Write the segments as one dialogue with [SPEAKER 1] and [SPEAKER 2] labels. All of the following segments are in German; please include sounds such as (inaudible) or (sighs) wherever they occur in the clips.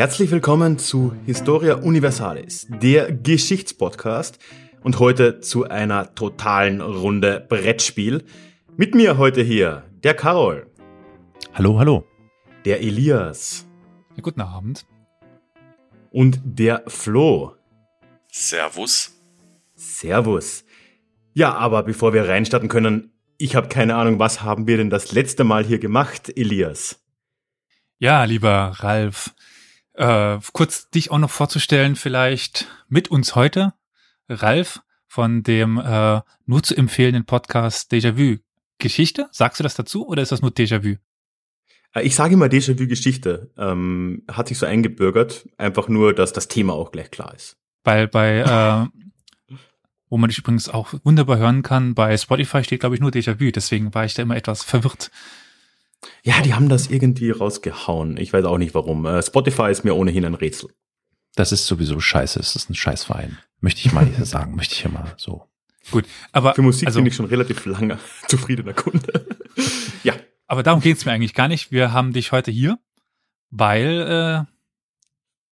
[SPEAKER 1] Herzlich willkommen zu Historia Universalis, der Geschichtspodcast und heute zu einer totalen Runde Brettspiel. Mit mir heute hier der Carol.
[SPEAKER 2] Hallo, hallo.
[SPEAKER 1] Der Elias.
[SPEAKER 3] Ja, guten Abend.
[SPEAKER 1] Und der Flo.
[SPEAKER 4] Servus.
[SPEAKER 1] Servus. Ja, aber bevor wir reinstarten können, ich habe keine Ahnung, was haben wir denn das letzte Mal hier gemacht, Elias?
[SPEAKER 3] Ja, lieber Ralf, äh, kurz dich auch noch vorzustellen, vielleicht mit uns heute, Ralf von dem äh, nur zu empfehlenden Podcast Déjà-vu. Geschichte? Sagst du das dazu oder ist das nur Déjà-vu?
[SPEAKER 1] Äh, ich sage immer Déjà-vu Geschichte. Ähm, hat sich so eingebürgert. Einfach nur, dass das Thema auch gleich klar ist.
[SPEAKER 3] Weil bei, äh, wo man dich übrigens auch wunderbar hören kann, bei Spotify steht, glaube ich, nur Déjà-vu. Deswegen war ich da immer etwas verwirrt.
[SPEAKER 1] Ja, die haben das irgendwie rausgehauen. Ich weiß auch nicht warum. Äh, Spotify ist mir ohnehin ein Rätsel.
[SPEAKER 2] Das ist sowieso scheiße. Es ist ein Scheißverein. Möchte ich mal (laughs) sagen. Möchte ich ja mal so.
[SPEAKER 3] Gut, aber.
[SPEAKER 1] Für Musik also, bin ich schon relativ lange (laughs) zufriedener Kunde. (laughs)
[SPEAKER 3] ja. Aber darum geht es mir eigentlich gar nicht. Wir haben dich heute hier, weil, äh,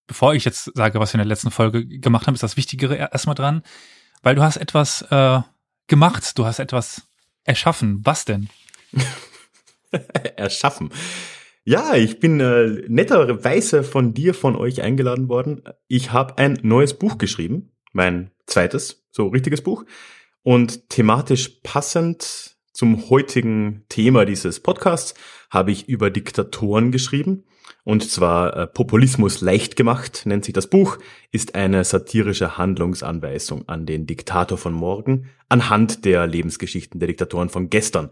[SPEAKER 3] bevor ich jetzt sage, was wir in der letzten Folge gemacht haben, ist das Wichtigere erstmal dran, weil du hast etwas äh, gemacht, du hast etwas erschaffen. Was denn? (laughs)
[SPEAKER 1] erschaffen. Ja, ich bin äh, netterweise von dir, von euch eingeladen worden. Ich habe ein neues Buch geschrieben, mein zweites, so richtiges Buch. Und thematisch passend zum heutigen Thema dieses Podcasts habe ich über Diktatoren geschrieben. Und zwar äh, Populismus leicht gemacht, nennt sich das Buch, ist eine satirische Handlungsanweisung an den Diktator von morgen anhand der Lebensgeschichten der Diktatoren von gestern.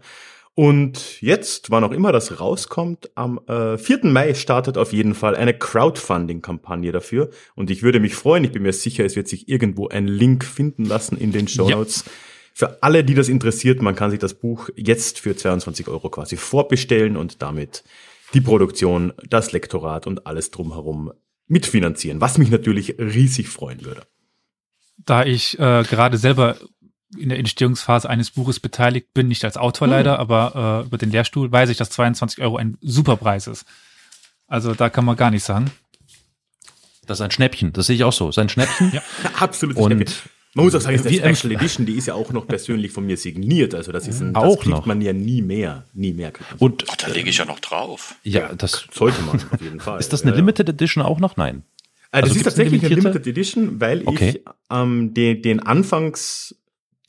[SPEAKER 1] Und jetzt, wann auch immer das rauskommt, am äh, 4. Mai startet auf jeden Fall eine Crowdfunding-Kampagne dafür. Und ich würde mich freuen, ich bin mir sicher, es wird sich irgendwo ein Link finden lassen in den Show Notes. Ja. Für alle, die das interessiert, man kann sich das Buch jetzt für 22 Euro quasi vorbestellen und damit die Produktion, das Lektorat und alles drumherum mitfinanzieren, was mich natürlich riesig freuen würde.
[SPEAKER 3] Da ich äh, gerade selber in der Entstehungsphase eines Buches beteiligt bin, nicht als Autor hm. leider, aber äh, über den Lehrstuhl weiß ich, dass 22 Euro ein super Preis ist. Also da kann man gar nicht sagen.
[SPEAKER 2] Das ist ein Schnäppchen, das sehe ich auch so. Das ist ein Schnäppchen. (laughs)
[SPEAKER 1] ja, (laughs) absolut. Und Schnäppchen. Man muss auch sagen, die Special Edition, die ist ja auch noch persönlich von mir signiert. Also das ist ein, das
[SPEAKER 2] auch
[SPEAKER 1] kriegt
[SPEAKER 2] noch.
[SPEAKER 1] man ja nie mehr, nie mehr.
[SPEAKER 4] Und Ach, da lege ich ja noch drauf.
[SPEAKER 2] Ja, das
[SPEAKER 1] sollte man auf jeden (laughs) Fall.
[SPEAKER 2] Ist das eine Limited Edition auch noch? Nein.
[SPEAKER 1] Äh, das also ist tatsächlich eine Limited Edition, weil okay. ich ähm, den, den Anfangs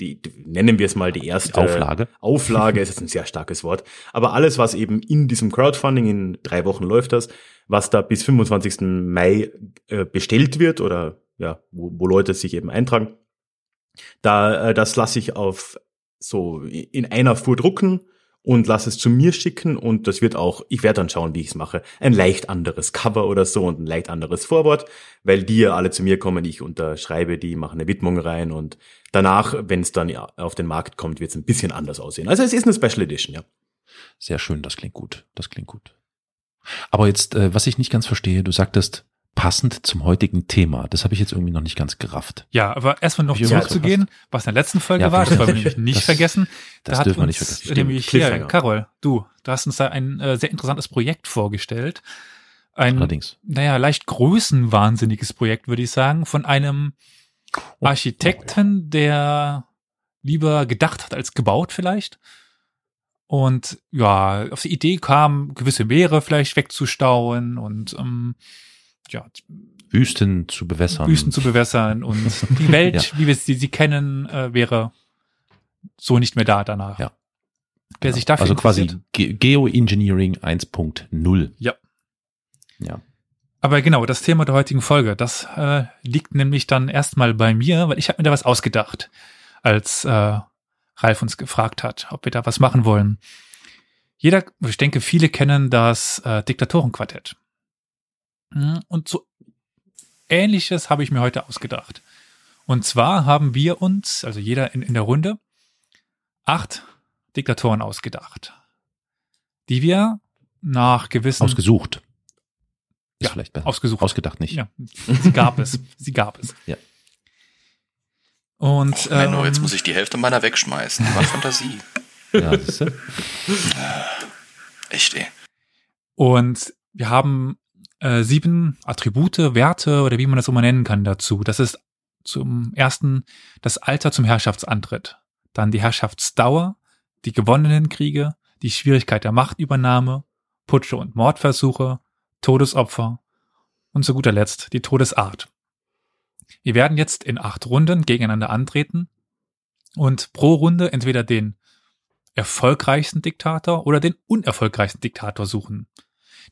[SPEAKER 1] die, nennen wir es mal die erste
[SPEAKER 2] Auflage.
[SPEAKER 1] Auflage ist ein sehr starkes Wort. Aber alles, was eben in diesem Crowdfunding, in drei Wochen läuft das, was da bis 25. Mai äh, bestellt wird oder ja, wo, wo Leute sich eben eintragen, da äh, das lasse ich auf so in einer Fuhr drucken und lass es zu mir schicken und das wird auch, ich werde dann schauen, wie ich es mache, ein leicht anderes Cover oder so und ein leicht anderes Vorwort, weil die ja alle zu mir kommen, ich unterschreibe die, mache eine Widmung rein und danach, wenn es dann ja auf den Markt kommt, wird es ein bisschen anders aussehen. Also es ist eine Special Edition, ja.
[SPEAKER 2] Sehr schön, das klingt gut, das klingt gut. Aber jetzt, äh, was ich nicht ganz verstehe, du sagtest, passend zum heutigen Thema. Das habe ich jetzt irgendwie noch nicht ganz gerafft.
[SPEAKER 3] Ja, aber erstmal noch zurückzugehen, was in der letzten Folge ja, war, das wollen wir nämlich nicht das, vergessen. Da das dürfen wir nicht vergessen. Nämlich hier, Carol, du, du hast uns da ein äh, sehr interessantes Projekt vorgestellt. Ein, Allerdings. naja, leicht größenwahnsinniges Projekt, würde ich sagen, von einem oh. Architekten, der lieber gedacht hat als gebaut vielleicht. Und ja, auf die Idee kam, gewisse Meere vielleicht wegzustauen und ähm, ja,
[SPEAKER 2] Wüsten zu bewässern.
[SPEAKER 3] Wüsten zu bewässern und die (laughs) Welt, ja. wie wir sie, sie kennen, äh, wäre so nicht mehr da danach.
[SPEAKER 2] Ja.
[SPEAKER 3] Wer ja. sich dafür
[SPEAKER 2] Also quasi Ge Geoengineering 1.0.
[SPEAKER 3] Ja.
[SPEAKER 2] Ja.
[SPEAKER 3] Aber genau, das Thema der heutigen Folge, das äh, liegt nämlich dann erstmal bei mir, weil ich habe mir da was ausgedacht, als äh, Ralf uns gefragt hat, ob wir da was machen wollen. Jeder, ich denke, viele kennen das äh, Diktatorenquartett. Mhm, und so ähnliches habe ich mir heute ausgedacht. Und zwar haben wir uns, also jeder in, in der Runde, acht Diktatoren ausgedacht, die wir nach gewissen.
[SPEAKER 2] Ausgesucht.
[SPEAKER 3] Ist ja, vielleicht besser. ausgesucht.
[SPEAKER 2] Ausgedacht nicht.
[SPEAKER 3] Ja, sie gab es. Sie gab es.
[SPEAKER 2] Ja.
[SPEAKER 3] Und
[SPEAKER 4] oh, Menno, ähm, jetzt muss ich die Hälfte meiner wegschmeißen. Was Fantasie. (laughs)
[SPEAKER 2] ja, das ist
[SPEAKER 4] Echt, ey.
[SPEAKER 3] Und wir haben äh, sieben Attribute, Werte oder wie man das immer nennen kann dazu. Das ist zum ersten das Alter zum Herrschaftsantritt, dann die Herrschaftsdauer, die gewonnenen Kriege, die Schwierigkeit der Machtübernahme, Putsche und Mordversuche, Todesopfer und zu guter Letzt die Todesart. Wir werden jetzt in acht Runden gegeneinander antreten und pro Runde entweder den erfolgreichsten Diktator oder den unerfolgreichsten Diktator suchen.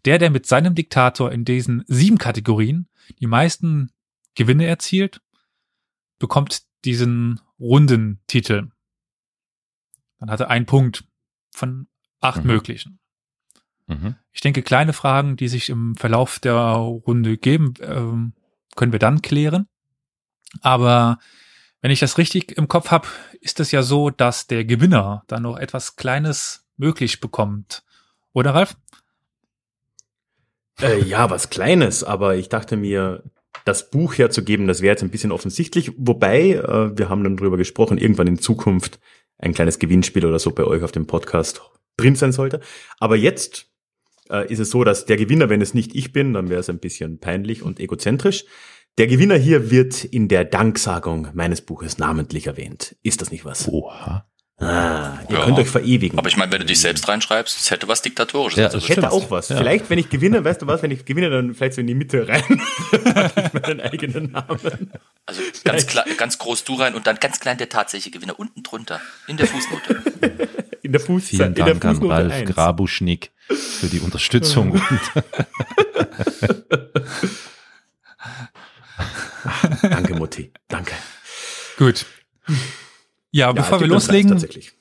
[SPEAKER 3] Der, der mit seinem Diktator in diesen sieben Kategorien die meisten Gewinne erzielt, bekommt diesen Rundentitel. Dann hat er einen Punkt von acht
[SPEAKER 2] Mhm.
[SPEAKER 3] möglichen.
[SPEAKER 2] Mhm.
[SPEAKER 3] Ich denke, kleine Fragen, die sich im Verlauf der Runde geben, ähm, können wir dann klären. Aber wenn ich das richtig im Kopf habe, ist es ja so, dass der Gewinner dann noch etwas Kleines möglich bekommt. Oder Ralf?
[SPEAKER 1] Äh, ja, was Kleines, aber ich dachte mir, das Buch herzugeben, das wäre jetzt ein bisschen offensichtlich. Wobei, äh, wir haben dann drüber gesprochen, irgendwann in Zukunft ein kleines Gewinnspiel oder so bei euch auf dem Podcast drin sein sollte. Aber jetzt äh, ist es so, dass der Gewinner, wenn es nicht ich bin, dann wäre es ein bisschen peinlich und egozentrisch. Der Gewinner hier wird in der Danksagung meines Buches namentlich erwähnt. Ist das nicht was?
[SPEAKER 2] Oha.
[SPEAKER 1] Ah, ihr
[SPEAKER 4] Ja.
[SPEAKER 1] könnt euch verewigen.
[SPEAKER 4] Aber ich meine, wenn du dich selbst reinschreibst, es hätte was Diktatorisches.
[SPEAKER 2] Ja,
[SPEAKER 4] Also,
[SPEAKER 1] Ich hätte
[SPEAKER 2] Stimmt.
[SPEAKER 1] auch was.
[SPEAKER 2] Ja.
[SPEAKER 1] Vielleicht, wenn ich gewinne, weißt du was, wenn ich gewinne, dann vielleicht so in die Mitte rein. (laughs) Mach ich meinen eigenen Namen.
[SPEAKER 4] also ganz, klar, ganz groß du rein und dann ganz klein der tatsächliche Gewinner unten drunter in der Fußnote. (laughs)
[SPEAKER 1] In der Fuß
[SPEAKER 2] Vielen
[SPEAKER 1] in der
[SPEAKER 2] Dank an
[SPEAKER 1] Fußnote
[SPEAKER 2] Ralf
[SPEAKER 1] eins.
[SPEAKER 2] Grabuschnick für die Unterstützung. (laughs)
[SPEAKER 1] Danke, Mutti. Danke.
[SPEAKER 3] Gut. Ja,
[SPEAKER 1] Ja,
[SPEAKER 3] bevor wir loslegen,
[SPEAKER 1] Tatsächlich.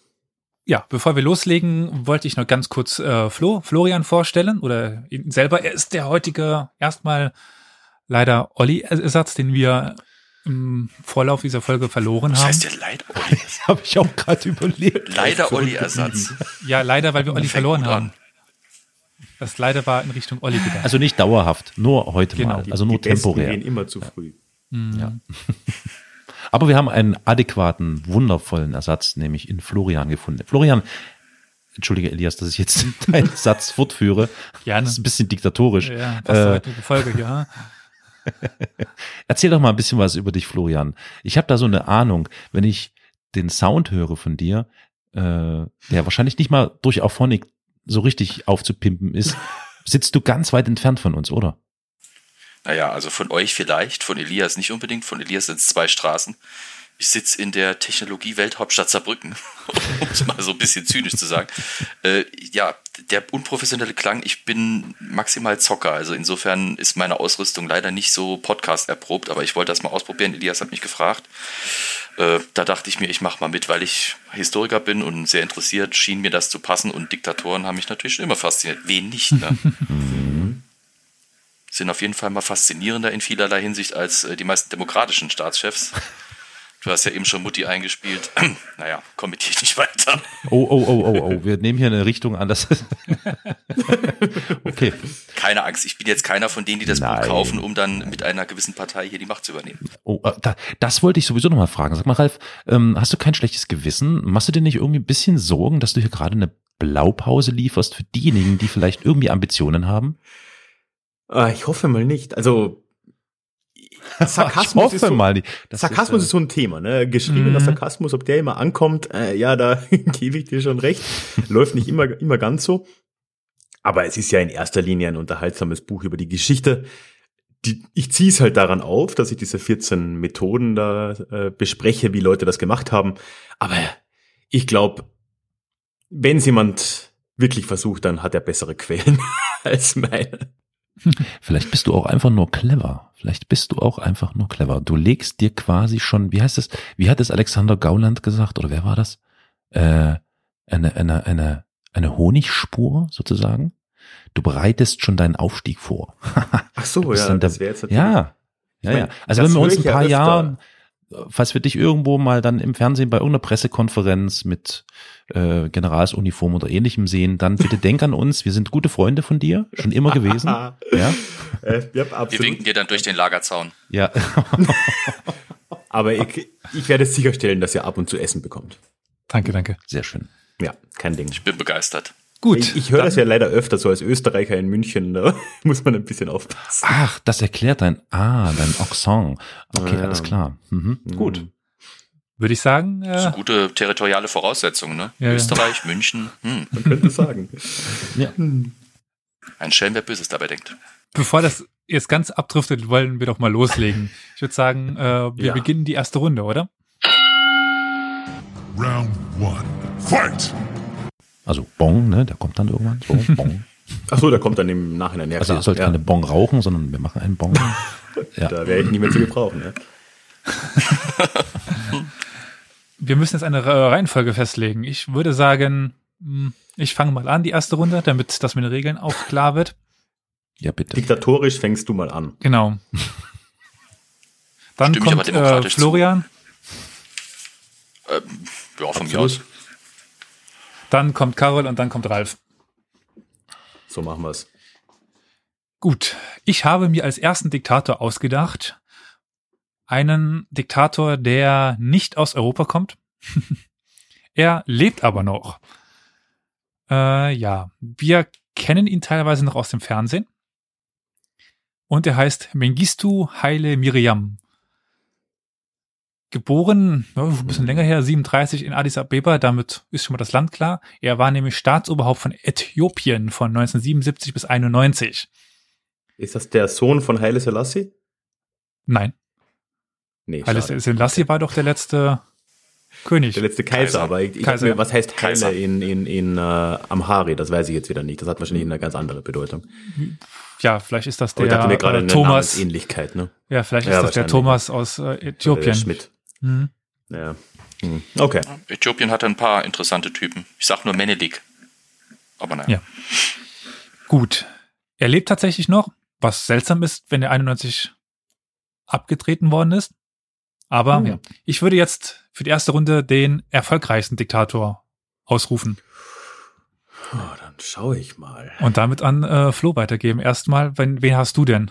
[SPEAKER 3] ja, bevor wir loslegen, wollte ich noch ganz kurz äh, Flo, Florian vorstellen oder ihn selber. Er ist der heutige erstmal leider Olli-Ersatz, den wir im Vorlauf dieser Folge verloren
[SPEAKER 4] Das
[SPEAKER 3] haben.
[SPEAKER 4] heißt ja leider Olli. (laughs)
[SPEAKER 2] Habe ich auch gerade überlegt.
[SPEAKER 4] Leider Olli-Ersatz. (laughs)
[SPEAKER 3] ja, leider, weil wir Olli verloren haben. Das leider war in Richtung Olli gedacht.
[SPEAKER 2] Also nicht dauerhaft, nur heute
[SPEAKER 3] Genau.
[SPEAKER 2] mal, also nur
[SPEAKER 1] die Besten
[SPEAKER 2] temporär.
[SPEAKER 1] gehen immer zu früh.
[SPEAKER 3] Mhm.
[SPEAKER 2] Ja. (laughs) Aber wir haben einen adäquaten, wundervollen Ersatz, nämlich in Florian gefunden. Florian, entschuldige Elias, dass ich jetzt (laughs) deinen Satz fortführe.
[SPEAKER 3] Gerne.
[SPEAKER 2] Das ist ein bisschen diktatorisch.
[SPEAKER 3] Ja,
[SPEAKER 2] Äh,
[SPEAKER 3] Folge hier. ha? (laughs)
[SPEAKER 2] Erzähl doch mal ein bisschen was über dich, Florian. Ich habe da so eine Ahnung, wenn ich den Sound höre von dir, äh, der wahrscheinlich nicht mal durch Auphonic so richtig aufzupimpen ist, (laughs) sitzt du ganz weit entfernt von uns, oder?
[SPEAKER 4] Naja, also von euch vielleicht, von Elias nicht unbedingt. Von Elias sind es zwei Straßen. Ich sitze in der Technologie-Welthauptstadt Saarbrücken, (laughs) um es mal so ein bisschen zynisch zu sagen. Äh, ja, der unprofessionelle Klang, ich bin maximal Zocker. Also insofern ist meine Ausrüstung leider nicht so Podcast erprobt, aber ich wollte das mal ausprobieren. Elias hat mich gefragt. Äh, da dachte ich mir, ich mache mal mit, weil ich Historiker bin und sehr interessiert, schien mir das zu passen und Diktatoren haben mich natürlich schon immer fasziniert. Wen nicht, ne? (laughs) sind auf jeden Fall mal faszinierender in vielerlei Hinsicht als äh, die meisten demokratischen Staatschefs. (laughs) Du hast ja eben schon Mutti eingespielt. (clears throat) naja, kommentiere ich nicht weiter.
[SPEAKER 2] Oh, oh, oh, oh, oh, wir nehmen hier eine Richtung an, das (laughs) Okay,
[SPEAKER 4] Keine Angst, ich bin jetzt keiner von denen, die das
[SPEAKER 2] Nein.
[SPEAKER 4] Buch kaufen, um dann mit einer gewissen Partei hier die Macht zu übernehmen.
[SPEAKER 2] oh, äh, da, das wollte ich sowieso nochmal fragen. Sag mal, Ralf, ähm, hast du kein schlechtes Gewissen? Machst du dir nicht irgendwie ein bisschen Sorgen, dass du hier gerade eine Blaupause lieferst für diejenigen, die vielleicht irgendwie Ambitionen haben?
[SPEAKER 1] Ah, ich hoffe mal nicht. Also (laughs) Sarkasmus ist so,
[SPEAKER 2] mal nicht. Das
[SPEAKER 1] Sarkasmus
[SPEAKER 2] äh,
[SPEAKER 1] ist, so ein Thema, ne? Geschriebener
[SPEAKER 3] Mhm.
[SPEAKER 1] Sarkasmus, ob der immer ankommt, äh, ja, da (laughs) gebe ich dir schon recht. Läuft nicht immer, immer ganz so. Aber es ist ja in erster Linie ein unterhaltsames Buch über die Geschichte. Die, ich ziehe es halt daran auf, dass ich diese 14 Methoden da äh, bespreche, wie Leute das gemacht haben. Aber ich glaube, wenn es jemand wirklich versucht, dann hat er bessere Quellen (laughs) als meine.
[SPEAKER 2] Vielleicht bist du auch einfach nur clever. Vielleicht bist du auch einfach nur clever. Du legst dir quasi schon, wie heißt es, wie hat es Alexander Gauland gesagt, oder wer war das? Äh, eine, eine, eine, eine Honigspur sozusagen. Du bereitest schon deinen Aufstieg vor.
[SPEAKER 1] Ach so, ja,
[SPEAKER 2] der-
[SPEAKER 1] das wäre jetzt natürlich.
[SPEAKER 2] Ja, ja, ja. Also wenn wir uns ein
[SPEAKER 1] ja
[SPEAKER 2] paar
[SPEAKER 1] öfter.
[SPEAKER 2] Jahren, falls wir dich irgendwo mal dann im Fernsehen bei irgendeiner Pressekonferenz mit äh, Generalsuniform oder ähnlichem sehen, dann bitte denk an uns. Wir sind gute Freunde von dir, schon immer gewesen. (laughs) ja,
[SPEAKER 1] Äh, ja,
[SPEAKER 4] Wir winken dir dann durch den Lagerzaun.
[SPEAKER 2] ja. (laughs)
[SPEAKER 1] Aber ich, ich werde sicherstellen, dass ihr ab und zu Essen bekommt.
[SPEAKER 3] Danke, danke.
[SPEAKER 2] Sehr schön.
[SPEAKER 1] Ja, kein Ding.
[SPEAKER 4] Ich bin begeistert.
[SPEAKER 3] Gut.
[SPEAKER 1] Ich, ich höre das ja leider öfter so als Österreicher in München, da (laughs) muss man ein bisschen aufpassen.
[SPEAKER 2] Ach, das erklärt dein, ah, dein Accent. Okay,
[SPEAKER 1] Ja.
[SPEAKER 2] alles klar. Mhm. Gut.
[SPEAKER 1] Mhm.
[SPEAKER 3] Würde ich sagen, äh,
[SPEAKER 4] gute territoriale Voraussetzungen, ne?
[SPEAKER 3] Ja, ja.
[SPEAKER 4] Österreich, München, hm,
[SPEAKER 1] Man könnte sagen.
[SPEAKER 2] Ja.
[SPEAKER 4] ein Schelm, wer Böses dabei denkt.
[SPEAKER 3] bevor das jetzt ganz abdriftet, wollen wir doch mal loslegen. Ich würde sagen, äh, wir
[SPEAKER 1] Ja.
[SPEAKER 3] beginnen die erste Runde, oder?
[SPEAKER 5] Round one. Fight!
[SPEAKER 2] Also Bong, ne, der kommt dann irgendwann. So, (laughs) Bong.
[SPEAKER 1] Ach so, da kommt dann im Nachhinein. Ja,
[SPEAKER 2] Also ihr sollt
[SPEAKER 1] ja,
[SPEAKER 2] keine Bong rauchen, sondern wir machen einen Bong. (laughs) Ja.
[SPEAKER 1] Da wäre ich nicht mehr zu gebrauchen. Ja. (laughs)
[SPEAKER 3] Wir müssen jetzt eine Re- Reihenfolge festlegen. Ich würde sagen, mh, ich fange mal an, die erste Runde, damit das mit den Regeln auch klar wird.
[SPEAKER 2] Ja, bitte.
[SPEAKER 1] Diktatorisch fängst du mal an.
[SPEAKER 3] Genau. Dann
[SPEAKER 4] Stimme ich aber
[SPEAKER 3] kommt äh. Florian,
[SPEAKER 4] Ähm, ja, von mir
[SPEAKER 1] Absolut.
[SPEAKER 4] aus.
[SPEAKER 3] Dann kommt Carol und dann kommt Ralf.
[SPEAKER 1] So machen wir's.
[SPEAKER 3] Gut, ich habe mir als ersten Diktator ausgedacht, einen Diktator, der nicht aus Europa kommt. (laughs) er lebt aber noch. Äh, ja, wir kennen ihn teilweise noch aus dem Fernsehen. Und er heißt Mengistu Haile Miriam. Geboren, ein bisschen länger her, 37 in Addis Abeba, damit ist schon mal das Land klar. Er war nämlich Staatsoberhaupt von Äthiopien von 1977 bis 91.
[SPEAKER 1] Ist das der Sohn von Haile Selassie?
[SPEAKER 3] Nein,
[SPEAKER 1] Nee,
[SPEAKER 3] Haile. Selassie war doch der letzte König.
[SPEAKER 1] Der letzte Kaiser,
[SPEAKER 4] Kaiser.
[SPEAKER 1] aber ich, ich
[SPEAKER 3] Kaiser.
[SPEAKER 1] Mir, was heißt Haile
[SPEAKER 4] Kaiser.
[SPEAKER 1] in, in, in äh, Amhari? Das weiß ich jetzt wieder nicht. Das hat wahrscheinlich eine ganz andere Bedeutung.
[SPEAKER 3] Ja, vielleicht ist das der äh,
[SPEAKER 1] eine
[SPEAKER 3] Thomas.
[SPEAKER 1] Ähnlichkeit, ne?
[SPEAKER 3] Ja, vielleicht ist
[SPEAKER 1] Ja,
[SPEAKER 3] das der. Thomas aus äh,
[SPEAKER 1] Äh,
[SPEAKER 3] Äthiopien.
[SPEAKER 1] Schmidt.
[SPEAKER 3] Mhm.
[SPEAKER 1] Ja. Hm. Okay.
[SPEAKER 4] Äthiopien hat ein paar interessante Typen. Ich sag nur Menelik. Aber naja.
[SPEAKER 3] Ja. Gut. Er lebt tatsächlich noch, was seltsam ist, wenn er 91 abgetreten worden ist. Aber
[SPEAKER 1] Hm.
[SPEAKER 3] ja, ich würde jetzt für die erste Runde den erfolgreichsten Diktator ausrufen
[SPEAKER 1] Oh, dann schaue ich mal.
[SPEAKER 3] und damit an äh, Flo weitergeben. Erstmal, wenn, wen hast du denn?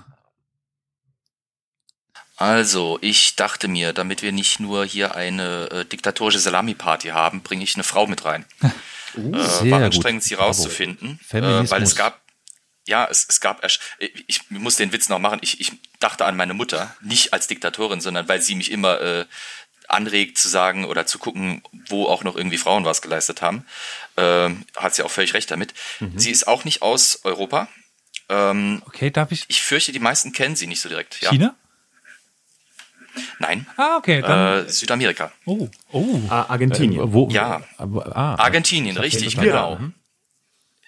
[SPEAKER 4] Also, ich dachte mir, damit wir nicht nur hier eine äh, diktatorische Salami-Party haben, bringe ich eine Frau mit rein. (laughs) äh,
[SPEAKER 2] sehr
[SPEAKER 4] war
[SPEAKER 2] gut.
[SPEAKER 4] anstrengend, sie rauszufinden, äh, weil es gab, ja, es, es gab, ersch- ich, ich muss den Witz noch machen, ich, ich dachte an meine Mutter, nicht als Diktatorin, sondern weil sie mich immer äh, anregt zu sagen oder zu gucken, wo auch noch irgendwie Frauen was geleistet haben. Ähm, hat sie auch völlig recht damit. Sie ist auch nicht aus Europa. Ähm,
[SPEAKER 3] Okay, darf ich?
[SPEAKER 4] ich fürchte, die meisten kennen sie nicht so direkt. Ja.
[SPEAKER 3] China?
[SPEAKER 4] Nein,
[SPEAKER 3] Ah, okay, dann.
[SPEAKER 4] äh, Südamerika.
[SPEAKER 3] oh, oh.
[SPEAKER 1] Ah, Argentinien.
[SPEAKER 2] Äh, wo,
[SPEAKER 4] Ja.
[SPEAKER 2] Aber, ah,
[SPEAKER 4] Argentinien, richtig,
[SPEAKER 1] Elvira.
[SPEAKER 4] genau.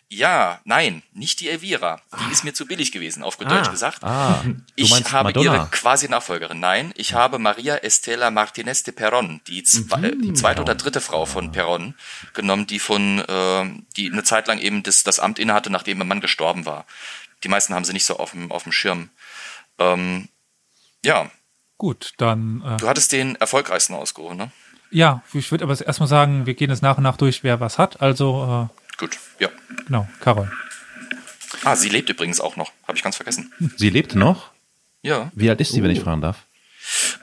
[SPEAKER 4] Ja, nein, nicht die Elvira. Die ist mir zu billig gewesen, auf gut Deutsch gesagt.
[SPEAKER 2] ah,
[SPEAKER 4] ich habe
[SPEAKER 2] Madonna.
[SPEAKER 4] ihre quasi Nachfolgerin. Nein, ich habe Maria Estela Martinez de Perón, die, zwe
[SPEAKER 2] Mhm.
[SPEAKER 4] die zweite oder dritte Frau von Perón, genommen, die von, ähm, die eine Zeit lang eben das, das Amt innehatte, nachdem ihr Mann gestorben war. Die meisten haben sie nicht so auf dem, auf dem Schirm. Ähm, ja,
[SPEAKER 3] Gut, dann. Äh,
[SPEAKER 4] du hattest den erfolgreichsten ausgehoben, ne?
[SPEAKER 3] ja, ich würde aber erstmal sagen, wir gehen jetzt nach und nach durch, wer was hat. Also,
[SPEAKER 4] Gut, ja.
[SPEAKER 3] äh, genau, Carol.
[SPEAKER 4] Ah, sie lebt übrigens auch noch. Habe ich ganz vergessen. (laughs)
[SPEAKER 2] Sie lebt noch?
[SPEAKER 4] Ja.
[SPEAKER 2] Wie alt ist sie, wenn ich fragen darf?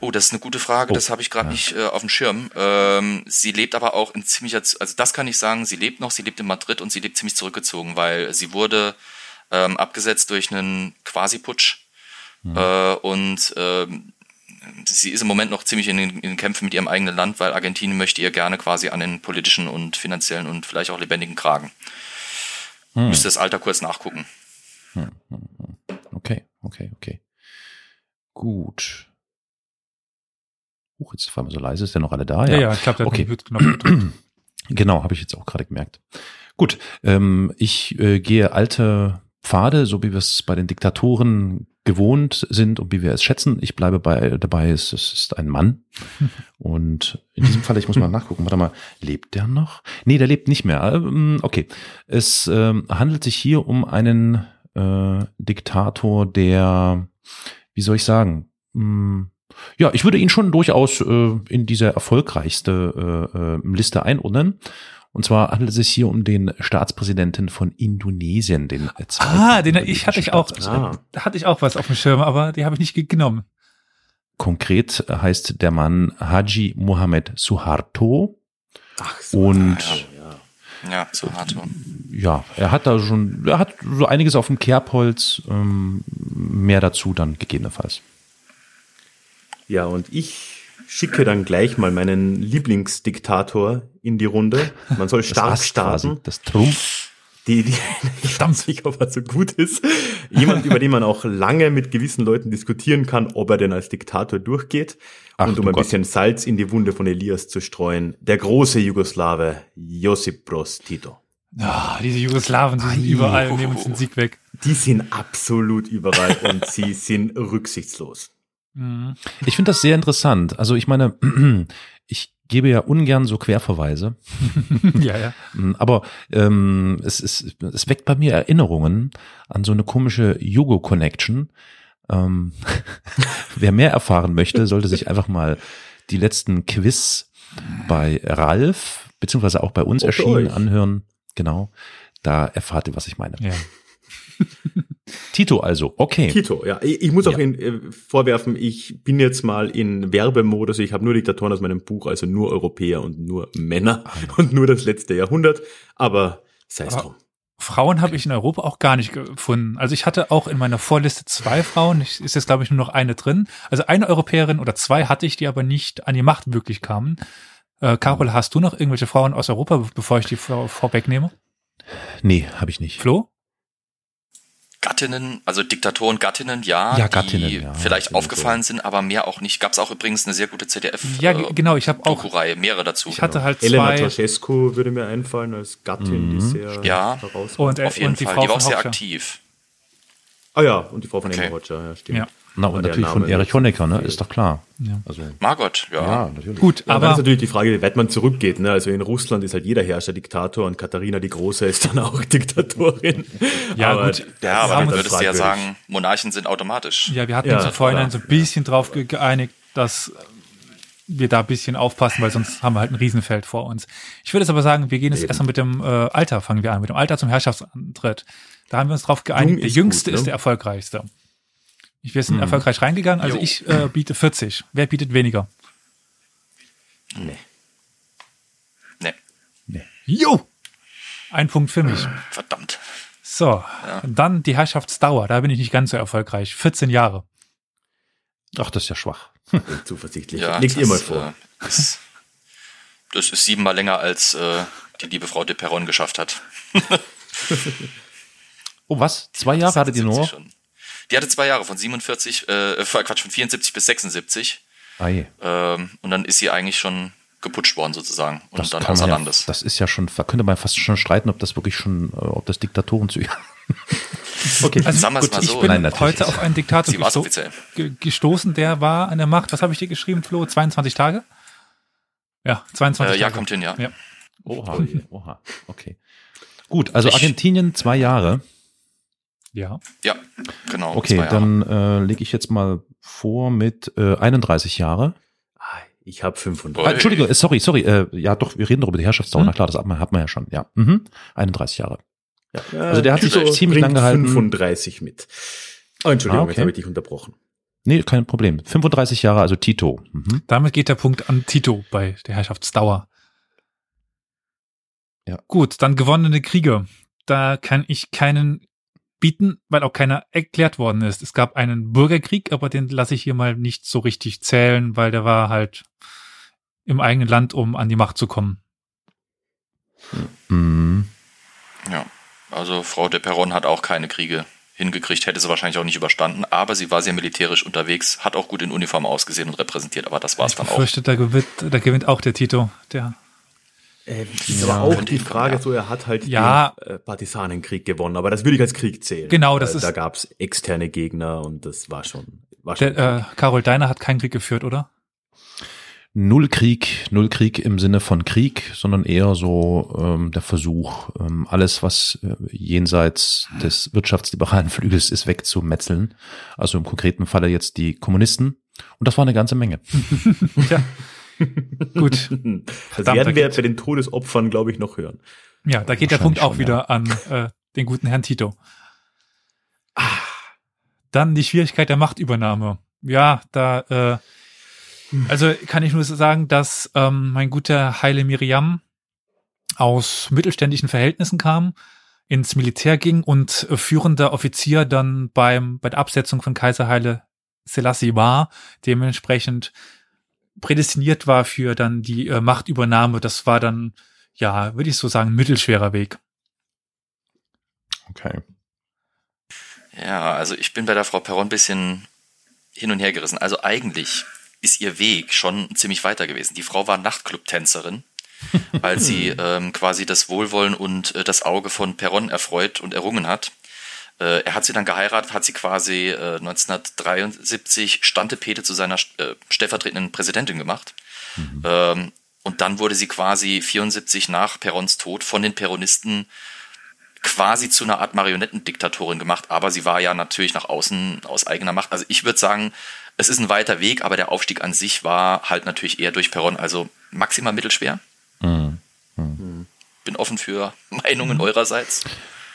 [SPEAKER 4] Oh, das ist eine gute Frage.
[SPEAKER 2] Oh,
[SPEAKER 4] das habe ich gerade
[SPEAKER 2] ja.
[SPEAKER 4] nicht äh, auf dem Schirm. Ähm, sie lebt aber auch in ziemlicher, Z- also das kann ich sagen. Sie lebt noch. Sie lebt in Madrid und sie lebt ziemlich zurückgezogen, weil sie wurde ähm, abgesetzt durch einen Quasi-Putsch äh, und ähm, sie ist im Moment noch ziemlich in den, in den Kämpfen mit ihrem eigenen Land, weil Argentinien möchte ihr gerne quasi an den politischen und finanziellen und vielleicht auch lebendigen Kragen. Müsste das Alter kurz nachgucken.
[SPEAKER 2] Okay, okay, okay. Gut. Huch, jetzt war mir so leise. Ist der noch alle da?
[SPEAKER 3] Ja, ja, ich glaube, der
[SPEAKER 2] Okay.
[SPEAKER 3] Mute-Knopf gedrückt. (clears throat)
[SPEAKER 2] Genau, habe ich jetzt auch gerade gemerkt. Gut, ähm, ich äh, gehe alte Pfade, so wie wir es bei den Diktatoren gewohnt sind und wie wir es schätzen. Ich bleibe bei dabei, es, es ist ein Mann. (laughs) Und in diesem Fall, ich muss mal nachgucken, warte mal, lebt der noch? Nee, der lebt nicht mehr. Ähm, okay. Es ähm, handelt sich hier um einen äh, Diktator, der, wie soll ich sagen, mh, ja, ich würde ihn schon durchaus äh, in diese erfolgreichste äh, äh, Liste einordnen. Und zwar handelt es sich hier um den Staatspräsidenten von Indonesien, den äh,
[SPEAKER 3] Ah, den ich hatte ich auch.
[SPEAKER 1] Ah.
[SPEAKER 3] Da hatte ich auch was auf dem Schirm, aber die habe ich nicht ge- genommen.
[SPEAKER 2] Konkret heißt der Mann Haji Mohammed Suharto.
[SPEAKER 1] Ach so.
[SPEAKER 2] Und
[SPEAKER 1] ja, ja.
[SPEAKER 4] Hato.
[SPEAKER 2] Ja, er hat da schon, er hat so einiges auf dem Kerbholz, ähm, mehr dazu dann gegebenenfalls.
[SPEAKER 1] Ja, und ich schicke dann gleich mal meinen Lieblingsdiktator in die Runde. Man soll stark
[SPEAKER 2] das Ass quasi,
[SPEAKER 1] starten.
[SPEAKER 2] das Trumpf.
[SPEAKER 1] Die, die, (laughs) ich weiß nicht, ob er so gut ist. Jemand, über den man auch lange mit gewissen Leuten diskutieren kann, ob er denn als Diktator durchgeht.
[SPEAKER 2] Ach,
[SPEAKER 1] und um ein
[SPEAKER 2] Gott.
[SPEAKER 1] bisschen Salz in die Wunde von Elias zu streuen, der große Jugoslawe Josip Broz Tito.
[SPEAKER 3] Ja, diese Jugoslawen, die sind überall und nehmen uns den Sieg weg.
[SPEAKER 1] Die sind absolut überall und sie sind rücksichtslos.
[SPEAKER 3] Mhm.
[SPEAKER 2] Ich finde das sehr interessant. Also ich meine, (clears throat) ich gebe ja ungern so Querverweise, (laughs) (laughs)
[SPEAKER 3] ja, ja.
[SPEAKER 2] Mm, aber ähm, es, es, es weckt bei mir Erinnerungen an so eine komische Jugo-Connection. Ähm, (laughs) wer mehr erfahren möchte, sollte sich einfach mal die letzten Quiz bei Ralf, beziehungsweise auch bei uns erschienen, anhören. Genau, da erfahrt ihr, was ich meine.
[SPEAKER 3] ja.
[SPEAKER 2] Tito also, okay.
[SPEAKER 1] Tito, ja. Ich, ich muss auch
[SPEAKER 2] Ja.
[SPEAKER 1] in, äh, vorwerfen, ich bin jetzt mal in Werbemodus. Ich habe nur Diktatoren aus meinem Buch, also nur Europäer und nur Männer und nur das letzte Jahrhundert. Aber sei es drum.
[SPEAKER 3] Frauen habe ich in Europa auch gar nicht gefunden. Also ich hatte auch in meiner Vorliste zwei Frauen. Ich, ist jetzt, glaube ich, nur noch eine drin. Also eine Europäerin oder zwei hatte ich, die aber nicht an die Macht wirklich kamen. Äh, Carol, hast du noch irgendwelche Frauen aus Europa, be- bevor ich die vor, vorwegnehme?
[SPEAKER 2] Nee, habe ich nicht.
[SPEAKER 3] Flo?
[SPEAKER 4] Gattinnen, also Diktatoren, Gattinnen, ja,
[SPEAKER 2] Ja, Gattinnen,
[SPEAKER 4] die
[SPEAKER 2] ja,
[SPEAKER 4] vielleicht aufgefallen sind, aber mehr auch nicht. Gab es auch übrigens eine sehr gute ZDF
[SPEAKER 3] Ja, ge- genau, ich habe auch,
[SPEAKER 4] Doku-Reihe, mehrere dazu.
[SPEAKER 3] ich hatte halt
[SPEAKER 1] Elena
[SPEAKER 3] zwei
[SPEAKER 1] Ceausescu würde mir einfallen als Gattin, die
[SPEAKER 2] Mhm.
[SPEAKER 1] sehr
[SPEAKER 4] Ja.
[SPEAKER 1] heraus.
[SPEAKER 3] und, äh,
[SPEAKER 4] Auf jeden
[SPEAKER 3] und die
[SPEAKER 4] Fall,
[SPEAKER 3] Frau
[SPEAKER 4] die war auch
[SPEAKER 3] von
[SPEAKER 4] sehr aktiv.
[SPEAKER 1] Ah ja, und die Frau von
[SPEAKER 4] Okay.
[SPEAKER 1] Emma Roger, ja, stimmt.
[SPEAKER 3] Ja.
[SPEAKER 2] Na,
[SPEAKER 1] Aber
[SPEAKER 2] und natürlich von Erich Honecker, ne? Ist doch klar.
[SPEAKER 3] Ja.
[SPEAKER 2] Also,
[SPEAKER 4] Margot, ja.
[SPEAKER 2] ja, natürlich.
[SPEAKER 3] Gut,
[SPEAKER 1] Ja, dann ist
[SPEAKER 3] aber
[SPEAKER 1] natürlich die Frage, wie weit man zurückgeht. Ne? Also in Russland ist halt jeder Herrscher Diktator und Katharina die Große ist dann auch (laughs) Diktatorin.
[SPEAKER 3] Ja, gut.
[SPEAKER 4] Ja,
[SPEAKER 1] das
[SPEAKER 4] aber dann
[SPEAKER 1] halt
[SPEAKER 4] würdest du ja sagen, Monarchen sind automatisch.
[SPEAKER 3] ja, wir hatten
[SPEAKER 1] Ja,
[SPEAKER 3] uns im Vorhinein
[SPEAKER 1] klar.
[SPEAKER 3] so ein bisschen drauf ge- geeinigt, dass wir da ein bisschen aufpassen, weil sonst haben wir halt ein Riesenfeld vor uns. Ich würde jetzt aber sagen, wir gehen jetzt
[SPEAKER 1] Eben.
[SPEAKER 3] erstmal mit dem äh, Alter, fangen wir an, mit dem Alter zum Herrschaftsantritt. Da haben wir uns drauf geeinigt,
[SPEAKER 1] Jung
[SPEAKER 3] der
[SPEAKER 1] ist
[SPEAKER 3] Jüngste
[SPEAKER 1] gut, ne?
[SPEAKER 3] ist der Erfolgreichste. Wir sind erfolgreich reingegangen, also
[SPEAKER 4] Jo.
[SPEAKER 3] ich äh, biete 40. Wer bietet weniger?
[SPEAKER 1] Nee.
[SPEAKER 4] Nee,
[SPEAKER 3] Jo! Ein Punkt für mich.
[SPEAKER 4] verdammt.
[SPEAKER 3] So, dann die Herrschaftsdauer, da bin ich nicht ganz so erfolgreich. 14 Jahre.
[SPEAKER 2] Ach, das ist ja schwach. (laughs) (laughs)
[SPEAKER 1] Zuversichtlich.
[SPEAKER 4] Ja,
[SPEAKER 1] Legt ihr mal vor.
[SPEAKER 4] Äh, ist, das ist siebenmal länger, als äh, die liebe Frau de Perron geschafft hat. (laughs)
[SPEAKER 2] Oh, was? Zwei Jahre hattet ihr
[SPEAKER 4] 76
[SPEAKER 2] nur?
[SPEAKER 4] Schon. Die hatte zwei Jahre, von 47, äh, Quatsch, von 74 bis 76.
[SPEAKER 2] Ei,
[SPEAKER 4] Ähm, und dann ist sie eigentlich schon geputscht worden sozusagen. Und
[SPEAKER 2] das
[SPEAKER 4] dann außer
[SPEAKER 2] ja,
[SPEAKER 4] Landes.
[SPEAKER 2] das ist ja schon, da könnte man fast schon streiten, ob das wirklich schon, äh, ob das Diktatorenzüge. (laughs) okay,
[SPEAKER 3] Also
[SPEAKER 4] Sagen wir es
[SPEAKER 3] gut,
[SPEAKER 4] mal
[SPEAKER 3] ich
[SPEAKER 4] so.
[SPEAKER 3] bin
[SPEAKER 2] Nein,
[SPEAKER 3] heute auf einen Diktator gesto gestoßen, der war an der Macht. Was habe ich dir geschrieben, Flo? 22 Tage? Ja, 22
[SPEAKER 4] Äh, ja,
[SPEAKER 3] Tage.
[SPEAKER 4] kommt hin, ja.
[SPEAKER 3] Ja.
[SPEAKER 2] Oha, oha, okay. Gut, also
[SPEAKER 4] Ich-
[SPEAKER 2] Argentinien zwei Jahre.
[SPEAKER 3] Ja.
[SPEAKER 4] Ja, genau.
[SPEAKER 2] Okay, dann äh, lege ich jetzt mal vor mit äh, 31 Jahre.
[SPEAKER 1] Ah, Ich habe 35.
[SPEAKER 2] Ah. Entschuldigung, äh, sorry, sorry. Äh, ja, doch, wir reden doch über die Herrschaftsdauer.
[SPEAKER 3] Hm?
[SPEAKER 2] Na klar, das hat man, hat man ja schon. Ja, mhm. 31 Jahre.
[SPEAKER 1] Ja,
[SPEAKER 2] Also der hat sich
[SPEAKER 1] Tito
[SPEAKER 2] ziemlich
[SPEAKER 1] bringt
[SPEAKER 2] lang gehalten.
[SPEAKER 1] 35 mit. Oh, Entschuldigung,
[SPEAKER 2] Ah, okay.
[SPEAKER 1] jetzt habe ich dich unterbrochen.
[SPEAKER 2] Nee, kein Problem. 35 Jahre, also Tito. Mhm.
[SPEAKER 3] Damit geht der Punkt an Tito bei der Herrschaftsdauer.
[SPEAKER 2] Ja.
[SPEAKER 3] Gut, dann gewonnene Kriege. Da kann ich keinen bieten, weil auch keiner erklärt worden ist. Es gab einen Bürgerkrieg, aber den lasse ich hier mal nicht so richtig zählen, weil der war halt im eigenen Land, um an die Macht zu kommen.
[SPEAKER 2] Mhm.
[SPEAKER 4] Ja, also Frau de Perron hat auch keine Kriege hingekriegt, hätte sie wahrscheinlich auch nicht überstanden, aber sie war sehr militärisch unterwegs, hat auch gut in Uniform ausgesehen und repräsentiert, aber das war es
[SPEAKER 3] Ich
[SPEAKER 4] dann auch.
[SPEAKER 3] befürchte, da gewinnt, da gewinnt auch der Tito. Der,
[SPEAKER 1] Äh, ist
[SPEAKER 2] Ja.
[SPEAKER 1] aber auch die Frage,
[SPEAKER 4] ja.
[SPEAKER 1] so er hat halt
[SPEAKER 3] Ja.
[SPEAKER 1] den äh, Partisanenkrieg gewonnen, aber das würde ich als Krieg zählen.
[SPEAKER 3] Genau, das
[SPEAKER 1] Äh,
[SPEAKER 3] ist-
[SPEAKER 1] Da gab's externe Gegner und das war schon. War schon
[SPEAKER 3] der äh, Carol Deiner hat keinen Krieg geführt, oder?
[SPEAKER 2] Null Krieg, null Krieg im Sinne von Krieg, sondern eher so ähm, der Versuch, ähm, alles, was äh, jenseits des wirtschaftsliberalen (laughs) Flügels ist, wegzumetzeln. Also im konkreten Falle jetzt die Kommunisten. Und das war eine ganze Menge. (laughs) (laughs)
[SPEAKER 3] Tja. (laughs) Gut.
[SPEAKER 1] Das werden wir bei den Todesopfern, glaube ich, noch hören.
[SPEAKER 3] Ja, da geht der Punkt auch
[SPEAKER 2] schon,
[SPEAKER 3] wieder an (laughs) äh, den guten Herrn Tito. Dann die Schwierigkeit der Machtübernahme. Ja, da, äh, also kann ich nur sagen, dass ähm, mein guter Heile Miriam aus mittelständischen Verhältnissen kam, ins Militär ging und äh, führender Offizier dann beim, bei der Absetzung von Kaiser Haile Selassie war, dementsprechend prädestiniert war für dann die äh, Machtübernahme. Das war dann, ja, würde ich so sagen, mittelschwerer Weg.
[SPEAKER 2] Okay.
[SPEAKER 4] Ja, also ich bin bei der Frau Perron ein bisschen hin und her gerissen. Also eigentlich ist ihr Weg schon ziemlich weiter gewesen. Die Frau war Nachtclub-Tänzerin, weil sie (laughs) ähm, quasi das Wohlwollen und äh, das Auge von Perron erfreut und errungen hat. Äh, er hat sie dann geheiratet, hat sie quasi äh, 1973 Standepete zu seiner äh, stellvertretenden Präsidentin gemacht. Mhm. Ähm, und dann wurde sie quasi 74 nach Perrons Tod von den Peronisten quasi zu einer Art Marionettendiktatorin gemacht, aber sie war ja natürlich nach außen aus eigener Macht. Also ich würde sagen, es ist ein weiter Weg, aber der Aufstieg an sich war halt natürlich eher durch Perron, also maximal mittelschwer. Mhm. Mhm. Bin offen für Meinungen eurerseits.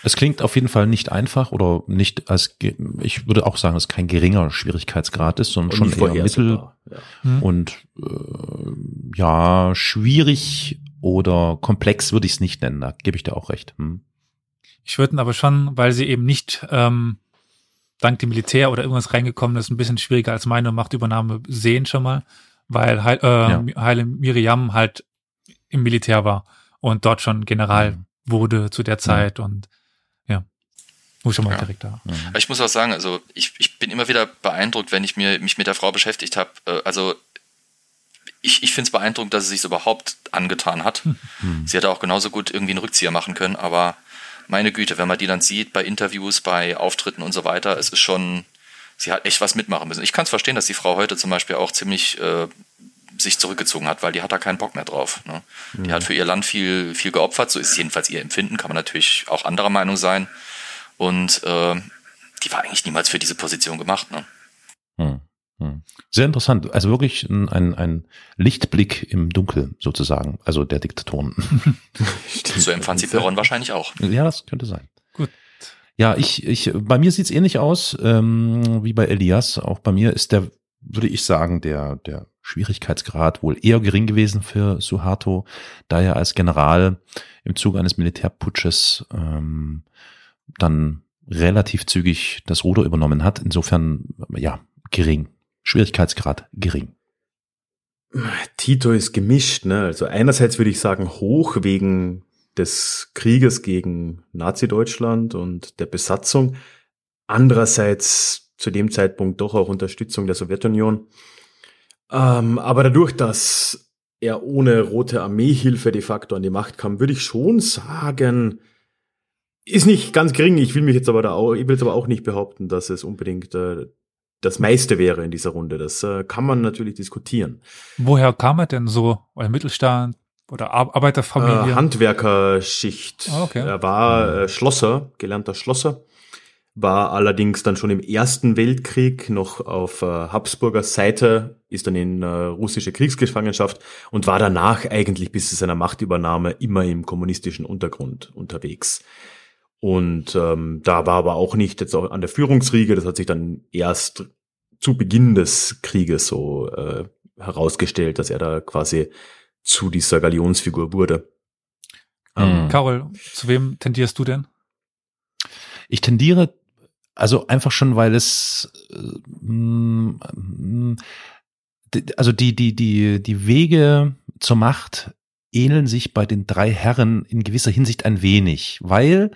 [SPEAKER 2] Es klingt auf jeden Fall nicht einfach oder nicht als, ich würde auch sagen, dass es kein geringer Schwierigkeitsgrad ist, sondern und schon eher mittel ja. Mhm. und äh, ja, schwierig oder komplex würde ich es nicht nennen, da gebe ich dir auch recht. Hm.
[SPEAKER 3] Ich würde aber schon, weil sie eben nicht ähm, dank dem Militär oder irgendwas reingekommen ist, ein bisschen schwieriger als meine Machtübernahme sehen schon mal, weil Heil, äh, ja. Heile Miriam halt im Militär war und dort schon General mhm. wurde zu der Zeit mhm. und wo schon mal ja. direkt da.
[SPEAKER 4] Mhm. Ich muss auch sagen, also ich, ich bin immer wieder beeindruckt, wenn ich mir, mich mit der Frau beschäftigt habe. Äh, also ich, ich finde es beeindruckend, dass sie sich überhaupt angetan hat. Mhm. Sie hätte auch genauso gut irgendwie einen Rückzieher machen können, aber meine Güte, wenn man die dann sieht bei Interviews, bei Auftritten und so weiter, es ist schon, sie hat echt was mitmachen müssen. Ich kann es verstehen, dass die Frau heute zum Beispiel auch ziemlich äh, sich zurückgezogen hat, weil die hat da keinen Bock mehr drauf. Ne? Mhm. Die hat für ihr Land viel, viel geopfert, so ist es jedenfalls ihr Empfinden, kann man natürlich auch anderer Meinung sein. Und äh, die war eigentlich niemals für diese Position gemacht. Ne?
[SPEAKER 2] Mhm. Hm. Sehr interessant. Also wirklich ein, ein, ein Lichtblick im Dunkel sozusagen, also der Diktatoren. (laughs)
[SPEAKER 4] so empfand sie Perron wahrscheinlich auch.
[SPEAKER 2] Ja, das könnte sein. Gut. Ja, ich, ich, bei mir sieht's ähnlich aus ähm, wie bei Elias. Auch bei mir ist der, würde ich sagen, der, der Schwierigkeitsgrad wohl eher gering gewesen für Suharto, da er als General im Zuge eines Militärputsches ähm, dann relativ zügig das Ruder übernommen hat. Insofern, ja, gering. Schwierigkeitsgrad gering.
[SPEAKER 1] Tito ist gemischt, ne? Also einerseits würde ich sagen hoch wegen des Krieges gegen Nazi-Deutschland und der Besatzung. Andererseits zu dem Zeitpunkt doch auch Unterstützung der Sowjetunion. Ähm, aber dadurch, dass er ohne Rote Armeehilfe de facto an die Macht kam, würde ich schon sagen, ist nicht ganz gering. Ich will mich jetzt aber da auch, ich will jetzt aber auch nicht behaupten, dass es unbedingt äh, das meiste wäre in dieser Runde. Das äh, kann man natürlich diskutieren.
[SPEAKER 3] Woher kam er denn so? Euer Mittelstand oder Ar Arbeiterfamilie?
[SPEAKER 1] Äh, Handwerkerschicht. Oh, okay. Er war äh, Schlosser, gelernter Schlosser, war allerdings dann schon im Ersten Weltkrieg noch auf äh, Habsburger Seite, ist dann in äh, russische Kriegsgefangenschaft und war danach eigentlich bis zu seiner Machtübernahme immer im kommunistischen Untergrund unterwegs. Und ähm, da war aber auch nicht jetzt auch an der Führungsriege, das hat sich dann erst zu Beginn des Krieges so äh, herausgestellt, dass er da quasi zu dieser Galionsfigur wurde.
[SPEAKER 3] Ähm, Carol, zu wem tendierst du denn?
[SPEAKER 2] Ich tendiere also einfach schon, weil es äh, also die die die die Wege zur Macht ähneln sich bei den drei Herren in gewisser Hinsicht ein wenig, weil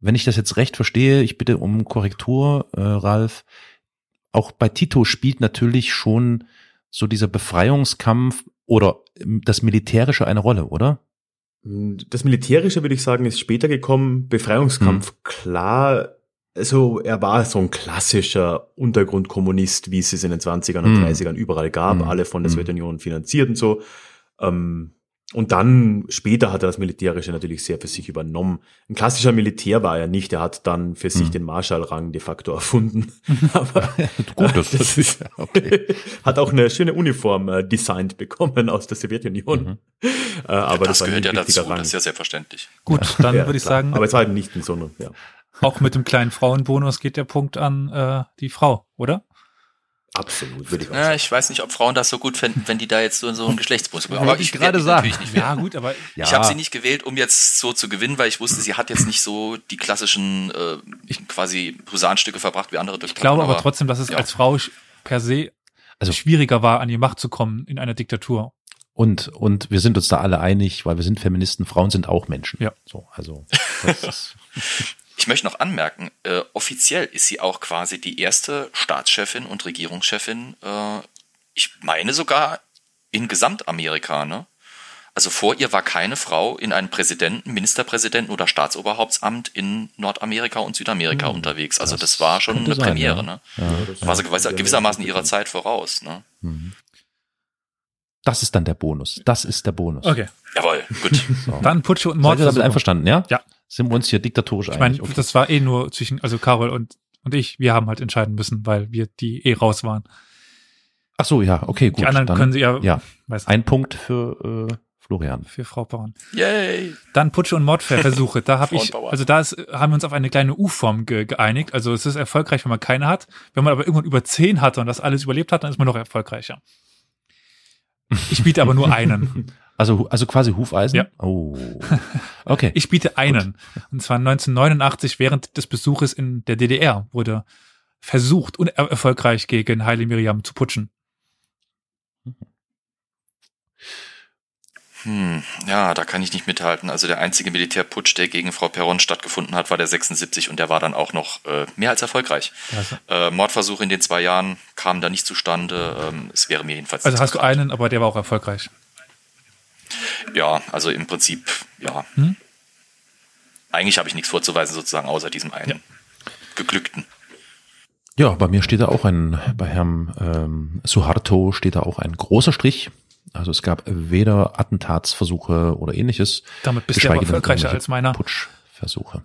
[SPEAKER 2] wenn ich das jetzt recht verstehe, ich bitte um Korrektur, äh, Ralf, auch bei Tito spielt natürlich schon so dieser Befreiungskampf oder ähm, das Militärische eine Rolle, oder?
[SPEAKER 1] Das Militärische würde ich sagen, ist später gekommen. Befreiungskampf, hm. klar. Also er war so ein klassischer Untergrundkommunist, wie es es in den 20ern und hm. 30ern überall gab, hm. alle von der hm. Sowjetunion finanziert und so. Ähm, und dann später hat er das Militärische natürlich sehr für sich übernommen. Ein klassischer Militär war er nicht. Er hat dann für sich mhm. den Marschallrang de facto erfunden. (laughs) Aber gut, das, das (laughs) ist okay. hat auch eine schöne Uniform äh, designt bekommen aus der Sowjetunion. Mhm.
[SPEAKER 4] Äh, aber das, das gehört ja dazu. Rang. Das ist ja selbstverständlich.
[SPEAKER 3] Gut, dann ja, würde ich sagen.
[SPEAKER 1] Aber es war halt nicht in so einem, ja.
[SPEAKER 3] Auch mit dem kleinen Frauenbonus geht der Punkt an äh, die Frau, oder?
[SPEAKER 1] Absolut, würde ich auch
[SPEAKER 4] Ja,
[SPEAKER 1] sagen.
[SPEAKER 4] ich weiß nicht, ob Frauen das so gut finden, wenn die da jetzt so, so einen Geschlechtsbus (laughs) bekommen.
[SPEAKER 2] Wollte
[SPEAKER 4] Aber
[SPEAKER 2] ich gerade sagen.
[SPEAKER 4] natürlich nicht wählen.
[SPEAKER 3] Ja, gut, aber
[SPEAKER 2] Ja.
[SPEAKER 4] Ich habe sie nicht gewählt, um jetzt so zu gewinnen, weil ich wusste, sie hat jetzt nicht so die klassischen äh, quasi Husarenstücke verbracht wie andere
[SPEAKER 3] ich glaube aber trotzdem, dass es
[SPEAKER 4] ja.
[SPEAKER 3] als Frau per se
[SPEAKER 2] Also-
[SPEAKER 3] schwieriger war, an die Macht zu kommen in einer Diktatur.
[SPEAKER 2] Und, und wir sind uns da alle einig, weil wir sind Feministen, Frauen sind auch Menschen.
[SPEAKER 3] Ja.
[SPEAKER 2] So, also, das ist, (laughs)
[SPEAKER 4] Ich möchte noch anmerken, äh, offiziell ist sie auch quasi die erste Staatschefin und Regierungschefin, äh, ich meine sogar in Gesamtamerika, ne? Also vor ihr war keine Frau in einem Präsidenten, Ministerpräsidenten oder Staatsoberhauptsamt in Nordamerika und Südamerika unterwegs. Also das,
[SPEAKER 2] das
[SPEAKER 4] war schon eine
[SPEAKER 2] sein,
[SPEAKER 4] Premiere,
[SPEAKER 2] ja.
[SPEAKER 4] ne?
[SPEAKER 2] ja.
[SPEAKER 1] das
[SPEAKER 4] War sie
[SPEAKER 1] ja.
[SPEAKER 4] gewisser, gewissermaßen ihrer Zeit voraus, ne?
[SPEAKER 2] Mhm. Das ist dann der Bonus. Das ist der Bonus.
[SPEAKER 3] Okay,
[SPEAKER 4] Jawohl, gut. (laughs)
[SPEAKER 2] So.
[SPEAKER 3] dann Putsche und
[SPEAKER 2] Seid ihr damit einverstanden, ja?
[SPEAKER 3] Ja.
[SPEAKER 2] Sind wir uns hier diktatorisch
[SPEAKER 3] Ich meine,
[SPEAKER 2] einig? Okay.
[SPEAKER 3] das war eh nur zwischen, also Carol und, und ich, wir haben halt entscheiden müssen, weil wir die eh raus waren.
[SPEAKER 2] Ach so, ja, okay, gut.
[SPEAKER 3] die anderen
[SPEAKER 2] dann,
[SPEAKER 3] können sie ja,
[SPEAKER 2] ja,
[SPEAKER 3] weiß
[SPEAKER 2] ein Punkt für äh, Florian.
[SPEAKER 3] für Frau Bauern.
[SPEAKER 4] Yay!
[SPEAKER 3] Dann Putsche und Mordversuche. Da habe ich, also da ist, haben wir uns auf eine kleine U-Form ge geeinigt. Also es ist erfolgreich, wenn man keine hat. Wenn man aber irgendwann über zehn hatte und das alles überlebt hat, dann ist man noch erfolgreicher. Ich biete aber nur einen. (laughs)
[SPEAKER 2] Also, also quasi Hufeisen?
[SPEAKER 3] Ja.
[SPEAKER 2] Oh. Okay. (laughs)
[SPEAKER 3] Ich biete einen. Und zwar 1989 während des Besuches in der DDR wurde versucht, unerfolgreich gegen Haile Miriam zu putschen.
[SPEAKER 4] Hm, ja, da kann ich nicht mithalten. Also der einzige Militärputsch, der gegen Frau Perron stattgefunden hat, war der 76 und der war dann auch noch äh, mehr als erfolgreich.
[SPEAKER 3] Also,
[SPEAKER 4] Äh, Mordversuch in den zwei Jahren kam da nicht zustande. Ähm, es wäre mir jedenfalls
[SPEAKER 3] also hast du einen, aber der war auch erfolgreich.
[SPEAKER 4] Ja, also im Prinzip, ja.
[SPEAKER 3] Hm?
[SPEAKER 4] Eigentlich habe ich nichts vorzuweisen, sozusagen, außer diesem einen
[SPEAKER 3] Ja.
[SPEAKER 4] geglückten.
[SPEAKER 2] Ja, bei mir steht da auch ein, bei Herrn ähm, Suharto steht da auch ein großer Strich. Also es gab weder Attentatsversuche oder ähnliches,
[SPEAKER 3] Damit bist du aber
[SPEAKER 2] geschweige denn
[SPEAKER 3] erfolgreicher als meiner.
[SPEAKER 2] Putschversuche.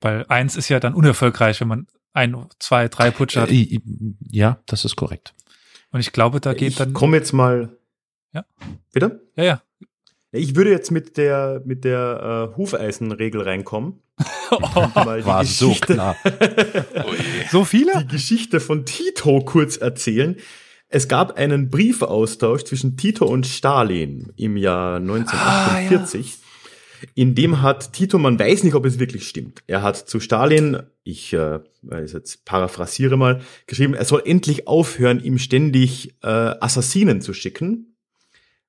[SPEAKER 3] Weil eins ist ja dann unerfolgreich, wenn man ein, zwei, drei Putsche hat.
[SPEAKER 2] Äh, ja, das ist korrekt.
[SPEAKER 3] Und ich glaube, da geht
[SPEAKER 1] ich
[SPEAKER 3] dann.
[SPEAKER 1] komme jetzt mal.
[SPEAKER 3] Ja.
[SPEAKER 1] Bitte?
[SPEAKER 3] Ja, ja.
[SPEAKER 1] Ich würde jetzt mit der mit der äh, Hufeisenregel reinkommen. (laughs) Die
[SPEAKER 2] War so klar. (laughs)
[SPEAKER 4] Oh.
[SPEAKER 3] So viele?
[SPEAKER 1] die Geschichte von Tito kurz erzählen. Es gab einen Briefaustausch zwischen Tito und Stalin im Jahr 1948. In dem hat Tito, man weiß nicht, ob es wirklich stimmt. Er hat zu Stalin, ich äh, jetzt paraphrasiere mal, geschrieben, er soll endlich aufhören, ihm ständig äh, Assassinen zu schicken,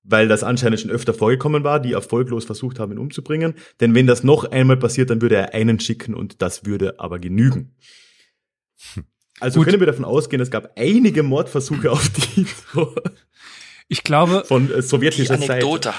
[SPEAKER 1] weil das anscheinend schon öfter vorgekommen war, die erfolglos versucht haben, ihn umzubringen. Denn wenn das noch einmal passiert, dann würde er einen schicken und das würde aber genügen. Also
[SPEAKER 3] Gut.
[SPEAKER 1] können wir davon ausgehen, es gab einige Mordversuche auf Tito (laughs)
[SPEAKER 3] Ich glaube,
[SPEAKER 1] von äh,
[SPEAKER 4] Die
[SPEAKER 1] sowjetischer Seite.
[SPEAKER 4] Anekdote,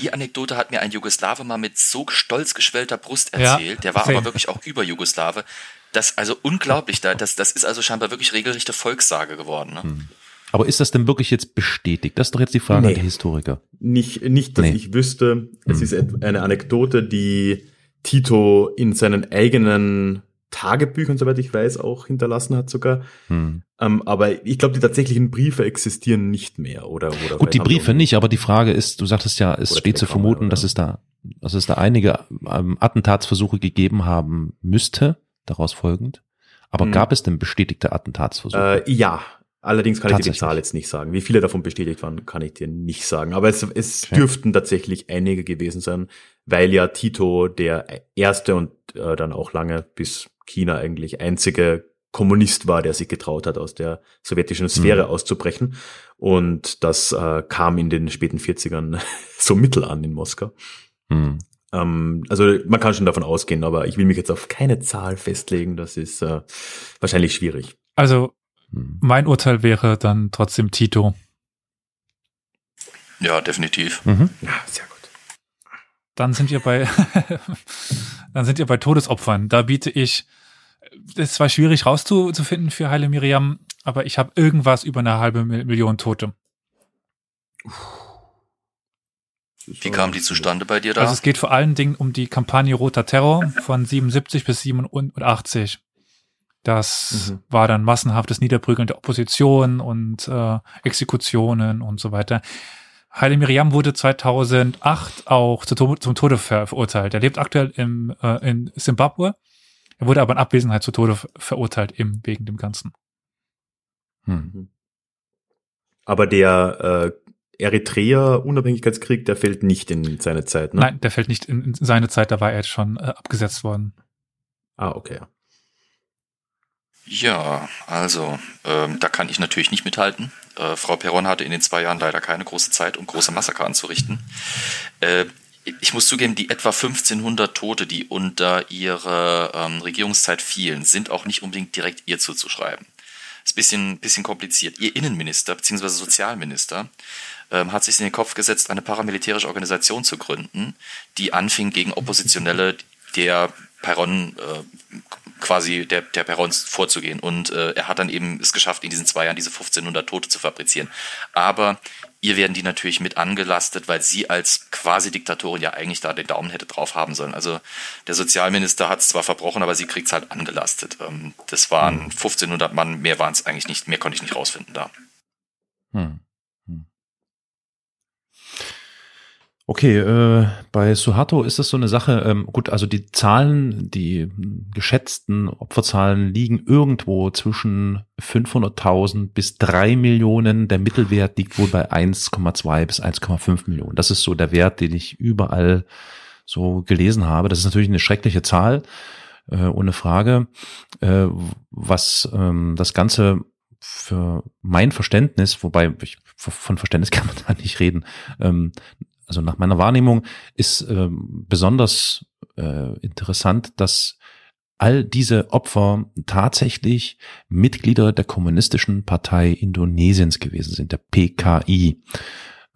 [SPEAKER 4] die Anekdote hat mir ein Jugoslawe mal mit so stolz geschwellter Brust
[SPEAKER 3] Ja,
[SPEAKER 4] erzählt. Der war
[SPEAKER 3] same.
[SPEAKER 4] aber wirklich auch über Jugoslawe. Das, also unglaublich, da, das, das ist also scheinbar wirklich regelrechte Volkssage geworden. Ne?
[SPEAKER 2] Aber ist das denn wirklich jetzt bestätigt? Das ist doch jetzt die Frage
[SPEAKER 1] Nee.
[SPEAKER 2] an die Historiker.
[SPEAKER 1] Nicht, nicht, dass
[SPEAKER 2] Nee.
[SPEAKER 1] ich wüsste. Es
[SPEAKER 2] Hm.
[SPEAKER 1] ist eine Anekdote, die Tito in seinen eigenen Tagebüchern, soweit ich weiß, auch hinterlassen hat sogar.
[SPEAKER 2] Hm.
[SPEAKER 1] Ähm, aber ich glaube, die tatsächlichen Briefe existieren nicht mehr, oder? oder
[SPEAKER 2] Gut, die Briefe nicht, aber die Frage ist, du sagtest ja, es steht zu vermuten, dass es da, dass es da einige ähm, Attentatsversuche gegeben haben müsste, daraus folgend. Aber
[SPEAKER 1] Hm.
[SPEAKER 2] gab es denn bestätigte Attentatsversuche?
[SPEAKER 1] Äh, ja. Allerdings kann ich dir die. Zahl jetzt nicht sagen. Wie viele davon bestätigt waren, kann ich dir nicht sagen. Aber es, es
[SPEAKER 2] Okay.
[SPEAKER 1] dürften tatsächlich einige gewesen sein, weil ja Tito der erste und äh, dann auch lange bis China eigentlich einzige Kommunist war, der sich getraut hat, aus der sowjetischen Sphäre
[SPEAKER 2] Mhm.
[SPEAKER 1] auszubrechen. Und das äh, kam in den späten 40ern (laughs) so mittel an in Moskau.
[SPEAKER 2] Hm.
[SPEAKER 1] Ähm, also man kann schon davon ausgehen, aber ich will mich jetzt auf keine Zahl festlegen. Das ist äh, wahrscheinlich schwierig.
[SPEAKER 3] also. Mein Urteil wäre dann trotzdem Tito.
[SPEAKER 4] Ja, definitiv.
[SPEAKER 2] Mhm.
[SPEAKER 1] Ja, sehr gut.
[SPEAKER 3] Dann sind wir bei, (laughs) dann sind wir bei Todesopfern. Da biete ich, das ist zwar schwierig rauszufinden für Heile Miriam, aber ich habe irgendwas über eine halbe Mil- Million Tote.
[SPEAKER 4] Wie kam die zustande bei dir da?
[SPEAKER 3] Also es geht vor allen Dingen um die Kampagne Roter Terror von 77 bis 87. Das
[SPEAKER 1] Mhm.
[SPEAKER 3] war dann massenhaftes Niederprügeln der Opposition und äh, Exekutionen und so weiter. Haile Miriam wurde 2008 auch zu, To- zum Tode ver verurteilt. Er lebt aktuell im, äh, in Zimbabwe. Er wurde aber in Abwesenheit zu Tode ver verurteilt im, wegen dem Ganzen.
[SPEAKER 2] Hm.
[SPEAKER 1] Aber der äh, Eritrea-Unabhängigkeitskrieg, der fällt nicht in seine Zeit, ne?
[SPEAKER 3] Nein, der fällt nicht in, in seine Zeit, da war er jetzt schon äh, abgesetzt worden.
[SPEAKER 1] Ah, okay.
[SPEAKER 4] Ja, also ähm, da kann ich natürlich nicht mithalten. Äh, Frau Perron hatte in den zwei Jahren leider keine große Zeit, um große Massaker anzurichten. Äh, ich muss zugeben, die etwa 1500 Tote, die unter ihrer ähm, Regierungszeit fielen, sind auch nicht unbedingt direkt ihr zuzuschreiben. Ist ein bisschen, bisschen kompliziert. Ihr Innenminister bzw. Sozialminister ähm, hat sich in den Kopf gesetzt, eine paramilitärische Organisation zu gründen, die anfing gegen Oppositionelle der Perron äh, quasi der, der Perrons vorzugehen. Und äh, er hat dann eben es geschafft, in diesen zwei Jahren diese 1500 Tote zu fabrizieren. Aber ihr werden die natürlich mit angelastet, weil sie als quasi Diktatorin ja eigentlich da den Daumen hätte drauf haben sollen. Also der Sozialminister hat es zwar verbrochen, aber sie kriegt es halt angelastet. Ähm, das waren 1500 Mann, mehr waren es eigentlich nicht, mehr konnte ich nicht rausfinden da.
[SPEAKER 2] Hm. Hm. Okay, äh, bei Suharto ist das so eine Sache, ähm, gut, also die Zahlen, die geschätzten Opferzahlen liegen irgendwo zwischen 500.000 bis drei Millionen. Der Mittelwert liegt wohl bei 1,2 bis 1,5 Millionen. Das ist so der Wert, den ich überall so gelesen habe. Das ist natürlich eine schreckliche Zahl, äh, ohne Frage. Äh, was ähm, das Ganze für mein Verständnis, wobei ich, von Verständnis (laughs) kann man da nicht reden, ähm, also nach meiner Wahrnehmung ist ähm, besonders äh, interessant, dass all diese Opfer tatsächlich Mitglieder der kommunistischen Partei Indonesiens gewesen sind, der PKI.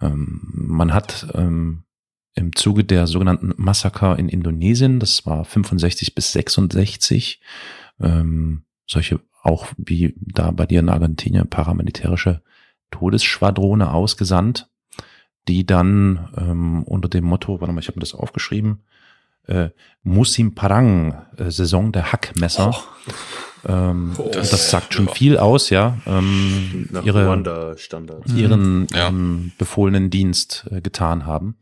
[SPEAKER 2] Ähm, man hat ähm, im Zuge der sogenannten Massaker in Indonesien, das war 65 bis 66, ähm, solche auch wie da bei dir in Argentinien paramilitärische Todesschwadrone ausgesandt die dann ähm, unter dem Motto, warte mal, ich habe mir das aufgeschrieben, äh, Musim Parang, äh, Saison der Hackmesser. Oh. Ähm, oh, das, das, sagt schon ja. viel aus, ja. Ähm,
[SPEAKER 1] Nach
[SPEAKER 2] ihre,
[SPEAKER 1] Rwanda-Standards.
[SPEAKER 2] Ihren, ja. ihren befohlenen Dienst äh, getan haben.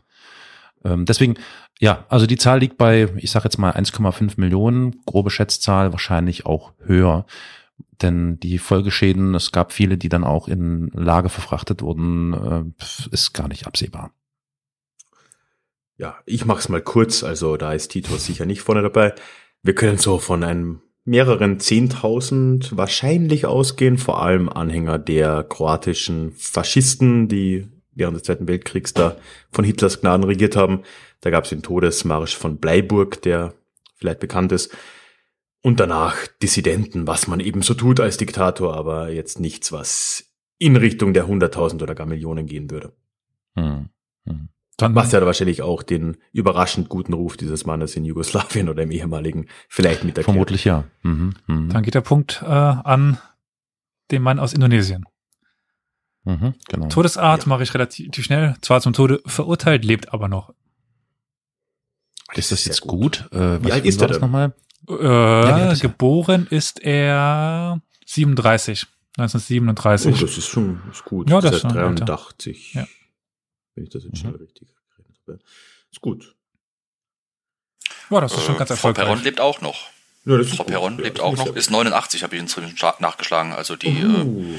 [SPEAKER 2] Ähm, deswegen, ja, also die Zahl liegt bei, ich sage jetzt mal 1,5 Millionen, grobe Schätzzahl, wahrscheinlich auch höher. Denn die Folgeschäden, es gab viele, die dann auch in Lager verfrachtet wurden, äh, ist gar nicht absehbar.
[SPEAKER 1] Ja, ich mach's mal kurz, also da ist Tito sicher nicht vorne dabei. Wir können so von einem mehreren Zehntausend wahrscheinlich ausgehen, vor allem Anhänger der kroatischen Faschisten, die während des Zweiten Weltkriegs da von Hitlers Gnaden regiert haben. Da gab es den Todesmarsch von Bleiburg, der vielleicht bekannt ist. Und danach Dissidenten, was man eben so tut als Diktator, aber jetzt nichts, was in Richtung der 100.000 oder gar Millionen gehen würde. Hm. Hm. Dann, was ja wahrscheinlich auch den überraschend guten Ruf dieses Mannes in Jugoslawien oder im ehemaligen vielleicht mit der
[SPEAKER 2] Vermutlich ja. Mhm.
[SPEAKER 3] Mhm. Dann geht der Punkt äh, an den Mann aus Indonesien. Mhm, genau. Todesart ja. mache ich relativ schnell. Zwar zum Tode verurteilt, lebt aber noch.
[SPEAKER 2] Ist das jetzt gut?
[SPEAKER 1] gut? Äh, Wie alt ist der denn?
[SPEAKER 3] nochmal? Äh, ja, geboren ist er 37, 1937.
[SPEAKER 1] Oh, das ist schon ist gut.
[SPEAKER 3] Ja, das
[SPEAKER 1] ist 83. Ja. Wenn ich das jetzt schnell mhm. richtig gerechnet habe. Ist gut.
[SPEAKER 3] Ja, das ist schon äh, ganz erfolgreich.
[SPEAKER 4] Frau Perron lebt auch noch. Ja, Frau gut. Perron ja, lebt auch noch, ist 89, habe ich inzwischen nachgeschlagen. Also die uh.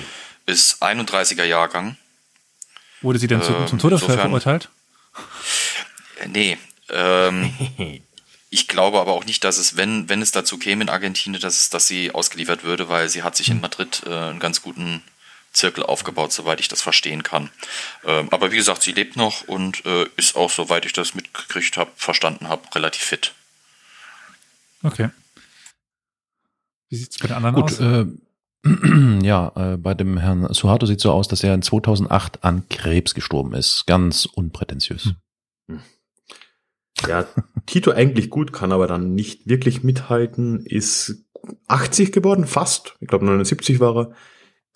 [SPEAKER 4] äh, ist 31er Jahrgang.
[SPEAKER 3] Wurde sie denn ähm, zum Tode verurteilt?
[SPEAKER 4] Nee. Ähm, (laughs) Ich glaube aber auch nicht, dass es, wenn, wenn es dazu käme in Argentinien, dass, es, dass sie ausgeliefert würde, weil sie hat sich in hm. Madrid äh, einen ganz guten Zirkel aufgebaut, soweit ich das verstehen kann. Ähm, aber wie gesagt, sie lebt noch und äh, ist auch, soweit ich das mitgekriegt habe, verstanden habe, relativ fit.
[SPEAKER 3] Okay. Wie sieht es bei den anderen Gut, aus?
[SPEAKER 2] Äh, (clears throat) ja, äh, bei dem Herrn Suharto sieht so aus, dass er in 2008 an Krebs gestorben ist. Ganz unprätentiös. Hm.
[SPEAKER 1] Ja, Tito eigentlich gut, kann aber dann nicht wirklich mithalten, ist 80 geworden, fast. Ich glaube 79 war er.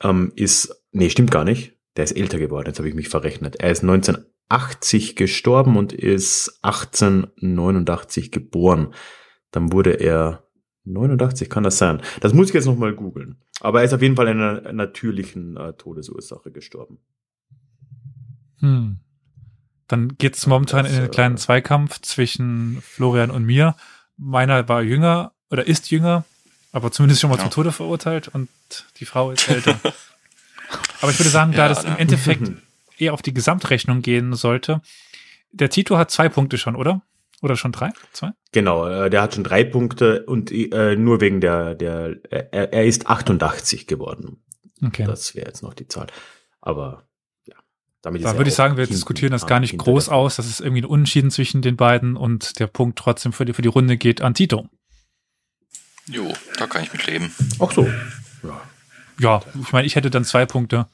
[SPEAKER 1] Ähm, ist, nee, stimmt gar nicht. Der ist älter geworden, jetzt habe ich mich verrechnet. Er ist 1980 gestorben und ist 1889 geboren. Dann wurde er 89, kann das sein? Das muss ich jetzt nochmal googeln. Aber er ist auf jeden Fall in einer natürlichen äh, Todesursache gestorben.
[SPEAKER 3] Hm. Dann geht es momentan das, in kleinen äh, Zweikampf zwischen Florian und mir. Meiner war jünger oder ist jünger, aber zumindest schon mal ja. zum Tode verurteilt und die Frau ist älter. (laughs) Aber ich würde sagen, da
[SPEAKER 4] Ja,
[SPEAKER 3] das im. Endeffekt eher auf die Gesamtrechnung gehen sollte, der Tito hat zwei Punkte schon, oder? Oder schon drei? Zwei?
[SPEAKER 1] Genau, äh, der hat schon drei Punkte und äh, nur wegen der, der er, er ist 88 geworden.
[SPEAKER 3] Okay.
[SPEAKER 1] Das wäre jetzt noch die Zahl. Aber damit
[SPEAKER 3] Da würde ich sagen, wir
[SPEAKER 1] hinten
[SPEAKER 3] diskutieren das gar nicht groß
[SPEAKER 1] der-
[SPEAKER 3] aus. Das ist irgendwie ein Unentschieden zwischen den beiden und der Punkt trotzdem für die, für die Runde geht an Tito.
[SPEAKER 4] Jo, da kann ich mit leben.
[SPEAKER 1] Ach so. Ja.
[SPEAKER 3] Ja, ich meine, ich hätte dann zwei Punkte.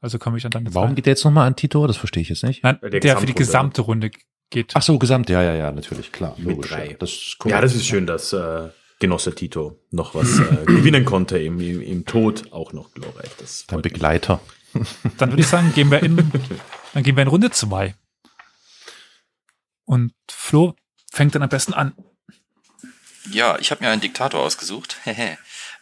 [SPEAKER 3] Also komme ich dann dann
[SPEAKER 2] Warum geht der jetzt nochmal an Tito? Das verstehe ich jetzt nicht.
[SPEAKER 3] Nein,
[SPEAKER 1] Der
[SPEAKER 3] der, für die gesamte Runde geht.
[SPEAKER 2] Ach so, gesamt, ja, ja, ja, natürlich, klar.
[SPEAKER 1] Mit
[SPEAKER 2] logisch,
[SPEAKER 1] drei.
[SPEAKER 2] ja. Das ist
[SPEAKER 1] ja, das ist schön, dass äh, Genosse Tito noch was äh, gewinnen konnte im, im, im Tod, auch noch glorreich. Das
[SPEAKER 2] Dein
[SPEAKER 1] freut mich. (laughs)
[SPEAKER 3] Dann würde ich sagen, gehen wir in, dann gehen wir in Runde zwei. Und Flo fängt dann am besten an.
[SPEAKER 4] Ja, ich habe mir einen Diktator ausgesucht. (laughs)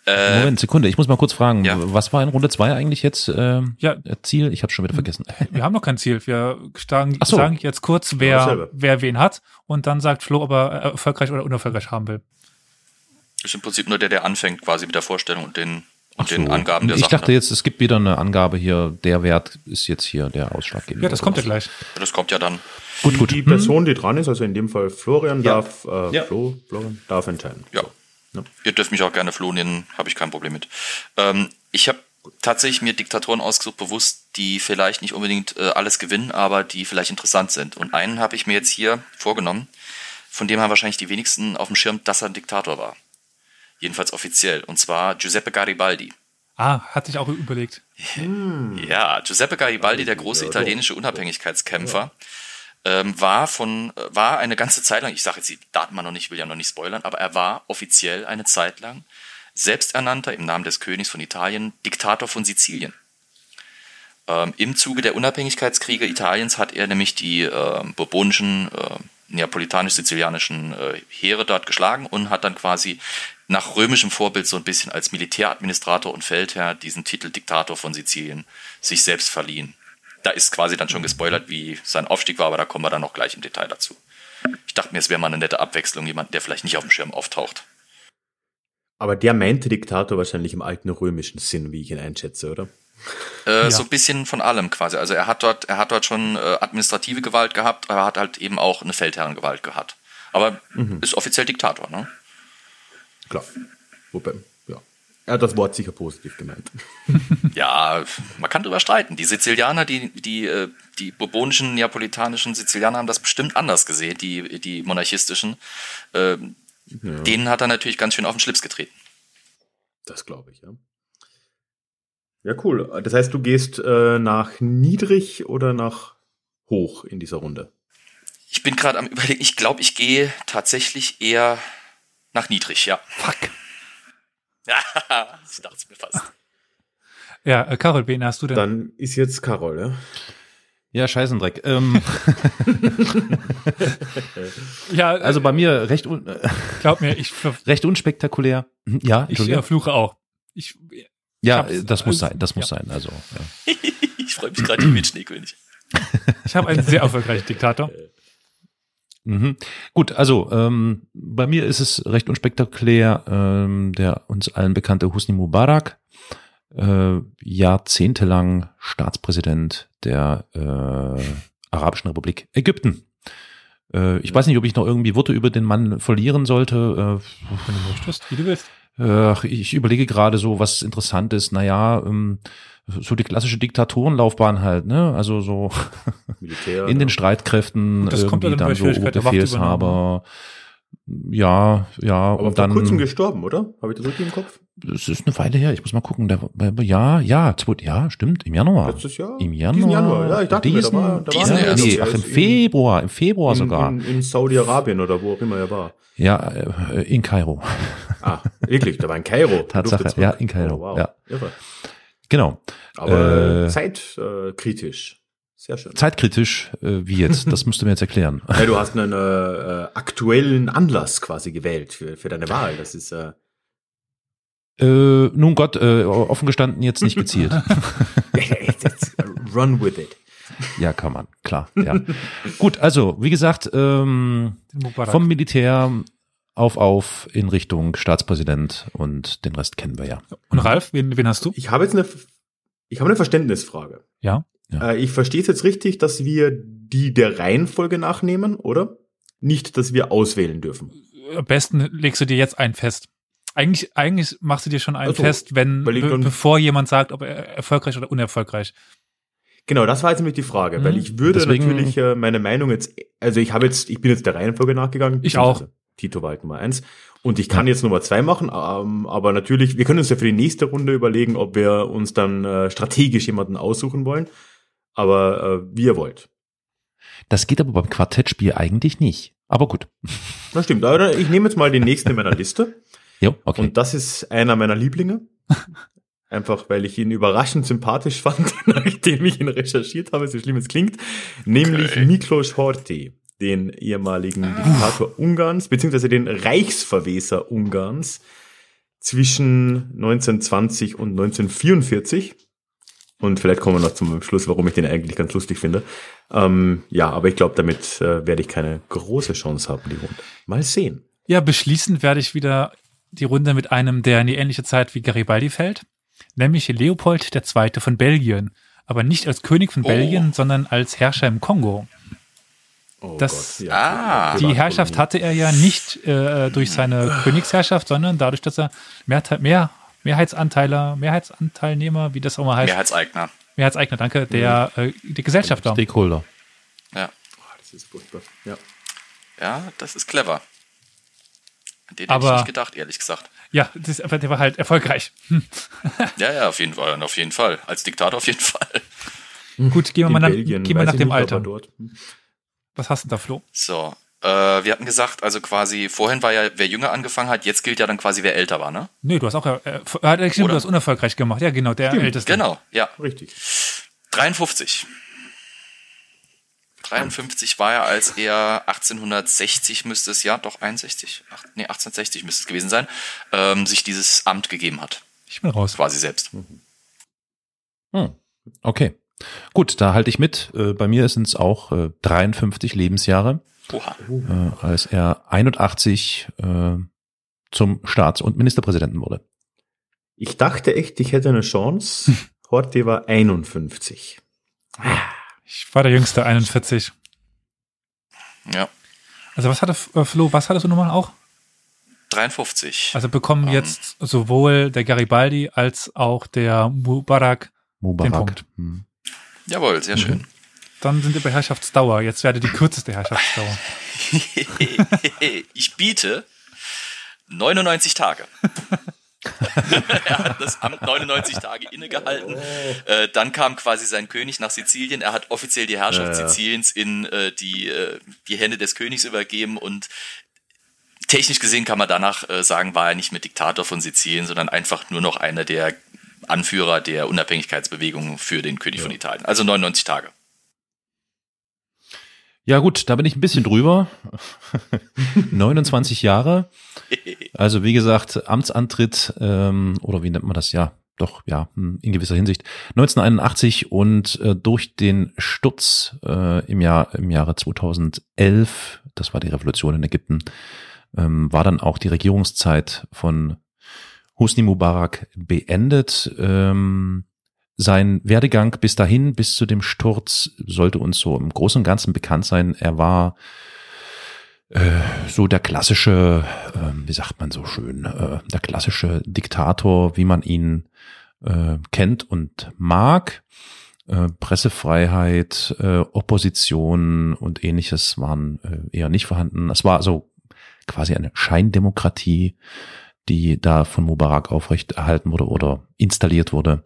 [SPEAKER 4] Äh,
[SPEAKER 2] Moment, Sekunde, ich muss mal kurz fragen,
[SPEAKER 4] ja.
[SPEAKER 2] was war in Runde zwei eigentlich jetzt ähm,
[SPEAKER 3] Ja.
[SPEAKER 2] Ziel? Ich habe schon wieder vergessen. (laughs)
[SPEAKER 3] Wir haben noch kein Ziel. Wir sagen,
[SPEAKER 2] so.
[SPEAKER 3] sagen jetzt kurz, wer, wer wen hat. Und dann sagt Flo, ob er äh, erfolgreich oder unerfolgreich haben will.
[SPEAKER 4] ist im Prinzip nur der, der anfängt quasi mit der Vorstellung und den, und
[SPEAKER 2] Ach so.
[SPEAKER 4] den Angaben der
[SPEAKER 2] ich
[SPEAKER 4] Sachen.
[SPEAKER 2] dachte jetzt, es gibt wieder eine Angabe hier, der Wert ist jetzt hier der ausschlaggebende.
[SPEAKER 3] Ja, das kommt ja gleich.
[SPEAKER 4] Das kommt ja dann.
[SPEAKER 2] Gut, gut.
[SPEAKER 1] Die Person, die dran ist, also in dem Fall Florian,
[SPEAKER 2] Ja.
[SPEAKER 1] darf äh,
[SPEAKER 2] Ja.
[SPEAKER 1] Flo, Florian darf entscheiden.
[SPEAKER 4] Ja.
[SPEAKER 1] Ja.
[SPEAKER 4] Ihr dürft mich auch gerne Flo nennen, habe ich kein Problem mit. Ähm, ich habe tatsächlich mir Diktatoren ausgesucht, bewusst, die vielleicht nicht unbedingt äh, alles gewinnen, aber die vielleicht interessant sind. Und einen habe ich mir jetzt hier vorgenommen, von dem haben wahrscheinlich die wenigsten auf dem Schirm, dass er ein Diktator war. Jedenfalls offiziell. Und zwar Giuseppe Garibaldi.
[SPEAKER 3] Ah, hatte ich auch überlegt. (laughs)
[SPEAKER 4] Ja, Giuseppe Garibaldi, der große italienische Unabhängigkeitskämpfer, ähm, war von war eine ganze Zeit lang, ich sage jetzt die Daten mal noch nicht, will ja noch nicht spoilern, aber er war offiziell eine Zeit lang selbsternannter im Namen des Königs von Italien Diktator von Sizilien. Ähm, Im Zuge der Unabhängigkeitskriege Italiens hat er nämlich die äh, bourbonischen, äh, neapolitanisch-sizilianischen äh, Heere dort geschlagen und hat dann quasi nach römischem Vorbild so ein bisschen als Militäradministrator und Feldherr diesen Titel Diktator von Sizilien sich selbst verliehen. Da ist quasi dann schon gespoilert, wie sein Aufstieg war, aber da kommen wir dann noch gleich im Detail dazu. Ich dachte mir, es wäre mal eine nette Abwechslung, jemand, der vielleicht nicht auf dem Schirm auftaucht.
[SPEAKER 1] Aber der meinte Diktator wahrscheinlich im alten römischen Sinn, wie ich ihn einschätze, oder?
[SPEAKER 4] Äh,
[SPEAKER 3] Ja.
[SPEAKER 4] So ein bisschen von allem quasi. Also er hat dort, er hat dort schon äh, administrative Gewalt gehabt, aber er hat halt eben auch eine Feldherrengewalt gehabt. Aber ist offiziell Diktator, ne?
[SPEAKER 1] Klar. Wobei, ja. Er hat das Wort sicher positiv gemeint. (laughs)
[SPEAKER 4] Ja, man kann drüber streiten. Die Sizilianer, die, die, äh, die bourbonischen, neapolitanischen Sizilianer haben das bestimmt anders gesehen, die, die monarchistischen. Ähm, Denen hat er natürlich ganz schön auf den Schlips getreten.
[SPEAKER 1] Das glaube ich, ja. Ja, cool. Das heißt, du gehst äh, nach niedrig oder nach hoch in dieser Runde?
[SPEAKER 4] Ich bin gerade am überlegen, ich glaube, ich gehe tatsächlich eher nach niedrig, ja.
[SPEAKER 3] Fuck. (laughs)
[SPEAKER 4] Ja, ich dachte es mir fast.
[SPEAKER 3] Ja, äh, Carol, wen hast du denn?
[SPEAKER 1] Dann ist jetzt Carol, ja?
[SPEAKER 2] Ja, Scheißendreck. Ähm, (laughs)
[SPEAKER 3] ja,
[SPEAKER 2] also bei mir recht, un äh,
[SPEAKER 3] glaub mir, ich, (laughs)
[SPEAKER 2] recht unspektakulär. Ja,
[SPEAKER 3] ich äh, fluche auch. Ich,
[SPEAKER 2] ja,
[SPEAKER 3] hab's-
[SPEAKER 2] äh, das muss sein, das muss
[SPEAKER 3] ja.
[SPEAKER 2] sein. Also, ja.
[SPEAKER 4] Ich freue mich gerade wie mit Schneekönig.
[SPEAKER 3] ich habe einen sehr erfolgreichen Diktator.
[SPEAKER 2] Mhm. Gut, also ähm, bei mir ist es recht unspektakulär. Ähm, der uns allen bekannte Husni Mubarak, äh, jahrzehntelang Staatspräsident der äh, Arabischen Republik Ägypten. Äh, ich weiß nicht, ob ich noch irgendwie Worte über den Mann verlieren sollte.
[SPEAKER 3] Wenn du möchtest, wie du willst.
[SPEAKER 2] Äh, ich überlege gerade so, was interessant ist. Naja, ähm, so die klassische Diktatorenlaufbahn halt, ne? Also so (laughs)
[SPEAKER 1] Militär.
[SPEAKER 2] in den. Streitkräften
[SPEAKER 3] das kommt
[SPEAKER 2] irgendwie
[SPEAKER 3] dann
[SPEAKER 2] dann so
[SPEAKER 3] Macht
[SPEAKER 2] Oberbefehlshaber. Ja, ja,
[SPEAKER 1] Aber
[SPEAKER 2] und
[SPEAKER 1] vor
[SPEAKER 2] dann,
[SPEAKER 1] kurzem gestorben, oder? Habe ich das richtig im Kopf?
[SPEAKER 2] es ist eine Weile her, ich muss mal gucken, der, war- ja, ja, ja, stimmt, im Januar.
[SPEAKER 1] Letztes Jahr?
[SPEAKER 2] Im Januar.
[SPEAKER 1] Diesen Januar, ja, ich dachte mir, da
[SPEAKER 2] diesen,
[SPEAKER 1] war- da war
[SPEAKER 4] Diesen
[SPEAKER 2] ja,
[SPEAKER 4] erst.
[SPEAKER 2] nee, ach, im Februar, im Februar
[SPEAKER 1] In,
[SPEAKER 2] sogar.
[SPEAKER 1] in, in Saudi-Arabien oder wo auch immer er war.
[SPEAKER 2] ja, äh, in Kairo.
[SPEAKER 1] Ah, wirklich, da war in Kairo. (laughs)
[SPEAKER 2] Tatsache, ja, in Kairo,
[SPEAKER 1] Oh, wow.
[SPEAKER 2] ja.
[SPEAKER 1] Irre.
[SPEAKER 2] Genau.
[SPEAKER 1] Aber
[SPEAKER 2] Äh,
[SPEAKER 1] zeitkritisch. Äh, kritisch. Sehr schön.
[SPEAKER 2] Zeitkritisch, äh, wie jetzt? Das musst du mir jetzt erklären. (laughs)
[SPEAKER 1] Ja, du hast einen äh, aktuellen Anlass quasi gewählt für, für deine Wahl. Das ist äh,
[SPEAKER 2] Äh, nun Gott, äh, offen gestanden jetzt nicht gezielt. (laughs) (laughs)
[SPEAKER 1] run with it.
[SPEAKER 2] ja, kann man, klar. Ja. Gut, also wie gesagt, ähm, vom Militär auf auf in Richtung Staatspräsident und den Rest kennen wir ja.
[SPEAKER 3] Und Ralf, wen, wen hast du?
[SPEAKER 1] Ich habe jetzt eine Ich habe eine Verständnisfrage.
[SPEAKER 3] Ja.
[SPEAKER 2] Ja.
[SPEAKER 1] Äh, ich verstehe es jetzt richtig, dass wir die der Reihenfolge nachnehmen, oder? Nicht, dass wir auswählen dürfen.
[SPEAKER 3] Am besten legst du dir jetzt einen fest. Eigentlich, eigentlich machst du dir schon einen
[SPEAKER 1] Ach so,
[SPEAKER 3] fest, wenn, be bevor jemand sagt, ob er erfolgreich oder unerfolgreich.
[SPEAKER 1] Genau, das war jetzt nämlich die Frage,
[SPEAKER 3] Mhm.
[SPEAKER 1] weil ich würde
[SPEAKER 2] Deswegen-
[SPEAKER 1] natürlich äh, meine Meinung jetzt, also ich habe jetzt, ich bin jetzt der Reihenfolge nachgegangen.
[SPEAKER 3] Ich auch.
[SPEAKER 1] Tito war halt Nummer eins. Und ich kann jetzt Nummer zwei machen, ähm, aber natürlich, wir können uns ja für die nächste Runde überlegen, ob wir uns dann äh, strategisch jemanden aussuchen wollen. Aber äh, wie ihr wollt.
[SPEAKER 2] Das geht aber beim Quartettspiel eigentlich nicht. Aber gut.
[SPEAKER 1] Na stimmt, aber ich nehme jetzt mal den nächsten in meiner Liste. (laughs)
[SPEAKER 2] Jo, okay.
[SPEAKER 1] Und das ist einer meiner Lieblinge. (laughs) Einfach weil ich ihn überraschend sympathisch fand, (laughs) nachdem ich ihn recherchiert habe, so schlimm es klingt. Nämlich
[SPEAKER 4] Okay.
[SPEAKER 1] Miklos Horthy, den ehemaligen Diktator Ungarns, beziehungsweise den Reichsverweser Ungarns zwischen 1920 und 1944. Und vielleicht kommen wir noch zum Schluss, warum ich den eigentlich ganz lustig finde. Ähm, ja, aber ich glaube, damit äh, werde ich keine große Chance haben, die Runde. Mal sehen.
[SPEAKER 3] Ja, beschließend werde ich wieder die Runde mit einem, der in die ähnliche Zeit wie Garibaldi fällt, nämlich Leopold II. von Belgien. Aber nicht als König von
[SPEAKER 4] Oh.
[SPEAKER 3] Belgien, sondern als Herrscher im Kongo.
[SPEAKER 1] Oh
[SPEAKER 3] Das-
[SPEAKER 1] Gott,
[SPEAKER 4] Ah.
[SPEAKER 3] Die Herrschaft hatte er ja nicht äh, durch seine Königsherrschaft, sondern dadurch, dass er mehr, mehr Mehrheitsanteile, Mehrheitsanteilnehmer, wie das auch mal heißt,
[SPEAKER 4] Mehrheitseigner.
[SPEAKER 3] Mehrheitseigner, danke, der, äh, der Gesellschaft war.
[SPEAKER 2] Stakeholder.
[SPEAKER 4] Ja.
[SPEAKER 1] Das ist furchtbar. Ja.
[SPEAKER 4] Ja, das ist clever. An den hätte
[SPEAKER 3] Aber-
[SPEAKER 4] ich nicht gedacht, ehrlich gesagt.
[SPEAKER 3] Ja, das, aber der war halt erfolgreich. Hm. (laughs)
[SPEAKER 4] Ja, ja, auf jeden Fall. Auf jeden Fall. Als Diktator auf jeden Fall.
[SPEAKER 3] Gut, gehen wir
[SPEAKER 1] In
[SPEAKER 3] mal nach,
[SPEAKER 1] Belgien,
[SPEAKER 3] gehen wir nach dem
[SPEAKER 1] er
[SPEAKER 3] Alter.
[SPEAKER 1] Dort.
[SPEAKER 3] Was hast du da, Flo?
[SPEAKER 4] So. Äh, wir hatten gesagt, also quasi, vorhin war ja, wer jünger angefangen hat, jetzt gilt ja dann quasi, wer älter war, ne?
[SPEAKER 3] Nee, du hast auch, äh, hat stimmt,
[SPEAKER 4] Oder?
[SPEAKER 3] du hast unerfolgreich gemacht. Ja, genau, der Älteste.
[SPEAKER 4] Genau, ja.
[SPEAKER 1] Richtig.
[SPEAKER 4] 53. 53 war er, als er 1860 müsste es, ja, doch 61, ach, nee, 1860 müsste es gewesen sein, ähm, sich dieses Amt gegeben hat.
[SPEAKER 3] Ich bin raus.
[SPEAKER 4] Quasi selbst.
[SPEAKER 2] Hm. Okay. Gut, da halte ich mit. Äh, bei mir sind es auch äh, 53 Lebensjahre,
[SPEAKER 4] Oha.
[SPEAKER 2] äh, als er 81 äh, zum Staats- und Ministerpräsidenten wurde.
[SPEAKER 1] Ich dachte echt, ich hätte eine Chance. (laughs) Horthy war 51.
[SPEAKER 3] Ich war der Jüngste, 41.
[SPEAKER 4] Ja.
[SPEAKER 3] Also was hatte äh, Flo, was hattest du nochmal auch?
[SPEAKER 4] 53.
[SPEAKER 3] Also bekommen
[SPEAKER 4] Ähm.
[SPEAKER 3] jetzt sowohl der Garibaldi als auch der Mubarak.
[SPEAKER 2] Mubarak.
[SPEAKER 3] Punkt.
[SPEAKER 2] Hm.
[SPEAKER 4] Jawohl, sehr schön.
[SPEAKER 3] Dann sind wir bei Herrschaftsdauer. Jetzt werde die kürzeste Herrschaftsdauer. (laughs)
[SPEAKER 4] ich biete 99 Tage. (laughs) er hat das Amt 99 Tage innegehalten. Äh, dann kam quasi sein König nach Sizilien. Er hat offiziell die Herrschaft
[SPEAKER 1] Ja, ja.
[SPEAKER 4] Siziliens in äh, die, äh, die Hände des Königs übergeben und technisch gesehen kann man danach äh, sagen, war er nicht mehr Diktator von Sizilien, sondern einfach nur noch einer der Anführer der Unabhängigkeitsbewegung für den König von Italien. Also 99 Tage.
[SPEAKER 2] Ja gut, da bin ich ein bisschen drüber. (laughs) 29 Jahre. (laughs) Also wie gesagt, Amtsantritt ähm, oder wie nennt man das? Ja, doch, ja, hm, in gewisser Hinsicht. 1981 und äh, durch den Sturz äh, im Jahr im Jahre 2011, das war die Revolution in Ägypten, ähm, war dann auch die Regierungszeit von Husni Mubarak beendet. Ähm, sein Werdegang bis dahin, bis zu dem Sturz, sollte uns so im Großen und Ganzen bekannt sein. Er war äh, so der klassische, äh, wie sagt man so schön, äh, der klassische Diktator, wie man ihn äh, kennt und mag. Pressefreiheit, Opposition und ähnliches waren eher nicht vorhanden. Es war also quasi eine Scheindemokratie, die da von Mubarak aufrechterhalten wurde oder installiert wurde.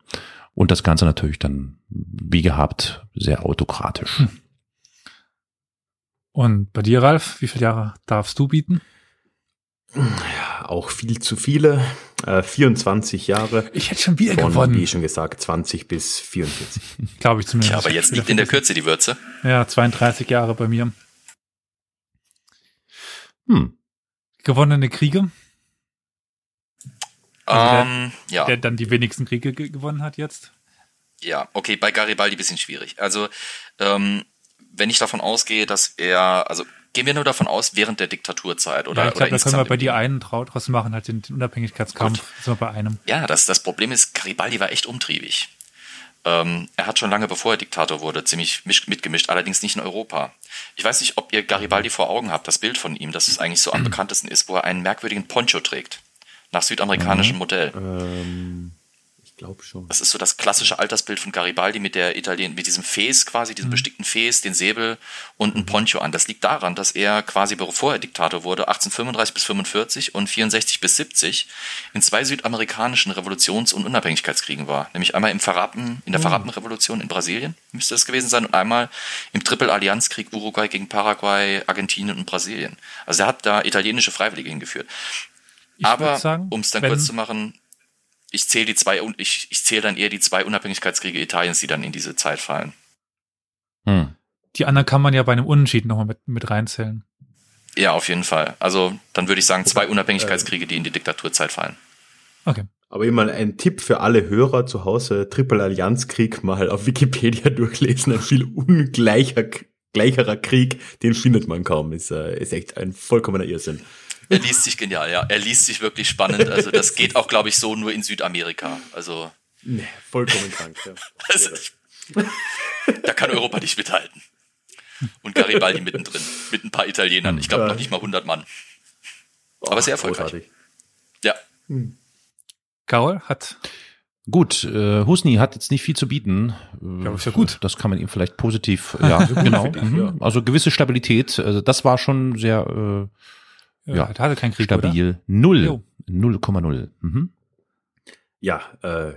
[SPEAKER 2] Und das Ganze natürlich dann, wie gehabt, sehr autokratisch.
[SPEAKER 3] Und bei dir, Ralf, wie viele Jahre darfst du bieten?
[SPEAKER 1] Ja, auch viel zu viele. Äh, 24 Jahre.
[SPEAKER 3] Ich hätte schon wieder
[SPEAKER 1] Von, wie
[SPEAKER 3] gewonnen,
[SPEAKER 1] schon gesagt, 20 bis 44. (laughs)
[SPEAKER 3] glaube ich zumindest.
[SPEAKER 4] Ja, aber jetzt liegt in der Kürze die Würze.
[SPEAKER 3] Ja, 32 Jahre bei mir.
[SPEAKER 2] Hm.
[SPEAKER 3] Gewonnene Kriege, Also der-
[SPEAKER 4] ähm, ja.
[SPEAKER 3] der dann die wenigsten Kriege ge gewonnen hat jetzt.
[SPEAKER 4] Ja, okay, bei Garibaldi bisschen schwierig. Also, ähm, wenn ich davon ausgehe, dass er, also gehen wir nur davon aus, während der Diktaturzeit oder,
[SPEAKER 3] ja, ich glaube, da können wir bei dir einen draus machen, halt den, den Unabhängigkeitskampf.
[SPEAKER 4] Gut.
[SPEAKER 3] Sind wir bei einem.
[SPEAKER 4] Ja, das, das Problem ist, Garibaldi war echt umtriebig. Ähm, er hat schon lange bevor er Diktator wurde ziemlich mitgemischt, allerdings nicht in Europa. Ich weiß nicht, ob ihr Garibaldi vor Augen habt, das Bild von ihm, das es eigentlich so am bekanntesten ist, wo er einen merkwürdigen Poncho trägt. Nach südamerikanischem
[SPEAKER 2] Mhm.
[SPEAKER 4] Modell.
[SPEAKER 1] Ähm, ich glaube schon.
[SPEAKER 4] Das ist so das klassische Altersbild von Garibaldi mit der Italien, mit diesem Fes quasi, diesem bestickten Fes, den Säbel und ein Poncho an. Das liegt daran, dass er quasi bevor er Diktator wurde, 1835 bis 45 und 64 bis 70 in zwei südamerikanischen Revolutions- und Unabhängigkeitskriegen war. Nämlich einmal im Farrapen, in der Farrapenrevolution in Brasilien, müsste das gewesen sein, und einmal im Triple-Allianzkrieg Uruguay gegen Paraguay, Argentinien und Brasilien. Also er hat da italienische Freiwillige hingeführt.
[SPEAKER 3] Ich
[SPEAKER 4] Aber um es dann kurz zu machen, ich zähle die zwei und ich, ich zähle dann eher die zwei Unabhängigkeitskriege Italiens, die dann in diese Zeit fallen.
[SPEAKER 2] Hm.
[SPEAKER 3] Die anderen kann man ja bei einem Unentschieden nochmal mit, mit reinzählen.
[SPEAKER 4] Ja, auf jeden Fall. Also dann würde ich sagen, zwei Unabhängigkeitskriege, die in die Diktaturzeit fallen.
[SPEAKER 3] Okay.
[SPEAKER 1] Aber immer ein Tipp für alle Hörer zu Hause, Triple Allianzkrieg mal auf Wikipedia (laughs) durchlesen, ein viel ungleicher, gleicherer Krieg, den findet man kaum, ist, äh, ist echt ein vollkommener Irrsinn.
[SPEAKER 4] Er liest sich genial, ja. Er liest sich wirklich spannend. Also das geht auch, glaube ich, so nur in Südamerika. Also
[SPEAKER 1] Nee, vollkommen krank, ja.
[SPEAKER 4] Also, da kann Europa nicht mithalten. Und Garibaldi mittendrin, mit ein paar Italienern. Ich glaube noch nicht mal 100 Mann. Aber sehr erfolgreich.
[SPEAKER 1] Großartig.
[SPEAKER 4] Ja,
[SPEAKER 3] Carol hat,
[SPEAKER 2] Gut, äh, Husni hat jetzt nicht viel zu bieten. Äh,
[SPEAKER 3] Ja, ist ja gut.
[SPEAKER 2] Das kann man ihm vielleicht positiv, (laughs) ja, genau. mhm.
[SPEAKER 1] ja.
[SPEAKER 2] Also gewisse Stabilität, also das war schon sehr äh,
[SPEAKER 3] äh,
[SPEAKER 2] Ja,
[SPEAKER 3] hatte keinen Krieg, oder?
[SPEAKER 2] stabil. Null.
[SPEAKER 3] Jo.
[SPEAKER 2] 0,0. Mhm.
[SPEAKER 1] Ja, äh,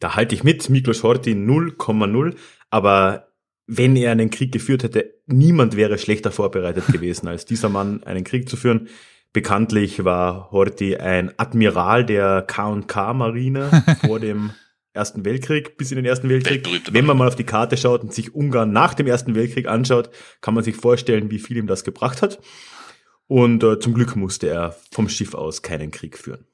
[SPEAKER 1] da halte ich mit, Miklos Horthy 0,0, aber wenn er einen Krieg geführt hätte, niemand wäre schlechter vorbereitet (laughs) gewesen, als dieser Mann einen Krieg zu führen. Bekanntlich war Horthy ein Admiral der K&K-Marine (laughs) vor dem Ersten Weltkrieg, bis in den Ersten Weltkrieg. Wenn man mal auf die Karte schaut und sich Ungarn nach dem Ersten Weltkrieg anschaut, kann man sich vorstellen, wie viel ihm das gebracht hat. Und äh, zum Glück musste er vom Schiff aus keinen Krieg führen.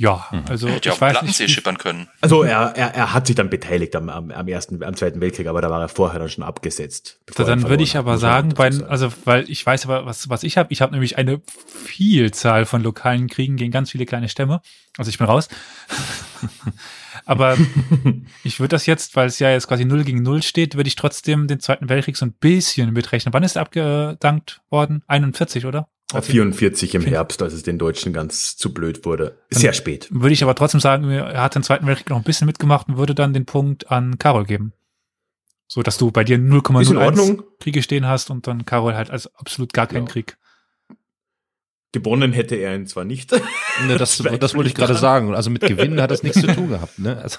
[SPEAKER 3] Ja,
[SPEAKER 2] Mhm.
[SPEAKER 3] also
[SPEAKER 4] er hätte ja
[SPEAKER 3] weiß
[SPEAKER 4] Plattensee schippern können.
[SPEAKER 1] Also er, er, er hat sich dann beteiligt am, am, am ersten, am zweiten Weltkrieg, aber da war er vorher dann schon abgesetzt. er
[SPEAKER 3] dann würde ich aber sagen, bei, also weil ich weiß aber, was, was ich habe. Ich habe nämlich eine Vielzahl von lokalen Kriegen gegen ganz viele kleine Stämme. Also ich bin raus. (laughs) aber (laughs) ich würde das jetzt, weil es ja jetzt quasi 0 gegen 0 steht, würde ich trotzdem den Zweiten Weltkrieg so ein bisschen mitrechnen. Wann ist er abgedankt worden? 41, oder?
[SPEAKER 1] Äh, 44 im Herbst, als es den Deutschen ganz zu blöd wurde. Sehr spät.
[SPEAKER 3] Würde ich aber trotzdem sagen, er hat den Zweiten Weltkrieg noch ein bisschen mitgemacht und würde dann den Punkt an Carol geben. So, dass du bei dir
[SPEAKER 1] Ist in
[SPEAKER 3] 0,01
[SPEAKER 1] Ordnung.
[SPEAKER 3] Kriege stehen hast und dann Carol halt als absolut gar keinen
[SPEAKER 1] Ja.
[SPEAKER 3] Krieg.
[SPEAKER 1] Gewonnen hätte er ihn zwar nicht. (laughs)
[SPEAKER 2] Ne, das, (laughs) das wollte ich gerade sagen. Also mit Gewinnen hat das nichts zu tun gehabt. Ne? (laughs) Also,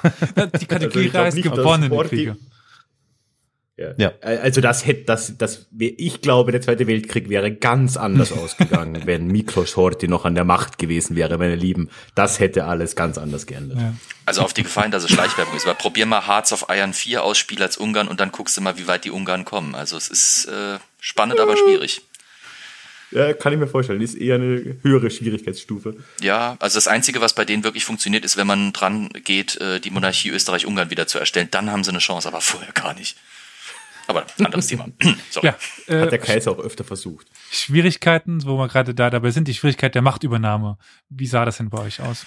[SPEAKER 3] Die Kategorie
[SPEAKER 1] glaub
[SPEAKER 3] heißt
[SPEAKER 1] nicht,
[SPEAKER 3] gewonnene Kriege.
[SPEAKER 1] Ja.
[SPEAKER 2] Ja.
[SPEAKER 1] Also das hätte, das, das, ich glaube, der Zweite Weltkrieg wäre ganz anders (laughs) ausgegangen, wenn Miklos Horthy noch an der Macht gewesen wäre, meine Lieben. Das hätte alles ganz anders geändert.
[SPEAKER 3] Ja.
[SPEAKER 4] Also auf die Gefallen, dass es Schleichwerbung ist. Weil probier mal Hearts of Iron 4 aus, Spiel als Ungarn und dann guckst du mal, wie weit die Ungarn kommen. Also es ist äh, spannend, aber schwierig.
[SPEAKER 1] Ja, kann ich mir vorstellen. Ist eher eine höhere Schwierigkeitsstufe.
[SPEAKER 4] Ja, also das Einzige, was bei denen wirklich funktioniert, ist, wenn man dran geht, äh, die Monarchie Österreich-Ungarn wieder zu erstellen. Dann haben sie eine Chance, aber vorher gar nicht. Aber anderes Thema. (clears throat) Sorry.
[SPEAKER 3] Ja,
[SPEAKER 1] Hat der
[SPEAKER 3] äh,
[SPEAKER 1] Kaiser auch öfter versucht.
[SPEAKER 3] Schwierigkeiten, wo wir gerade da dabei sind, die Schwierigkeit der Machtübernahme. Wie sah das denn bei euch aus?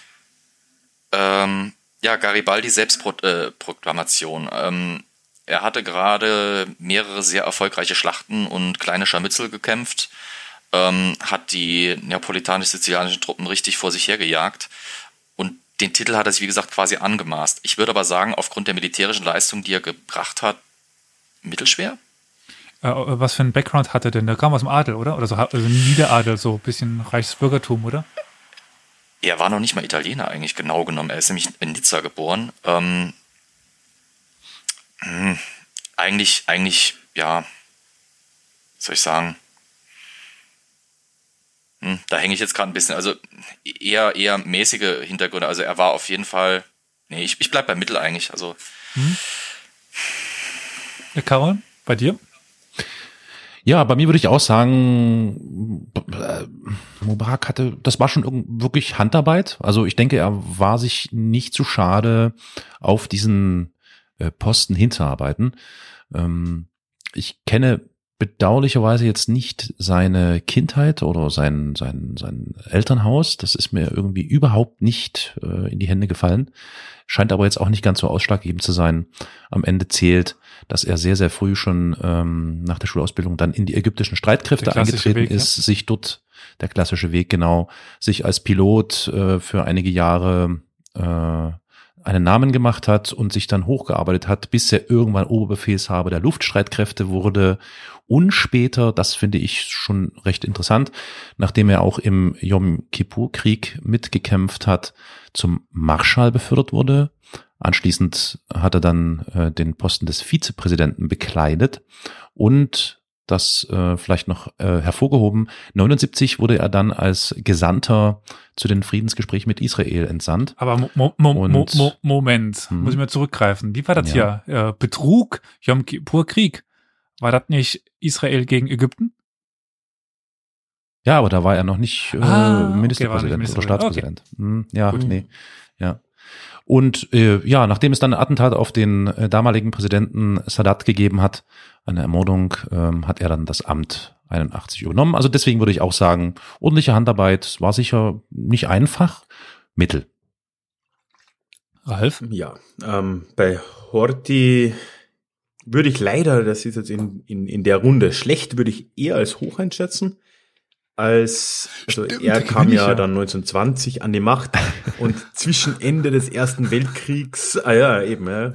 [SPEAKER 4] Ähm, ja, Garibaldi Selbstproklamation. Äh, Proklamation. ähm, er hatte gerade mehrere sehr erfolgreiche Schlachten und kleine Scharmützel gekämpft, ähm, hat die neapolitanisch-sizilianischen Truppen richtig vor sich hergejagt und den Titel hat er sich, wie gesagt, quasi angemaßt. Ich würde aber sagen, aufgrund der militärischen Leistung, die er gebracht hat, mittelschwer.
[SPEAKER 3] Äh, was für ein Background hatte denn? Der kam aus dem Adel, oder? Oder so also Niederadel, so ein bisschen reiches Bürgertum, oder?
[SPEAKER 4] Er war noch nicht mal Italiener eigentlich genau genommen. Er ist nämlich in Nizza geboren. Ähm, hm, eigentlich, eigentlich, ja, soll ich sagen? Hm, da hänge ich jetzt gerade ein bisschen. Also eher, eher mäßige Hintergründe. Also er war auf jeden Fall. Nee, ich, ich bleib bei Mittel eigentlich. Also
[SPEAKER 3] Carol, bei dir?
[SPEAKER 2] ja, bei mir würde ich auch sagen, äh, Mubarak hatte, das war schon wirklich Handarbeit. Also ich denke, er war sich nicht zu schade, auf diesen äh, Posten hinzuarbeiten. Ähm, ich kenne bedauerlicherweise jetzt nicht seine Kindheit oder sein, sein, sein Elternhaus. Das ist mir irgendwie überhaupt nicht äh, in die Hände gefallen. Scheint aber jetzt auch nicht ganz so ausschlaggebend zu sein. Am Ende zählt, dass er sehr, sehr früh schon ähm, nach der Schulausbildung dann in die ägyptischen Streitkräfte eingetreten
[SPEAKER 3] Weg,
[SPEAKER 2] ist, sich dort, der klassische Weg genau, sich als Pilot äh, für einige Jahre äh, einen Namen gemacht hat und sich dann hochgearbeitet hat, bis er irgendwann Oberbefehlshaber der Luftstreitkräfte wurde und später, das finde ich schon recht interessant, nachdem er auch im Yom Kippur-Krieg mitgekämpft hat, zum Marschall befördert wurde. Anschließend hat er dann äh, den Posten des Vizepräsidenten bekleidet und das äh, vielleicht noch äh, hervorgehoben. 79 wurde er dann als Gesandter zu den Friedensgesprächen mit Israel entsandt.
[SPEAKER 3] Aber mo mo
[SPEAKER 2] Und-
[SPEAKER 3] mo Moment,
[SPEAKER 2] Hm.
[SPEAKER 3] muss ich mal zurückgreifen. Wie war das
[SPEAKER 2] Ja.
[SPEAKER 3] hier? Äh, Betrug, Yom Kippur Krieg. War das nicht Israel gegen Ägypten?
[SPEAKER 2] Ja, aber da war er noch nicht äh,
[SPEAKER 3] Ah, okay,
[SPEAKER 2] Ministerpräsident
[SPEAKER 3] war nicht
[SPEAKER 2] oder
[SPEAKER 3] Ministerpräsident.
[SPEAKER 2] Staatspräsident. Hm, ja,
[SPEAKER 3] Gut.
[SPEAKER 2] nee. Und äh, ja, nachdem es dann ein Attentat auf den äh, damaligen Präsidenten Sadat gegeben hat, eine Ermordung, ähm, hat er dann das Amt 81 übernommen. Also deswegen würde ich auch sagen, ordentliche Handarbeit, war sicher nicht einfach, Mittel.
[SPEAKER 3] Ralf?
[SPEAKER 1] Ja, ähm, bei Horti würde ich leider, das ist jetzt in, in, in der Runde schlecht, würde ich eher als hoch einschätzen. Als, also
[SPEAKER 3] Stimmt,
[SPEAKER 1] er kam ja
[SPEAKER 3] ja.
[SPEAKER 1] dann 1920 an die Macht und (laughs) zwischen Ende des Ersten Weltkriegs, ah ja, eben, ja,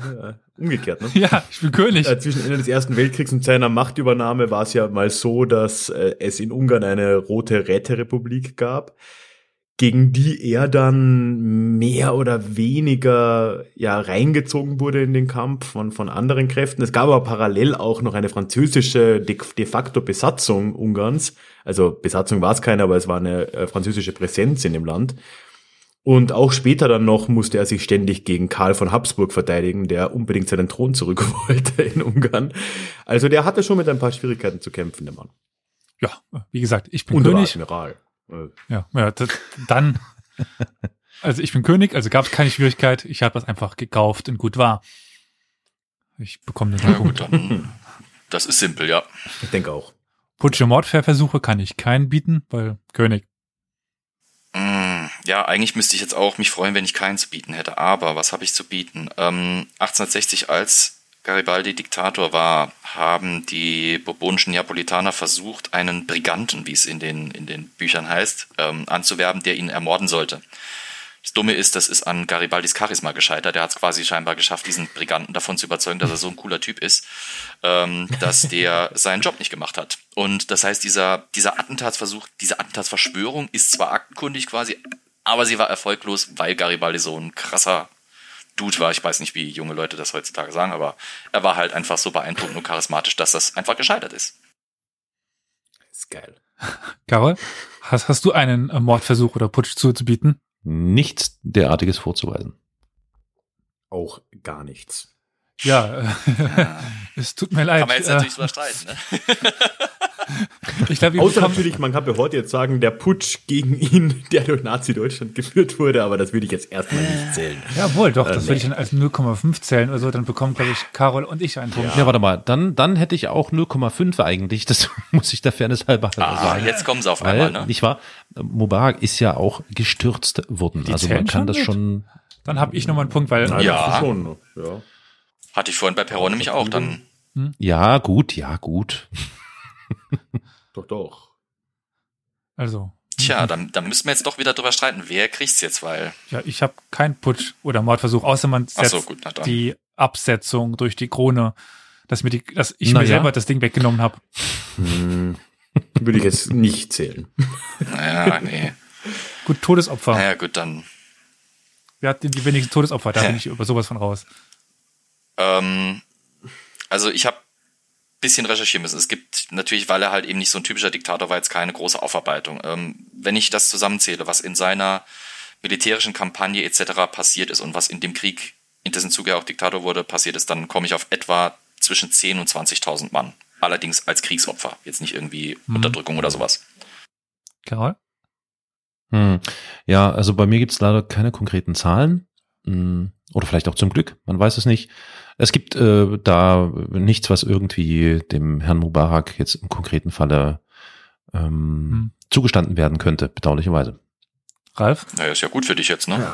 [SPEAKER 1] umgekehrt, ne?
[SPEAKER 3] Ja, ich bin König.
[SPEAKER 1] Äh, zwischen Ende des Ersten Weltkriegs und seiner Machtübernahme war es ja mal so, dass äh, es in Ungarn eine rote Räterepublik gab, gegen die er dann mehr oder weniger ja reingezogen wurde in den Kampf von, von anderen Kräften. Es gab aber parallel auch noch eine französische de, de facto Besatzung Ungarns. Also Besatzung war es keine, aber es war eine äh, französische Präsenz in dem Land. Und auch später dann noch musste er sich ständig gegen Karl von Habsburg verteidigen, der unbedingt seinen Thron zurück (laughs) wollte in Ungarn. Also der hatte schon mit ein paar Schwierigkeiten zu kämpfen, der Mann.
[SPEAKER 3] Ja, wie gesagt, ich bin
[SPEAKER 1] Und
[SPEAKER 3] König.
[SPEAKER 1] Admiral. Äh,
[SPEAKER 3] Ja, ja das, dann. Also ich bin König, also gab es keine Schwierigkeit. Ich habe das einfach gekauft und gut war. Ich bekomme den
[SPEAKER 4] Ja,
[SPEAKER 3] Punkt.
[SPEAKER 4] gut, dann. Das ist simpel, ja.
[SPEAKER 1] Ich denke auch.
[SPEAKER 3] Putsche Mordversuche kann ich keinen bieten, weil König.
[SPEAKER 4] Mm, Ja, eigentlich müsste ich jetzt auch mich freuen, wenn ich keinen zu bieten hätte. Aber was habe ich zu bieten? Ähm, 1860, als Garibaldi Diktator war, haben die bourbonischen Neapolitaner versucht, einen Briganten, wie es in den, in den Büchern heißt, ähm, anzuwerben, der ihn ermorden sollte. Das Dumme ist, das ist an Garibaldis Charisma gescheitert. Er hat es quasi scheinbar geschafft, diesen Briganten davon zu überzeugen, dass er so ein cooler Typ ist, ähm, dass der seinen Job nicht gemacht hat. Und das heißt, dieser, dieser Attentatsversuch, diese Attentatsverschwörung ist zwar aktenkundig quasi, aber sie war erfolglos, weil Garibaldi so ein krasser Dude war. Ich weiß nicht, wie junge Leute das heutzutage sagen, aber er war halt einfach so beeindruckend und charismatisch, dass das einfach gescheitert ist.
[SPEAKER 1] Ist geil.
[SPEAKER 3] Carol, hast, hast du einen äh, Mordversuch oder Putsch zuzubieten?
[SPEAKER 2] Nichts derartiges vorzuweisen.
[SPEAKER 1] Auch gar nichts.
[SPEAKER 3] Ja, äh, (laughs) es tut mir leid.
[SPEAKER 4] Kann man jetzt
[SPEAKER 3] äh,
[SPEAKER 4] natürlich drüber streiten, ne? (laughs)
[SPEAKER 3] ich glaube, wir
[SPEAKER 1] Außer
[SPEAKER 3] bekommen,
[SPEAKER 1] natürlich, man kann bei heute jetzt sagen, der Putsch gegen ihn, (laughs) der durch Nazi-Deutschland geführt wurde, aber das würde ich jetzt erstmal nicht zählen.
[SPEAKER 3] Jawohl, doch,
[SPEAKER 1] Äh,
[SPEAKER 3] das
[SPEAKER 1] nee.
[SPEAKER 3] würde ich dann als 0,5 zählen oder so, dann bekommen, glaube ich, Carol und ich einen Punkt.
[SPEAKER 2] Ja, warte mal, dann, dann hätte ich auch 0,5 eigentlich. Das muss ich der Fairness halber
[SPEAKER 4] Ah,
[SPEAKER 2] sagen.
[SPEAKER 4] jetzt kommen sie auf
[SPEAKER 2] Weil,
[SPEAKER 4] einmal, ne?
[SPEAKER 2] nicht wahr? Mubarak ist ja auch gestürzt worden.
[SPEAKER 3] Die
[SPEAKER 2] also man kann
[SPEAKER 3] schon
[SPEAKER 2] das
[SPEAKER 3] mit?
[SPEAKER 2] schon.
[SPEAKER 3] Dann habe ich nochmal einen Punkt, weil
[SPEAKER 4] Ja.
[SPEAKER 1] schon, ja.
[SPEAKER 4] Hatte ich vorhin bei Perron nämlich auch. Dann
[SPEAKER 2] Ja, gut, ja, gut. (laughs)
[SPEAKER 1] Doch, doch.
[SPEAKER 3] also
[SPEAKER 4] Tja, dann, dann müssen wir jetzt doch wieder drüber streiten, wer kriegt's jetzt, weil.
[SPEAKER 3] ja, ich habe keinen Putsch oder Mordversuch, außer man setzt
[SPEAKER 4] so, gut,
[SPEAKER 3] die Absetzung durch die Krone, dass mir die, dass ich
[SPEAKER 2] Na
[SPEAKER 3] mir
[SPEAKER 2] ja.
[SPEAKER 3] selber das Ding weggenommen habe.
[SPEAKER 1] Hm, (laughs) würde ich jetzt nicht zählen.
[SPEAKER 4] Naja, nee. (laughs)
[SPEAKER 3] Gut, Todesopfer.
[SPEAKER 4] Naja, gut, dann.
[SPEAKER 3] Wer hat denn die wenigsten Todesopfer? Da bin ich über sowas von raus.
[SPEAKER 4] Ähm, also ich habe bisschen recherchieren müssen. Es gibt natürlich, weil er halt eben nicht so ein typischer Diktator war, jetzt keine große Aufarbeitung. Ähm, wenn ich das zusammenzähle, was in seiner militärischen Kampagne etc. passiert ist und was in dem Krieg, in dessen Zuge er auch Diktator wurde, passiert ist, dann komme ich auf etwa zwischen 10.000 und 20.000 Mann. Allerdings als Kriegsopfer, jetzt nicht irgendwie
[SPEAKER 3] Mhm.
[SPEAKER 4] Unterdrückung oder sowas.
[SPEAKER 3] Carol?
[SPEAKER 2] Hm. Ja, also bei mir gibt's leider keine konkreten Zahlen. Hm. Oder vielleicht auch zum Glück, man weiß es nicht. Es gibt äh, da nichts, was irgendwie dem Herrn Mubarak jetzt im konkreten Falle ähm,
[SPEAKER 3] Hm.
[SPEAKER 2] zugestanden werden könnte, bedauerlicherweise.
[SPEAKER 3] Ralf?
[SPEAKER 4] Naja, ist ja gut für dich jetzt, ne?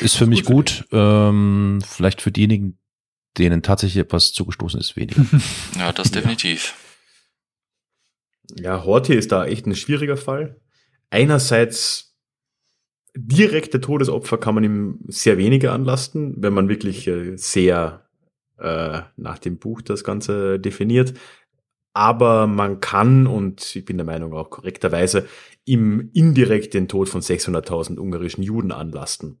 [SPEAKER 2] Ist für mich gut, ähm, vielleicht für diejenigen, denen tatsächlich etwas zugestoßen ist, weniger. (laughs)
[SPEAKER 4] Ja, das definitiv.
[SPEAKER 1] Ja, Horthy ist da echt ein schwieriger Fall. Einerseits direkte Todesopfer kann man ihm sehr wenige anlasten, wenn man wirklich äh, sehr äh, nach dem Buch das Ganze definiert. Aber man kann, und ich bin der Meinung auch korrekterweise, ihm indirekt den Tod von 600.000 ungarischen Juden anlasten,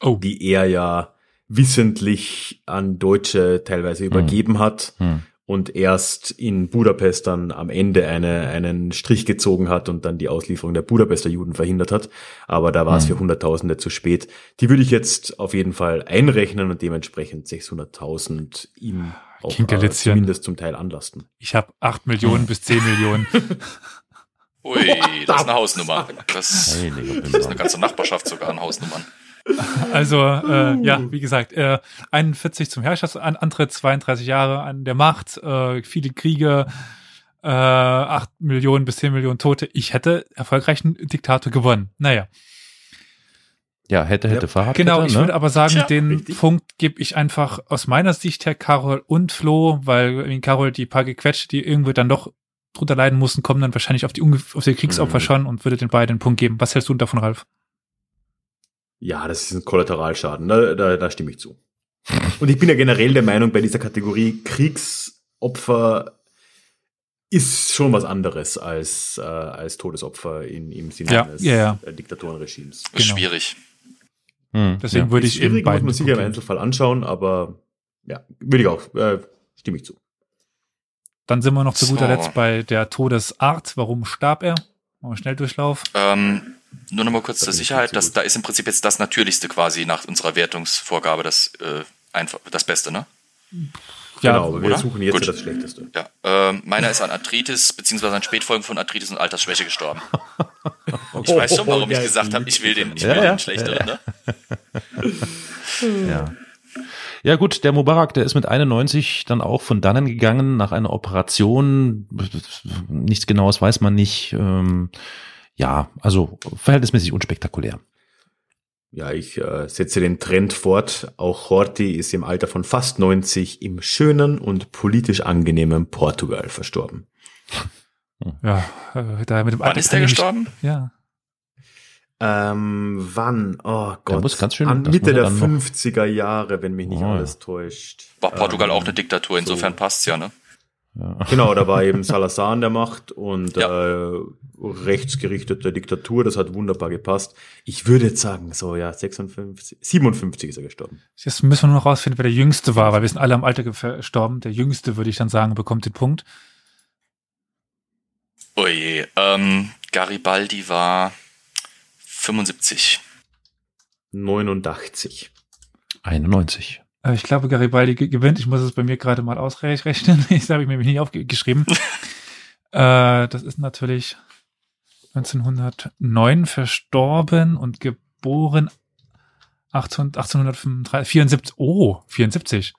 [SPEAKER 3] Oh.
[SPEAKER 1] die er ja wissentlich an Deutsche teilweise übergeben hat
[SPEAKER 2] Hm.
[SPEAKER 1] Und erst in Budapest dann am Ende eine, einen Strich gezogen hat und dann die Auslieferung der Budapester Juden verhindert hat. Aber da war es
[SPEAKER 2] Hm.
[SPEAKER 1] für Hunderttausende zu spät. Die würde ich jetzt auf jeden Fall einrechnen und dementsprechend 600.000 ihm auch äh,
[SPEAKER 3] Kinkerlitzchen.
[SPEAKER 1] zumindest zum Teil anlasten.
[SPEAKER 3] Ich habe 8 Millionen bis 10 Millionen. (laughs)
[SPEAKER 4] Ui, das ist eine Hausnummer. Das
[SPEAKER 2] Heiliger
[SPEAKER 4] ist eine ganze Nachbarschaft sogar an Hausnummern. (laughs)
[SPEAKER 3] Also, äh, ja, wie gesagt, äh, 41 zum Herrschaftsantritt, 32 Jahre an der Macht, äh, viele Kriege, äh, 8 Millionen bis 10 Millionen Tote. Ich hätte erfolgreichen Diktator gewonnen. Naja,
[SPEAKER 2] Ja, hätte, hätte,
[SPEAKER 1] Ja,
[SPEAKER 2] Fahrrad.
[SPEAKER 3] genau.
[SPEAKER 2] hätte,
[SPEAKER 3] Ich
[SPEAKER 2] ne?
[SPEAKER 3] würde aber sagen,
[SPEAKER 4] Tja,
[SPEAKER 3] den
[SPEAKER 1] richtig.
[SPEAKER 3] Punkt gebe ich einfach aus meiner Sicht her Carol und Flo, weil irgendwie Carol die paar gequetscht, die irgendwo dann doch drunter leiden mussten, kommen dann wahrscheinlich auf die, auf die Kriegsopfer
[SPEAKER 1] Mhm.
[SPEAKER 3] schon und würde den beiden einen Punkt geben. Was hältst du davon, Ralf?
[SPEAKER 1] Ja, das ist ein Kollateralschaden, da, da, da stimme ich zu. Und ich bin ja generell der Meinung, bei dieser Kategorie Kriegsopfer ist schon was anderes als, äh, als Todesopfer in, im Sinne
[SPEAKER 3] Ja,
[SPEAKER 1] eines
[SPEAKER 3] ja, ja.
[SPEAKER 1] äh, Diktatorenregimes.
[SPEAKER 4] Ist
[SPEAKER 3] Genau.
[SPEAKER 4] schwierig.
[SPEAKER 2] Hm,
[SPEAKER 3] Deswegen
[SPEAKER 2] ja.
[SPEAKER 3] würde
[SPEAKER 1] Ist
[SPEAKER 3] ich
[SPEAKER 1] schwierig, muss man sicher im. Einzelfall anschauen, aber ja, würde ich auch, äh, stimme ich zu.
[SPEAKER 3] Dann sind wir noch zu guter
[SPEAKER 4] So.
[SPEAKER 3] Letzt bei der Todesart. Warum starb er? Machen wir Schnelldurchlauf.
[SPEAKER 4] Ähm, nur noch mal kurz
[SPEAKER 1] Das
[SPEAKER 4] zur Sicherheit,
[SPEAKER 1] gut.
[SPEAKER 4] da ist im Prinzip jetzt das Natürlichste quasi nach unserer Wertungsvorgabe das äh, einfach das Beste, ne?
[SPEAKER 3] Ja,
[SPEAKER 1] genau, aber wir
[SPEAKER 4] oder?
[SPEAKER 1] suchen jetzt
[SPEAKER 4] Gut.
[SPEAKER 1] das Schlechteste.
[SPEAKER 4] Ja. Ähm, meiner ist an Arthritis beziehungsweise an Spätfolgen von Arthritis und Altersschwäche gestorben. (laughs) Ich weiß schon, warum ich
[SPEAKER 1] ja,
[SPEAKER 4] gesagt habe, ich will den, ich
[SPEAKER 2] Ja,
[SPEAKER 4] will
[SPEAKER 2] ja.
[SPEAKER 4] den schlechteren, ne? (laughs)
[SPEAKER 2] Ja. Ja gut, der Mubarak, der ist mit 91 dann auch von dannen gegangen nach einer Operation. Nichts Genaues weiß man nicht. Ähm, ja, also verhältnismäßig unspektakulär.
[SPEAKER 1] Ja, ich äh, setze den Trend fort. Auch Horthy ist im Alter von fast 90 im schönen und politisch angenehmen Portugal verstorben.
[SPEAKER 3] ja, äh, da mit dem
[SPEAKER 4] Wann
[SPEAKER 3] Alter
[SPEAKER 4] ist der
[SPEAKER 3] ich
[SPEAKER 4] gestorben?
[SPEAKER 3] Ja.
[SPEAKER 1] Ähm, wann? Oh Gott.
[SPEAKER 2] muss ganz schön-
[SPEAKER 1] An Mitte
[SPEAKER 2] muss er
[SPEAKER 1] der
[SPEAKER 2] dann noch-
[SPEAKER 1] 50er Jahre, wenn mich nicht
[SPEAKER 2] Oh,
[SPEAKER 1] alles täuscht.
[SPEAKER 4] War Portugal
[SPEAKER 1] Ähm,
[SPEAKER 4] auch eine Diktatur, insofern
[SPEAKER 1] so.
[SPEAKER 4] passt's ja, ne?
[SPEAKER 2] Ja.
[SPEAKER 1] Genau, da war (laughs) eben Salazar an der Macht und
[SPEAKER 4] Ja.
[SPEAKER 1] äh, rechtsgerichtete Diktatur, das hat wunderbar gepasst. Ich würde jetzt sagen, so ja, 56, 57 ist er gestorben.
[SPEAKER 3] Jetzt müssen wir nur noch rausfinden, wer der Jüngste war, weil wir sind alle am Alter gestorben. Der Jüngste, würde ich dann sagen, bekommt den Punkt.
[SPEAKER 4] Oje, ähm, Garibaldi war 75.
[SPEAKER 1] 89.
[SPEAKER 2] 91.
[SPEAKER 3] Äh, Ich glaube, Garibaldi ge- gewinnt. Ich muss es bei mir gerade mal ausrechnen. (laughs) Das habe ich mir nicht aufgeschrieben. (laughs) äh, das ist natürlich 1909 verstorben und geboren 18, 1835, 74. Oh, 74.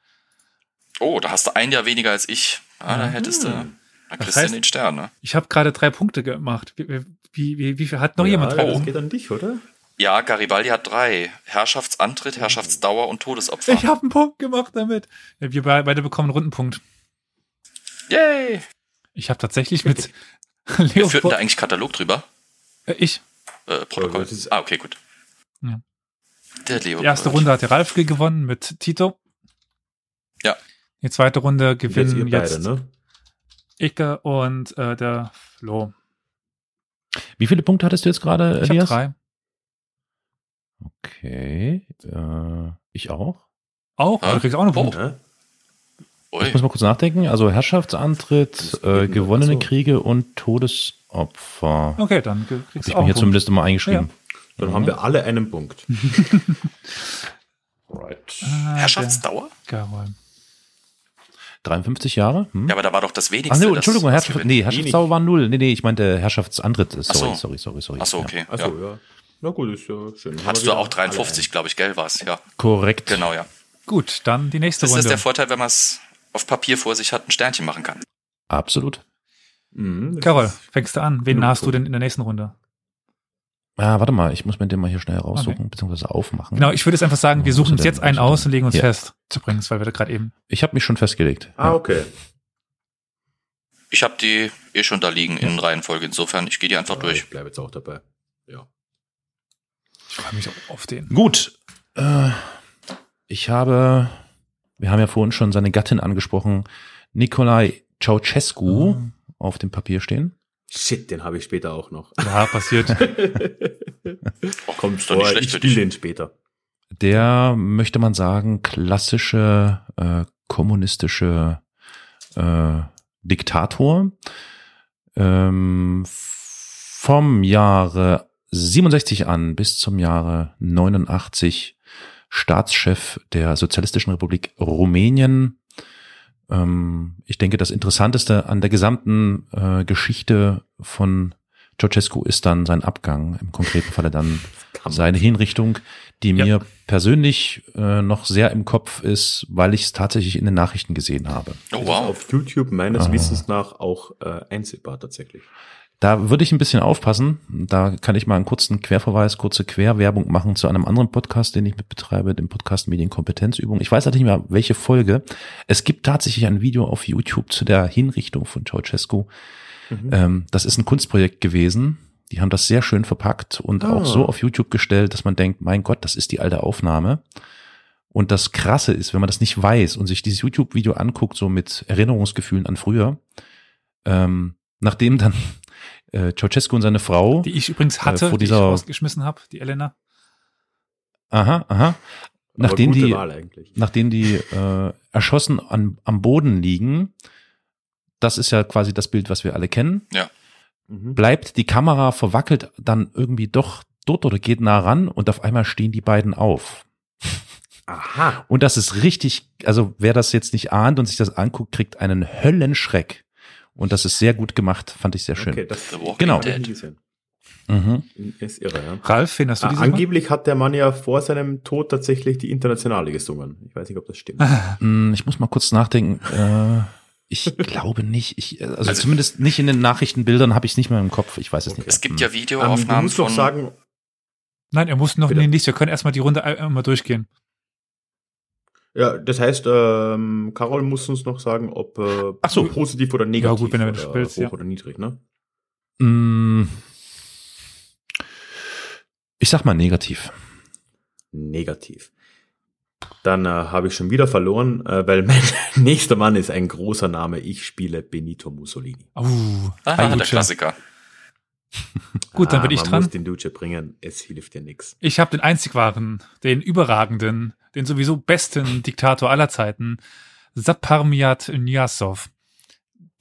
[SPEAKER 4] Oh, da hast du ein Jahr weniger als ich. Ah, da
[SPEAKER 3] Mhm.
[SPEAKER 4] hättest du, da
[SPEAKER 3] Das
[SPEAKER 4] kriegst du
[SPEAKER 3] heißt-
[SPEAKER 4] den Stern, ne?
[SPEAKER 3] Ich habe gerade drei Punkte gemacht. Wie, wie, wie, wie viel hat noch
[SPEAKER 1] ja,
[SPEAKER 3] jemand drei
[SPEAKER 1] Das geht an dich, oder?
[SPEAKER 4] Ja, Garibaldi hat drei. Herrschaftsantritt, Herrschaftsdauer und Todesopfer.
[SPEAKER 3] Ich habe einen Punkt gemacht damit. Ja, wir be- beide bekommen einen Rundenpunkt.
[SPEAKER 4] Yay!
[SPEAKER 3] Ich habe tatsächlich mit (laughs)
[SPEAKER 4] Wer führt denn da eigentlich Katalog drüber?
[SPEAKER 3] Äh, ich.
[SPEAKER 4] Äh, Protokoll. ah, okay, gut.
[SPEAKER 3] Ja.
[SPEAKER 4] Der Leo.
[SPEAKER 3] Die erste Runde hat der Ralf gewonnen mit Tito.
[SPEAKER 4] Ja.
[SPEAKER 3] Die zweite Runde
[SPEAKER 1] Jetzt
[SPEAKER 3] gewinnen
[SPEAKER 1] ihr
[SPEAKER 3] jetzt,
[SPEAKER 1] beide, ne?
[SPEAKER 3] Icke und äh, der Flo.
[SPEAKER 2] Wie viele Punkte hattest du jetzt gerade,
[SPEAKER 3] Ich habe
[SPEAKER 2] Elias?
[SPEAKER 3] drei.
[SPEAKER 2] Okay. Äh, ich auch.
[SPEAKER 3] Auch?
[SPEAKER 4] Ah.
[SPEAKER 3] Du kriegst auch einen Punkt.
[SPEAKER 1] Ja?
[SPEAKER 4] Ui.
[SPEAKER 2] Ich muss mal kurz nachdenken. Also Herrschaftsantritt, äh, gewonnene
[SPEAKER 1] So.
[SPEAKER 2] Kriege und Todesopfer.
[SPEAKER 3] Okay, dann kriegst
[SPEAKER 2] Habe
[SPEAKER 3] du
[SPEAKER 2] ich
[SPEAKER 3] auch
[SPEAKER 2] mir
[SPEAKER 3] einen
[SPEAKER 2] hier
[SPEAKER 3] Punkt.
[SPEAKER 2] zumindest immer eingeschrieben.
[SPEAKER 1] Dann haben wir alle einen Punkt. (laughs)
[SPEAKER 2] Right.
[SPEAKER 3] Ah,
[SPEAKER 4] Herrschaftsdauer?
[SPEAKER 3] Garol.
[SPEAKER 2] 53 Jahre? Hm?
[SPEAKER 4] Ja, aber da war doch das wenigste.
[SPEAKER 2] Ach nee,
[SPEAKER 4] das-
[SPEAKER 2] Entschuldigung,
[SPEAKER 4] das
[SPEAKER 2] Herrschaft,
[SPEAKER 4] gewinnt.
[SPEAKER 2] nee, Herrschaftsdauer war null. Nee, nee, ich meinte Herrschaftsantritt. Sorry,
[SPEAKER 4] Ach so.
[SPEAKER 2] sorry, sorry, sorry.
[SPEAKER 4] Ach so,
[SPEAKER 2] Ja.
[SPEAKER 4] okay.
[SPEAKER 1] Achso,
[SPEAKER 4] ja.
[SPEAKER 1] ja. Na gut, ist ja schön.
[SPEAKER 4] Hattest du auch
[SPEAKER 1] wieder alle
[SPEAKER 4] 53, glaube ich, gell, war's, ja.
[SPEAKER 2] Korrekt.
[SPEAKER 4] Genau, ja.
[SPEAKER 3] Gut, dann die nächste
[SPEAKER 4] Das
[SPEAKER 3] Runde.
[SPEAKER 4] ist der Vorteil, wenn man es auf Papier vor sich hat, ein Sternchen machen kann.
[SPEAKER 2] Absolut.
[SPEAKER 1] Mhm, das
[SPEAKER 3] Carol, fängst du an? Wen hast du denn in der nächsten Runde?
[SPEAKER 2] Ah, warte mal, ich muss mir den mal hier schnell raussuchen, beziehungsweise aufmachen.
[SPEAKER 3] Genau, ich würde jetzt einfach sagen, wir suchen uns jetzt einen aus und legen uns
[SPEAKER 2] Hier.
[SPEAKER 3] fest. Übrigens, weil wir da gerade eben.
[SPEAKER 2] Ich habe mich schon festgelegt.
[SPEAKER 1] Ah,
[SPEAKER 2] Ja.
[SPEAKER 1] okay.
[SPEAKER 4] Ich habe die eh schon da liegen in Reihenfolge. Insofern, ich gehe die einfach
[SPEAKER 1] Ja,
[SPEAKER 4] durch.
[SPEAKER 1] Ich bleibe jetzt auch dabei. Ja.
[SPEAKER 3] Ich freue mich auch auf den.
[SPEAKER 2] Gut. Äh, ich habe, wir haben ja vorhin schon seine Gattin angesprochen, Nikolai Ceausescu
[SPEAKER 3] Ah.
[SPEAKER 2] auf dem Papier stehen.
[SPEAKER 1] Shit, den habe ich später auch noch.
[SPEAKER 3] Ja, passiert. (laughs)
[SPEAKER 1] Kommt
[SPEAKER 4] ist doch nicht
[SPEAKER 1] vor,
[SPEAKER 4] schlecht
[SPEAKER 1] ich spiele den später.
[SPEAKER 2] Der, möchte man sagen, klassische äh, kommunistische äh, Diktator. Ähm, vom Jahre 67 an bis zum Jahre 89 Staatschef der Sozialistischen Republik Rumänien. Ähm, ich denke, das Interessanteste an der gesamten äh, Geschichte von Ceausescu ist dann sein Abgang, im konkreten Falle dann seine Hinrichtung, die
[SPEAKER 3] Ja.
[SPEAKER 2] mir persönlich äh, noch sehr im Kopf ist, weil ich es tatsächlich in den Nachrichten gesehen habe.
[SPEAKER 4] Oh, wow.
[SPEAKER 1] auf YouTube meines
[SPEAKER 2] Ah.
[SPEAKER 1] Wissens nach auch äh, einsehbar tatsächlich.
[SPEAKER 2] Da würde ich ein bisschen aufpassen. Da kann ich mal einen kurzen Querverweis, kurze Querwerbung machen zu einem anderen Podcast, den ich mit betreibe, dem Podcast Medienkompetenzübung. Ich weiß halt nicht mehr, welche Folge. Es gibt tatsächlich ein Video auf YouTube zu der Hinrichtung von Ceausescu.
[SPEAKER 1] Mhm.
[SPEAKER 2] Ähm, das ist ein Kunstprojekt gewesen. Die haben das sehr schön verpackt und
[SPEAKER 1] Ah.
[SPEAKER 2] auch so auf YouTube gestellt, dass man denkt, mein Gott, das ist die alte Aufnahme. Und das Krasse ist, wenn man das nicht weiß und sich dieses YouTube-Video anguckt, so mit Erinnerungsgefühlen an früher, ähm, nachdem dann äh, Ceausescu und seine Frau,
[SPEAKER 3] Die ich übrigens hatte,
[SPEAKER 2] Äh, vor
[SPEAKER 3] die ich
[SPEAKER 2] dieser-
[SPEAKER 3] rausgeschmissen habe, die Elena.
[SPEAKER 2] aha, aha, nachdem die, nachdem die äh, erschossen an, am Boden liegen, das ist ja quasi das Bild, was wir alle kennen,
[SPEAKER 1] Mhm.
[SPEAKER 2] bleibt die Kamera verwackelt dann irgendwie doch dort oder geht nah ran und auf einmal stehen die beiden auf.
[SPEAKER 1] Aha.
[SPEAKER 2] Und das ist richtig, also wer das jetzt nicht ahnt und sich das anguckt, kriegt einen Höllenschreck. Und das ist sehr gut gemacht, fand ich sehr schön.
[SPEAKER 1] Okay, das
[SPEAKER 4] The Walking
[SPEAKER 2] Genau. Mhm.
[SPEAKER 1] Ist irre, ja.
[SPEAKER 3] Ralf, wen hast du
[SPEAKER 1] Ah,
[SPEAKER 3] dieses Mal?
[SPEAKER 1] angeblich hat der Mann ja vor seinem Tod tatsächlich die Internationale gesungen. Ich weiß nicht, ob das stimmt.
[SPEAKER 2] Mm, Ich muss mal kurz nachdenken. Äh, ich (laughs) glaube nicht. Ich, äh, also,
[SPEAKER 4] Also-
[SPEAKER 2] zumindest nicht in den Nachrichtenbildern habe ich es nicht mehr im Kopf. Ich weiß es
[SPEAKER 1] Okay.
[SPEAKER 2] nicht.
[SPEAKER 4] Es gibt
[SPEAKER 2] Hm.
[SPEAKER 4] ja
[SPEAKER 1] Ähm, du
[SPEAKER 4] Videoaufnahmen
[SPEAKER 1] musst doch sagen,
[SPEAKER 3] Nein, er muss noch
[SPEAKER 1] Bitte?
[SPEAKER 3] nee, nicht. Wir können erstmal die Runde ein- einmal durchgehen.
[SPEAKER 1] Ja, das heißt, ähm, Carol muss uns noch sagen, ob äh,
[SPEAKER 2] Ach so.
[SPEAKER 1] positiv oder negativ
[SPEAKER 3] gut, wenn er
[SPEAKER 1] oder
[SPEAKER 3] willst,
[SPEAKER 1] hoch
[SPEAKER 3] ja.
[SPEAKER 1] oder niedrig, ne?
[SPEAKER 2] Mm. Ich sag mal negativ.
[SPEAKER 1] Negativ. Dann äh, habe ich schon wieder verloren, äh, weil (laughs) mein nächster Mann ist ein großer Name. Ich spiele Benito Mussolini.
[SPEAKER 4] Aha,
[SPEAKER 3] ein
[SPEAKER 4] der. Klassiker. (laughs)
[SPEAKER 3] Gut, dann
[SPEAKER 1] Ah,
[SPEAKER 3] bin ich
[SPEAKER 1] man
[SPEAKER 3] dran.
[SPEAKER 1] muss den Duce bringen. Es hilft dir nix.
[SPEAKER 3] Ich habe den einzig wahren, den überragenden, den sowieso besten Diktator aller Zeiten, Saparmiat Nyasov.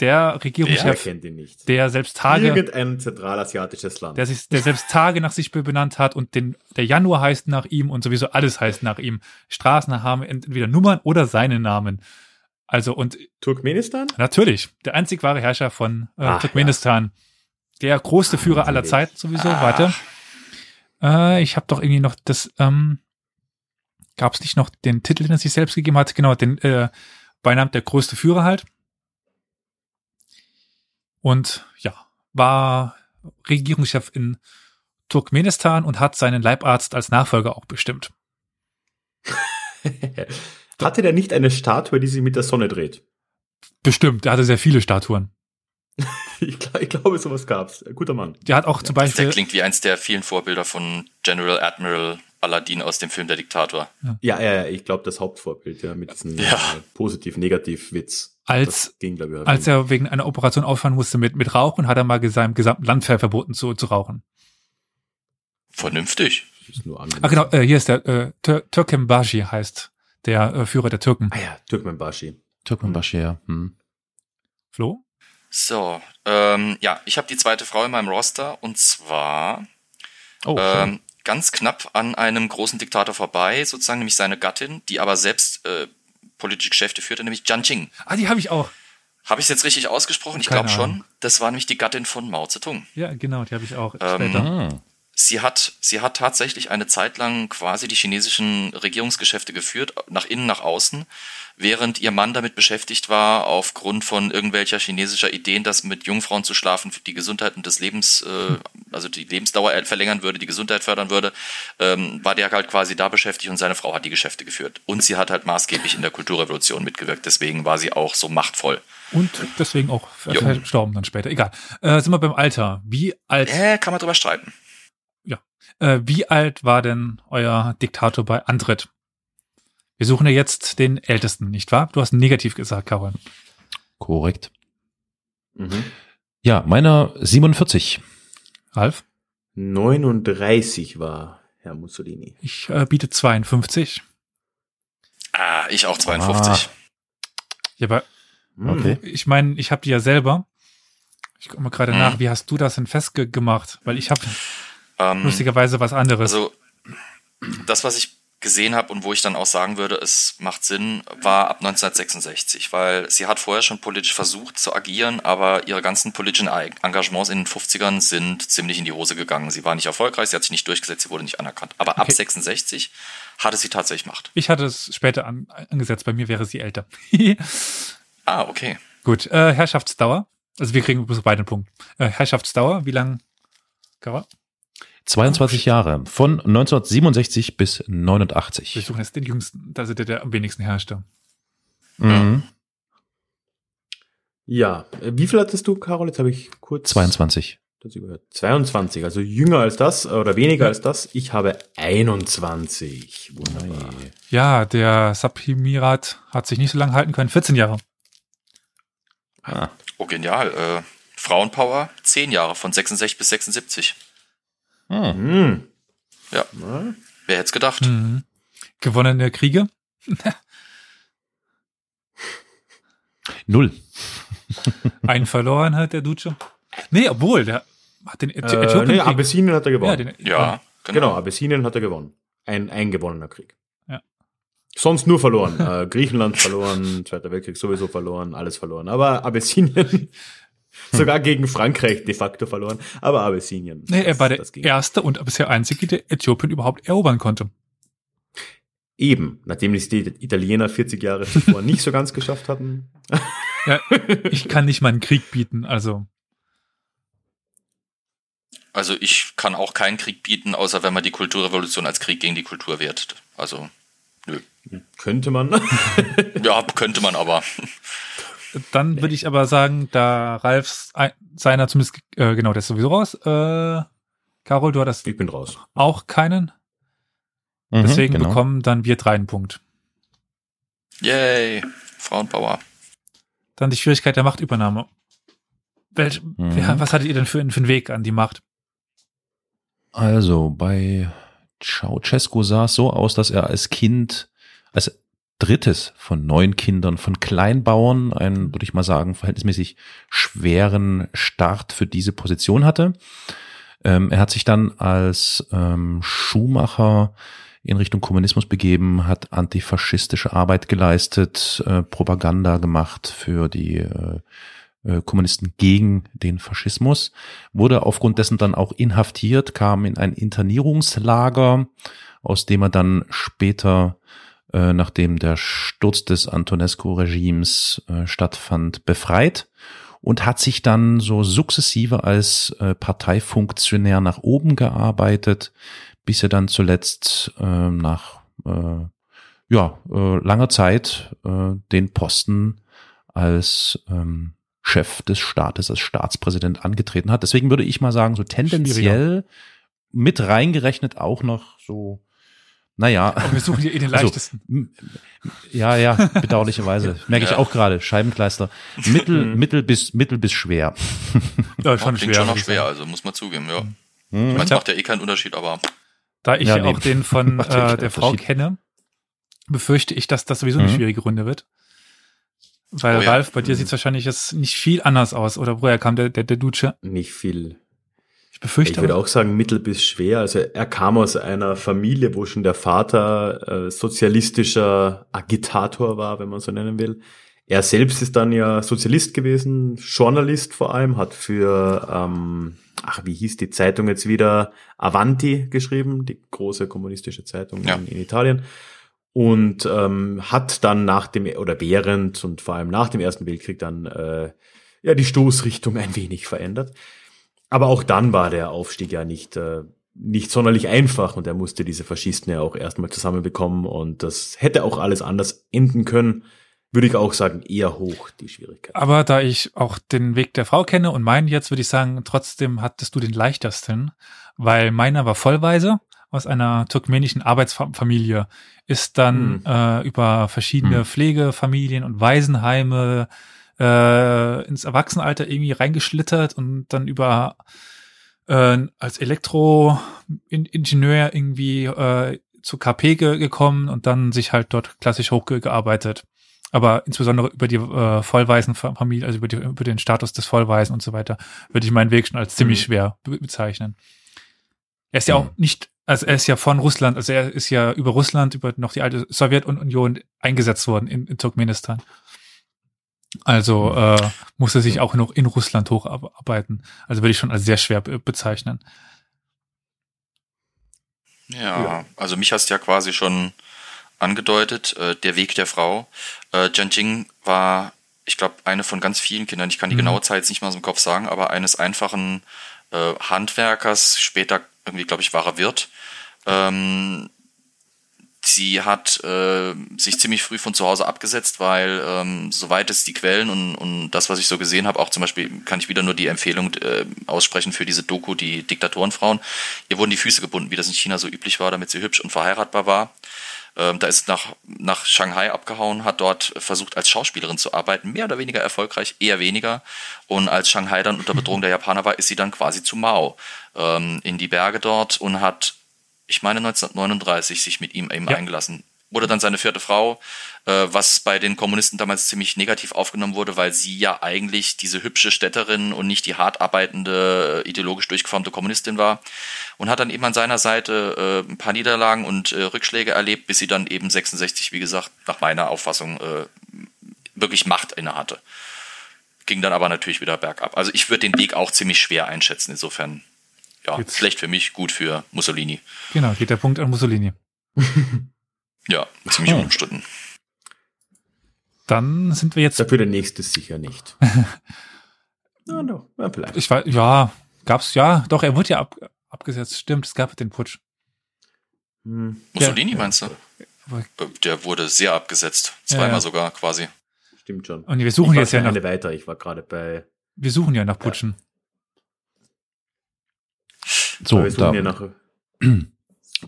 [SPEAKER 3] Der Regierungschef,
[SPEAKER 1] kennt ihn nicht?
[SPEAKER 3] der selbst Tage,
[SPEAKER 1] Irgendein zentralasiatisches Land.
[SPEAKER 3] der sich, der selbst Tage nach sich benannt hat und den, der Januar heißt nach ihm und sowieso alles heißt nach ihm. Straßen haben entweder Nummern oder seine Namen. Also und
[SPEAKER 1] Turkmenistan?
[SPEAKER 3] natürlich der einzig wahre Herrscher von äh,
[SPEAKER 1] Ach,
[SPEAKER 3] Turkmenistan. Der größte Führer aller. Zeiten sowieso.
[SPEAKER 4] Ah.
[SPEAKER 3] Warte. Äh, ich habe doch irgendwie noch das, ähm, gab es nicht noch den Titel, den er sich selbst gegeben hat? Genau, den äh, Beinamen der größte Führer halt. Und ja, war Regierungschef in Turkmenistan und hat seinen Leibarzt als Nachfolger auch bestimmt. (laughs)
[SPEAKER 1] Hatte der nicht eine Statue, die sich mit der Sonne dreht?
[SPEAKER 3] Bestimmt, der hatte sehr viele Statuen. (laughs)
[SPEAKER 1] Ich, gl- ich glaube, sowas gab's. Guter Mann.
[SPEAKER 3] Der hat auch zum
[SPEAKER 4] Der
[SPEAKER 3] Beispiel,
[SPEAKER 4] klingt wie eins der vielen Vorbilder von General Admiral Aladdin aus dem Film Der Diktator.
[SPEAKER 1] Ja, ja, ja, ich glaube, das Hauptvorbild, ja, mit diesem
[SPEAKER 4] Ja.
[SPEAKER 1] äh, positiv-negativ-Witz.
[SPEAKER 3] Als-
[SPEAKER 1] ging, glaube ich,
[SPEAKER 3] als er wegen einer Operation aufhören musste mit, mit Rauchen, hat er mal seinem gesamten Landwehr verboten zu, zu rauchen.
[SPEAKER 4] Vernünftig.
[SPEAKER 1] ist nur angenehm.
[SPEAKER 3] Ah, genau, äh, hier ist der äh, Tür Türkenbashi heißt der äh, Führer der Türken.
[SPEAKER 1] Ah ja, Türkmenbashi.
[SPEAKER 2] Turkmenbaschir. Hm.
[SPEAKER 3] Flo?
[SPEAKER 4] So, ähm, ja, ich habe die zweite Frau in meinem Roster und zwar
[SPEAKER 2] Oh, schön.
[SPEAKER 4] ähm, ganz knapp an einem großen Diktator vorbei, sozusagen nämlich seine Gattin, die aber selbst äh, politische Geschäfte führte, nämlich Jiang Qing.
[SPEAKER 3] Ah, die habe ich auch.
[SPEAKER 4] Habe ich es jetzt richtig ausgesprochen? Ich glaube schon. Das war nämlich die Gattin von Mao Zedong.
[SPEAKER 3] Ja, genau, die habe ich auch
[SPEAKER 4] Ähm,
[SPEAKER 3] später.
[SPEAKER 4] Sie hat, sie hat tatsächlich eine Zeit lang quasi die chinesischen Regierungsgeschäfte geführt, nach innen, nach außen, während ihr Mann damit beschäftigt war, aufgrund von irgendwelcher chinesischer Ideen, dass mit Jungfrauen zu schlafen die Gesundheit und das Lebens, äh, also die Lebensdauer verlängern würde, die Gesundheit fördern würde, ähm, war der halt quasi da beschäftigt und seine Frau hat die Geschäfte geführt. Und sie hat halt maßgeblich in der Kulturrevolution mitgewirkt, deswegen war sie auch so machtvoll.
[SPEAKER 3] Und deswegen auch verstorben dann später. Egal. Äh, sind wir beim Alter. Wie alt,
[SPEAKER 4] Äh, kann man drüber streiten.
[SPEAKER 3] Äh, wie alt war denn euer Diktator bei Antritt? Wir suchen ja jetzt den Ältesten, nicht wahr? Du hast negativ gesagt, Carol.
[SPEAKER 2] Korrekt.
[SPEAKER 1] Mhm.
[SPEAKER 2] Ja, meiner 47.
[SPEAKER 3] Ralf?
[SPEAKER 1] 39 war Herr Mussolini.
[SPEAKER 3] Ich äh, biete 52.
[SPEAKER 4] Ah, ich auch 52.
[SPEAKER 3] Ja, aber
[SPEAKER 1] Hm.
[SPEAKER 2] Okay.
[SPEAKER 3] ich meine, ich habe die ja selber. Ich gucke mal gerade
[SPEAKER 4] Mhm.
[SPEAKER 3] nach, wie hast du das denn festgemacht? Weil ich habe
[SPEAKER 4] Ähm,
[SPEAKER 3] lustigerweise was anderes.
[SPEAKER 4] Also das, was ich gesehen habe und wo ich dann auch sagen würde, es macht Sinn, war ab 1966, weil sie hat vorher schon politisch versucht zu agieren, aber ihre ganzen politischen Engagements in den 50ern sind ziemlich in die Hose gegangen. Sie war nicht erfolgreich, sie hat sich nicht durchgesetzt, sie wurde nicht anerkannt. Aber ab
[SPEAKER 3] Okay.
[SPEAKER 4] 66 hatte sie tatsächlich Macht.
[SPEAKER 3] ich hatte es später an, angesetzt, bei mir wäre sie älter. (laughs)
[SPEAKER 4] Ah, okay.
[SPEAKER 3] Gut, äh, Herrschaftsdauer. Also wir kriegen beide einen Punkt. Äh, Herrschaftsdauer, wie lang? Carol?
[SPEAKER 2] 22 Jahre. Von 1967 bis
[SPEAKER 3] Wir
[SPEAKER 2] 89.
[SPEAKER 3] suchen jetzt den jüngsten, also der, der am wenigsten herrschte.
[SPEAKER 2] Mhm.
[SPEAKER 1] Ja, äh, wie viel hattest du, Carol? Jetzt habe ich kurz
[SPEAKER 2] 22.
[SPEAKER 1] das überhört. 22, also jünger als das oder weniger
[SPEAKER 3] Ja.
[SPEAKER 1] als das. Ich habe 21. Wunderbar.
[SPEAKER 3] Ja, der Sapimirat hat sich nicht so lange halten können. 14 Jahre.
[SPEAKER 2] Ah,
[SPEAKER 4] Oh, genial. Äh, Frauenpower, 10 Jahre, von 66 bis 76.
[SPEAKER 2] hm.
[SPEAKER 1] Hm.
[SPEAKER 4] Ja.
[SPEAKER 1] Na,
[SPEAKER 4] Wer hätte es gedacht?
[SPEAKER 3] Mhm. Gewonnene Kriege.
[SPEAKER 2] Null. (laughs)
[SPEAKER 3] Einen verloren hat der Duce. Nee, obwohl, der hat den Äthi
[SPEAKER 1] Äh,
[SPEAKER 3] Äthiopien
[SPEAKER 1] nee, Abessinien hat er gewonnen.
[SPEAKER 3] ja, den,
[SPEAKER 4] Ja,
[SPEAKER 1] Genau, Abessinien hat er gewonnen. Ein eingewonnener Krieg.
[SPEAKER 3] Ja.
[SPEAKER 1] Sonst nur verloren. äh, Griechenland verloren, Zweiter Weltkrieg sowieso verloren, alles verloren. Aber Abessinien (laughs) (laughs) sogar gegen Frankreich de facto verloren. Aber Abessinien.
[SPEAKER 3] Nee, er
[SPEAKER 1] das-
[SPEAKER 3] war der erste und bisher einzige, der Äthiopien überhaupt erobern konnte.
[SPEAKER 1] Eben, nachdem es die Italiener 40 Jahre zuvor (laughs) nicht so ganz geschafft hatten. (laughs)
[SPEAKER 3] Ja, ich kann nicht mal einen Krieg bieten, also.
[SPEAKER 4] Also ich kann auch keinen Krieg bieten, außer wenn man die Kulturrevolution als Krieg gegen die Kultur wertet. Also,
[SPEAKER 1] Könnte man.
[SPEAKER 4] ja, könnte man aber.
[SPEAKER 3] Dann würde ich aber sagen, da Ralf ein- seiner zumindest, äh, genau, der ist sowieso raus. Äh, Carol, du hattest
[SPEAKER 1] ich bin raus.
[SPEAKER 3] auch keinen.
[SPEAKER 2] Mhm,
[SPEAKER 3] Deswegen
[SPEAKER 2] genau.
[SPEAKER 3] bekommen dann wir drei einen Punkt.
[SPEAKER 4] Yay, Frauenpower.
[SPEAKER 3] Dann die Schwierigkeit der Machtübernahme. Welch,
[SPEAKER 2] Mhm.
[SPEAKER 3] ja, was hattet ihr denn für, für einen Weg an die Macht?
[SPEAKER 2] Also bei Ceausescu sah es so aus, dass er als Kind, als drittes von neun Kindern von Kleinbauern einen, würde ich mal sagen, verhältnismäßig schweren Start für diese Position hatte. Ähm, er hat sich dann als ähm, Schuhmacher in Richtung Kommunismus begeben, hat antifaschistische Arbeit geleistet, äh, Propaganda gemacht für die äh, äh, Kommunisten gegen den Faschismus, wurde aufgrund dessen dann auch inhaftiert, kam in ein Internierungslager, aus dem er dann später, äh, nachdem der Sturz des Antonescu-Regimes äh, stattfand, befreit und hat sich dann so sukzessive als äh, Parteifunktionär nach oben gearbeitet, bis er dann zuletzt äh, nach äh, ja, äh, langer Zeit äh, den Posten als ähm, Chef des Staates, als Staatspräsident angetreten hat. Deswegen würde ich mal sagen, so tendenziell mit reingerechnet auch noch so, naja.
[SPEAKER 3] Wir suchen ja eh den
[SPEAKER 2] Also,
[SPEAKER 3] leichtesten.
[SPEAKER 2] M- Ja, ja, bedauerlicherweise. (laughs) Merke ich auch gerade. Scheibenkleister. Mittel, (laughs) mittel bis, mittel bis schwer.
[SPEAKER 3] Ja, schon
[SPEAKER 4] klingt
[SPEAKER 3] schwer.
[SPEAKER 4] schon noch schwer, also muss man zugeben, ja.
[SPEAKER 2] Hm.
[SPEAKER 4] Ich meine, es macht ja eh keinen Unterschied, aber
[SPEAKER 3] Da ich
[SPEAKER 2] Ja,
[SPEAKER 3] ja,
[SPEAKER 2] nee.
[SPEAKER 3] auch den von (laughs) äh, der Frau kenne, befürchte ich, dass das sowieso eine
[SPEAKER 2] Mhm.
[SPEAKER 3] schwierige Runde wird. Weil
[SPEAKER 4] Oh ja.
[SPEAKER 3] Ralf, bei dir sieht es wahrscheinlich jetzt nicht viel anders aus. Oder woher kam der, der, der Duce?
[SPEAKER 1] Nicht viel.
[SPEAKER 3] Ich befürchte
[SPEAKER 1] Ich würde auch sagen, mittel bis schwer. Also er kam aus einer Familie, wo schon der Vater äh, sozialistischer Agitator war, wenn man so nennen will. Er selbst ist dann ja Sozialist gewesen, Journalist vor allem, hat für, ähm, ach, wie hieß die Zeitung jetzt wieder, Avanti geschrieben, die große kommunistische Zeitung
[SPEAKER 4] Ja.
[SPEAKER 1] in, in Italien. Und ähm, hat dann nach dem, oder während und vor allem nach dem Ersten Weltkrieg dann äh, ja die Stoßrichtung ein wenig verändert. Aber auch dann war der Aufstieg ja nicht, äh, nicht sonderlich einfach und er musste diese Faschisten ja auch erstmal zusammenbekommen und das hätte auch alles anders enden können. Würde ich auch sagen, eher hoch, die Schwierigkeit.
[SPEAKER 3] Aber da ich auch den Weg der Frau kenne und meinen jetzt, würde ich sagen, trotzdem hattest du den leichtesten, weil meiner war vollweise aus einer turkmenischen Arbeitsfamilie, ist dann äh, über verschiedene
[SPEAKER 2] Hm.
[SPEAKER 3] Pflegefamilien und Waisenheime äh, ins Erwachsenenalter irgendwie reingeschlittert und dann über äh, als Elektroingenieur irgendwie äh, zu KP ge gekommen und dann sich halt dort klassisch hochgearbeitet. Aber insbesondere über die äh, Vollwaisenfamilie, also über, die, über den Status des Vollwaisen und so weiter, würde ich meinen Weg schon als ziemlich
[SPEAKER 1] Mhm.
[SPEAKER 3] schwer be bezeichnen. Er ist ja
[SPEAKER 2] Mhm.
[SPEAKER 3] auch nicht, also er ist ja von Russland, also er ist ja über Russland, über noch die alte Sowjetunion eingesetzt worden in, in Turkmenistan. Also äh, muss er sich auch noch in Russland hocharbeiten. Also würde ich schon als sehr schwer be bezeichnen.
[SPEAKER 4] Ja,
[SPEAKER 1] Ja.
[SPEAKER 4] also mich hast du ja quasi schon angedeutet, äh, der Weg der Frau. Äh, Jianjing war, ich glaube, eine von ganz vielen Kindern, ich kann die
[SPEAKER 3] Mhm.
[SPEAKER 4] genaue Zeit jetzt nicht mal aus dem Kopf sagen, aber eines einfachen äh, Handwerkers, später irgendwie, glaube ich, war er Wirt. Ähm, sie hat äh, sich ziemlich früh von zu Hause abgesetzt, weil ähm, soweit es die Quellen und, und das, was ich so gesehen habe, auch zum Beispiel kann ich wieder nur die Empfehlung äh, aussprechen für diese Doku, die Diktatorenfrauen. Ihr wurden die Füße gebunden, wie das in China so üblich war, damit sie hübsch und verheiratbar war. Ähm, da ist nach, nach Shanghai abgehauen, hat dort versucht, als Schauspielerin zu arbeiten, mehr oder weniger erfolgreich, eher weniger. Und als Shanghai dann unter Bedrohung der Japaner war, ist sie dann quasi zu Mao ähm, in die Berge dort und hat, ich meine 1939, sich mit ihm eben
[SPEAKER 3] Ja.
[SPEAKER 4] eingelassen. Wurde dann seine vierte Frau, äh, was bei den Kommunisten damals ziemlich negativ aufgenommen wurde, weil sie ja eigentlich diese hübsche Städterin und nicht die hart arbeitende, äh, ideologisch durchgeformte Kommunistin war. Und hat dann eben an seiner Seite äh, ein paar Niederlagen und äh, Rückschläge erlebt, bis sie dann eben 66, wie gesagt, nach meiner Auffassung äh, wirklich Macht inne hatte. Ging dann aber natürlich wieder bergab. Also ich würde den Weg auch ziemlich schwer einschätzen. Insofern, ja,
[SPEAKER 3] Jetzt-
[SPEAKER 4] schlecht für mich, gut für Mussolini.
[SPEAKER 3] Genau, geht der Punkt an Mussolini.
[SPEAKER 4] Ja, ziemlich
[SPEAKER 2] Aha.
[SPEAKER 4] unumstritten.
[SPEAKER 3] Dann sind wir jetzt,
[SPEAKER 1] Dafür der nächste sicher nicht. ja, no, ja, vielleicht.
[SPEAKER 3] ich weiß, ja, gab's, ja, doch, er wurde ja ab, abgesetzt, stimmt, es gab den Putsch.
[SPEAKER 1] Hm.
[SPEAKER 4] Mussolini meinst du? Äh, Der wurde sehr abgesetzt. Zweimal
[SPEAKER 3] Ja, ja.
[SPEAKER 4] sogar quasi.
[SPEAKER 1] Stimmt schon.
[SPEAKER 3] Und wir suchen jetzt ja nach,
[SPEAKER 1] weiter. Ich war gerade bei.
[SPEAKER 3] wir suchen ja nach Putschen.
[SPEAKER 2] So,
[SPEAKER 1] aber wir suchen
[SPEAKER 2] da,
[SPEAKER 1] ja nach. (clears throat)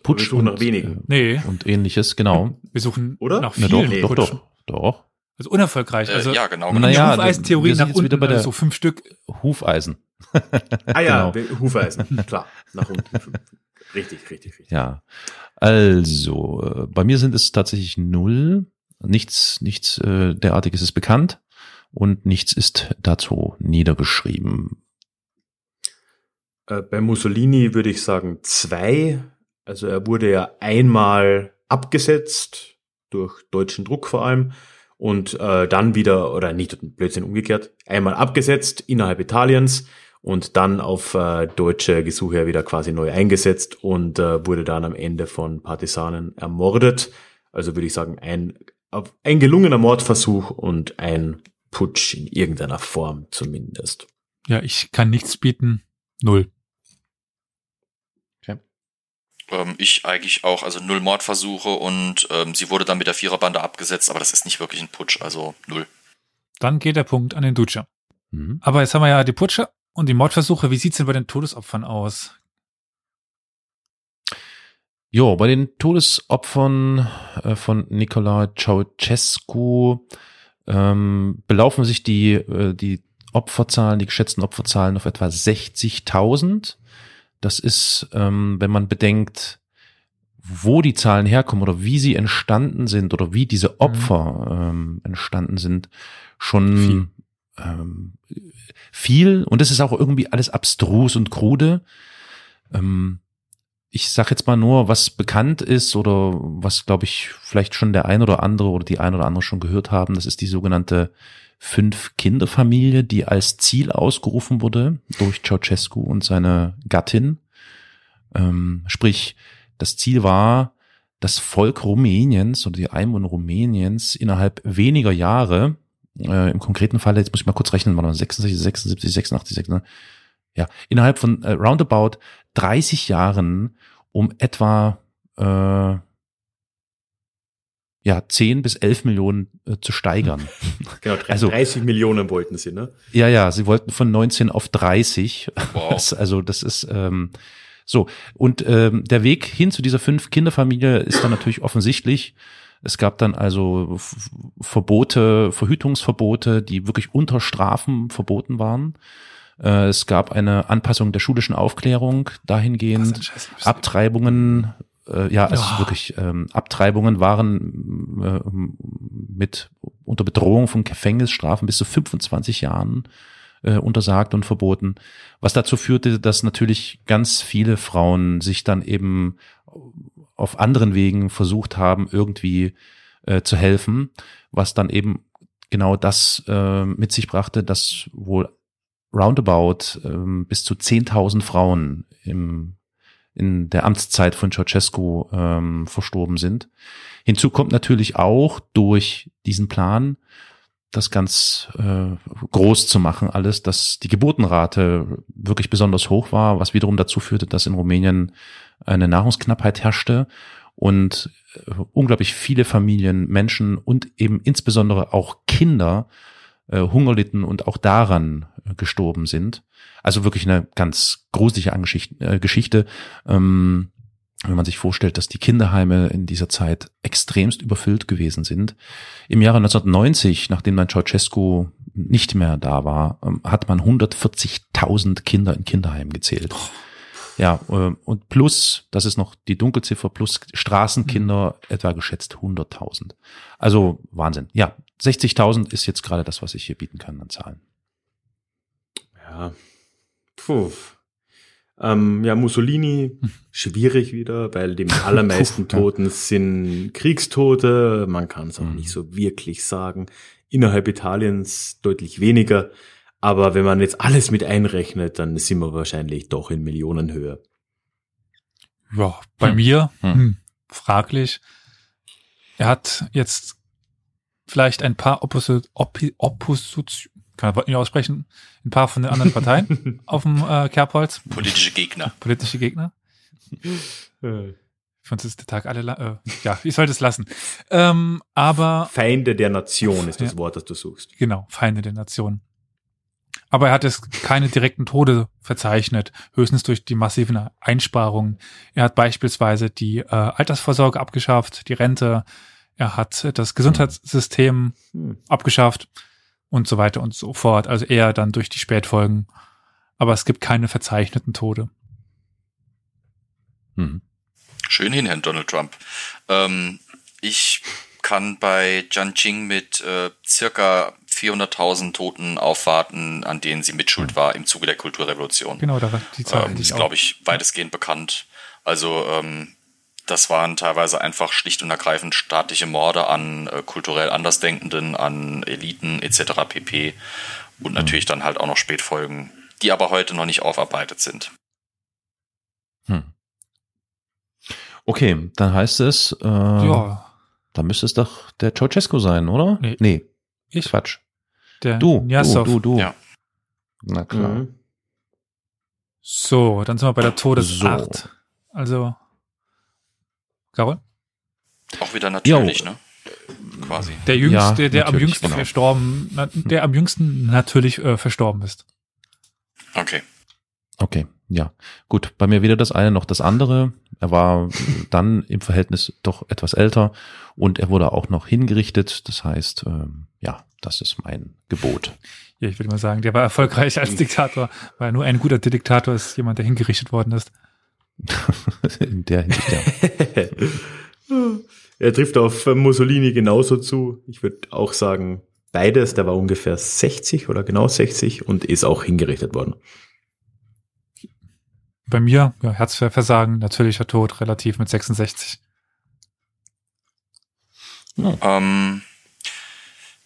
[SPEAKER 2] Putsch
[SPEAKER 1] wir suchen
[SPEAKER 2] und,
[SPEAKER 1] nach wenigen.
[SPEAKER 3] Nee,
[SPEAKER 2] äh, und ähnliches, genau.
[SPEAKER 3] wir suchen
[SPEAKER 1] Oder?
[SPEAKER 3] nach
[SPEAKER 2] Na
[SPEAKER 3] vielen
[SPEAKER 2] doch, doch,
[SPEAKER 3] Putschen.
[SPEAKER 2] doch, doch.
[SPEAKER 3] Also unerfolgreich.
[SPEAKER 4] Äh,
[SPEAKER 3] Also
[SPEAKER 4] ja, genau.
[SPEAKER 2] Na
[SPEAKER 4] genau.
[SPEAKER 3] die
[SPEAKER 2] ja,
[SPEAKER 3] Hufeisentheorie nach unten,
[SPEAKER 2] wieder bei der-
[SPEAKER 3] also so fünf Stück.
[SPEAKER 2] Hufeisen.
[SPEAKER 1] Ah ja,
[SPEAKER 2] Genau.
[SPEAKER 1] Hufeisen. Klar. Nach unten. richtig, richtig, richtig.
[SPEAKER 2] Ja. Also, äh, bei mir sind es tatsächlich null. Nichts, nichts äh, derartiges ist bekannt und nichts ist dazu niedergeschrieben.
[SPEAKER 1] Äh, bei Mussolini würde ich sagen zwei. Also er wurde ja einmal abgesetzt, durch deutschen Druck vor allem, und äh, dann wieder, oder nicht Blödsinn umgekehrt, einmal abgesetzt innerhalb Italiens und dann auf äh, deutsche Gesuche wieder quasi neu eingesetzt und äh, wurde dann am Ende von Partisanen ermordet. Also würde ich sagen, ein, ein gelungener Mordversuch und ein Putsch in irgendeiner Form zumindest.
[SPEAKER 3] Ja, ich kann nichts bieten. Null.
[SPEAKER 4] Ähm, ich eigentlich auch, also null Mordversuche und ähm, sie wurde dann mit der Viererbande abgesetzt, aber das ist nicht wirklich ein Putsch, also null.
[SPEAKER 3] Dann geht der Punkt an den Duce.
[SPEAKER 2] Mhm.
[SPEAKER 3] Aber jetzt haben wir ja die Putsche und die Mordversuche. Wie sieht's denn bei den Todesopfern aus?
[SPEAKER 2] Jo, bei den Todesopfern äh, von Nicolae Ceausescu ähm, belaufen sich die, äh, die Opferzahlen, die geschätzten Opferzahlen auf etwa 60.000. Das ist, ähm, wenn man bedenkt, wo die Zahlen herkommen oder wie sie entstanden sind oder wie diese Opfer ähm, entstanden sind, schon
[SPEAKER 3] Viel.
[SPEAKER 2] Ähm, viel. Und es ist auch irgendwie alles abstrus und krude. Ähm, ich sag jetzt mal nur, was bekannt ist oder was, glaube ich, vielleicht schon der ein oder andere oder die ein oder andere schon gehört haben. Das ist die sogenannte Fünf-Kinder-Familie, die als Ziel ausgerufen wurde durch Ceausescu und seine Gattin. Ähm, sprich, das Ziel war, das Volk Rumäniens oder die Einwohner Rumäniens innerhalb weniger Jahre, äh, im konkreten Fall, jetzt muss ich mal kurz rechnen, war 66, 76, 86, 86, ja, innerhalb von äh, roundabout 30 Jahren um etwa äh, ja 10 bis 11 Millionen äh, zu steigern. (laughs)
[SPEAKER 1] Genau, 30 also, Millionen wollten sie, ne?
[SPEAKER 2] Ja, ja, sie wollten von 19 auf 30.
[SPEAKER 4] Wow.
[SPEAKER 2] Das, (laughs) also das ist ähm, so. Und ähm, der Weg hin zu dieser fünf Kinderfamilie ist dann natürlich offensichtlich. Es gab dann also Verbote, Verhütungsverbote, die wirklich unter Strafen verboten waren. Äh, es gab eine Anpassung der schulischen Aufklärung dahingehend. Abtreibungen, äh, ja, also ja. wirklich ähm, Abtreibungen waren äh, mit unter Bedrohung von Gefängnisstrafen bis zu 25 Jahren äh, untersagt und verboten, was dazu führte, dass natürlich ganz viele Frauen sich dann eben auf anderen Wegen versucht haben, irgendwie äh, zu helfen, was dann eben genau das äh, mit sich brachte, dass wohl roundabout ähm, bis zu 10.000 Frauen im, in der Amtszeit von Ceausescu ähm, verstorben sind. Hinzu kommt natürlich auch durch diesen Plan, das ganz äh, groß zu machen, alles, dass die Geburtenrate wirklich besonders hoch war, was wiederum dazu führte, dass in Rumänien eine Nahrungsknappheit herrschte und äh, unglaublich viele Familien, Menschen und eben insbesondere auch Kinder äh, Hunger litten und auch daran äh, gestorben sind. Also wirklich eine ganz gruselige äh, Geschichte. Ähm, wenn man sich vorstellt, dass die Kinderheime in dieser Zeit extremst überfüllt gewesen sind. Im Jahre 1990, nachdem dann Ceausescu nicht mehr da war, ähm, hat man 140.000 Kinder in Kinderheimen gezählt. Ja, äh, und plus, das ist noch die Dunkelziffer, plus Straßenkinder mhm. etwa geschätzt 100.000. Also Wahnsinn. Ja, 60.000 ist jetzt gerade das, was ich hier bieten kann an Zahlen.
[SPEAKER 1] Ja, puh. Ähm, ja, Mussolini, hm. schwierig wieder, weil die (laughs) allermeisten Toten sind Kriegstote. Man kann es auch mhm. nicht so wirklich sagen. Innerhalb Italiens deutlich weniger. Aber wenn man jetzt alles mit einrechnet, dann sind wir wahrscheinlich doch in Millionenhöhe.
[SPEAKER 3] Ja, bei hm. mir hm. Hm, fraglich. Er hat jetzt vielleicht ein paar Opposi Opposition, kann man nicht aussprechen, ein paar von den anderen Parteien (laughs) auf dem äh, Kerbholz.
[SPEAKER 4] Politische Gegner.
[SPEAKER 3] Politische Gegner. Für uns ist der Tag alle, äh, ja, ich sollte es lassen. Ähm, aber
[SPEAKER 1] Feinde der Nation ist das ja, Wort, das du suchst.
[SPEAKER 3] Genau, Feinde der Nation. Aber er hat es keine direkten Tode verzeichnet, höchstens durch die massiven Einsparungen. Er hat beispielsweise die äh, Altersvorsorge abgeschafft, die Rente, er hat das Gesundheitssystem hm. abgeschafft und so weiter und so fort. Also eher dann durch die Spätfolgen. Aber es gibt keine verzeichneten Tode.
[SPEAKER 4] Hm. Schön hin, Herrn Donald Trump. Ähm, ich kann bei Jianqing mit äh, circa 400.000 Toten aufwarten, an denen sie mitschuld war im Zuge der Kulturrevolution.
[SPEAKER 3] Genau, da die Zahl
[SPEAKER 4] ähm, ist, glaube ich, weitestgehend bekannt. Also ähm, das waren teilweise einfach schlicht und ergreifend staatliche Morde an äh, kulturell Andersdenkenden, an Eliten etc. pp. Und mhm. natürlich dann halt auch noch Spätfolgen, die aber heute noch nicht aufarbeitet sind. Hm.
[SPEAKER 2] Okay, dann heißt es, äh, ja. da müsste es doch der Ceausescu sein, oder?
[SPEAKER 3] Nee.
[SPEAKER 2] nee.
[SPEAKER 3] Ich?
[SPEAKER 2] Quatsch.
[SPEAKER 3] Der
[SPEAKER 2] du, du, du, du.
[SPEAKER 4] Ja.
[SPEAKER 2] Na klar. Mhm.
[SPEAKER 3] So, dann sind wir bei der Todesart. So. Also Carol?
[SPEAKER 4] Auch wieder natürlich, jo. ne? Quasi.
[SPEAKER 3] Der jüngste, ja, der, der am jüngsten genau. verstorben, der am jüngsten natürlich äh, verstorben ist.
[SPEAKER 4] Okay.
[SPEAKER 2] Okay, ja. Gut, bei mir weder das eine noch das andere. Er war dann im Verhältnis doch etwas älter und er wurde auch noch hingerichtet. Das heißt, ähm, das ist mein Gebot.
[SPEAKER 3] Ja, ich würde mal sagen, der war erfolgreich als Diktator, weil nur ein guter Diktator ist jemand, der hingerichtet worden ist.
[SPEAKER 2] In (laughs) der Hinsicht,
[SPEAKER 1] ja. (laughs) er trifft auf Mussolini genauso zu. Ich würde auch sagen, beides, der war ungefähr 60 oder genau 60 und ist auch hingerichtet worden.
[SPEAKER 3] Bei mir, ja, Herzversagen, natürlicher Tod, relativ mit 66.
[SPEAKER 4] Ähm,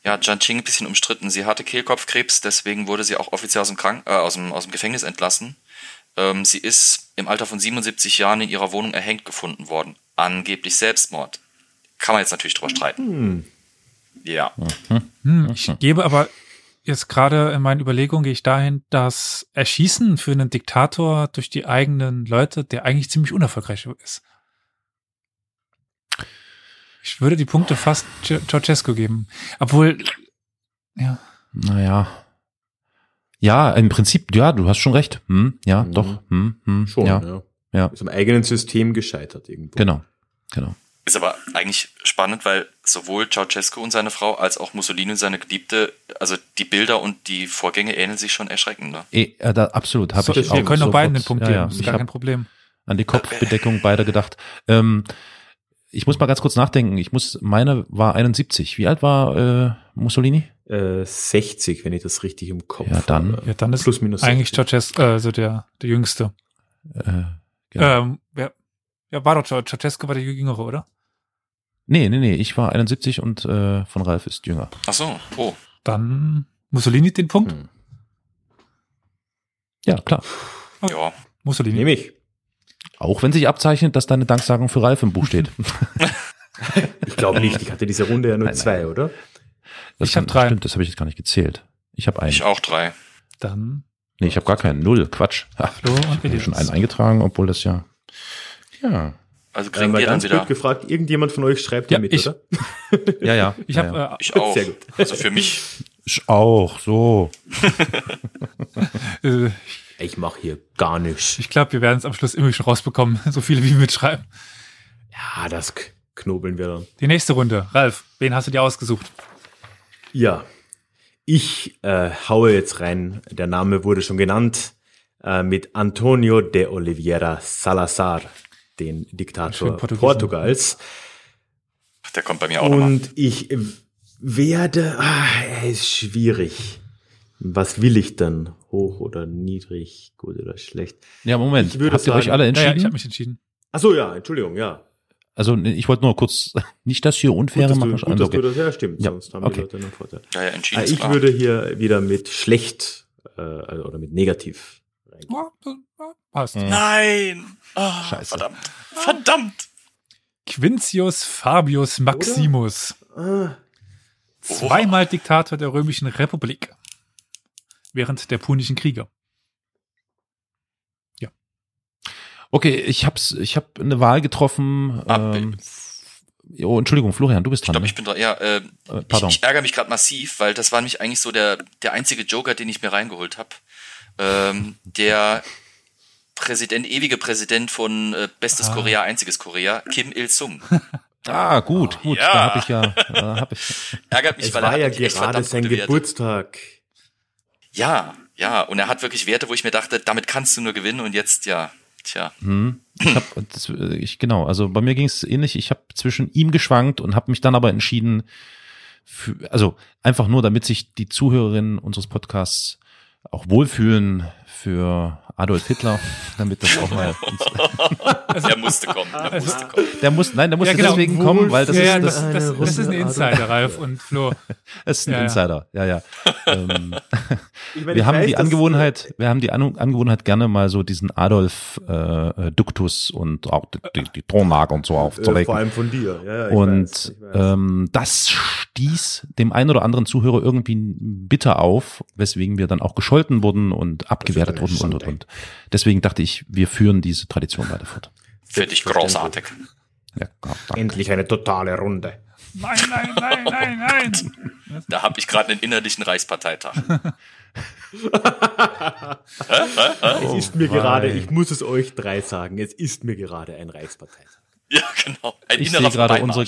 [SPEAKER 4] ja, Jan Ching ein bisschen umstritten. Sie hatte Kehlkopfkrebs, deswegen wurde sie auch offiziell aus dem, Krank äh, aus dem, aus dem Gefängnis entlassen. Ähm, sie ist im Alter von 77 Jahren in ihrer Wohnung erhängt gefunden worden. Angeblich Selbstmord. Kann man jetzt natürlich drüber streiten. Ja.
[SPEAKER 3] Hm, ich gebe aber jetzt gerade in meinen Überlegungen gehe ich dahin, dass Erschießen für einen Diktator durch die eigenen Leute, der eigentlich ziemlich unerfolgreich ist. Ich würde die Punkte fast Ceausescu geben. Obwohl, ja,
[SPEAKER 2] Naja. Ja, im Prinzip, ja, du hast schon recht. Hm, ja,
[SPEAKER 1] Mhm.
[SPEAKER 2] doch. Hm, hm,
[SPEAKER 1] Schon,
[SPEAKER 2] ja,
[SPEAKER 1] ja.
[SPEAKER 2] ja.
[SPEAKER 1] Ist am eigenen System gescheitert irgendwo.
[SPEAKER 2] Genau. Genau.
[SPEAKER 4] Ist aber eigentlich spannend, weil sowohl Ceausescu und seine Frau als auch Mussolini und seine Geliebte, also die Bilder und die Vorgänge ähneln sich schon erschreckend. Ne?
[SPEAKER 2] Eh, äh, da, absolut, habe
[SPEAKER 3] so,
[SPEAKER 2] ich
[SPEAKER 3] wir
[SPEAKER 2] auch
[SPEAKER 3] können auch beiden den Punkt
[SPEAKER 2] ja,
[SPEAKER 3] geben.
[SPEAKER 2] ja.
[SPEAKER 3] Ist
[SPEAKER 2] Ich
[SPEAKER 3] gar kein Problem.
[SPEAKER 2] an die Kopfbedeckung beider gedacht. Ähm, ich muss mal ganz kurz nachdenken. Ich muss, meine war 71. Wie alt war äh, Mussolini?
[SPEAKER 1] Äh, 60, wenn ich das richtig im Kopf
[SPEAKER 2] Ja, dann-
[SPEAKER 1] habe.
[SPEAKER 3] Ja, dann ist
[SPEAKER 1] Plus minus
[SPEAKER 3] eigentlich
[SPEAKER 1] 60.
[SPEAKER 3] Ceausescu, äh, also der, der Jüngste.
[SPEAKER 2] Äh, genau.
[SPEAKER 3] Ähm, wer, ja, war doch Ceau- Ceausescu war der Jüngere, oder?
[SPEAKER 2] Nee, nee, nee, ich war 71 und äh, von Ralf ist jünger.
[SPEAKER 4] Ach so, oh.
[SPEAKER 3] Dann Mussolini den Punkt.
[SPEAKER 1] Hm.
[SPEAKER 2] Ja, klar.
[SPEAKER 4] Ja.
[SPEAKER 3] Mussolini.
[SPEAKER 1] Nehme ich.
[SPEAKER 2] Auch wenn sich abzeichnet, dass deine Danksagung für Ralf im Buch steht. (laughs)
[SPEAKER 1] Ich glaube nicht. Ich hatte diese Runde ja nur
[SPEAKER 2] Nein, nein.
[SPEAKER 1] zwei, oder?
[SPEAKER 2] Das
[SPEAKER 3] Ich hab
[SPEAKER 2] kann-
[SPEAKER 3] drei.
[SPEAKER 2] Stimmt, das habe ich jetzt gar nicht gezählt. Ich habe einen.
[SPEAKER 4] Ich auch drei.
[SPEAKER 3] Dann
[SPEAKER 2] Nee, ich habe gar keinen. Null. Quatsch. Ha,
[SPEAKER 3] Flo und
[SPEAKER 2] ich habe schon einen eingetragen, obwohl das ja. Ja.
[SPEAKER 4] Also
[SPEAKER 1] Äh,
[SPEAKER 4] kriegen
[SPEAKER 1] mal
[SPEAKER 4] wir dann
[SPEAKER 1] ganz
[SPEAKER 4] wieder.
[SPEAKER 1] gefragt, irgendjemand von euch schreibt
[SPEAKER 3] Ja,
[SPEAKER 1] ja, mit,
[SPEAKER 3] ich.
[SPEAKER 1] oder? (laughs)
[SPEAKER 2] Ja, ja.
[SPEAKER 3] Ich
[SPEAKER 2] ja,
[SPEAKER 3] habe
[SPEAKER 2] ja.
[SPEAKER 3] äh,
[SPEAKER 4] Ich auch.
[SPEAKER 1] Sehr gut.
[SPEAKER 4] Also für mich.
[SPEAKER 2] Ich auch, so. (laughs)
[SPEAKER 1] Ich mache hier gar nichts.
[SPEAKER 3] ich glaube, wir werden es am Schluss irgendwie schon rausbekommen, (laughs) so viele wie wir mitschreiben.
[SPEAKER 1] Ja, das knobeln wir dann.
[SPEAKER 3] Die nächste Runde. Ralf, wen hast du dir ausgesucht?
[SPEAKER 1] Ja, ich äh, haue jetzt rein. Der Name wurde schon genannt. Äh, mit Antonio de Oliveira Salazar, den Diktator. Portugals.
[SPEAKER 4] Der kommt bei mir auch.
[SPEAKER 1] Und ich werde, ah, er ist schwierig. Was will ich denn? Hoch oder niedrig, gut oder schlecht?
[SPEAKER 2] Ja, Moment.
[SPEAKER 1] Ich würde
[SPEAKER 2] Habt ihr euch alle
[SPEAKER 3] Ja, ja, ich
[SPEAKER 2] entschieden?
[SPEAKER 3] habe mich entschieden.
[SPEAKER 1] Ach so, ja, Entschuldigung, ja.
[SPEAKER 2] also nee, ich wollte nur kurz, (laughs) nicht das hier unfaire
[SPEAKER 1] dass, du,
[SPEAKER 2] machen.
[SPEAKER 1] gut, dass du
[SPEAKER 2] okay.
[SPEAKER 1] das, ja, stimmt,
[SPEAKER 2] Ja,
[SPEAKER 1] sonst haben
[SPEAKER 2] okay.
[SPEAKER 1] die Leute einen Vorteil.
[SPEAKER 4] Ja, ja, entschieden ist
[SPEAKER 1] ich
[SPEAKER 4] klar.
[SPEAKER 1] würde hier wieder mit schlecht äh, oder mit negativ reingehen.
[SPEAKER 3] Ja, passt.
[SPEAKER 2] Mhm.
[SPEAKER 4] Nein! Ah,
[SPEAKER 2] Scheiße.
[SPEAKER 4] Verdammt. Verdammt!
[SPEAKER 3] Quintius Fabius Maximus.
[SPEAKER 1] Ah,
[SPEAKER 3] Zweimal Diktator der Römischen Republik. Während der Punischen Kriege.
[SPEAKER 2] Okay, ich hab's, ich habe eine Wahl getroffen.
[SPEAKER 4] Ah,
[SPEAKER 2] ähm, oh, Entschuldigung, Florian, du bist
[SPEAKER 4] Ich
[SPEAKER 2] dran.
[SPEAKER 4] glaube,
[SPEAKER 2] ne?
[SPEAKER 4] ich bin da, ja, äh,
[SPEAKER 2] Äh,
[SPEAKER 4] ich,
[SPEAKER 2] pardon.
[SPEAKER 4] ich ärgere mich gerade massiv, weil das war nämlich eigentlich so der, der einzige Joker, den ich mir reingeholt habe. Ähm, der Präsident, ewige Präsident von äh, Bestes
[SPEAKER 3] Ah.
[SPEAKER 4] Korea, einziges Korea, Kim Il-sung. (laughs)
[SPEAKER 2] ah, gut, gut.
[SPEAKER 4] Ja.
[SPEAKER 2] Da habe ich ja, da hab ich.
[SPEAKER 4] Ärgert mich,
[SPEAKER 1] es
[SPEAKER 4] weil er
[SPEAKER 1] war
[SPEAKER 4] hat
[SPEAKER 1] ja gerade sein
[SPEAKER 4] gute Werte. Ja, ja, und er hat wirklich Werte, wo ich mir dachte, damit kannst du nur gewinnen und jetzt, ja, tja.
[SPEAKER 2] Hm. Ich hab, das, äh, ich, genau, also bei mir ging es ähnlich. Ich habe zwischen ihm geschwankt und habe mich dann aber entschieden, für, also einfach nur, damit sich die Zuhörerinnen unseres Podcasts auch wohlfühlen für Adolf Hitler, damit das auch mal. (laughs) (laughs)
[SPEAKER 4] Der musste kommen, der
[SPEAKER 3] Also-
[SPEAKER 4] musste kommen.
[SPEAKER 2] Der muss, nein, der musste
[SPEAKER 3] Ja, genau.
[SPEAKER 2] deswegen kommen, weil das
[SPEAKER 3] ja,
[SPEAKER 2] ist das,
[SPEAKER 3] das, das, das ist ein Insider, Ralf und Flo. (laughs)
[SPEAKER 2] das ist ein
[SPEAKER 3] Ja.
[SPEAKER 2] Insider. Ja, ja. ähm,
[SPEAKER 1] meine,
[SPEAKER 2] wir haben
[SPEAKER 1] weiß,
[SPEAKER 2] die Angewohnheit, wir haben die An Angewohnheit gerne mal so diesen Adolf äh, äh, Duktus und auch die, die, die Tonlage und so
[SPEAKER 1] äh,
[SPEAKER 2] aufzulegen.
[SPEAKER 1] vor allem von dir. Ja, ja, ich
[SPEAKER 2] Und
[SPEAKER 1] weiß, ich weiß.
[SPEAKER 2] ähm, das stieß dem einen oder anderen Zuhörer irgendwie bitter auf, weswegen wir dann auch gescholten wurden und abgewertet wurden und, und, und. Deswegen dachte ich, wir führen diese Tradition weiter fort.
[SPEAKER 4] Finde ich großartig.
[SPEAKER 2] Ja.
[SPEAKER 1] Endlich eine totale Runde.
[SPEAKER 3] Nein, nein, nein, nein, nein.
[SPEAKER 4] Da habe ich gerade einen innerlichen Reichsparteitag. (laughs)
[SPEAKER 1] es ist mir
[SPEAKER 2] wei.
[SPEAKER 1] gerade, ich muss es euch drei sagen, es ist mir gerade ein Reichsparteitag.
[SPEAKER 4] Ja, genau. Ein
[SPEAKER 2] Ich sehe
[SPEAKER 4] innerer
[SPEAKER 2] gerade unsere,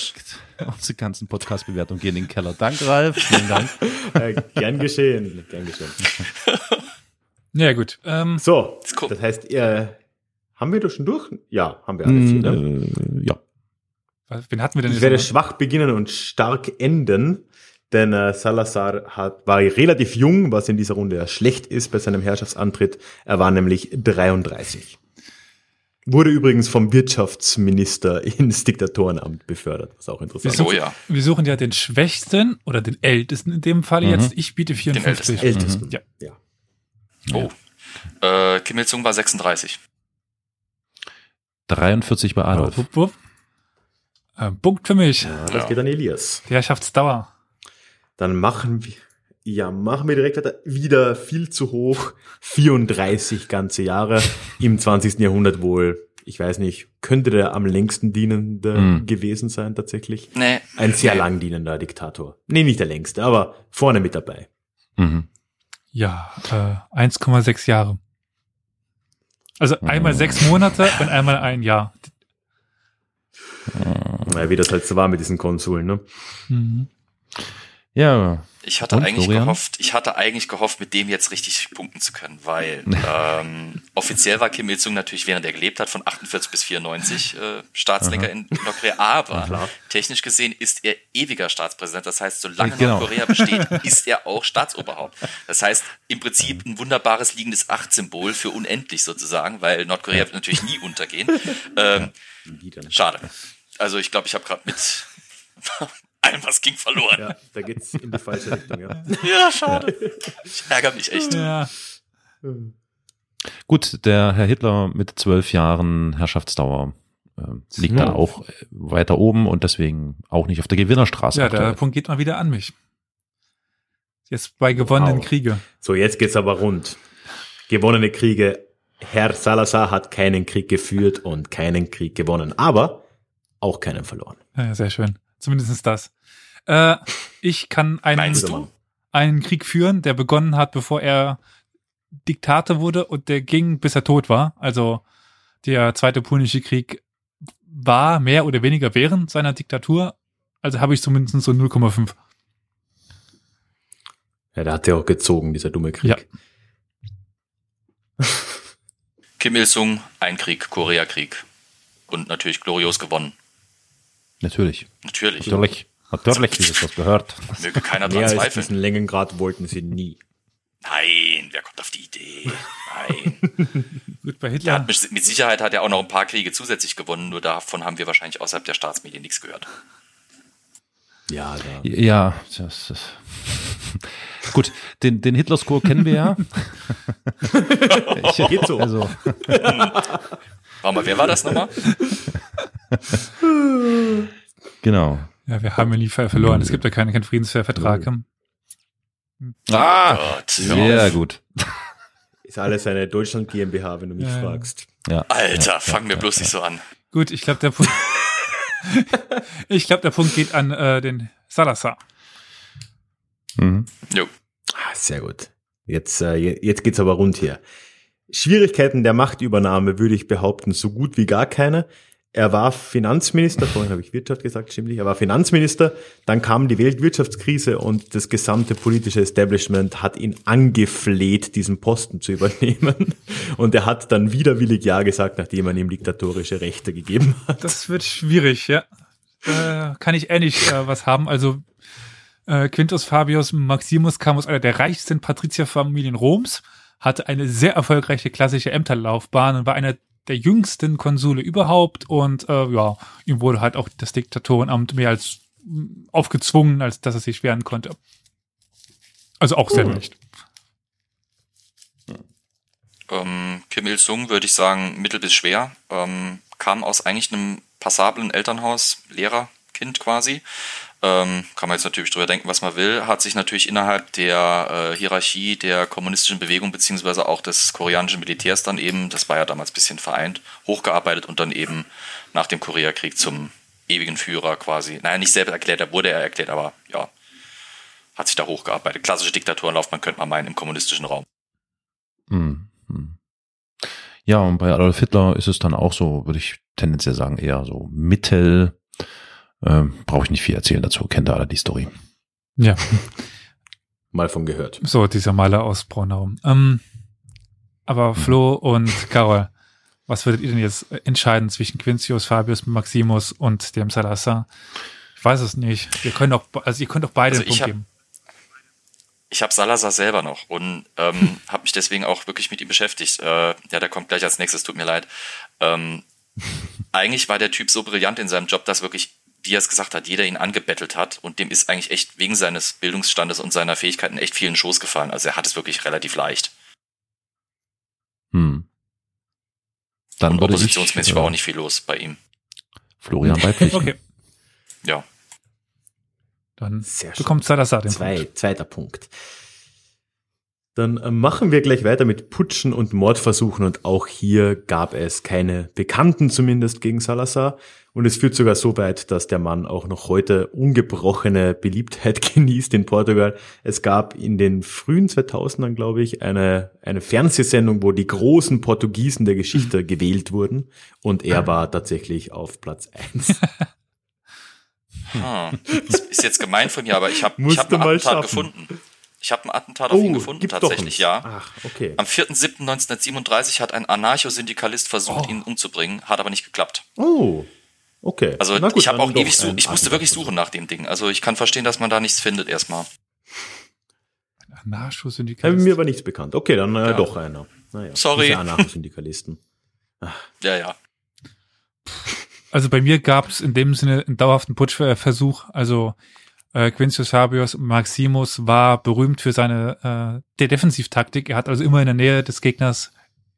[SPEAKER 2] unsere ganzen Podcast-Bewertungen gehen in den Keller. Danke, Ralf. Vielen Dank. (laughs)
[SPEAKER 1] Äh, gern geschehen, gern geschehen. (laughs)
[SPEAKER 3] Ja, gut. Ähm,
[SPEAKER 1] So,
[SPEAKER 4] cool.
[SPEAKER 1] das heißt, ihr, haben wir das schon durch? Ja, haben wir alle vier. Ne?
[SPEAKER 2] Mm, äh, ja.
[SPEAKER 3] was- wen hatten wir denn
[SPEAKER 1] Ich werde schwach beginnen und stark enden, denn äh, Salazar hat, war relativ jung, was in dieser Runde ja schlecht ist bei seinem Herrschaftsantritt. Er war nämlich 33. Wurde übrigens vom Wirtschaftsminister ins Diktatorenamt befördert, was auch interessant
[SPEAKER 4] So,
[SPEAKER 1] ist.
[SPEAKER 4] ja.
[SPEAKER 3] Wir suchen ja den Schwächsten oder den Ältesten in dem Fall
[SPEAKER 2] Mhm.
[SPEAKER 3] jetzt. Ich biete 54.
[SPEAKER 1] Ältesten.
[SPEAKER 3] Ja.
[SPEAKER 1] ja.
[SPEAKER 4] Oh. Äh, Kim Il-sung war 36.
[SPEAKER 2] 43 bei Adolf.
[SPEAKER 3] Wupp, wupp. Äh, Punkt für mich.
[SPEAKER 1] Ja, das
[SPEAKER 4] Ja.
[SPEAKER 1] geht an Elias.
[SPEAKER 3] Die Herrschaftsdauer.
[SPEAKER 1] Dann machen wir, ja, machen wir direkt weiter. Wieder viel zu hoch. 34 ganze Jahre (laughs) im 20. Jahrhundert wohl. Ich weiß nicht, könnte der am längsten dienende
[SPEAKER 2] Mhm.
[SPEAKER 1] gewesen sein tatsächlich?
[SPEAKER 4] Nee.
[SPEAKER 1] Ein sehr
[SPEAKER 4] nee.
[SPEAKER 1] lang dienender Diktator. Nee, nicht der längste, aber vorne mit dabei.
[SPEAKER 2] Mhm.
[SPEAKER 3] Ja, äh, 1,6 Jahre. Also einmal
[SPEAKER 2] Mhm.
[SPEAKER 3] sechs Monate und einmal ein Jahr.
[SPEAKER 1] Naja, wie das halt so war mit diesen Konsuln, ne?
[SPEAKER 3] Mhm.
[SPEAKER 2] Ja,
[SPEAKER 4] Ich hatte
[SPEAKER 2] Und,
[SPEAKER 4] eigentlich
[SPEAKER 2] Florian?
[SPEAKER 4] gehofft, ich hatte eigentlich gehofft, mit dem jetzt richtig punkten zu können, weil (laughs) ähm, offiziell war Kim Il-sung natürlich, während er gelebt hat, von 48 bis 94 äh, Staatslenker in Nordkorea, aber technisch gesehen ist er ewiger Staatspräsident. Das heißt, solange
[SPEAKER 2] Genau.
[SPEAKER 4] Nordkorea besteht, (laughs) ist er auch Staatsoberhaupt. Das heißt, im Prinzip ein wunderbares liegendes Acht-Symbol für unendlich sozusagen, weil Nordkorea wird natürlich nie untergehen. Ähm, schade. Also ich glaube, ich habe gerade mit allem, was ging, verloren.
[SPEAKER 1] Ja, da geht's in die falsche Richtung, ja. (laughs)
[SPEAKER 4] Ja, schade. Ich ärgere mich echt.
[SPEAKER 3] Ja,
[SPEAKER 2] gut, der Herr Hitler mit zwölf Jahren Herrschaftsdauer äh, liegt dann
[SPEAKER 1] Ja.
[SPEAKER 2] auch äh, weiter oben und deswegen auch nicht auf der Gewinnerstraße.
[SPEAKER 3] ja der
[SPEAKER 2] aktuell.
[SPEAKER 3] Punkt geht mal wieder an mich. Jetzt bei gewonnenen
[SPEAKER 1] Wow.
[SPEAKER 3] Kriege.
[SPEAKER 1] So, jetzt geht's aber rund. Gewonnene Kriege. Herr Salazar hat keinen Krieg geführt und keinen Krieg gewonnen, aber auch keinen verloren.
[SPEAKER 3] Ja, sehr schön. Zumindest das. Äh, ich kann einen, einen Krieg führen, der begonnen hat, bevor er Diktator wurde und der ging, bis er tot war. Also der Zweite Punische Krieg war mehr oder weniger während seiner Diktatur. Also habe ich zumindest so 0,5.
[SPEAKER 1] Ja, der hat ja auch gezogen, dieser dumme Krieg.
[SPEAKER 3] Ja.
[SPEAKER 4] Kim Il-sung, ein Krieg, Koreakrieg. Und natürlich glorios gewonnen.
[SPEAKER 2] Natürlich.
[SPEAKER 4] Natürlich.
[SPEAKER 2] Natürlich. Natürlich, wie es das gehört.
[SPEAKER 4] Möge keiner
[SPEAKER 1] Mehr
[SPEAKER 4] dran
[SPEAKER 1] als
[SPEAKER 4] zweifeln.
[SPEAKER 1] diesen Längengrad wollten sie nie.
[SPEAKER 4] Nein, wer kommt auf die Idee? Nein. (laughs)
[SPEAKER 3] Gut, bei Hitler.
[SPEAKER 4] hat mit, mit Sicherheit hat er auch noch ein paar Kriege zusätzlich gewonnen, nur davon haben wir wahrscheinlich außerhalb der Staatsmedien nichts gehört.
[SPEAKER 1] Ja, da.
[SPEAKER 2] Ja, das ist. (laughs) Gut, den, den Hitler-Score kennen wir ja. (laughs) Ich,
[SPEAKER 1] Geht so.
[SPEAKER 2] Also,
[SPEAKER 4] Warte mal, wer war das nochmal? (laughs)
[SPEAKER 2] genau.
[SPEAKER 3] Ja, wir haben ja nie verloren. Es gibt ja keinen, keinen Friedensvertrag.
[SPEAKER 2] Ah,
[SPEAKER 4] Gott, hör
[SPEAKER 2] sehr
[SPEAKER 4] auf.
[SPEAKER 2] gut. (laughs)
[SPEAKER 1] Ist alles eine Deutschland GmbH, wenn du mich
[SPEAKER 3] Ja,
[SPEAKER 1] fragst.
[SPEAKER 2] Ja.
[SPEAKER 4] Alter,
[SPEAKER 2] ja,
[SPEAKER 4] fang
[SPEAKER 2] ja,
[SPEAKER 4] mir
[SPEAKER 2] ja,
[SPEAKER 4] bloß
[SPEAKER 2] ja.
[SPEAKER 4] nicht so an.
[SPEAKER 3] Gut, ich glaube, der Punkt. (laughs) ich glaube, der Punkt geht an äh, den Salazar.
[SPEAKER 2] Mhm.
[SPEAKER 4] Jo.
[SPEAKER 1] Ah, sehr gut. Jetzt, äh, je- jetzt geht's aber rund hier. Schwierigkeiten der Machtübernahme würde ich behaupten, so gut wie gar keine. Er war Finanzminister, vorhin habe ich Wirtschaft gesagt, stimmt nicht, er war Finanzminister, dann kam die Weltwirtschaftskrise und das gesamte politische Establishment hat ihn angefleht, diesen Posten zu übernehmen. Und er hat dann widerwillig Ja gesagt, nachdem man ihm diktatorische Rechte gegeben hat.
[SPEAKER 3] Das wird schwierig, ja. Äh, kann ich ähnlich äh, was haben. Also äh, Quintus Fabius Maximus kam aus einer der reichsten Patrizierfamilien Roms, hatte eine sehr erfolgreiche klassische Ämterlaufbahn und war einer der jüngsten Konsule überhaupt und äh, ja, ihm wurde halt auch das Diktatorenamt mehr als mh, aufgezwungen, als dass er sich wehren konnte. Also auch sehr
[SPEAKER 1] Hm.
[SPEAKER 3] leicht.
[SPEAKER 4] Ähm, Kim Il-sung würde ich sagen mittel bis schwer. Ähm, kam aus eigentlich einem passablen Elternhaus, Lehrerkind quasi. Ähm, kann man jetzt natürlich drüber denken, was man will. Hat sich natürlich innerhalb der äh, Hierarchie der kommunistischen Bewegung beziehungsweise auch des koreanischen Militärs dann eben, das war ja damals ein bisschen vereint, hochgearbeitet und dann eben nach dem Koreakrieg zum ewigen Führer quasi. Naja, nicht selbst erklärt, er wurde er erklärt, aber ja, hat sich da hochgearbeitet. Klassische Diktaturenlaufbahn könnte man meinen im kommunistischen Raum.
[SPEAKER 2] Mhm. Mhm. Ja, und bei Adolf Hitler ist es dann auch so, würde ich tendenziell sagen, eher so mittel. Ähm, Brauche ich nicht viel erzählen dazu, kennt ihr alle die Story.
[SPEAKER 3] Ja, (laughs)
[SPEAKER 1] Mal von gehört.
[SPEAKER 3] so dieser Maler aus Braunau. Ähm, aber Flo und Carol, was würdet ihr denn jetzt entscheiden zwischen Quintius, Fabius, Maximus und dem Salazar? Ich weiß es nicht. Wir können auch, also ihr könnt auch beide
[SPEAKER 4] Also
[SPEAKER 3] einen Punkt
[SPEAKER 4] hab-
[SPEAKER 3] geben.
[SPEAKER 4] Ich habe Salazar selber noch und ähm, (laughs) habe mich deswegen auch wirklich mit ihm beschäftigt. Äh, ja, der kommt gleich als nächstes, tut mir leid. Ähm, (laughs) eigentlich war der Typ so brillant in seinem Job, dass wirklich, wie er es gesagt hat, jeder ihn angebettelt hat und dem ist eigentlich echt wegen seines Bildungsstandes und seiner Fähigkeiten echt vielen Schoß gefallen. Also er hat es wirklich relativ leicht.
[SPEAKER 2] Hm. Dann
[SPEAKER 4] und
[SPEAKER 2] würde ich,
[SPEAKER 4] oppositionsmäßig war
[SPEAKER 2] äh,
[SPEAKER 4] auch nicht viel los bei ihm.
[SPEAKER 2] Florian beipflichten. (laughs)
[SPEAKER 3] Okay,
[SPEAKER 4] Ja.
[SPEAKER 3] dann
[SPEAKER 1] Sehr schön.
[SPEAKER 3] bekommt Salazar den
[SPEAKER 1] Zwei,
[SPEAKER 3] Punkt.
[SPEAKER 1] zweiter Punkt. Dann äh, machen wir gleich weiter mit Putschen und Mordversuchen und auch hier gab es keine Bekannten zumindest gegen Salazar und es führt sogar so weit, dass der Mann auch noch heute ungebrochene Beliebtheit (laughs) genießt in Portugal. Es gab in den frühen 2000ern, glaube ich, eine, eine Fernsehsendung, wo die großen Portugiesen der Geschichte (laughs) gewählt wurden und er war tatsächlich auf Platz eins. (laughs)
[SPEAKER 4] Hm. Das ist jetzt gemein von mir, aber ich habe ich hab
[SPEAKER 1] du
[SPEAKER 4] ein
[SPEAKER 1] mal
[SPEAKER 4] Attentat
[SPEAKER 1] schaffen.
[SPEAKER 4] gefunden. Ich habe ein Attentat auf ihn gefunden,
[SPEAKER 1] gibt's
[SPEAKER 4] tatsächlich, ja.
[SPEAKER 1] Ach, okay.
[SPEAKER 4] Am 4.7.1937 hat ein Anarcho-Syndikalist versucht,
[SPEAKER 3] Oh.
[SPEAKER 4] ihn umzubringen, hat aber nicht geklappt.
[SPEAKER 1] Oh, okay.
[SPEAKER 4] Also
[SPEAKER 1] gut,
[SPEAKER 4] ich habe auch ewig suchen,
[SPEAKER 1] ein
[SPEAKER 4] ich musste wirklich suchen nach dem Ding. Also ich kann verstehen, dass man da nichts findet erstmal.
[SPEAKER 1] Ja,
[SPEAKER 3] Anarcho-Syndikat.
[SPEAKER 1] mir war nichts bekannt. Okay, dann äh,
[SPEAKER 4] Ja.
[SPEAKER 1] doch einer. Naja,
[SPEAKER 4] Sorry.
[SPEAKER 1] Anarchosyndikalisten. (laughs)
[SPEAKER 4] Ja, ja.
[SPEAKER 3] Also bei mir gab es in dem Sinne einen dauerhaften Putschversuch. Also äh, Quintius Fabius Maximus war berühmt für seine äh, der Defensivtaktik. Er hat also immer in der Nähe des Gegners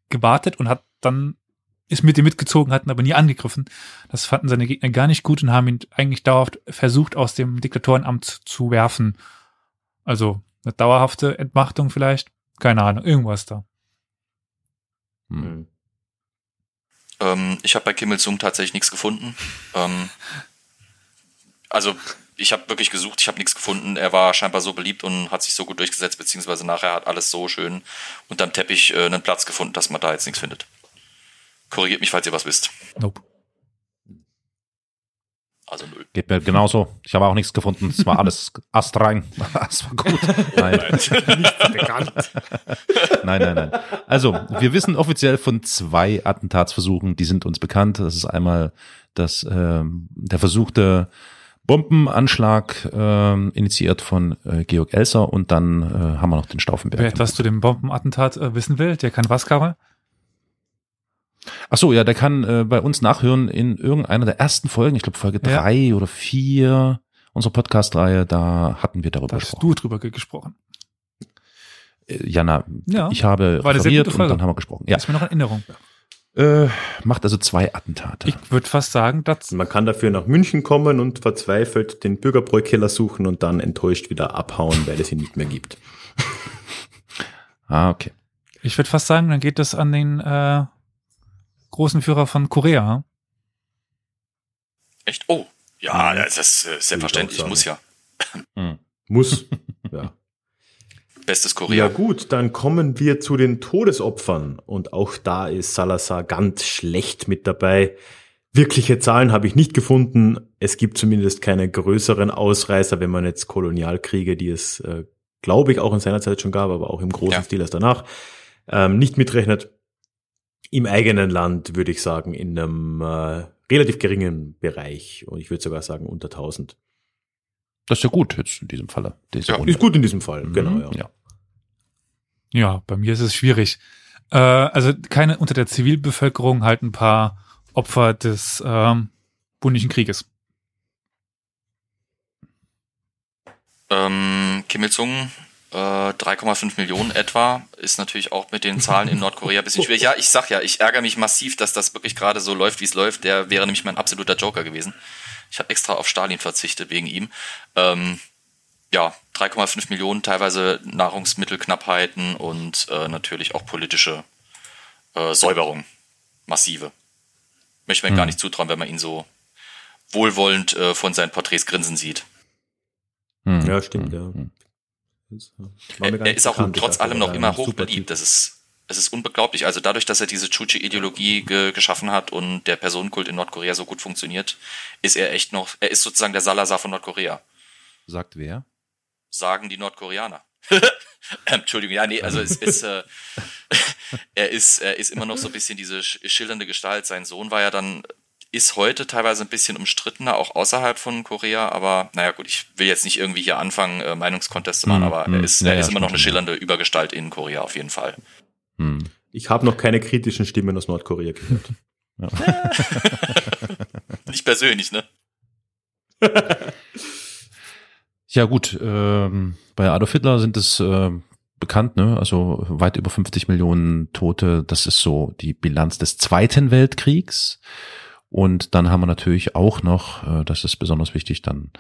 [SPEAKER 3] gewartet und hat dann ist mit ihm mitgezogen, hatten aber nie angegriffen. Das fanden seine Gegner gar nicht gut und haben ihn eigentlich dauerhaft versucht, aus dem Diktatorenamt zu werfen. Also eine dauerhafte Entmachtung vielleicht. Keine Ahnung, irgendwas da.
[SPEAKER 2] Hm.
[SPEAKER 1] Hm.
[SPEAKER 4] Ähm, ich habe bei Kim Il-sung tatsächlich nichts gefunden. (laughs) Ähm, also ich habe wirklich gesucht, ich habe nichts gefunden. Er war scheinbar so beliebt und hat sich so gut durchgesetzt, beziehungsweise nachher hat alles so schön unterm Teppich äh, einen Platz gefunden, dass man da jetzt nichts findet. Korrigiert mich, falls ihr was wisst.
[SPEAKER 3] Nope.
[SPEAKER 4] Also null.
[SPEAKER 2] Geht mir genauso. Ich habe auch nichts gefunden. Es war alles astrein. (laughs) Es war gut. Nein. (laughs) nein, nein, nein. Also, wir wissen offiziell von zwei Attentatsversuchen, die sind uns bekannt. Das ist einmal das, ähm, der versuchte Bombenanschlag ähm, initiiert von äh, Georg Elser und dann äh, haben wir noch den Stauffenberg.
[SPEAKER 3] Wer das zu dem Bombenattentat äh, wissen will, der kann was, Karol?
[SPEAKER 2] Ach so, ja, der kann äh, bei uns nachhören in irgendeiner der ersten Folgen, ich glaube Folge
[SPEAKER 3] Ja.
[SPEAKER 2] drei oder vier unserer Podcast-Reihe, da hatten wir darüber
[SPEAKER 3] Da hast
[SPEAKER 2] gesprochen.
[SPEAKER 3] du drüber ge- gesprochen.
[SPEAKER 2] Äh, Jana,
[SPEAKER 3] Ja,
[SPEAKER 2] ich habe referiert und dann haben wir gesprochen. Ja,
[SPEAKER 3] ist mir noch in Erinnerung.
[SPEAKER 2] äh, macht also zwei Attentate.
[SPEAKER 3] Ich würde fast sagen, dass
[SPEAKER 1] Man kann dafür nach München kommen und verzweifelt den Bürgerbräukiller suchen und dann enttäuscht wieder abhauen, weil es ihn nicht mehr gibt. (laughs)
[SPEAKER 2] ah, okay.
[SPEAKER 3] ich würde fast sagen, dann geht das an den äh, großen Führer von Korea.
[SPEAKER 4] Echt? Oh. Ja, das ist äh, selbstverständlich, muss ja.
[SPEAKER 2] Hm.
[SPEAKER 1] Muss. (laughs) ja.
[SPEAKER 4] Bestes
[SPEAKER 1] Ja
[SPEAKER 4] Korea.
[SPEAKER 1] gut, dann kommen wir zu den Todesopfern und auch da ist Salazar ganz schlecht mit dabei. Wirkliche Zahlen habe ich nicht gefunden. Es gibt zumindest keine größeren Ausreißer, wenn man jetzt Kolonialkriege, die es, äh, glaube ich, auch in seiner Zeit schon gab, aber auch im großen
[SPEAKER 4] Ja.
[SPEAKER 1] Stil erst danach, ähm, nicht mitrechnet. Im eigenen Land würde ich sagen, in einem äh, relativ geringen Bereich. Und ich würde sogar sagen unter 1000.
[SPEAKER 2] Das ist ja gut jetzt in diesem Falle.
[SPEAKER 4] Ja,
[SPEAKER 2] Runde.
[SPEAKER 1] Ist gut in diesem Fall,
[SPEAKER 2] Mhm,
[SPEAKER 1] genau. Ja.
[SPEAKER 2] ja.
[SPEAKER 3] Ja, bei mir ist es schwierig. Äh, also keine unter der Zivilbevölkerung halt ein paar Opfer des ähm, Punischen Krieges.
[SPEAKER 4] Ähm, Kim Il-sung, äh, 3,5 Millionen etwa, ist natürlich auch mit den Zahlen in Nordkorea ein bisschen schwierig. Ja, ich sag ja, ich ärgere mich massiv, dass das wirklich gerade so läuft, wie es läuft. Der wäre nämlich mein absoluter Joker gewesen. Ich habe extra auf Stalin verzichtet wegen ihm. Ähm, ja, 3,5 Millionen, teilweise Nahrungsmittelknappheiten und äh, natürlich auch politische äh, Säuberung. Massive. Möchte man gar
[SPEAKER 2] Hm.
[SPEAKER 4] nicht zutrauen, wenn man ihn so wohlwollend äh, von seinen Porträts grinsen sieht.
[SPEAKER 2] Hm.
[SPEAKER 1] Ja, stimmt,
[SPEAKER 2] Hm.
[SPEAKER 1] ja. Mir
[SPEAKER 4] Er,
[SPEAKER 1] nicht
[SPEAKER 4] ist auch
[SPEAKER 1] bekannt.
[SPEAKER 4] Trotz allem noch immer hochbeliebt.
[SPEAKER 1] Typ.
[SPEAKER 4] Das ist, es ist unglaublich. Also dadurch, dass er diese Chuchi-Ideologie ge geschaffen hat und der Personenkult in Nordkorea so gut funktioniert, ist er echt noch, er ist sozusagen der Salazar von Nordkorea.
[SPEAKER 2] Sagt wer?
[SPEAKER 4] Sagen die Nordkoreaner. (laughs) Ähm, Entschuldigung, ja, nee, also es ist, äh, (laughs) er ist, er ist immer noch so ein bisschen diese sch- schildernde Gestalt. Sein Sohn war ja dann, ist heute teilweise ein bisschen umstrittener, auch außerhalb von Korea, aber naja gut, ich will jetzt nicht irgendwie hier anfangen, äh, Meinungscontest zu machen,
[SPEAKER 2] Hm,
[SPEAKER 4] aber
[SPEAKER 2] hm.
[SPEAKER 4] er ist,
[SPEAKER 2] Ja,
[SPEAKER 4] er
[SPEAKER 2] ja,
[SPEAKER 4] ist immer noch eine
[SPEAKER 2] ja.
[SPEAKER 4] schillernde Übergestalt in Korea auf jeden Fall.
[SPEAKER 2] Hm.
[SPEAKER 1] Ich habe noch keine kritischen Stimmen aus Nordkorea gehört. (laughs)
[SPEAKER 4] Nicht persönlich, ne? (laughs)
[SPEAKER 2] Ja gut, ähm, bei Adolf Hitler sind es äh, bekannt, ne? Also weit über 50 Millionen Tote. Das ist so die Bilanz des Zweiten Weltkriegs. Und dann haben wir natürlich auch noch, äh, das ist besonders wichtig, dann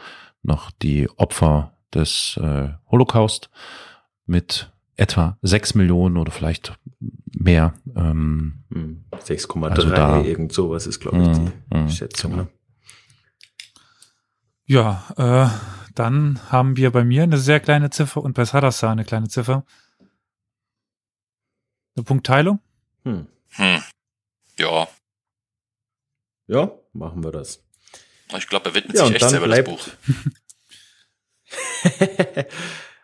[SPEAKER 2] noch die Opfer des äh, Holocaust mit etwa sechs Millionen oder vielleicht mehr. Ähm,
[SPEAKER 1] Hm, 6,3,
[SPEAKER 2] Also da-
[SPEAKER 1] irgend sowas ist, glaube ich, die
[SPEAKER 2] Mm, mm,
[SPEAKER 1] Schätzung.
[SPEAKER 2] genau.
[SPEAKER 1] Ne?
[SPEAKER 3] Ja, äh, dann haben wir bei mir eine sehr kleine Ziffer und bei Sadasa eine kleine Ziffer. Eine Punktteilung?
[SPEAKER 1] Hm.
[SPEAKER 4] Hm. Ja,
[SPEAKER 1] Ja, machen wir das.
[SPEAKER 4] ich glaube, er widmet
[SPEAKER 1] Ja,
[SPEAKER 4] sich echt selber
[SPEAKER 1] bleibt-
[SPEAKER 4] das Buch. (laughs)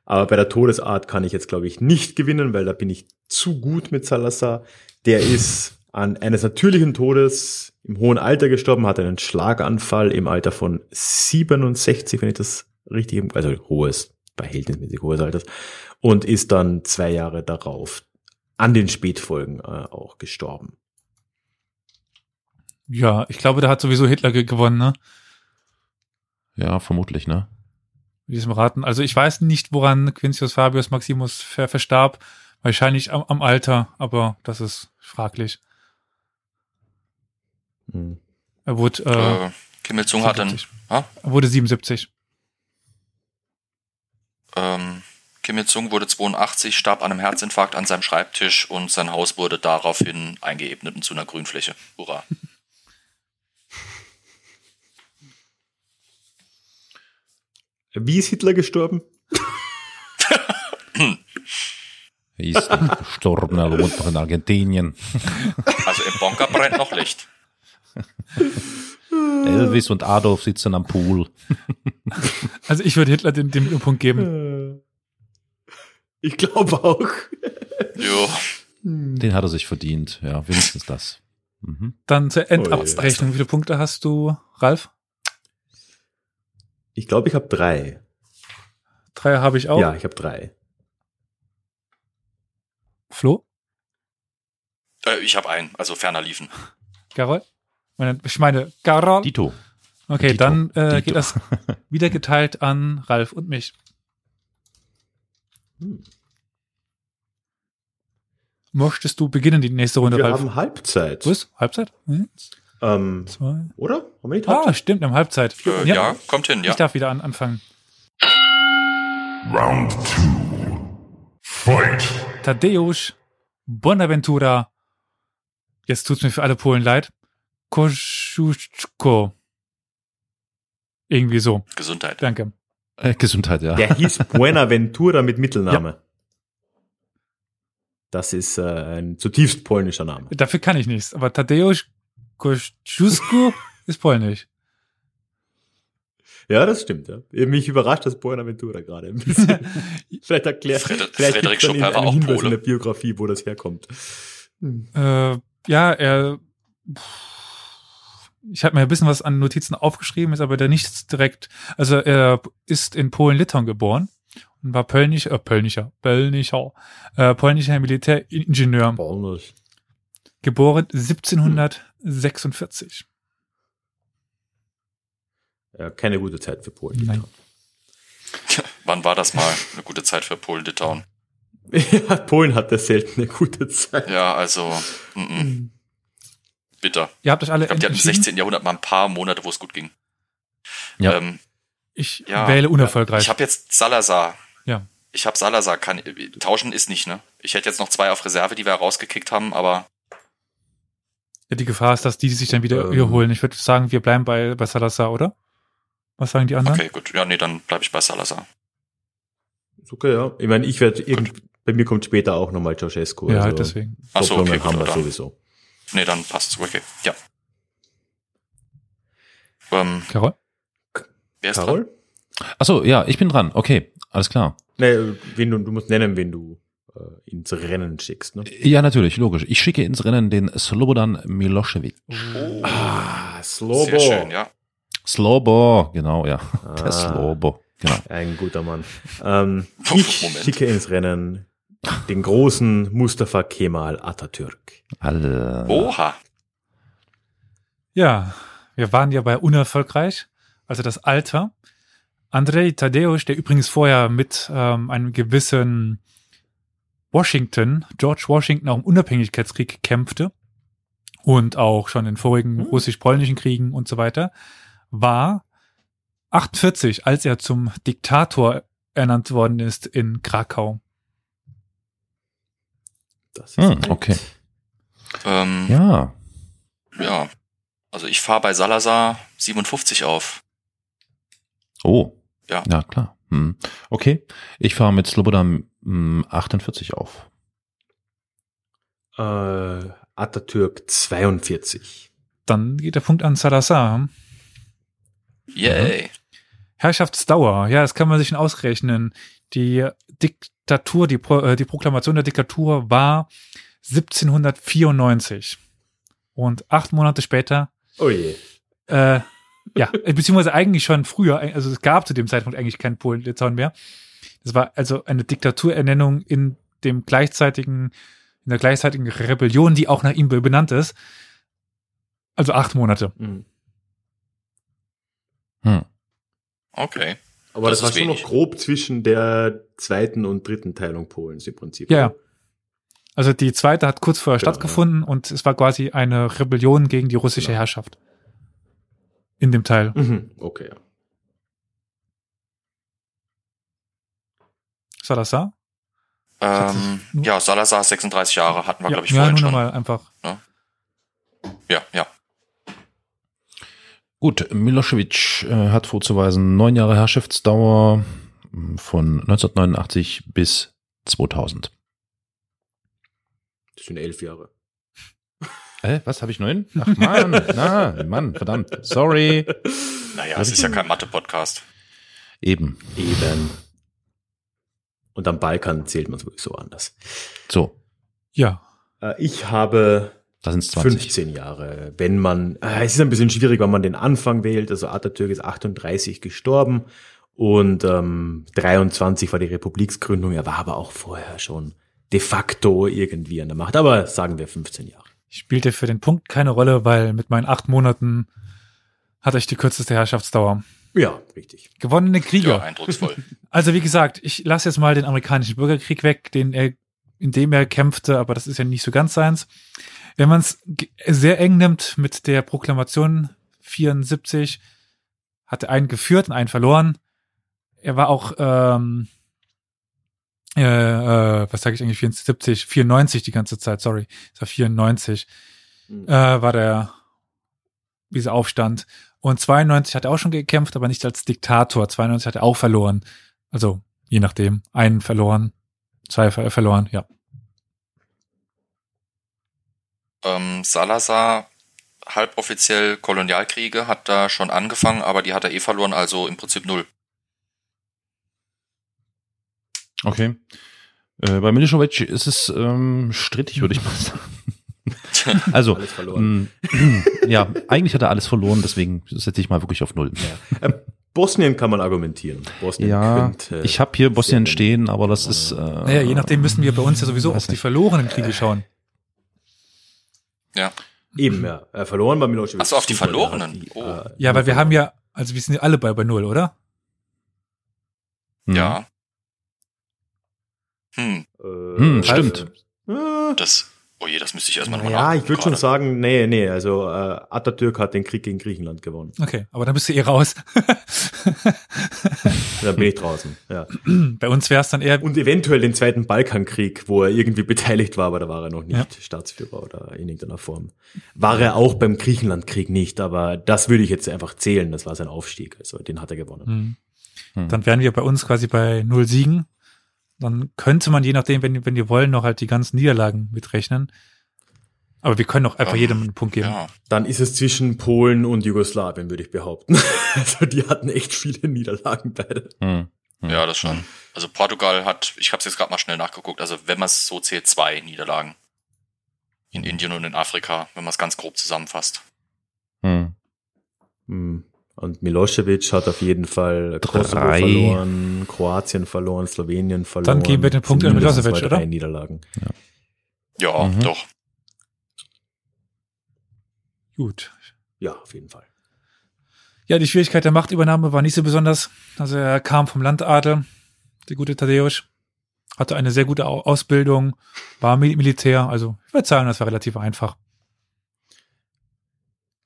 [SPEAKER 1] Aber bei der Todesart kann ich jetzt, glaube ich, nicht gewinnen, weil da bin ich zu gut mit Salazar. Der ist an eines natürlichen Todes im hohen Alter gestorben, hat einen Schlaganfall im Alter von 67, wenn ich das richtig, also hohes, verhältnismäßig hohes Alters, und ist dann zwei Jahre darauf an den Spätfolgen äh, auch gestorben.
[SPEAKER 3] Ja, ich glaube, da hat sowieso Hitler ge gewonnen, ne?
[SPEAKER 2] ja, vermutlich, ne?
[SPEAKER 3] Mit diesem Raten. Also ich weiß nicht, woran Quintius Fabius Maximus ver verstarb. Wahrscheinlich am, am Alter, aber das ist fraglich.
[SPEAKER 1] Hm.
[SPEAKER 3] Er wurde, äh,
[SPEAKER 4] Äh, Kim Il-sung hat dann,
[SPEAKER 3] 77.
[SPEAKER 4] ah,
[SPEAKER 3] er wurde 77.
[SPEAKER 4] ähm, Kim Il-sung wurde 82, starb an einem Herzinfarkt an seinem Schreibtisch und sein Haus wurde daraufhin eingeebnet und zu einer Grünfläche. Hurra.
[SPEAKER 1] Wie ist Hitler gestorben? (laughs)
[SPEAKER 2] Er ist gestorben, er wohnt noch in Argentinien.
[SPEAKER 4] Also im Bunker brennt noch Licht.
[SPEAKER 2] Elvis und Adolf sitzen am Pool.
[SPEAKER 3] Also ich würde Hitler den, den Punkt geben.
[SPEAKER 1] Ich glaube auch.
[SPEAKER 4] Jo.
[SPEAKER 2] Den hat er sich verdient, ja, wenigstens das. Mhm.
[SPEAKER 3] Dann zur
[SPEAKER 1] Oh,
[SPEAKER 3] Endabrechnung. Wie viele Punkte hast du, Ralf?
[SPEAKER 1] Ich glaube, ich habe drei.
[SPEAKER 3] Drei habe ich auch.
[SPEAKER 1] Ja, ich habe drei.
[SPEAKER 3] Flo?
[SPEAKER 4] Äh, ich habe einen, also ferner liefen.
[SPEAKER 3] Carol? Meine- Ich meine, Carol.
[SPEAKER 2] Dito.
[SPEAKER 3] Okay,
[SPEAKER 2] Dito.
[SPEAKER 3] dann äh,
[SPEAKER 2] Dito.
[SPEAKER 3] geht das (laughs) wieder geteilt an Ralf und mich.
[SPEAKER 1] Hm.
[SPEAKER 3] Möchtest du beginnen, die nächste Runde,
[SPEAKER 1] Wir
[SPEAKER 3] Ralf?
[SPEAKER 1] haben Halbzeit.
[SPEAKER 3] Was? Halbzeit? Eins,
[SPEAKER 1] Ähm,
[SPEAKER 3] zwei.
[SPEAKER 1] oder? Haben wir nicht
[SPEAKER 3] Ah, stimmt, im Halbzeit.
[SPEAKER 4] Äh, ja. kommt hin, ja.
[SPEAKER 3] Ich darf wieder an, anfangen.
[SPEAKER 5] Round two. Fight.
[SPEAKER 3] Tadeusz Bonaventura. Jetzt tut's mir für alle Polen leid. Kosciuszko. Irgendwie so.
[SPEAKER 4] Gesundheit.
[SPEAKER 3] Danke.
[SPEAKER 2] Äh, Gesundheit, ja.
[SPEAKER 1] Der hieß (laughs) Buenaventura mit Mittelname. Das ist äh, ein zutiefst polnischer Name.
[SPEAKER 3] Dafür kann ich nichts. Aber Tadeusz Kosciuszko ist polnisch.
[SPEAKER 1] Ja, das stimmt. Ja. Mich überrascht das Buenaventura gerade ein bisschen. (laughs) vielleicht erklärt,
[SPEAKER 4] Freder-
[SPEAKER 1] vielleicht dann
[SPEAKER 4] Chopin war auch
[SPEAKER 1] Hinweis in
[SPEAKER 4] Pole.
[SPEAKER 1] der Biografie, wo das herkommt. Hm.
[SPEAKER 3] Äh, ja, er. Ich habe mir ein bisschen was an Notizen aufgeschrieben, ist aber da nichts direkt. Also er ist in Polen-Litauen geboren und war Pölnisch, äh, Pölnischer, Pölnischer, äh, polnischer Militäringenieur,
[SPEAKER 1] Polnisch.
[SPEAKER 3] geboren 1746.
[SPEAKER 1] Ja, keine gute Zeit für Polen.
[SPEAKER 3] Nein. (laughs)
[SPEAKER 4] Wann war das mal eine gute Zeit für Polen-Litauen? (laughs)
[SPEAKER 1] Ja, Polen hat da selten eine gute Zeit.
[SPEAKER 4] Ja, also, mm -mm, bitter.
[SPEAKER 3] Ihr habt euch alle
[SPEAKER 4] Ich glaube, die hatten im
[SPEAKER 3] entschieden?
[SPEAKER 4] 16. Jahrhundert mal ein paar Monate, wo es gut ging.
[SPEAKER 2] Ja.
[SPEAKER 4] Ähm,
[SPEAKER 3] Ich
[SPEAKER 4] Ja.
[SPEAKER 3] wähle unerfolgreich.
[SPEAKER 4] ich habe jetzt Salazar.
[SPEAKER 3] Ja.
[SPEAKER 4] Ich habe Salazar. Kann, tauschen ist nicht, ne? Ich hätte jetzt noch zwei auf Reserve, die wir rausgekickt haben, aber
[SPEAKER 3] ja, die Gefahr ist, dass die sich dann wieder
[SPEAKER 1] Ähm.
[SPEAKER 3] wiederholen. Ich würde sagen, wir bleiben bei, bei Salazar, oder? Was sagen die anderen?
[SPEAKER 4] okay, gut. Ja, nee, dann bleibe ich bei Salazar.
[SPEAKER 1] Ist okay, ja. Ich meine, ich werde bei mir kommt später auch nochmal Ceausescu.
[SPEAKER 3] Ja,
[SPEAKER 1] also
[SPEAKER 3] deswegen.
[SPEAKER 4] Ach so,
[SPEAKER 1] Hoffnungen
[SPEAKER 4] okay, gut,
[SPEAKER 1] haben wir
[SPEAKER 4] dann.
[SPEAKER 1] sowieso.
[SPEAKER 4] Nee, dann passt Okay, ja. Ähm,
[SPEAKER 3] Carol?
[SPEAKER 4] wer ist dran?
[SPEAKER 1] Carol?
[SPEAKER 2] Achso, ja, ich bin dran. Okay, alles klar.
[SPEAKER 1] Nee, wen du, du musst nennen, wen du ins Rennen schickst. Ne?
[SPEAKER 2] Ja, natürlich, logisch. Ich schicke ins Rennen den Slobodan Milosevic.
[SPEAKER 4] Oh,
[SPEAKER 1] Ah, Slobo.
[SPEAKER 4] sehr schön, ja.
[SPEAKER 2] Slobo, genau, ja. (laughs)
[SPEAKER 1] Ah.
[SPEAKER 2] Der Slobo, genau.
[SPEAKER 1] Ein guter Mann. Ähm, ich
[SPEAKER 4] Moment.
[SPEAKER 1] schicke ins Rennen den großen Mustafa Kemal Atatürk.
[SPEAKER 2] Alle.
[SPEAKER 4] Oha.
[SPEAKER 3] Ja, wir waren ja bei unerfolgreich, also das Alter. Andrei Tadeusz, der übrigens vorher mit ähm, einem gewissen Washington, George Washington, auch im Unabhängigkeitskrieg kämpfte und auch schon in vorigen russisch-polnischen Kriegen und so weiter, war 48, als er zum Diktator ernannt worden ist in Krakau.
[SPEAKER 1] Das ist
[SPEAKER 2] Hm, okay.
[SPEAKER 4] Ähm, ja.
[SPEAKER 2] Ja.
[SPEAKER 4] Also ich fahre bei Salazar 57 auf.
[SPEAKER 2] Oh.
[SPEAKER 4] Ja.
[SPEAKER 2] Ja, klar. Hm. Okay. Ich fahre mit Slobodan hm, 48 auf.
[SPEAKER 1] Äh, Atatürk 42.
[SPEAKER 3] Dann geht der Punkt an Salazar.
[SPEAKER 4] Yay.
[SPEAKER 3] Herrschaftsdauer, ja, das kann man sich schon ausrechnen. Die Diktatur, die, Pro, äh, die Proklamation der Diktatur war 1794. Und acht Monate später,
[SPEAKER 1] Oh je.
[SPEAKER 3] äh, ja, beziehungsweise eigentlich schon früher, also es gab zu dem Zeitpunkt eigentlich keinen Polen-Litauen mehr. Das war also eine Diktaturernennung in dem gleichzeitigen, in der gleichzeitigen Rebellion, die auch nach ihm benannt ist. Also acht Monate.
[SPEAKER 1] Mhm.
[SPEAKER 2] Hm.
[SPEAKER 4] Okay.
[SPEAKER 1] Aber
[SPEAKER 4] Das
[SPEAKER 1] das, war schon
[SPEAKER 4] wenig.
[SPEAKER 1] noch grob zwischen der zweiten und dritten Teilung Polens im Prinzip.
[SPEAKER 3] Ja,
[SPEAKER 1] oder?
[SPEAKER 3] Also die zweite hat kurz vorher
[SPEAKER 1] Genau,
[SPEAKER 3] stattgefunden und es war quasi eine Rebellion gegen die russische
[SPEAKER 1] Genau.
[SPEAKER 3] Herrschaft. In dem Teil.
[SPEAKER 1] Mhm. Okay. ja.
[SPEAKER 3] Salazar?
[SPEAKER 4] Ähm, ja, Salazar 36 Jahre hatten wir,
[SPEAKER 3] ja,
[SPEAKER 4] glaube ich,
[SPEAKER 3] ja,
[SPEAKER 4] vorhin
[SPEAKER 3] nur
[SPEAKER 4] schon.
[SPEAKER 3] nochmal einfach.
[SPEAKER 4] Ja, ja.
[SPEAKER 2] Gut, Milosevic äh, hat vorzuweisen neun Jahre Herrschaftsdauer hm, von 1989 bis 2000.
[SPEAKER 1] Das sind elf Jahre.
[SPEAKER 2] Äh, was habe ich neun? Ach Mann, (laughs) na, Mann, verdammt. Sorry.
[SPEAKER 4] Naja, es ist ja kein Mathe-Podcast.
[SPEAKER 2] Eben.
[SPEAKER 1] Eben. Und am Balkan zählt man sowieso anders.
[SPEAKER 2] So,
[SPEAKER 3] Ja.
[SPEAKER 1] Äh, ich habe
[SPEAKER 2] da sind es 20.
[SPEAKER 1] 15 Jahre. Wenn man, äh, es ist ein bisschen schwierig, wenn man den Anfang wählt. Also Atatürk ist 38 gestorben und ähm, 23 war die Republiksgründung. Er war aber auch vorher schon de facto irgendwie an der Macht. Aber sagen wir 15 Jahre.
[SPEAKER 3] Spielte für den Punkt keine Rolle, weil mit meinen acht Monaten hatte ich die kürzeste Herrschaftsdauer.
[SPEAKER 1] Ja, richtig.
[SPEAKER 3] Gewonnene
[SPEAKER 4] Ja,
[SPEAKER 3] Krieger.
[SPEAKER 4] eindrucksvoll. (laughs)
[SPEAKER 3] Also wie gesagt, ich lasse jetzt mal den amerikanischen Bürgerkrieg weg, den er, in dem er kämpfte, aber das ist ja nicht so ganz seins. Wenn man es sehr eng nimmt mit der Proklamation 74, hat er einen geführt und einen verloren. Er war auch, ähm, äh, äh, was sage ich eigentlich, 74, 94 die ganze Zeit, sorry, es war 94,
[SPEAKER 1] Mhm.
[SPEAKER 3] äh, war der, dieser Aufstand. Und 92 hat er auch schon gekämpft, aber nicht als Diktator. 92 hat er auch verloren. Also, je nachdem. Einen verloren, zwei ver verloren, ja.
[SPEAKER 4] Ähm, Salazar, halboffiziell Kolonialkriege, hat da schon angefangen, aber die hat er eh verloren, also im Prinzip null.
[SPEAKER 2] Okay. Äh, bei Milosevic ist es ähm, strittig, würde ich mal sagen. (laughs) Also,
[SPEAKER 1] Alles verloren.
[SPEAKER 2] mh, (clears throat) ja, eigentlich hat er alles verloren, deswegen setze ich mal wirklich auf Null.
[SPEAKER 1] Äh, Bosnien kann man argumentieren. Bosnien
[SPEAKER 2] Ja,
[SPEAKER 1] könnte, äh,
[SPEAKER 2] ich habe hier Bosnien stehen, aber das ist. Äh,
[SPEAKER 3] Naja, je nachdem müssen wir bei uns ja sowieso auf die verlorenen Kriege schauen.
[SPEAKER 4] Ja.
[SPEAKER 1] Eben, ja. Äh, verloren war Milosevic.
[SPEAKER 4] Ach so, auf die Verlorenen.
[SPEAKER 1] die,
[SPEAKER 4] Oh.
[SPEAKER 1] äh,
[SPEAKER 3] Ja, weil wir haben ja, also wir sind ja alle bei, bei Null, oder?
[SPEAKER 2] mh.
[SPEAKER 4] Ja. Hm,
[SPEAKER 1] Äh,
[SPEAKER 2] Hm, stimmt.
[SPEAKER 1] Äh,
[SPEAKER 4] das, oh je, das müsste ich erstmal nochmal
[SPEAKER 1] ja, ich würde schon sagen, nee, nee, also äh, Atatürk hat den Krieg gegen Griechenland gewonnen.
[SPEAKER 3] Okay, aber dann bist du eh raus. (laughs)
[SPEAKER 1] Da bin ich draußen, ja.
[SPEAKER 3] bei uns wäre es dann eher,
[SPEAKER 1] Und eventuell den zweiten Balkankrieg, wo er irgendwie beteiligt war, aber da war er noch nicht Staatsführer oder in irgendeiner Form. War er auch beim Griechenlandkrieg nicht, aber das würde ich jetzt einfach zählen, das war sein Aufstieg, also den hat er gewonnen.
[SPEAKER 3] hm,
[SPEAKER 2] Hm.
[SPEAKER 3] dann wären wir bei uns quasi bei Null Siegen. Dann könnte man je nachdem, wenn, wenn die wollen, noch halt die ganzen Niederlagen mitrechnen. Aber wir können doch einfach
[SPEAKER 4] Ähm,
[SPEAKER 3] jedem einen Punkt geben.
[SPEAKER 4] Ja,
[SPEAKER 1] Dann ist es zwischen Polen und Jugoslawien, würde ich behaupten. (laughs) Also die hatten echt viele Niederlagen beide.
[SPEAKER 2] Hm. Hm.
[SPEAKER 4] ja, das schon. Also Portugal hat, ich habe es jetzt gerade mal schnell nachgeguckt, also wenn man es so zählt, zwei Niederlagen. In Indien und in Afrika, wenn man es ganz grob zusammenfasst.
[SPEAKER 2] Hm.
[SPEAKER 1] Hm. Und Milosevic hat auf jeden Fall Kosovo
[SPEAKER 2] Drei.
[SPEAKER 1] verloren, Kroatien verloren, Slowenien verloren.
[SPEAKER 3] Dann geben wir den Punkt an Milosevic, oder?
[SPEAKER 1] Drei Niederlagen.
[SPEAKER 4] Ja,
[SPEAKER 2] Mhm.
[SPEAKER 4] doch.
[SPEAKER 3] Gut.
[SPEAKER 1] ja, auf jeden Fall.
[SPEAKER 3] Ja, die Schwierigkeit der Machtübernahme war nicht so besonders. Also er kam vom Landadel, der gute Tadeusz, hatte eine sehr gute Au- Ausbildung, war Mil Militär, also ich würde sagen, das war relativ einfach.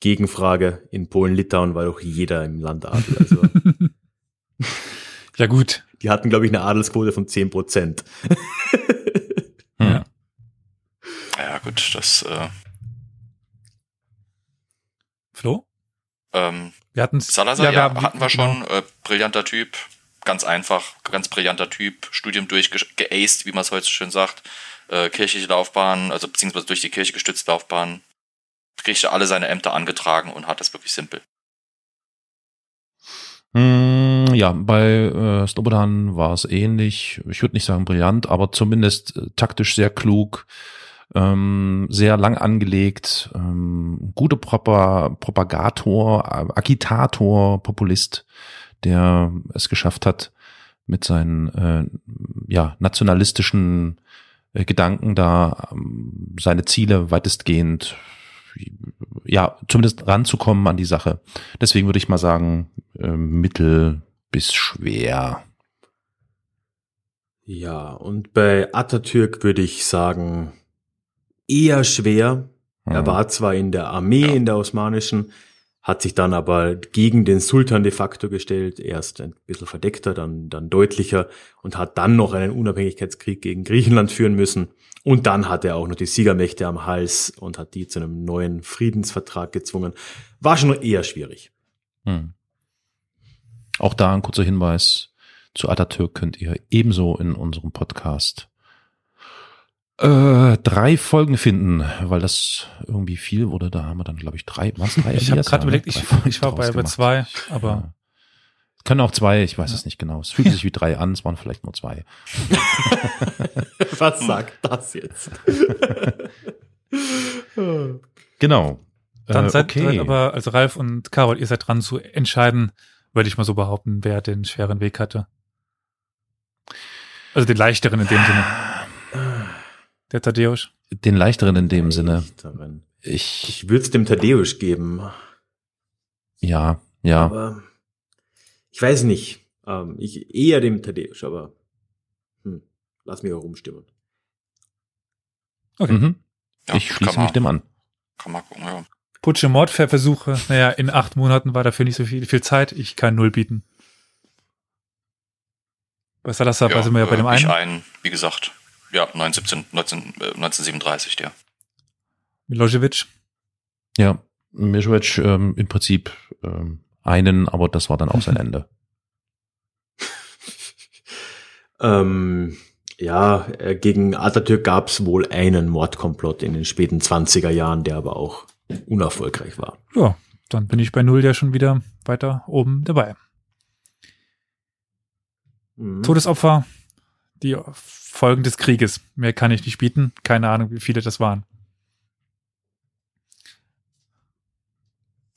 [SPEAKER 1] Gegenfrage, in Polen-Litauen war doch jeder im Landadel. Also, (laughs)
[SPEAKER 3] Ja gut,
[SPEAKER 1] die hatten, glaube ich, eine Adelsquote von 10 Prozent. (laughs)
[SPEAKER 3] Ja.
[SPEAKER 4] Ja, gut, das, äh,
[SPEAKER 3] Flo?
[SPEAKER 4] ähm,
[SPEAKER 3] Wir hatten
[SPEAKER 4] Salazar, ja,
[SPEAKER 3] wir-
[SPEAKER 4] hatten wir schon. Äh, brillanter Typ, ganz einfach, ganz brillanter Typ, Studium durchgeaced, wie man es heute schön sagt. Äh, kirchliche Laufbahn, also beziehungsweise durch die Kirche gestützte Laufbahn, kriegte alle seine Ämter angetragen und hat das wirklich simpel.
[SPEAKER 2] Mm, Ja, bei äh, Slobodan war es ähnlich. Ich würde nicht sagen brillant, aber zumindest äh, taktisch sehr klug, ähm, sehr lang angelegt, ähm, gute Propa Propagator, äh, Agitator, Populist, der es geschafft hat, mit seinen äh, ja, nationalistischen äh, Gedanken da ähm, seine Ziele weitestgehend ja, zumindest ranzukommen an die Sache. Deswegen würde ich mal sagen, äh, mittel bis schwer.
[SPEAKER 1] Ja, und bei Atatürk würde ich sagen, eher schwer. Er
[SPEAKER 2] Hm.
[SPEAKER 1] war zwar in der Armee,
[SPEAKER 4] Ja.
[SPEAKER 1] in der osmanischen, hat sich dann aber gegen den Sultan de facto gestellt, erst ein bisschen verdeckter, dann, dann deutlicher und hat dann noch einen Unabhängigkeitskrieg gegen Griechenland führen müssen. Und dann hat er auch noch die Siegermächte am Hals und hat die zu einem neuen Friedensvertrag gezwungen. War schon eher schwierig.
[SPEAKER 2] Hm. Auch da ein kurzer Hinweis zu Atatürk könnt ihr ebenso in unserem Podcast äh, drei Folgen finden, weil das irgendwie viel wurde. Da haben wir dann, glaube ich, drei. Was drei?
[SPEAKER 3] Ich habe gerade überlegt, ich, ich war bei, bei zwei, aber
[SPEAKER 2] Ja. Können auch zwei, ich weiß es nicht genau. Es fühlt sich wie drei an, es waren vielleicht nur zwei. (laughs)
[SPEAKER 1] Was sagt das jetzt? (laughs)
[SPEAKER 2] Genau.
[SPEAKER 3] dann
[SPEAKER 2] Äh,
[SPEAKER 3] seid
[SPEAKER 2] okay.
[SPEAKER 3] aber, also Ralf und Carol, ihr seid dran zu entscheiden, würde ich mal so behaupten, wer den schweren Weg hatte. Also den leichteren in dem Sinne. (sighs) Der Tadeusz.
[SPEAKER 2] Den leichteren in dem Sinne.
[SPEAKER 1] Leichterin.
[SPEAKER 2] Ich,
[SPEAKER 1] Ich würde es dem Tadeusz geben.
[SPEAKER 2] ja, ja.
[SPEAKER 1] Aber ich weiß nicht. Ähm, ich eher dem Tadeusz, aber hm, lass mich auch rumstimmen.
[SPEAKER 3] Okay.
[SPEAKER 2] Mhm.
[SPEAKER 4] Ja,
[SPEAKER 2] ich schließe mich dem an.
[SPEAKER 4] Kann man gucken, ja.
[SPEAKER 3] Putsche Mordversuche, naja, in acht Monaten war dafür nicht so viel, viel Zeit. Ich kann null bieten. Bei Salazar
[SPEAKER 4] ja,
[SPEAKER 3] war sind wir ja bei
[SPEAKER 4] äh,
[SPEAKER 3] dem
[SPEAKER 4] ich
[SPEAKER 3] einen.
[SPEAKER 4] ein, wie gesagt, ja, 19, 19, äh, 1937, der.
[SPEAKER 3] Milosevic.
[SPEAKER 2] Ja, Mischwitsch ähm, im Prinzip ähm, einen, aber das war dann auch sein Ende. (laughs)
[SPEAKER 1] Ähm, ja, äh, gegen Atatürk gab es wohl einen Mordkomplott in den späten 20er Jahren, der aber auch unerfolgreich war.
[SPEAKER 3] Ja, dann bin ich bei null ja schon wieder weiter oben dabei.
[SPEAKER 1] Mhm.
[SPEAKER 3] Todesopfer, die Folgen des Krieges. Mehr kann ich nicht bieten. Keine Ahnung, wie viele das waren.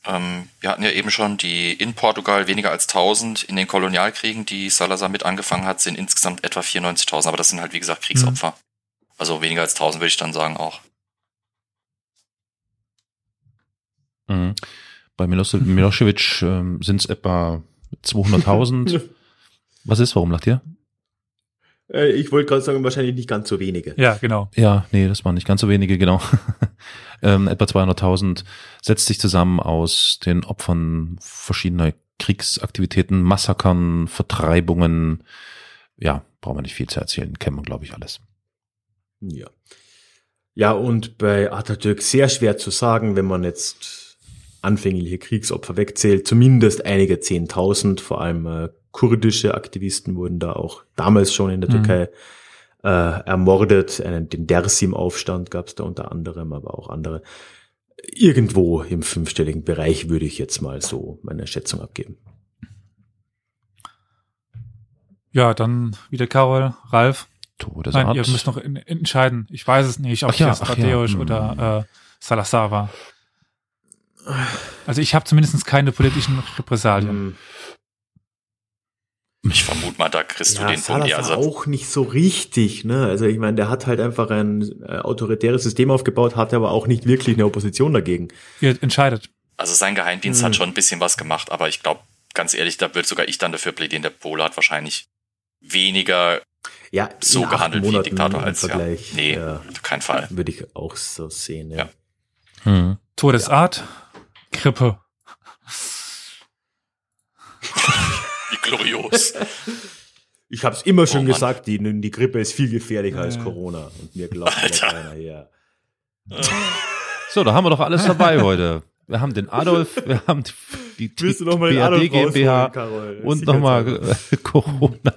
[SPEAKER 4] Ähm, wir hatten ja eben schon die in Portugal weniger als 1000. In den Kolonialkriegen, die Salazar mit angefangen hat, sind insgesamt etwa 94.000. Aber das sind halt, wie gesagt, Kriegsopfer. Also weniger als 1000 würde ich dann sagen auch.
[SPEAKER 2] Mhm. Bei Milos Milosevic ähm, sind es etwa 200.000. (laughs) Was ist, warum lacht ihr?
[SPEAKER 1] Äh, ich wollte gerade sagen, wahrscheinlich nicht ganz so wenige.
[SPEAKER 3] Ja, genau.
[SPEAKER 2] Ja, nee, das waren nicht ganz so wenige, genau. (laughs) ähm, etwa 200.000 setzt sich zusammen aus den Opfern verschiedener Kriegsaktivitäten, Massakern, Vertreibungen. Ja, brauchen wir nicht viel zu erzählen, kennen wir, glaube ich, alles.
[SPEAKER 1] Ja. Ja, und bei Atatürk sehr schwer zu sagen, wenn man jetzt anfängliche Kriegsopfer wegzählt, zumindest einige Zehntausend, vor allem äh, kurdische Aktivisten wurden da auch damals schon in der
[SPEAKER 3] Mhm.
[SPEAKER 1] Türkei äh, ermordet. Einen, den Dersim-Aufstand gab es da unter anderem, aber auch andere. Irgendwo im fünfstelligen Bereich würde ich jetzt mal so meine Schätzung abgeben.
[SPEAKER 3] Ja, dann wieder Carol, Ralf.
[SPEAKER 2] Todesart.
[SPEAKER 3] Nein, ihr müsst noch in, entscheiden. Ich weiß es nicht, ob
[SPEAKER 2] Ach ja,
[SPEAKER 3] das
[SPEAKER 2] ach ja,
[SPEAKER 3] Tadeusz
[SPEAKER 2] hm.
[SPEAKER 3] oder äh, Salazar war. Also ich habe zumindest keine politischen Repressalien.
[SPEAKER 4] Ich vermute mal, da kriegst du
[SPEAKER 1] ja,
[SPEAKER 4] den Punkt. Ja, also,
[SPEAKER 1] auch nicht so richtig, ne? Also ich meine, der hat halt einfach ein äh, autoritäres System aufgebaut, hatte aber auch nicht wirklich eine Opposition dagegen.
[SPEAKER 3] Ihr entscheidet.
[SPEAKER 4] Also sein Geheimdienst
[SPEAKER 1] Hm.
[SPEAKER 4] hat schon ein bisschen was gemacht, aber ich glaube, ganz ehrlich, da würde sogar ich dann dafür plädieren, der Pole hat wahrscheinlich weniger
[SPEAKER 1] Ja,
[SPEAKER 4] so gehandelt wie ein
[SPEAKER 1] Monaten
[SPEAKER 4] Diktator
[SPEAKER 1] im
[SPEAKER 4] als ja.
[SPEAKER 1] Vergleich.
[SPEAKER 4] Nee,
[SPEAKER 1] Ja,
[SPEAKER 4] auf keinen Fall.
[SPEAKER 1] würde ich auch so sehen, ja.
[SPEAKER 4] Ja.
[SPEAKER 2] Hm.
[SPEAKER 3] Todesart, Grippe. (laughs)
[SPEAKER 4] Glorios. (laughs)
[SPEAKER 1] Ich habe es immer schon
[SPEAKER 4] Oh
[SPEAKER 1] gesagt, die, die Grippe ist viel gefährlicher als
[SPEAKER 3] Ja.
[SPEAKER 1] Corona. Und mir glaubt
[SPEAKER 4] Alter.
[SPEAKER 1] keiner hier. (laughs)
[SPEAKER 2] So, da haben wir doch alles dabei heute. Wir haben den Adolf, wir haben die, die
[SPEAKER 1] du noch mal Adolf
[SPEAKER 2] GmbH und nochmal (laughs) Corona.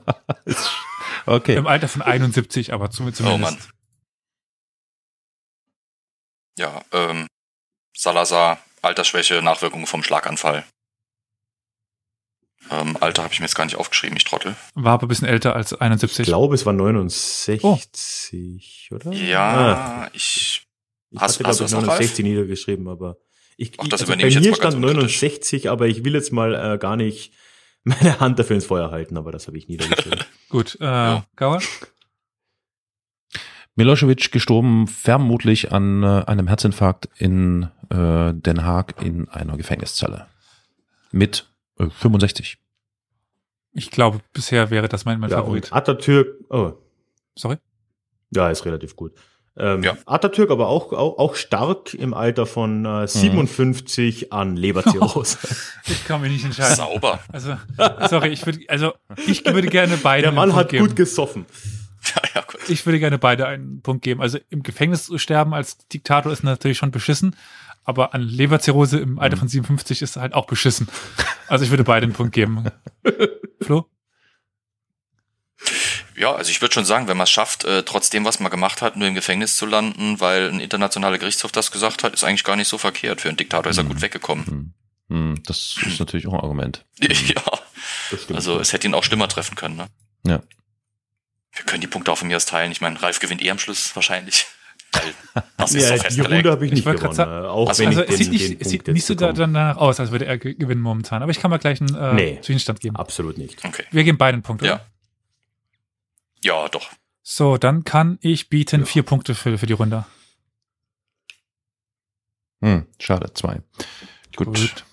[SPEAKER 2] Okay.
[SPEAKER 3] Im Alter von 71, aber zum- zumindest.
[SPEAKER 4] Oh Mann. Ja, ähm, Salazar, Altersschwäche, Nachwirkungen vom Schlaganfall. Ähm, Alter habe ich mir jetzt gar nicht aufgeschrieben, ich Trottel.
[SPEAKER 3] War aber ein bisschen älter als
[SPEAKER 1] Ich
[SPEAKER 3] 71.
[SPEAKER 1] glaube, es war 69, oder? Ah,
[SPEAKER 4] Ja, ich.
[SPEAKER 1] ich
[SPEAKER 4] hast-
[SPEAKER 1] hatte,
[SPEAKER 4] hast
[SPEAKER 1] glaube
[SPEAKER 4] du
[SPEAKER 1] ich,
[SPEAKER 4] das noch,
[SPEAKER 1] 69 niedergeschrieben, aber ich,
[SPEAKER 4] Ach,
[SPEAKER 1] ich,
[SPEAKER 4] das
[SPEAKER 1] also bei
[SPEAKER 4] ich
[SPEAKER 1] mir stand
[SPEAKER 4] unkritisch.
[SPEAKER 1] 69, aber ich will jetzt mal äh, gar nicht (laughs) meine Hand dafür ins Feuer halten, aber das habe ich niedergeschrieben. (laughs)
[SPEAKER 3] Gut, äh,
[SPEAKER 4] Ja.
[SPEAKER 3] Gauer?
[SPEAKER 2] Milosevic gestorben vermutlich an äh, einem Herzinfarkt in äh, Den Haag in einer Gefängniszelle. Mit äh, 65.
[SPEAKER 3] Ich glaube, bisher wäre das mein, mein
[SPEAKER 1] ja,
[SPEAKER 3] Favorit.
[SPEAKER 1] Atatürk, oh,
[SPEAKER 3] Sorry?
[SPEAKER 1] ja, ist relativ gut. Ähm,
[SPEAKER 4] Ja.
[SPEAKER 1] Atatürk aber auch, auch, auch stark im Alter von äh, 57 an Leberzirrhose. (laughs)
[SPEAKER 3] Ich kann mich nicht entscheiden.
[SPEAKER 4] Sauber.
[SPEAKER 3] Also, sorry, ich würde, also, ich würde gerne beide
[SPEAKER 1] Der
[SPEAKER 3] einen
[SPEAKER 1] Mann
[SPEAKER 3] Punkt
[SPEAKER 1] hat
[SPEAKER 3] geben.
[SPEAKER 1] gut gesoffen.
[SPEAKER 4] Ja, ja, gut.
[SPEAKER 3] Ich würde gerne beide einen Punkt geben. Also im Gefängnis zu sterben als Diktator ist natürlich schon beschissen, aber an Leberzirrhose im Alter von 57 ist halt auch beschissen. Also ich würde beide einen Punkt geben. (laughs) Flo?
[SPEAKER 4] Ja, also ich würde schon sagen, wenn man es schafft, äh, trotzdem, was man gemacht hat, nur im Gefängnis zu landen, weil ein internationaler Gerichtshof das gesagt hat, ist eigentlich gar nicht so verkehrt. Für einen Diktator ist er gut weggekommen.
[SPEAKER 2] Hm. Hm, das ist natürlich auch ein Argument. (laughs)
[SPEAKER 4] Ja, also es hätte ihn auch schlimmer treffen können. Ne?
[SPEAKER 2] Ja.
[SPEAKER 4] Wir können die Punkte auch von mir aus teilen. Ich meine, Ralf gewinnt eh am Schluss wahrscheinlich. Weil das ist
[SPEAKER 1] ja,
[SPEAKER 4] doch
[SPEAKER 1] die. Runde habe ich
[SPEAKER 3] Ich
[SPEAKER 1] nicht
[SPEAKER 3] wollte grad
[SPEAKER 1] gewonnen. äh, auch
[SPEAKER 4] Also-
[SPEAKER 1] wenn
[SPEAKER 3] Also
[SPEAKER 1] ich
[SPEAKER 3] es
[SPEAKER 1] den,
[SPEAKER 3] sieht nicht,
[SPEAKER 1] den
[SPEAKER 3] es
[SPEAKER 1] Punkt
[SPEAKER 3] sieht
[SPEAKER 1] jetzt
[SPEAKER 3] nicht so
[SPEAKER 1] bekomme.
[SPEAKER 3] danach aus, als würde er ge- gewinnen momentan. Aber ich kann mal gleich einen äh,
[SPEAKER 1] Nee.
[SPEAKER 3] Zwischenstand geben.
[SPEAKER 1] Absolut nicht.
[SPEAKER 4] Okay.
[SPEAKER 3] Wir geben beiden Punkte.
[SPEAKER 4] Ja. Ja, doch.
[SPEAKER 3] So, dann kann ich bieten vier Punkte für, für die Runde.
[SPEAKER 2] Hm, schade, zwei. Gut.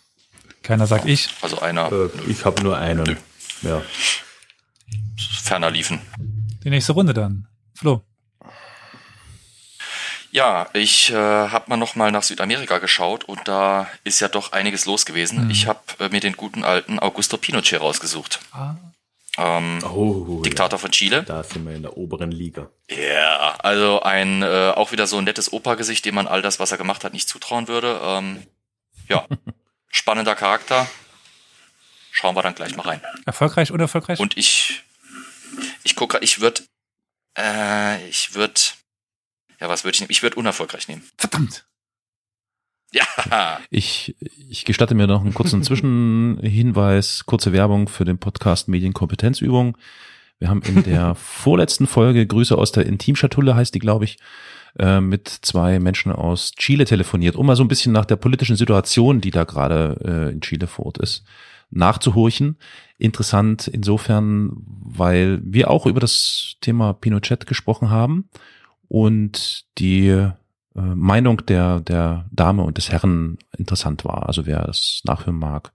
[SPEAKER 3] Keiner sagt ich.
[SPEAKER 4] Also einer
[SPEAKER 1] Äh, ich habe nur einen.
[SPEAKER 4] Nö.
[SPEAKER 1] Ja.
[SPEAKER 4] ferner liefen.
[SPEAKER 3] Die nächste Runde dann. Flo.
[SPEAKER 4] Ja, ich äh, habe mal noch mal nach Südamerika geschaut und da ist ja doch einiges los gewesen.
[SPEAKER 3] Mhm.
[SPEAKER 4] Ich habe äh, mir den guten alten Augusto Pinochet rausgesucht.
[SPEAKER 3] Ah.
[SPEAKER 4] Ähm,
[SPEAKER 1] Oh,
[SPEAKER 4] Diktator von Chile.
[SPEAKER 1] Ja. Da sind wir in der oberen Liga.
[SPEAKER 4] Ja, also ein äh, auch wieder so ein nettes Opergesicht, dem man all das, was er gemacht hat, nicht zutrauen würde. Ähm, ja, (laughs) spannender Charakter. Schauen wir dann gleich mal rein.
[SPEAKER 3] Erfolgreich, unerfolgreich?
[SPEAKER 4] Und ich, ich gucke, ich würde, äh, ich würde, ja, was würde ich nehmen? Ich würde unerfolgreich nehmen.
[SPEAKER 3] Verdammt.
[SPEAKER 4] Ja,
[SPEAKER 2] Ich, ich gestatte mir noch einen kurzen (laughs) Zwischenhinweis, kurze Werbung für den Podcast Medienkompetenzübung. Wir haben in der (laughs) vorletzten Folge Grüße aus der Intimschatulle, heißt die, glaube ich, äh, mit zwei Menschen aus Chile telefoniert, um mal so ein bisschen nach der politischen Situation, die da gerade äh, in Chile vor Ort ist, nachzuhorchen. Interessant insofern, weil wir auch über das Thema Pinochet gesprochen haben und die äh, Meinung der, der Dame und des Herrn interessant war. Also wer das nachhören mag.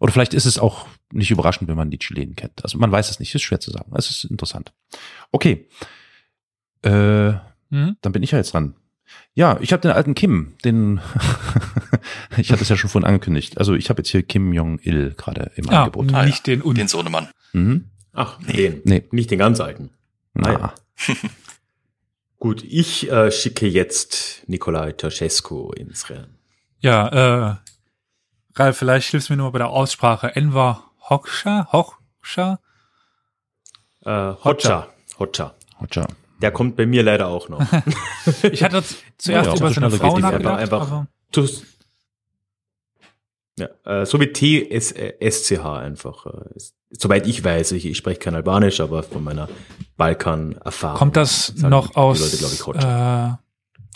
[SPEAKER 2] Oder vielleicht ist es auch nicht überraschend, wenn man die Chilenen kennt. Also man weiß es nicht, ist schwer zu sagen. Es ist interessant. Okay. Äh,
[SPEAKER 3] Hm?
[SPEAKER 2] dann bin ich ja jetzt dran. Ja, ich habe den alten Kim, den (laughs) ich hatte es ja schon vorhin angekündigt. Also ich habe jetzt hier Kim Jong-il gerade im
[SPEAKER 3] Ah,
[SPEAKER 2] Angebot.
[SPEAKER 4] Ah, ja.
[SPEAKER 3] nicht den Un.
[SPEAKER 4] den Sohnemann.
[SPEAKER 2] Mhm.
[SPEAKER 1] Ach, den.
[SPEAKER 2] Nee.
[SPEAKER 1] Nicht den ganz alten.
[SPEAKER 2] Na,
[SPEAKER 1] Ah, (laughs) Gut, ich äh, schicke jetzt Nikolai Ceausescu ins Rennen.
[SPEAKER 3] Ja, äh, Ralf, vielleicht hilfst du mir nur bei der Aussprache. Enver Hoxha? Hoxha?
[SPEAKER 1] Äh, Hoxha. Hoxha.
[SPEAKER 2] Hoxha.
[SPEAKER 1] Der kommt bei mir leider auch noch. (laughs)
[SPEAKER 3] Ich hatte (laughs) zuerst
[SPEAKER 2] Ja,
[SPEAKER 3] über seine Frau nachgedacht,
[SPEAKER 1] einfach.
[SPEAKER 3] aber
[SPEAKER 1] ja, äh, so wie T-S-C-H einfach. Äh, ist- soweit ich weiß, ich, ich spreche kein Albanisch, aber von meiner Balkan-Erfahrung.
[SPEAKER 3] kommt das noch
[SPEAKER 1] die
[SPEAKER 3] aus,
[SPEAKER 1] Leute, glaub ich,
[SPEAKER 3] äh,
[SPEAKER 1] Hoxha.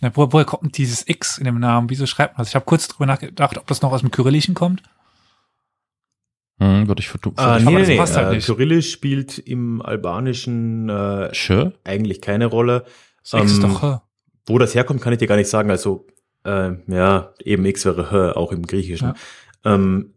[SPEAKER 3] na, wo, woher kommt dieses X in dem Namen? Wieso schreibt man das? Ich habe kurz drüber nachgedacht, ob das noch aus dem Kyrillischen kommt.
[SPEAKER 2] Hm, würde ich vertu-
[SPEAKER 1] Ah, nee, nee,
[SPEAKER 3] passt
[SPEAKER 1] nee.
[SPEAKER 3] halt
[SPEAKER 1] Äh,
[SPEAKER 3] nicht.
[SPEAKER 1] Kyrillisch spielt im Albanischen äh,
[SPEAKER 2] Schö?
[SPEAKER 1] eigentlich keine Rolle.
[SPEAKER 3] Das X ist
[SPEAKER 1] Ähm,
[SPEAKER 3] doch, äh,
[SPEAKER 1] Wo das herkommt, kann ich dir gar nicht sagen. Also Äh, ja, eben X wäre H, auch im Griechischen.
[SPEAKER 3] Ja.
[SPEAKER 1] Ähm,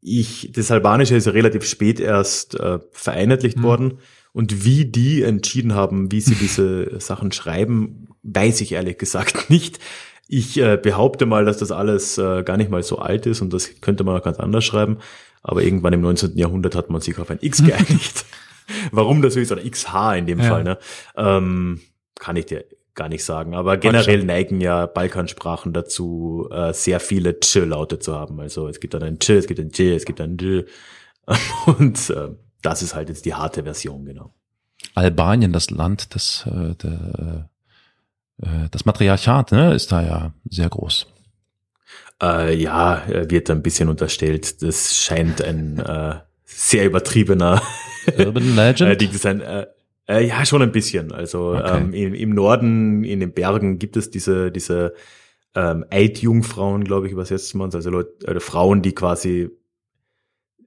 [SPEAKER 1] ich, das Albanische ist ja relativ spät erst äh, vereinheitlicht
[SPEAKER 3] Hm.
[SPEAKER 1] worden. Und wie die entschieden haben, wie sie (laughs) diese Sachen schreiben, weiß ich ehrlich gesagt (laughs) nicht. Ich äh, behaupte mal, dass das alles äh, gar nicht mal so alt ist und das könnte man auch ganz anders schreiben. Aber irgendwann im 19. Jahrhundert hat man sich auf ein X (laughs) geeinigt. Warum das so ist, oder XH in dem
[SPEAKER 3] Ja.
[SPEAKER 1] Fall, ne? ähm, kann ich dir gar nicht sagen. Aber generell neigen ja Balkansprachen dazu, äh, sehr viele Ch-Laute zu haben. Also es gibt dann ein Ch, es gibt ein J, es gibt ein J. (laughs) Und äh, das ist halt jetzt die harte Version, genau.
[SPEAKER 2] Albanien, das Land, das, äh, der, äh, das Matriarchat, ne, ist da ja sehr groß.
[SPEAKER 1] Äh, ja, äh, wird ein bisschen unterstellt. Das scheint ein äh, sehr übertriebener
[SPEAKER 2] Urban (laughs)
[SPEAKER 1] äh,
[SPEAKER 2] Legend.
[SPEAKER 1] Ding zu sein. Äh, äh, ja, schon ein bisschen. Also
[SPEAKER 2] Okay.
[SPEAKER 1] ähm, im, im Norden, in den Bergen gibt es diese, diese ähm, Eidjungfrauen, glaube ich, übersetzt man es. Also Leute, äh, Frauen, die quasi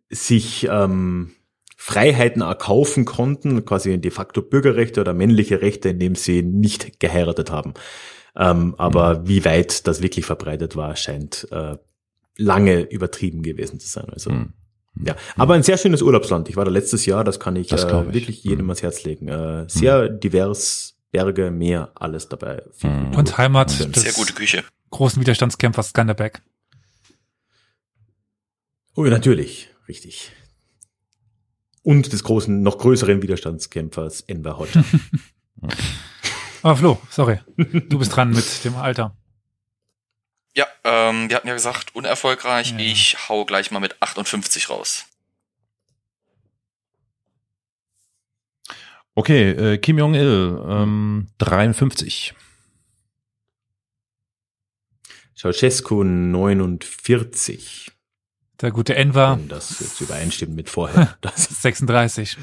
[SPEAKER 1] sich ähm, Freiheiten erkaufen konnten, quasi de facto Bürgerrechte oder männliche Rechte, indem sie nicht geheiratet haben. Ähm, aber wie weit das wirklich verbreitet war, scheint äh, lange übertrieben gewesen zu sein. Also
[SPEAKER 2] Hm.
[SPEAKER 1] Ja, aber ein sehr schönes Urlaubsland. Ich war da letztes Jahr, das kann ich,
[SPEAKER 2] Das
[SPEAKER 1] äh,
[SPEAKER 2] ich.
[SPEAKER 1] wirklich jedem
[SPEAKER 2] Mhm.
[SPEAKER 1] ans Herz legen. Äh, sehr divers, Berge, Meer, alles dabei.
[SPEAKER 2] Mhm.
[SPEAKER 3] Und Heimat
[SPEAKER 2] Sehr
[SPEAKER 3] des
[SPEAKER 4] Sehr gute Küche.
[SPEAKER 3] großen Widerstandskämpfers Skanderbeg.
[SPEAKER 1] Oh ja, natürlich, richtig. Und des großen, noch größeren Widerstandskämpfers Enver Hoxha.
[SPEAKER 3] Aber (laughs) Flo, sorry. Du bist dran mit dem Alter.
[SPEAKER 4] Ja, ähm, wir hatten ja gesagt, unerfolgreich.
[SPEAKER 3] Ja.
[SPEAKER 4] Ich hau gleich mal mit 58 raus.
[SPEAKER 2] Okay, äh, Kim Jong-il, ähm, 53.
[SPEAKER 1] Ceausescu 49.
[SPEAKER 3] Der gute Enver,
[SPEAKER 1] Wenn das jetzt übereinstimmt mit vorher. (laughs) Das,
[SPEAKER 3] 36.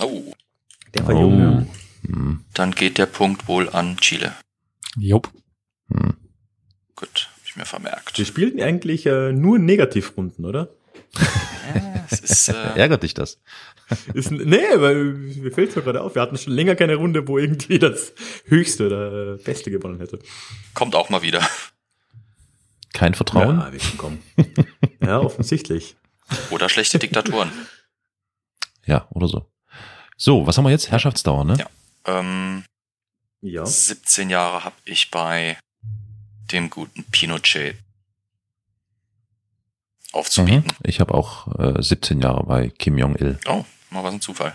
[SPEAKER 4] Oh,
[SPEAKER 1] der war
[SPEAKER 2] Oh.
[SPEAKER 1] jung. ja.
[SPEAKER 2] Hm,
[SPEAKER 4] dann geht der Punkt wohl an Chile.
[SPEAKER 3] Jupp.
[SPEAKER 2] Hm.
[SPEAKER 4] Gut, hab ich mir vermerkt.
[SPEAKER 1] Wir spielten eigentlich äh, nur Negativrunden, oder?
[SPEAKER 4] Es ist, (laughs) äh,
[SPEAKER 2] Ärgert dich das?
[SPEAKER 1] Ist, nee, weil mir fällt so gerade auf, wir hatten schon länger keine Runde, wo irgendwie das Höchste oder äh, Beste gewonnen hätte.
[SPEAKER 4] kommt auch mal wieder.
[SPEAKER 2] Kein Vertrauen?
[SPEAKER 1] Ja, wir kommen. ja, offensichtlich.
[SPEAKER 4] Oder schlechte Diktatoren.
[SPEAKER 2] Ja, oder so. So, was haben wir jetzt? Herrschaftsdauer, ne?
[SPEAKER 4] Ja. Ähm,
[SPEAKER 1] Ja.
[SPEAKER 4] 17 Jahre habe ich bei dem guten Pinochet
[SPEAKER 2] Mhm.
[SPEAKER 4] aufzubieten.
[SPEAKER 2] Ich habe auch äh, 17 Jahre bei Kim Jong-il.
[SPEAKER 4] Oh, mal was ein Zufall.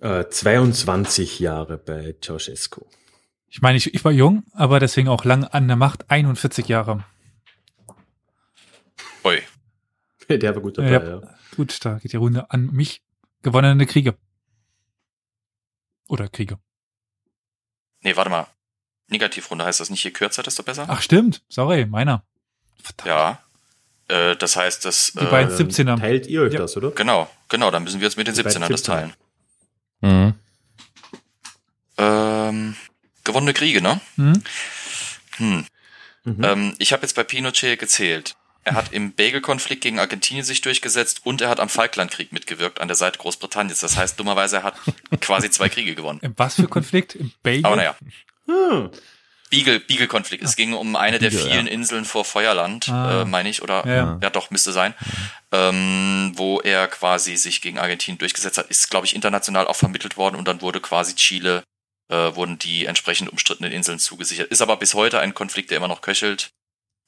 [SPEAKER 1] Äh, 22 Jahre bei Ceausescu.
[SPEAKER 3] Ich meine, ich, ich war jung, aber deswegen auch lang an der Macht, 41 Jahre.
[SPEAKER 4] Ui,
[SPEAKER 1] Der war gut dabei,
[SPEAKER 3] Ja.
[SPEAKER 1] ja.
[SPEAKER 3] Gut, da geht die Runde an mich. Gewonnene Kriege. Oder Kriege.
[SPEAKER 4] nee, warte mal. Negativrunde heißt das nicht, je kürzer, desto besser?
[SPEAKER 3] Ach stimmt, sorry, meiner. Verdammt.
[SPEAKER 4] Ja. Äh, das heißt, das.
[SPEAKER 3] Die beiden
[SPEAKER 4] Äh,
[SPEAKER 3] 17er.
[SPEAKER 1] Teilt ihr euch
[SPEAKER 3] Ja.
[SPEAKER 1] das, oder?
[SPEAKER 4] genau, genau, dann müssen wir jetzt mit den
[SPEAKER 1] Die beiden
[SPEAKER 4] 17ern das
[SPEAKER 1] 17er.
[SPEAKER 4] teilen.
[SPEAKER 2] Mhm.
[SPEAKER 4] Ähm, gewonnene Kriege, ne?
[SPEAKER 3] Hm?
[SPEAKER 4] Hm.
[SPEAKER 1] Mhm.
[SPEAKER 4] Ähm, ich habe jetzt bei Pinochet gezählt. Er hat im Bagel-Konflikt gegen Argentinien sich durchgesetzt und er hat am Falklandkrieg mitgewirkt an der Seite Großbritanniens. Das heißt, dummerweise, er hat quasi zwei Kriege gewonnen.
[SPEAKER 3] Im was für Konflikt? Im Belgien?
[SPEAKER 4] Aber naja,
[SPEAKER 1] Hm.
[SPEAKER 4] Beagle, Beagle-Konflikt. Es ging um eine der
[SPEAKER 2] Beagle,
[SPEAKER 4] vielen
[SPEAKER 2] ja.
[SPEAKER 4] Inseln vor Feuerland,
[SPEAKER 3] Ah.
[SPEAKER 4] äh, meine ich, oder
[SPEAKER 3] Ja.
[SPEAKER 4] ja. doch, müsste sein, ähm, wo er quasi sich gegen Argentinien durchgesetzt hat. Ist, glaube ich, international auch vermittelt worden und dann wurde quasi Chile, äh, wurden die entsprechend umstrittenen Inseln zugesichert. Ist aber bis heute ein Konflikt, der immer noch köchelt.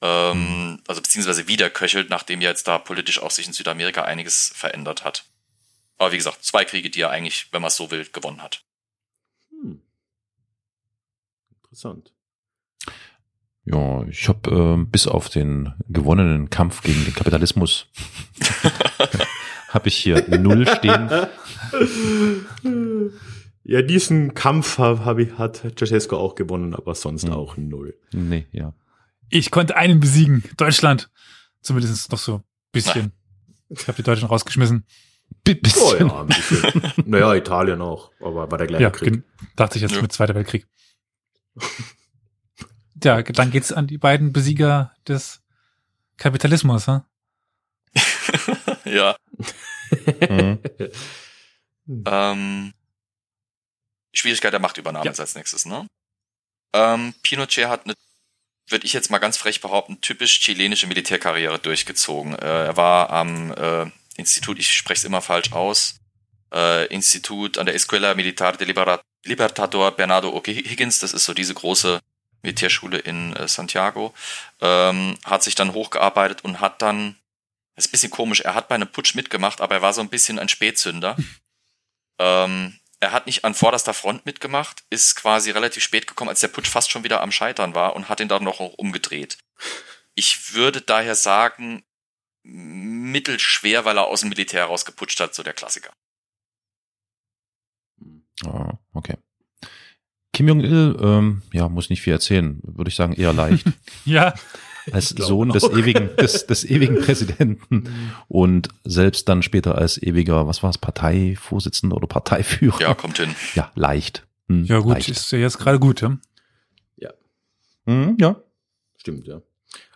[SPEAKER 4] Ähm, also beziehungsweise wieder köchelt, nachdem ja jetzt da politisch auch sich in Südamerika einiges verändert hat. Aber wie gesagt, zwei Kriege, die er eigentlich, wenn man es so will, gewonnen hat.
[SPEAKER 1] Hm. Interessant.
[SPEAKER 2] Ja, ich habe äh, bis auf den gewonnenen Kampf gegen den Kapitalismus (laughs) habe ich hier null stehen.
[SPEAKER 1] Ja, diesen Kampf hab, hab ich, hat Ceausescu auch gewonnen, aber sonst
[SPEAKER 2] Hm.
[SPEAKER 1] auch null.
[SPEAKER 2] Nee, ja.
[SPEAKER 3] Ich konnte einen besiegen. Deutschland. Zumindest noch so ein bisschen. Ich habe die Deutschen rausgeschmissen.
[SPEAKER 2] B
[SPEAKER 1] Oh
[SPEAKER 2] bisschen.
[SPEAKER 1] ja, ein bisschen. naja, Italien auch, aber war der gleiche
[SPEAKER 3] Ja,
[SPEAKER 1] Krieg.
[SPEAKER 3] dachte ich jetzt
[SPEAKER 4] Ja.
[SPEAKER 3] mit Zweiter Weltkrieg. Ja, dann geht's an die beiden Besieger des Kapitalismus. Hm? (laughs)
[SPEAKER 4] ja.
[SPEAKER 2] Mhm.
[SPEAKER 4] Ähm, Schwierigkeit der Machtübernahme
[SPEAKER 3] Ja.
[SPEAKER 4] ist als nächstes, ne? Ähm, Pinochet hat eine, würde ich jetzt mal ganz frech behaupten, typisch chilenische Militärkarriere durchgezogen. Äh, er war am äh, Institut, ich spreche es immer falsch aus, äh, Institut an der Escuela Militar de Libera Libertador Bernardo O'Higgins, das ist so diese große Militärschule in äh, Santiago, ähm, hat sich dann hochgearbeitet und hat dann, das ist ein bisschen komisch, er hat bei einem Putsch mitgemacht, aber er war so ein bisschen ein Spätzünder. ähm, er hat nicht an vorderster Front mitgemacht, ist quasi relativ spät gekommen, als der Putsch fast schon wieder am Scheitern war und hat ihn dann noch umgedreht. Ich würde daher sagen, mittelschwer, weil er aus dem Militär rausgeputscht hat, so der Klassiker.
[SPEAKER 2] Kim Jong-il, ähm, ja, muss nicht viel erzählen, würde ich sagen, eher leicht. (laughs)
[SPEAKER 3] Ja,
[SPEAKER 2] Als Sohn des ewigen, des, des ewigen (laughs) Präsidenten und selbst dann später als ewiger, was war es, Parteivorsitzender oder Parteiführer.
[SPEAKER 4] Ja, kommt hin.
[SPEAKER 2] Ja, leicht. Hm,
[SPEAKER 3] ja gut,
[SPEAKER 2] leicht.
[SPEAKER 3] ist ja jetzt gerade gut. Ja?
[SPEAKER 2] Hm, ja.
[SPEAKER 1] Stimmt, ja.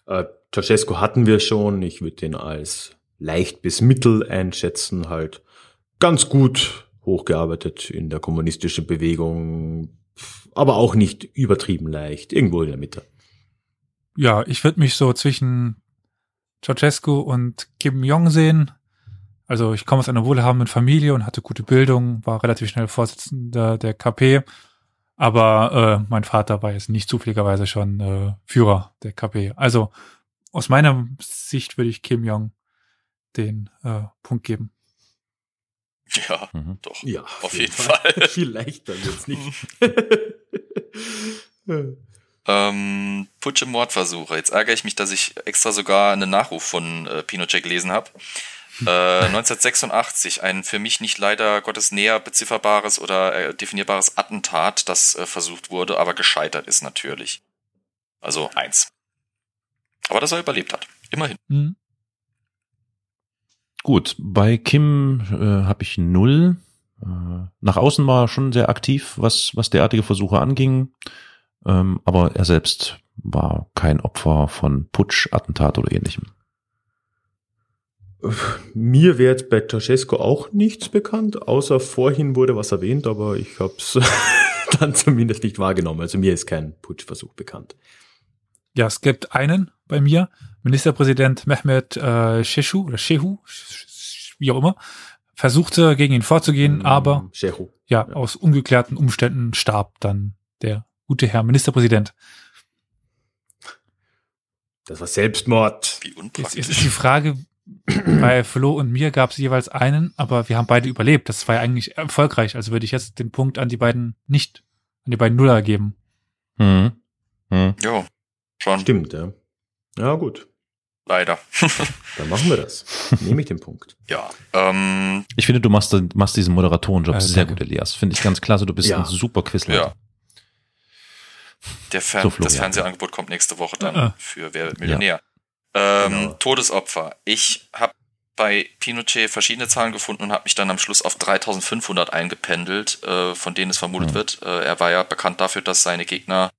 [SPEAKER 1] Äh, Ceausescu hatten wir schon. Ich würde den als leicht bis mittel einschätzen, halt ganz gut hochgearbeitet in der kommunistischen Bewegung, aber auch nicht übertrieben leicht, irgendwo in der Mitte.
[SPEAKER 3] Ja, ich würde mich so zwischen Ceausescu und Kim Jong sehen. Also ich komme aus einer wohlhabenden Familie und hatte gute Bildung, war relativ schnell Vorsitzender der KP. Aber äh, mein Vater war jetzt nicht zufälligerweise schon äh, Führer der KP. Also aus meiner Sicht würde ich Kim Jong den äh, Punkt geben.
[SPEAKER 4] Ja,
[SPEAKER 2] Mhm.
[SPEAKER 4] doch.
[SPEAKER 1] Ja,
[SPEAKER 4] Auf jeden Fall. (laughs)
[SPEAKER 1] Viel leichter wird's nicht. (laughs)
[SPEAKER 4] Ähm, Putsch im Mordversuche. Jetzt ärgere ich mich, dass ich extra sogar einen Nachruf von äh, Pinochet gelesen habe. Äh, (laughs) 1986, ein für mich nicht leider Gottes näher bezifferbares oder äh, definierbares Attentat, das äh, versucht wurde, aber gescheitert ist natürlich. Also eins. Aber dass er überlebt hat. Immerhin.
[SPEAKER 3] Hm?
[SPEAKER 2] Gut, bei Kim äh, habe ich null. Äh, nach außen war er schon sehr aktiv, was, was derartige Versuche anging. Ähm, aber er selbst war kein Opfer von Putsch, Attentat oder ähnlichem.
[SPEAKER 1] Mir wäre jetzt bei Ceausescu auch nichts bekannt, außer vorhin wurde was erwähnt, aber ich habe es (laughs) dann zumindest nicht wahrgenommen. Also mir ist kein Putschversuch bekannt.
[SPEAKER 3] Ja, es gibt einen bei mir, Ministerpräsident Mehmet äh, Shehu oder Shehu, wie auch immer, versuchte gegen ihn vorzugehen, aber
[SPEAKER 1] Shehu.
[SPEAKER 3] ja,
[SPEAKER 1] Ja.
[SPEAKER 3] aus ungeklärten Umständen starb dann der gute Herr Ministerpräsident.
[SPEAKER 1] Das war Selbstmord.
[SPEAKER 4] Wie
[SPEAKER 3] Jetzt,
[SPEAKER 4] unpraktisch.
[SPEAKER 3] jetzt ist die Frage, bei Flo und mir gab es jeweils einen, aber wir haben beide überlebt. Das war ja eigentlich erfolgreich. Also würde ich jetzt den Punkt an die beiden nicht, an die beiden Nuller geben.
[SPEAKER 2] Hm. Hm.
[SPEAKER 4] Jo, schon.
[SPEAKER 1] Stimmt, ja. Ja, gut.
[SPEAKER 4] Leider. (laughs)
[SPEAKER 1] Dann machen wir das. Nehme ich den Punkt.
[SPEAKER 4] ja. Ähm,
[SPEAKER 2] Ich finde, du machst, machst diesen Moderatorenjob
[SPEAKER 3] Äh,
[SPEAKER 2] sehr gut, Elias. Finde ich ganz klasse. Du bist
[SPEAKER 1] Ja.
[SPEAKER 2] ein super Quizleiter.
[SPEAKER 4] ja. Der Fern
[SPEAKER 2] So, Florian.
[SPEAKER 4] das Fernsehangebot kommt nächste Woche dann
[SPEAKER 3] Ah.
[SPEAKER 4] für Wer wird Millionär. Ähm,
[SPEAKER 1] Genau.
[SPEAKER 4] Todesopfer. Ich habe bei Pinochet verschiedene Zahlen gefunden und habe mich dann am Schluss auf 3500 eingependelt, äh, von denen es vermutet
[SPEAKER 2] Hm.
[SPEAKER 4] wird. Äh, er war ja bekannt dafür, dass seine Gegner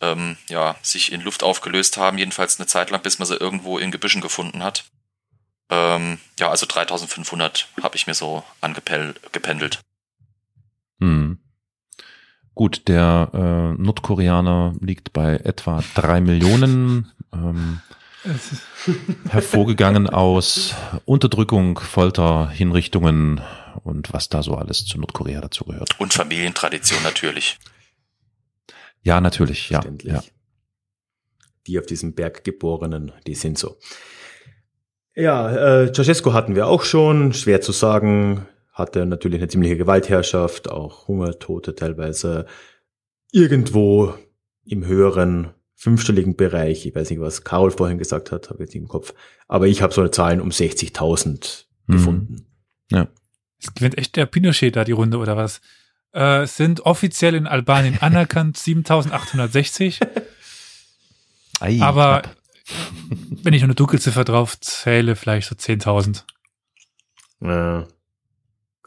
[SPEAKER 4] ähm, ja, sich in Luft aufgelöst haben, jedenfalls eine Zeit lang, bis man sie irgendwo in Gebüschen gefunden hat. Ähm, ja, also 3500 habe ich mir so angependelt.
[SPEAKER 2] Hm. Gut, der äh, Nordkoreaner liegt bei etwa drei Millionen, ähm, (laughs) hervorgegangen aus Unterdrückung, Folter, Hinrichtungen und was da so alles zu Nordkorea dazugehört.
[SPEAKER 4] Und Familientradition natürlich.
[SPEAKER 2] Ja, natürlich, ja. Ja.
[SPEAKER 1] Die auf diesem Berg geborenen, die sind so. Ja, äh, Ceausescu hatten wir auch schon. Schwer zu sagen. Hatte natürlich eine ziemliche Gewaltherrschaft, auch Hungertote teilweise. Irgendwo im höheren fünfstelligen Bereich. Ich weiß nicht, was Carol vorhin gesagt hat, habe ich nicht im Kopf. Aber ich habe so eine Zahlen um 60.000
[SPEAKER 2] Mhm.
[SPEAKER 1] gefunden.
[SPEAKER 3] Es gewinnt echt der Pinochet da die Runde oder was? Äh, sind offiziell in Albanien (laughs) anerkannt 7860,
[SPEAKER 2] Ei,
[SPEAKER 3] aber
[SPEAKER 2] knapp.
[SPEAKER 3] wenn ich noch eine Dunkelziffer drauf zähle, vielleicht so 10.000.
[SPEAKER 1] Äh,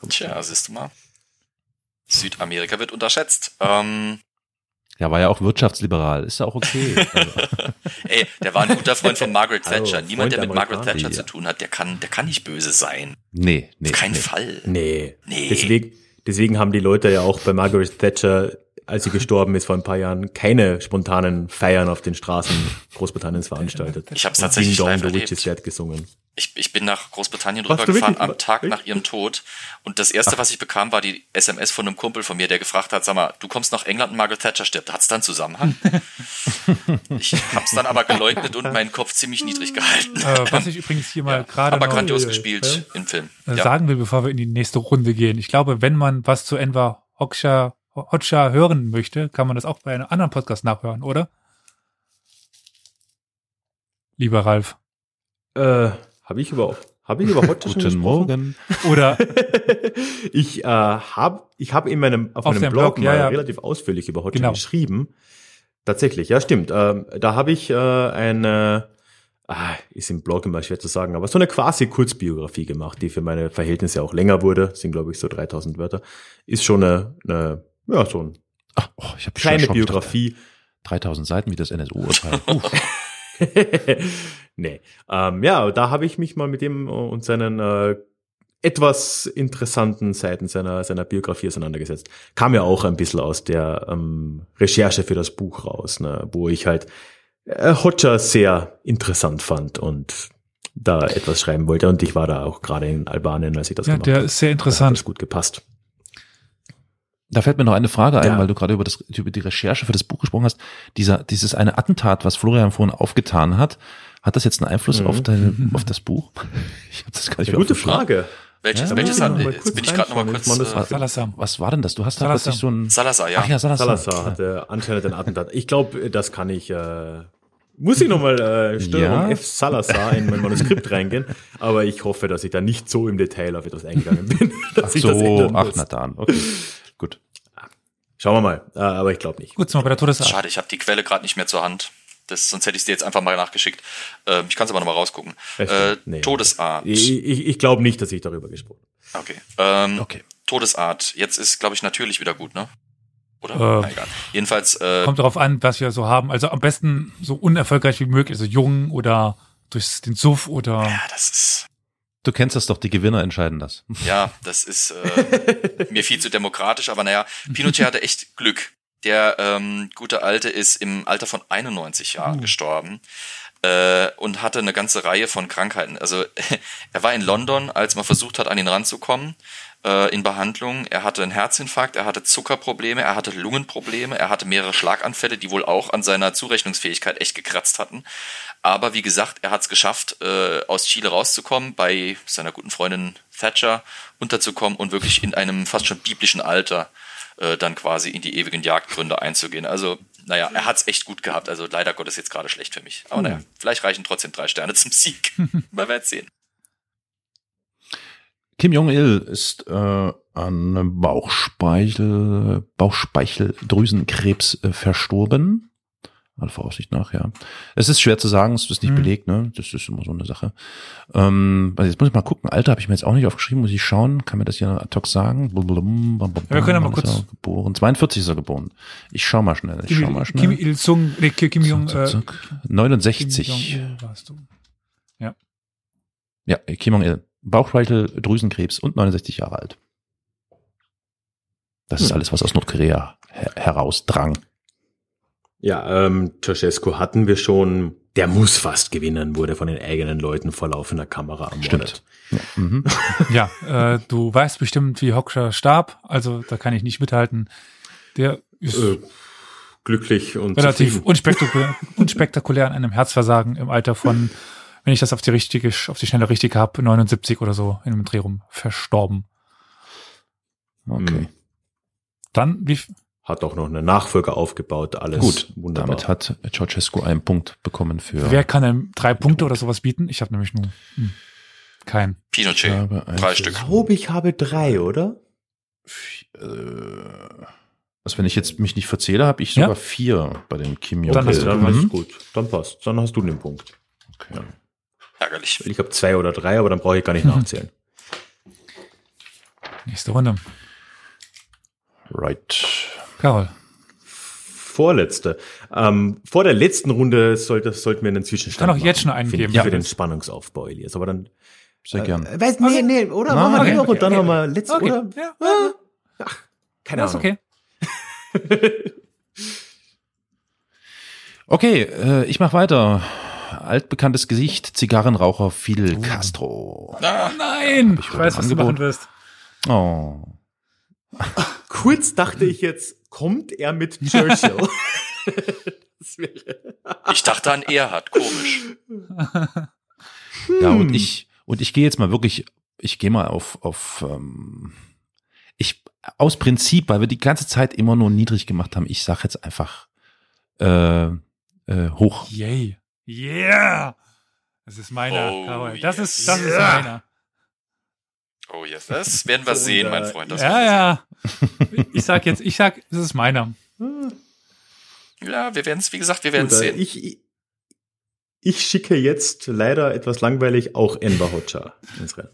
[SPEAKER 4] Tja, siehst du mal. Südamerika wird unterschätzt. Ähm,
[SPEAKER 2] ja, war ja auch wirtschaftsliberal. Ist ja auch okay. (laughs) Also,
[SPEAKER 4] ey, der war ein guter Freund von Margaret
[SPEAKER 1] Hallo,
[SPEAKER 4] Thatcher. Niemand, der mit Margaret. Thatcher
[SPEAKER 2] Ja.
[SPEAKER 4] zu tun hat, der kann, der kann nicht böse sein.
[SPEAKER 2] nee, nee.
[SPEAKER 4] Auf keinen
[SPEAKER 2] nee.
[SPEAKER 4] Fall.
[SPEAKER 1] nee.
[SPEAKER 4] Nee.
[SPEAKER 1] Deswegen, deswegen haben die Leute ja auch bei Margaret Thatcher als sie gestorben ist vor ein paar Jahren, keine spontanen Feiern auf den Straßen Großbritanniens (laughs) veranstaltet.
[SPEAKER 4] Ich habe tatsächlich
[SPEAKER 1] Ding Dong,
[SPEAKER 4] live erlebt.
[SPEAKER 1] Dead gesungen.
[SPEAKER 4] Ich, ich bin nach Großbritannien
[SPEAKER 1] Warst
[SPEAKER 4] rübergefahren am Tag nach ihrem Tod. Und das erste, was ich bekam, war die SMS von einem Kumpel von mir, der gefragt hat, sag mal, du kommst nach England und Margaret Thatcher stirbt. Hat's dann Zusammenhang? (laughs) ich hab's dann aber geleugnet und meinen Kopf ziemlich niedrig gehalten.
[SPEAKER 3] Äh, was ich übrigens hier mal gerade
[SPEAKER 4] aber
[SPEAKER 3] noch
[SPEAKER 4] grandios
[SPEAKER 1] ja,
[SPEAKER 4] gespielt im Film.
[SPEAKER 3] äh,
[SPEAKER 4] Ja.
[SPEAKER 3] sagen will, bevor wir in die nächste Runde gehen. Ich glaube, wenn man was zu Enver Hoxha, Hoxha hören möchte, kann man das auch bei einem anderen Podcast nachhören, oder? Lieber Ralf.
[SPEAKER 1] Äh, habe ich über, habe ich über (laughs) Hot schon
[SPEAKER 2] Guten
[SPEAKER 1] gesprochen?
[SPEAKER 2] Morgen.
[SPEAKER 3] Oder (laughs)
[SPEAKER 1] ich äh, habe ich hab in meinem auf,
[SPEAKER 3] Auf
[SPEAKER 1] meinem Blog,
[SPEAKER 3] Blog, ja,
[SPEAKER 1] mal
[SPEAKER 3] ja.
[SPEAKER 1] relativ ausführlich über Hot
[SPEAKER 3] Genau.
[SPEAKER 1] geschrieben. Tatsächlich, ja stimmt. Ähm, da habe ich äh, eine ah, ist im Blog immer schwer zu sagen, aber so eine quasi Kurzbiografie gemacht, die für meine Verhältnisse auch länger wurde, sind glaube ich so 3000 Wörter, ist schon eine, eine ja so eine
[SPEAKER 2] Ach, oh, ich habe
[SPEAKER 1] kleine Biografie.
[SPEAKER 2] 3000 Seiten wie das NSU-Urteil. (laughs) (laughs)
[SPEAKER 1] Nee. Ähm, ja, da habe ich mich mal mit ihm und seinen äh, etwas interessanten Seiten seiner, seiner Biografie auseinandergesetzt. Kam ja auch ein bisschen aus der ähm, Recherche für das Buch raus, ne, wo ich halt äh, Hodger sehr interessant fand und da etwas schreiben wollte. Und ich war da auch gerade in Albanien, als ich das
[SPEAKER 3] ja,
[SPEAKER 1] gemacht
[SPEAKER 3] der
[SPEAKER 1] habe.
[SPEAKER 3] ist sehr
[SPEAKER 1] Da hat
[SPEAKER 3] interessant.
[SPEAKER 1] das gut gepasst.
[SPEAKER 2] Da fällt mir noch eine Frage ein,
[SPEAKER 1] Ja.
[SPEAKER 2] weil du gerade über, das, über die Recherche für das Buch gesprochen hast. Dieser, dieses eine Attentat, was Florian vorhin aufgetan hat, hat das jetzt einen Einfluss
[SPEAKER 1] Mhm.
[SPEAKER 2] auf, deine, auf das Buch? (laughs) Ich habe das gar nicht mehr
[SPEAKER 1] gute. Frage.
[SPEAKER 4] Welches,
[SPEAKER 2] Ja,
[SPEAKER 4] welches hat, jetzt
[SPEAKER 1] kurz
[SPEAKER 4] bin ich gerade noch mal
[SPEAKER 1] reinschauen,
[SPEAKER 4] kurz. Äh,
[SPEAKER 3] Salazar.
[SPEAKER 2] Was war denn das? Du hast da plötzlich so ein...
[SPEAKER 4] Salazar, ja.
[SPEAKER 2] Ach ja, Salazar.
[SPEAKER 1] Salazar hatte anscheinend ein Attentat. Ich glaube, das kann ich. Äh, muss ich nochmal äh, Steuerung
[SPEAKER 2] Ja.
[SPEAKER 1] F Salazar in mein Manuskript reingehen, aber ich hoffe, dass ich da nicht so im Detail auf etwas eingegangen bin, (laughs) dass
[SPEAKER 2] Ach
[SPEAKER 1] ich das
[SPEAKER 2] so, ach na dann, okay.
[SPEAKER 1] Schauen wir mal, äh, aber ich glaube nicht.
[SPEAKER 3] Gut, sind wir bei der Todesart.
[SPEAKER 4] Schade, ich habe die Quelle gerade nicht mehr zur Hand. Das, sonst hätte ich sie jetzt einfach mal nachgeschickt. Ähm, ich kann es aber nochmal rausgucken. Äh.
[SPEAKER 1] Nee.
[SPEAKER 4] Todesart.
[SPEAKER 1] Ich, ich, ich glaube nicht, dass ich darüber gesprochen habe.
[SPEAKER 4] Okay. Ähm,
[SPEAKER 2] Okay.
[SPEAKER 4] Todesart. Jetzt ist, glaube ich, natürlich wieder gut, ne? Oder?
[SPEAKER 3] Äh,
[SPEAKER 4] Na, egal. Jedenfalls, äh,
[SPEAKER 3] Kommt darauf an, was wir so haben. Also am besten so unerfolgreich wie möglich, also jung oder durch den Suff oder
[SPEAKER 4] ja, das ist,
[SPEAKER 2] Du kennst das doch, die Gewinner entscheiden das.
[SPEAKER 4] ja, das ist äh, mir viel zu demokratisch, aber naja, Pinochet hatte echt Glück. Der ähm, gute Alte ist im Alter von 91 Jahren
[SPEAKER 3] Uh.
[SPEAKER 4] gestorben äh, und hatte eine ganze Reihe von Krankheiten. Also (laughs) er war in London, als man versucht hat, an ihn ranzukommen, äh, in Behandlung. Er hatte einen Herzinfarkt, er hatte Zuckerprobleme, er hatte Lungenprobleme, er hatte mehrere Schlaganfälle, die wohl auch an seiner Zurechnungsfähigkeit echt gekratzt hatten. Aber wie gesagt, er hat es geschafft, äh, aus Chile rauszukommen, bei seiner guten Freundin Thatcher unterzukommen und wirklich in einem fast schon biblischen Alter äh, dann quasi in die ewigen Jagdgründe einzugehen. Also, naja, er hat es echt gut gehabt. Also leider Gottes jetzt gerade schlecht für mich. Aber naja, vielleicht reichen trotzdem drei Sterne zum Sieg. (laughs) Man wird sehen.
[SPEAKER 2] Kim Jong-il ist äh, an Bauchspeichel, Bauchspeicheldrüsenkrebs äh, verstorben. Aller Voraussicht nach, ja. Es ist schwer zu sagen, es ist nicht
[SPEAKER 3] Mhm.
[SPEAKER 2] belegt, ne? Das ist immer so eine Sache. Ähm, also jetzt muss ich mal gucken. Alter habe ich mir jetzt auch nicht aufgeschrieben, muss ich schauen. Kann mir das hier ad hoc sagen? Blablabla, blablabla.
[SPEAKER 3] Ja, wir können ja mal
[SPEAKER 2] ist
[SPEAKER 3] kurz-
[SPEAKER 2] Geboren. 42 ist er geboren. Ich schau mal schnell. Ich schau mal
[SPEAKER 3] Kim,
[SPEAKER 2] schnell.
[SPEAKER 3] Kim Il-sung, nee, Kim Kim Jong, äh,
[SPEAKER 2] zack, zack.
[SPEAKER 3] Kim
[SPEAKER 2] 69.
[SPEAKER 3] Jong-il warst du.
[SPEAKER 2] Ja, Kim Jong-il. Bauchspeicheldrüsenkrebs und 69 Jahre alt. Das ist
[SPEAKER 1] Hm.
[SPEAKER 2] alles, was aus Nordkorea her herausdrang.
[SPEAKER 1] Ja, ähm, Ceausescu hatten wir schon. Der muss fast gewinnen, wurde von den eigenen Leuten vor laufender Kamera ermordet.
[SPEAKER 2] Stimmt. Ja, mhm. (laughs)
[SPEAKER 3] Ja, äh, du weißt bestimmt, wie Hoxha starb, also da kann ich nicht mithalten. Der ist
[SPEAKER 1] Äh, glücklich und
[SPEAKER 3] relativ unspektakulär, (laughs) unspektakulär an einem Herzversagen im Alter von, wenn ich das auf die richtige, auf die schnelle richtig habe, 79 oder so in einem Dreh rum verstorben.
[SPEAKER 2] Okay.
[SPEAKER 3] Dann, wie,
[SPEAKER 1] Hat auch noch eine Nachfolger aufgebaut, alles
[SPEAKER 2] Gut,
[SPEAKER 1] wunderbar.
[SPEAKER 2] damit hat Ceausescu einen Punkt bekommen für
[SPEAKER 3] wer kann einem drei Punkte oder sowas bieten? Ich habe nämlich nur hm, keinen.
[SPEAKER 4] Pinochet. Drei Stück.
[SPEAKER 1] ich glaube, ich habe drei, oder?
[SPEAKER 2] äh, also wenn ich jetzt mich nicht verzähle, habe ich sogar
[SPEAKER 3] Ja?
[SPEAKER 2] vier bei dem Kim
[SPEAKER 3] Dann
[SPEAKER 2] Jong-il.
[SPEAKER 3] hast du
[SPEAKER 1] dann ist gut. Dann passt. Dann hast du den Punkt.
[SPEAKER 2] Okay.
[SPEAKER 4] Ärgerlich.
[SPEAKER 1] Ich habe zwei oder drei, aber dann brauche ich gar nicht (laughs) nachzählen.
[SPEAKER 3] Nächste Runde.
[SPEAKER 2] Right.
[SPEAKER 3] Carol.
[SPEAKER 1] Vorletzte. Ähm, vor der letzten Runde sollte, sollten wir einen Zwischenstand
[SPEAKER 3] Kann auch jetzt schon einen
[SPEAKER 1] ich,
[SPEAKER 3] geben.
[SPEAKER 1] Für
[SPEAKER 3] Ja.
[SPEAKER 1] den Spannungsaufbau, Elias. Aber dann
[SPEAKER 2] Sehr gern.
[SPEAKER 1] Äh, weiß, nee, nee, oder? Machen wir
[SPEAKER 2] okay,
[SPEAKER 1] noch
[SPEAKER 3] okay,
[SPEAKER 1] und dann
[SPEAKER 3] okay.
[SPEAKER 1] haben wir letzte,
[SPEAKER 3] Okay.
[SPEAKER 1] oder?
[SPEAKER 3] Ja,
[SPEAKER 1] Ah, Ach, keine
[SPEAKER 3] das ist
[SPEAKER 1] Ahnung.
[SPEAKER 3] okay. (laughs)
[SPEAKER 2] Okay, äh, ich mach weiter. Altbekanntes Gesicht, Zigarrenraucher Fidel Castro.
[SPEAKER 4] Ah,
[SPEAKER 3] Nein, ich
[SPEAKER 2] heute
[SPEAKER 3] weiß, was du
[SPEAKER 2] Angebot.
[SPEAKER 3] machen wirst.
[SPEAKER 2] Oh.
[SPEAKER 1] Kurz dachte ich jetzt, kommt er mit Churchill? (laughs)
[SPEAKER 4] ich dachte an Erhard, komisch.
[SPEAKER 2] Ja, und
[SPEAKER 1] Hm.
[SPEAKER 2] ich, und ich gehe jetzt mal wirklich, ich gehe mal auf, auf ähm, ich, aus Prinzip, weil wir die ganze Zeit immer nur niedrig gemacht haben, ich sag jetzt einfach äh, äh, hoch.
[SPEAKER 3] Yay. Yeah. Das ist meiner,
[SPEAKER 4] Oh.
[SPEAKER 3] Das ist, das ist
[SPEAKER 1] Yeah.
[SPEAKER 3] meiner.
[SPEAKER 4] Oh yes, das werden wir
[SPEAKER 1] So, (laughs)
[SPEAKER 4] sehen,
[SPEAKER 1] und,
[SPEAKER 4] mein Freund. Das
[SPEAKER 3] Ja, ja. (laughs) Ich sag jetzt, ich sag, das ist meiner.
[SPEAKER 4] ja, wir werden es, wie gesagt, wir werden es sehen.
[SPEAKER 1] ich, ich- ich schicke jetzt leider etwas langweilig auch Enver Hoxha ins Rennen.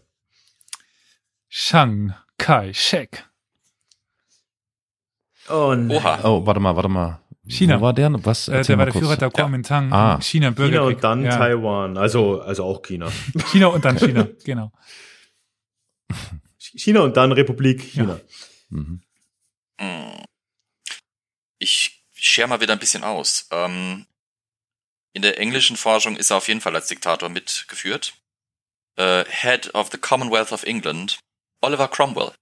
[SPEAKER 3] Shang Kai Shek.
[SPEAKER 1] Oh nein.
[SPEAKER 4] Oha.
[SPEAKER 2] Oh, warte mal, warte mal.
[SPEAKER 3] China.
[SPEAKER 2] Wo war der? Was?
[SPEAKER 3] Äh, der war der Führer
[SPEAKER 2] kurz.
[SPEAKER 3] der Kuomintang.
[SPEAKER 2] Ah.
[SPEAKER 3] China,
[SPEAKER 1] China
[SPEAKER 3] Bürgerkrieg.
[SPEAKER 1] und dann
[SPEAKER 3] ja.
[SPEAKER 1] Taiwan, also, also auch China.
[SPEAKER 3] China und dann China, (laughs) genau.
[SPEAKER 1] China und dann Republik China.
[SPEAKER 2] Mhm.
[SPEAKER 4] Hm. Ich share mal wieder ein bisschen aus. Ähm, in der englischen Forschung ist er auf jeden Fall als Diktator mitgeführt. Äh, Head of the Commonwealth of England, Oliver Cromwell.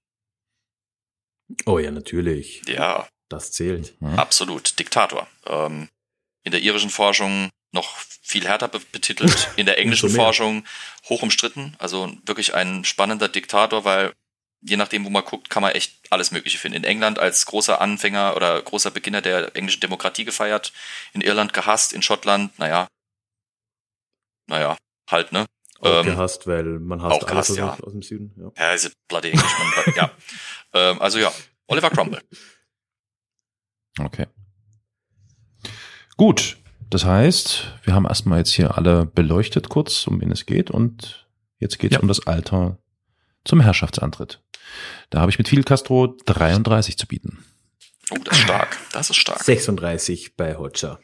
[SPEAKER 1] Oh ja, natürlich.
[SPEAKER 4] Ja,
[SPEAKER 1] Das zählt.
[SPEAKER 4] absolut, Diktator. Ähm, in der irischen Forschung noch viel härter be betitelt, (laughs) in der englischen. Forschung hoch umstritten. Also wirklich ein spannender Diktator, weil je nachdem, wo man guckt, kann man echt alles Mögliche finden. In England als großer Anfänger oder großer Beginner der englischen Demokratie gefeiert, in Irland gehasst, in Schottland, naja, naja, halt, ne?
[SPEAKER 1] Auch
[SPEAKER 4] Ähm,
[SPEAKER 1] gehasst, weil man hasst
[SPEAKER 4] auch gehasst, ja.
[SPEAKER 1] aus dem Süden. Ja.
[SPEAKER 4] Ja, ist bloody Englishman, (laughs) ja. Ähm, also ja, Oliver Cromwell.
[SPEAKER 2] Okay. Gut. Das heißt, wir haben erstmal jetzt hier alle beleuchtet kurz, um wen es geht und jetzt geht es
[SPEAKER 3] Ja.
[SPEAKER 2] um das Alter zum Herrschaftsantritt. Da habe ich mit Fidel Castro 33 zu bieten.
[SPEAKER 4] Oh, das ist stark. Das ist stark.
[SPEAKER 1] 36 bei Hoxha.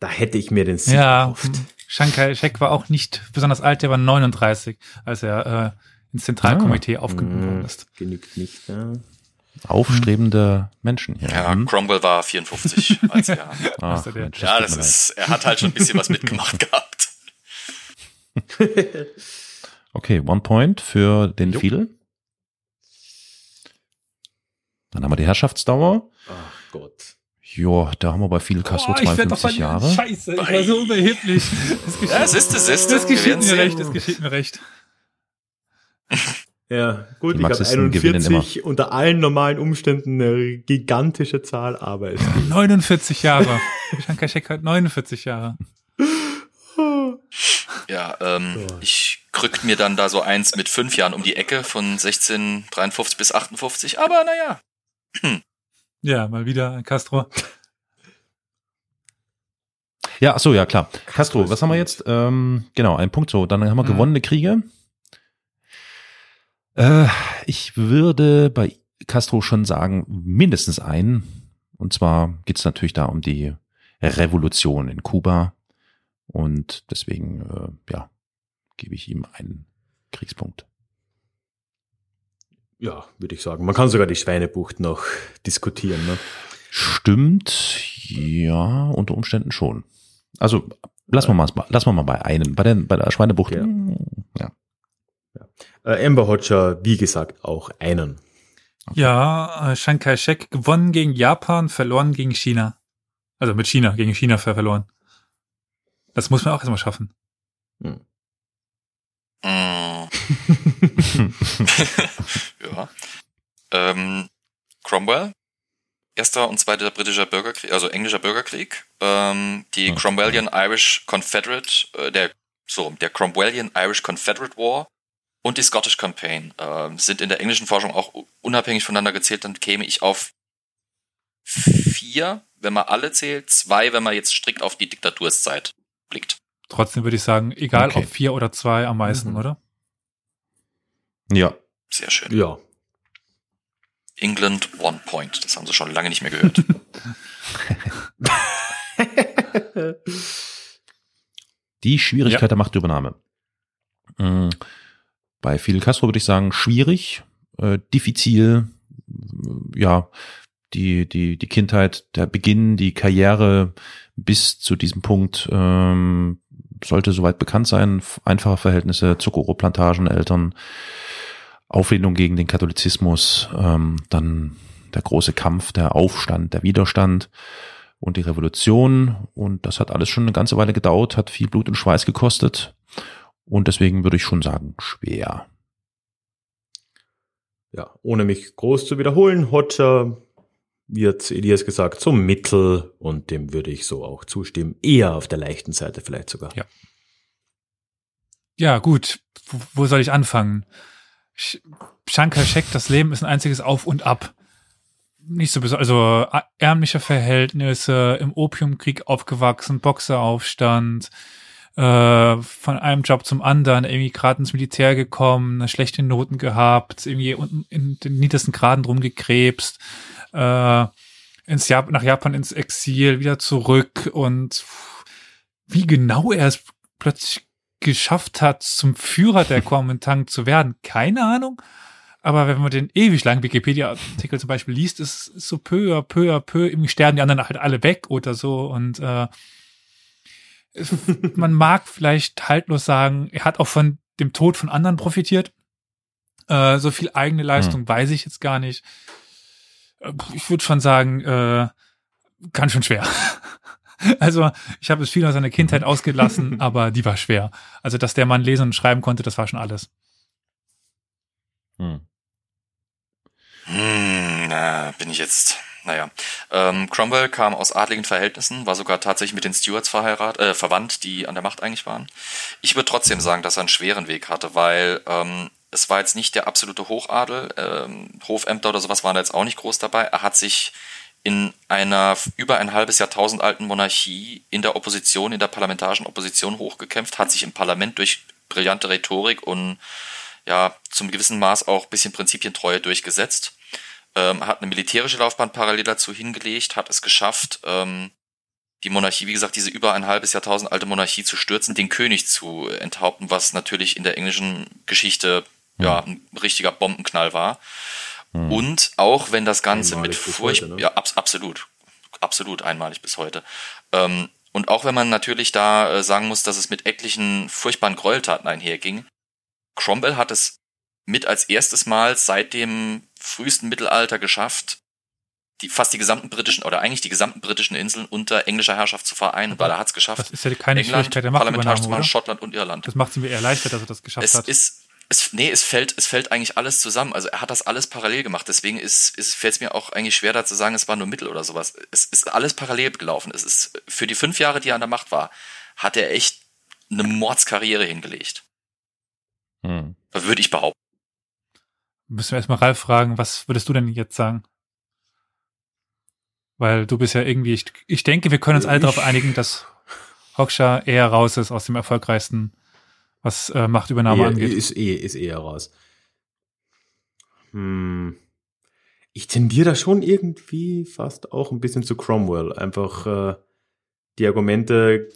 [SPEAKER 1] Da hätte ich mir den Sieg
[SPEAKER 3] Ja,
[SPEAKER 1] erhofft.
[SPEAKER 3] Chiang Kai-shek war auch nicht besonders alt, der war 39, als er äh, ins Zentralkomitee aufgenommen worden
[SPEAKER 1] Hm,
[SPEAKER 3] ist.
[SPEAKER 1] genügt nicht. Ja.
[SPEAKER 2] Aufstrebende Menschen hier.
[SPEAKER 4] Ja,
[SPEAKER 2] Hm?
[SPEAKER 4] Cromwell war 54, (laughs) als er.
[SPEAKER 2] Ach, Mensch,
[SPEAKER 4] Ja, das ist, er hat halt schon ein bisschen was mitgemacht (laughs) gehabt. (laughs)
[SPEAKER 2] Okay, one point für den
[SPEAKER 1] Jo.
[SPEAKER 2] Fidel. Dann haben wir die Herrschaftsdauer.
[SPEAKER 1] Ach Gott.
[SPEAKER 2] Ja, da haben wir bei Fidel Castro
[SPEAKER 3] Oh, ich werd doch
[SPEAKER 2] 52
[SPEAKER 3] verlieren.
[SPEAKER 2] Jahre.
[SPEAKER 3] Scheiße, ich war so überheblich. Das
[SPEAKER 4] Ja, es ist es, ist
[SPEAKER 3] das geschieht mir recht, das geschieht mir recht.
[SPEAKER 1] Ja, gut,
[SPEAKER 2] Die
[SPEAKER 1] ich habe
[SPEAKER 2] Marxisten gewinnen
[SPEAKER 1] 41 unter allen normalen Umständen eine gigantische Zahl, aber es
[SPEAKER 3] 49 Jahre. Chiang Kai-shek hat 49 Jahre.
[SPEAKER 4] Ja, ähm,
[SPEAKER 1] Ja.
[SPEAKER 4] ich krückt mir dann da so eins mit fünf Jahren um die Ecke von 1653 bis 58, aber naja.
[SPEAKER 3] Ja, mal wieder Castro.
[SPEAKER 2] Ja, ach so, ja, klar. Castro, was haben wir jetzt? Ähm, genau, ein Punkt so. Dann haben wir
[SPEAKER 3] Mhm.
[SPEAKER 2] gewonnene Kriege. Äh, ich würde bei Castro schon sagen, mindestens einen. Und zwar geht's natürlich da um die Revolution in Kuba. Und deswegen, äh, ja, gebe ich ihm einen Kriegspunkt.
[SPEAKER 1] ja, würde ich sagen. Man kann sogar die Schweinebucht noch diskutieren. Ne?
[SPEAKER 2] Stimmt, ja, unter Umständen schon. Also lassen wir mal, lassen wir mal bei einem, bei der, bei der Schweinebucht.
[SPEAKER 1] Ja.
[SPEAKER 2] ja.
[SPEAKER 1] Äh, Amber Hodger, wie gesagt, auch einen.
[SPEAKER 3] Ja, äh, Chiang Kai-shek gewonnen gegen Japan, verloren gegen China. Also mit China, gegen China ver- verloren. Das muss man auch erstmal schaffen.
[SPEAKER 1] Hm. (laughs)
[SPEAKER 4] Ja. Ähm, Cromwell, erster und zweiter britischer Bürgerkrieg, also englischer Bürgerkrieg. Ähm, die. Cromwellian Irish Confederate, äh, der so der Cromwellian Irish Confederate War und die Scottish Campaign ähm, sind in der englischen Forschung auch unabhängig voneinander gezählt. Dann käme ich auf vier, wenn man alle zählt, zwei, wenn man jetzt strikt auf die Diktaturszeit blickt.
[SPEAKER 3] Trotzdem würde ich sagen, egal
[SPEAKER 2] Okay.
[SPEAKER 3] ob vier oder zwei am meisten,
[SPEAKER 1] Mhm.
[SPEAKER 3] oder?
[SPEAKER 2] Ja,
[SPEAKER 4] Sehr schön.
[SPEAKER 1] Ja.
[SPEAKER 4] England One Point. Das haben sie schon lange nicht mehr gehört. (laughs)
[SPEAKER 2] Die Schwierigkeit der Machtübernahme. Mm, Bei Fidel Castro würde ich sagen, schwierig, äh, diffizil, äh, ja, die, die, die Kindheit, der Beginn, die Karriere bis zu diesem Punkt ähm, sollte soweit bekannt sein. Einfache Verhältnisse, Zuckerrohrplantagen, Eltern, Auflehnung gegen den Katholizismus, ähm, dann der große Kampf, der Aufstand, der Widerstand und die Revolution. Und das hat alles schon eine ganze Weile gedauert, hat viel Blut und Schweiß gekostet. Und deswegen würde ich schon sagen, schwer.
[SPEAKER 1] Ja, ohne mich groß zu wiederholen, Hodger wird Elias gesagt, so Mittel und dem würde ich so auch zustimmen. Eher auf der leichten Seite vielleicht sogar.
[SPEAKER 3] Ja. Ja, gut. Wo, wo soll ich anfangen? Shankar Shek, das Leben ist ein einziges Auf und Ab. Nicht so besonders, also ärmliche Verhältnisse, im Opiumkrieg aufgewachsen, Boxeraufstand, äh, von einem Job zum anderen, irgendwie gerade ins Militär gekommen, schlechte Noten gehabt, irgendwie unten in den niedersten Graden drum gekrebst, äh, ins Jap nach Japan ins Exil, wieder zurück und wie genau er es plötzlich geschafft hat, zum Führer der (laughs) Kuomintang zu werden, keine Ahnung. Aber wenn man den ewig langen Wikipedia-Artikel zum Beispiel liest, ist, ist so peu à peu à peu, irgendwie sterben die anderen halt alle weg oder so und äh, (laughs) man mag vielleicht haltlos sagen, er hat auch von dem Tod von anderen profitiert. Äh, so viel eigene Leistung hm. weiß ich jetzt gar nicht. Äh, ich würde schon sagen, äh, ganz schön schwer. (laughs) Also ich habe es viel aus seiner Kindheit ausgelassen, (laughs) aber die war schwer. Also dass der Mann lesen und schreiben konnte, das war schon alles.
[SPEAKER 4] Hm. Hm, na, bin ich jetzt. Naja. Ähm, Cromwell kam aus adligen Verhältnissen, war sogar tatsächlich mit den Stewards verheiratet, äh, verwandt, die an der Macht eigentlich waren. Ich würde trotzdem sagen, dass er einen schweren Weg hatte, weil ähm, es war jetzt nicht der absolute Hochadel. Ähm, Hofämter oder sowas waren da jetzt auch nicht groß dabei. Er hat sich in einer über ein halbes Jahrtausend alten Monarchie in der Opposition, in der parlamentarischen Opposition hochgekämpft, hat sich im Parlament durch brillante Rhetorik und ja, zum gewissen Maß auch bisschen Prinzipientreue durchgesetzt. Ähm, hat eine militärische Laufbahn parallel dazu hingelegt, hat es geschafft, ähm, die Monarchie, wie gesagt, diese über ein halbes Jahrtausend alte Monarchie zu stürzen, den König zu enthaupten, was natürlich in der englischen Geschichte ja, ein richtiger Bombenknall war. Mhm. Und auch wenn das Ganze einmalig mit Furcht, ne? ja, ab, absolut, absolut einmalig bis heute. Ähm, und auch wenn man natürlich da äh, sagen muss, dass es mit etlichen furchtbaren Gräueltaten einherging, Cromwell hat es mit als erstes Mal seit dem frühesten Mittelalter geschafft, die fast die gesamten britischen oder eigentlich die gesamten britischen Inseln unter englischer Herrschaft zu vereinen, weil er hat es geschafft. Das
[SPEAKER 3] ist ja keine England, Schwierigkeit der Machtübernahme,
[SPEAKER 4] Schottland und Irland.
[SPEAKER 3] Das macht es mir eher leichter, dass er das geschafft
[SPEAKER 4] es
[SPEAKER 3] hat.
[SPEAKER 4] Ist, es, nee, es fällt, es fällt eigentlich alles zusammen. Also er hat das alles parallel gemacht. Deswegen ist, ist fällt es mir auch eigentlich schwer, da zu sagen, es war nur Mittel oder sowas. Es ist alles parallel gelaufen. Es ist für die fünf Jahre, die er an der Macht war, hat er echt eine Mordskarriere hingelegt. Hm. Würde ich behaupten.
[SPEAKER 3] Müssen wir erstmal Ralf fragen, was würdest du denn jetzt sagen? Weil du bist ja irgendwie, ich, ich denke, wir können uns alle darauf einigen, dass Hoxha eher raus ist aus dem erfolgreichsten was äh, Machtübernahme
[SPEAKER 1] eher,
[SPEAKER 3] angeht.
[SPEAKER 1] Ist, eh, ist eher raus. Hm. Ich tendiere da schon irgendwie fast auch ein bisschen zu Cromwell. Einfach äh, die Argumente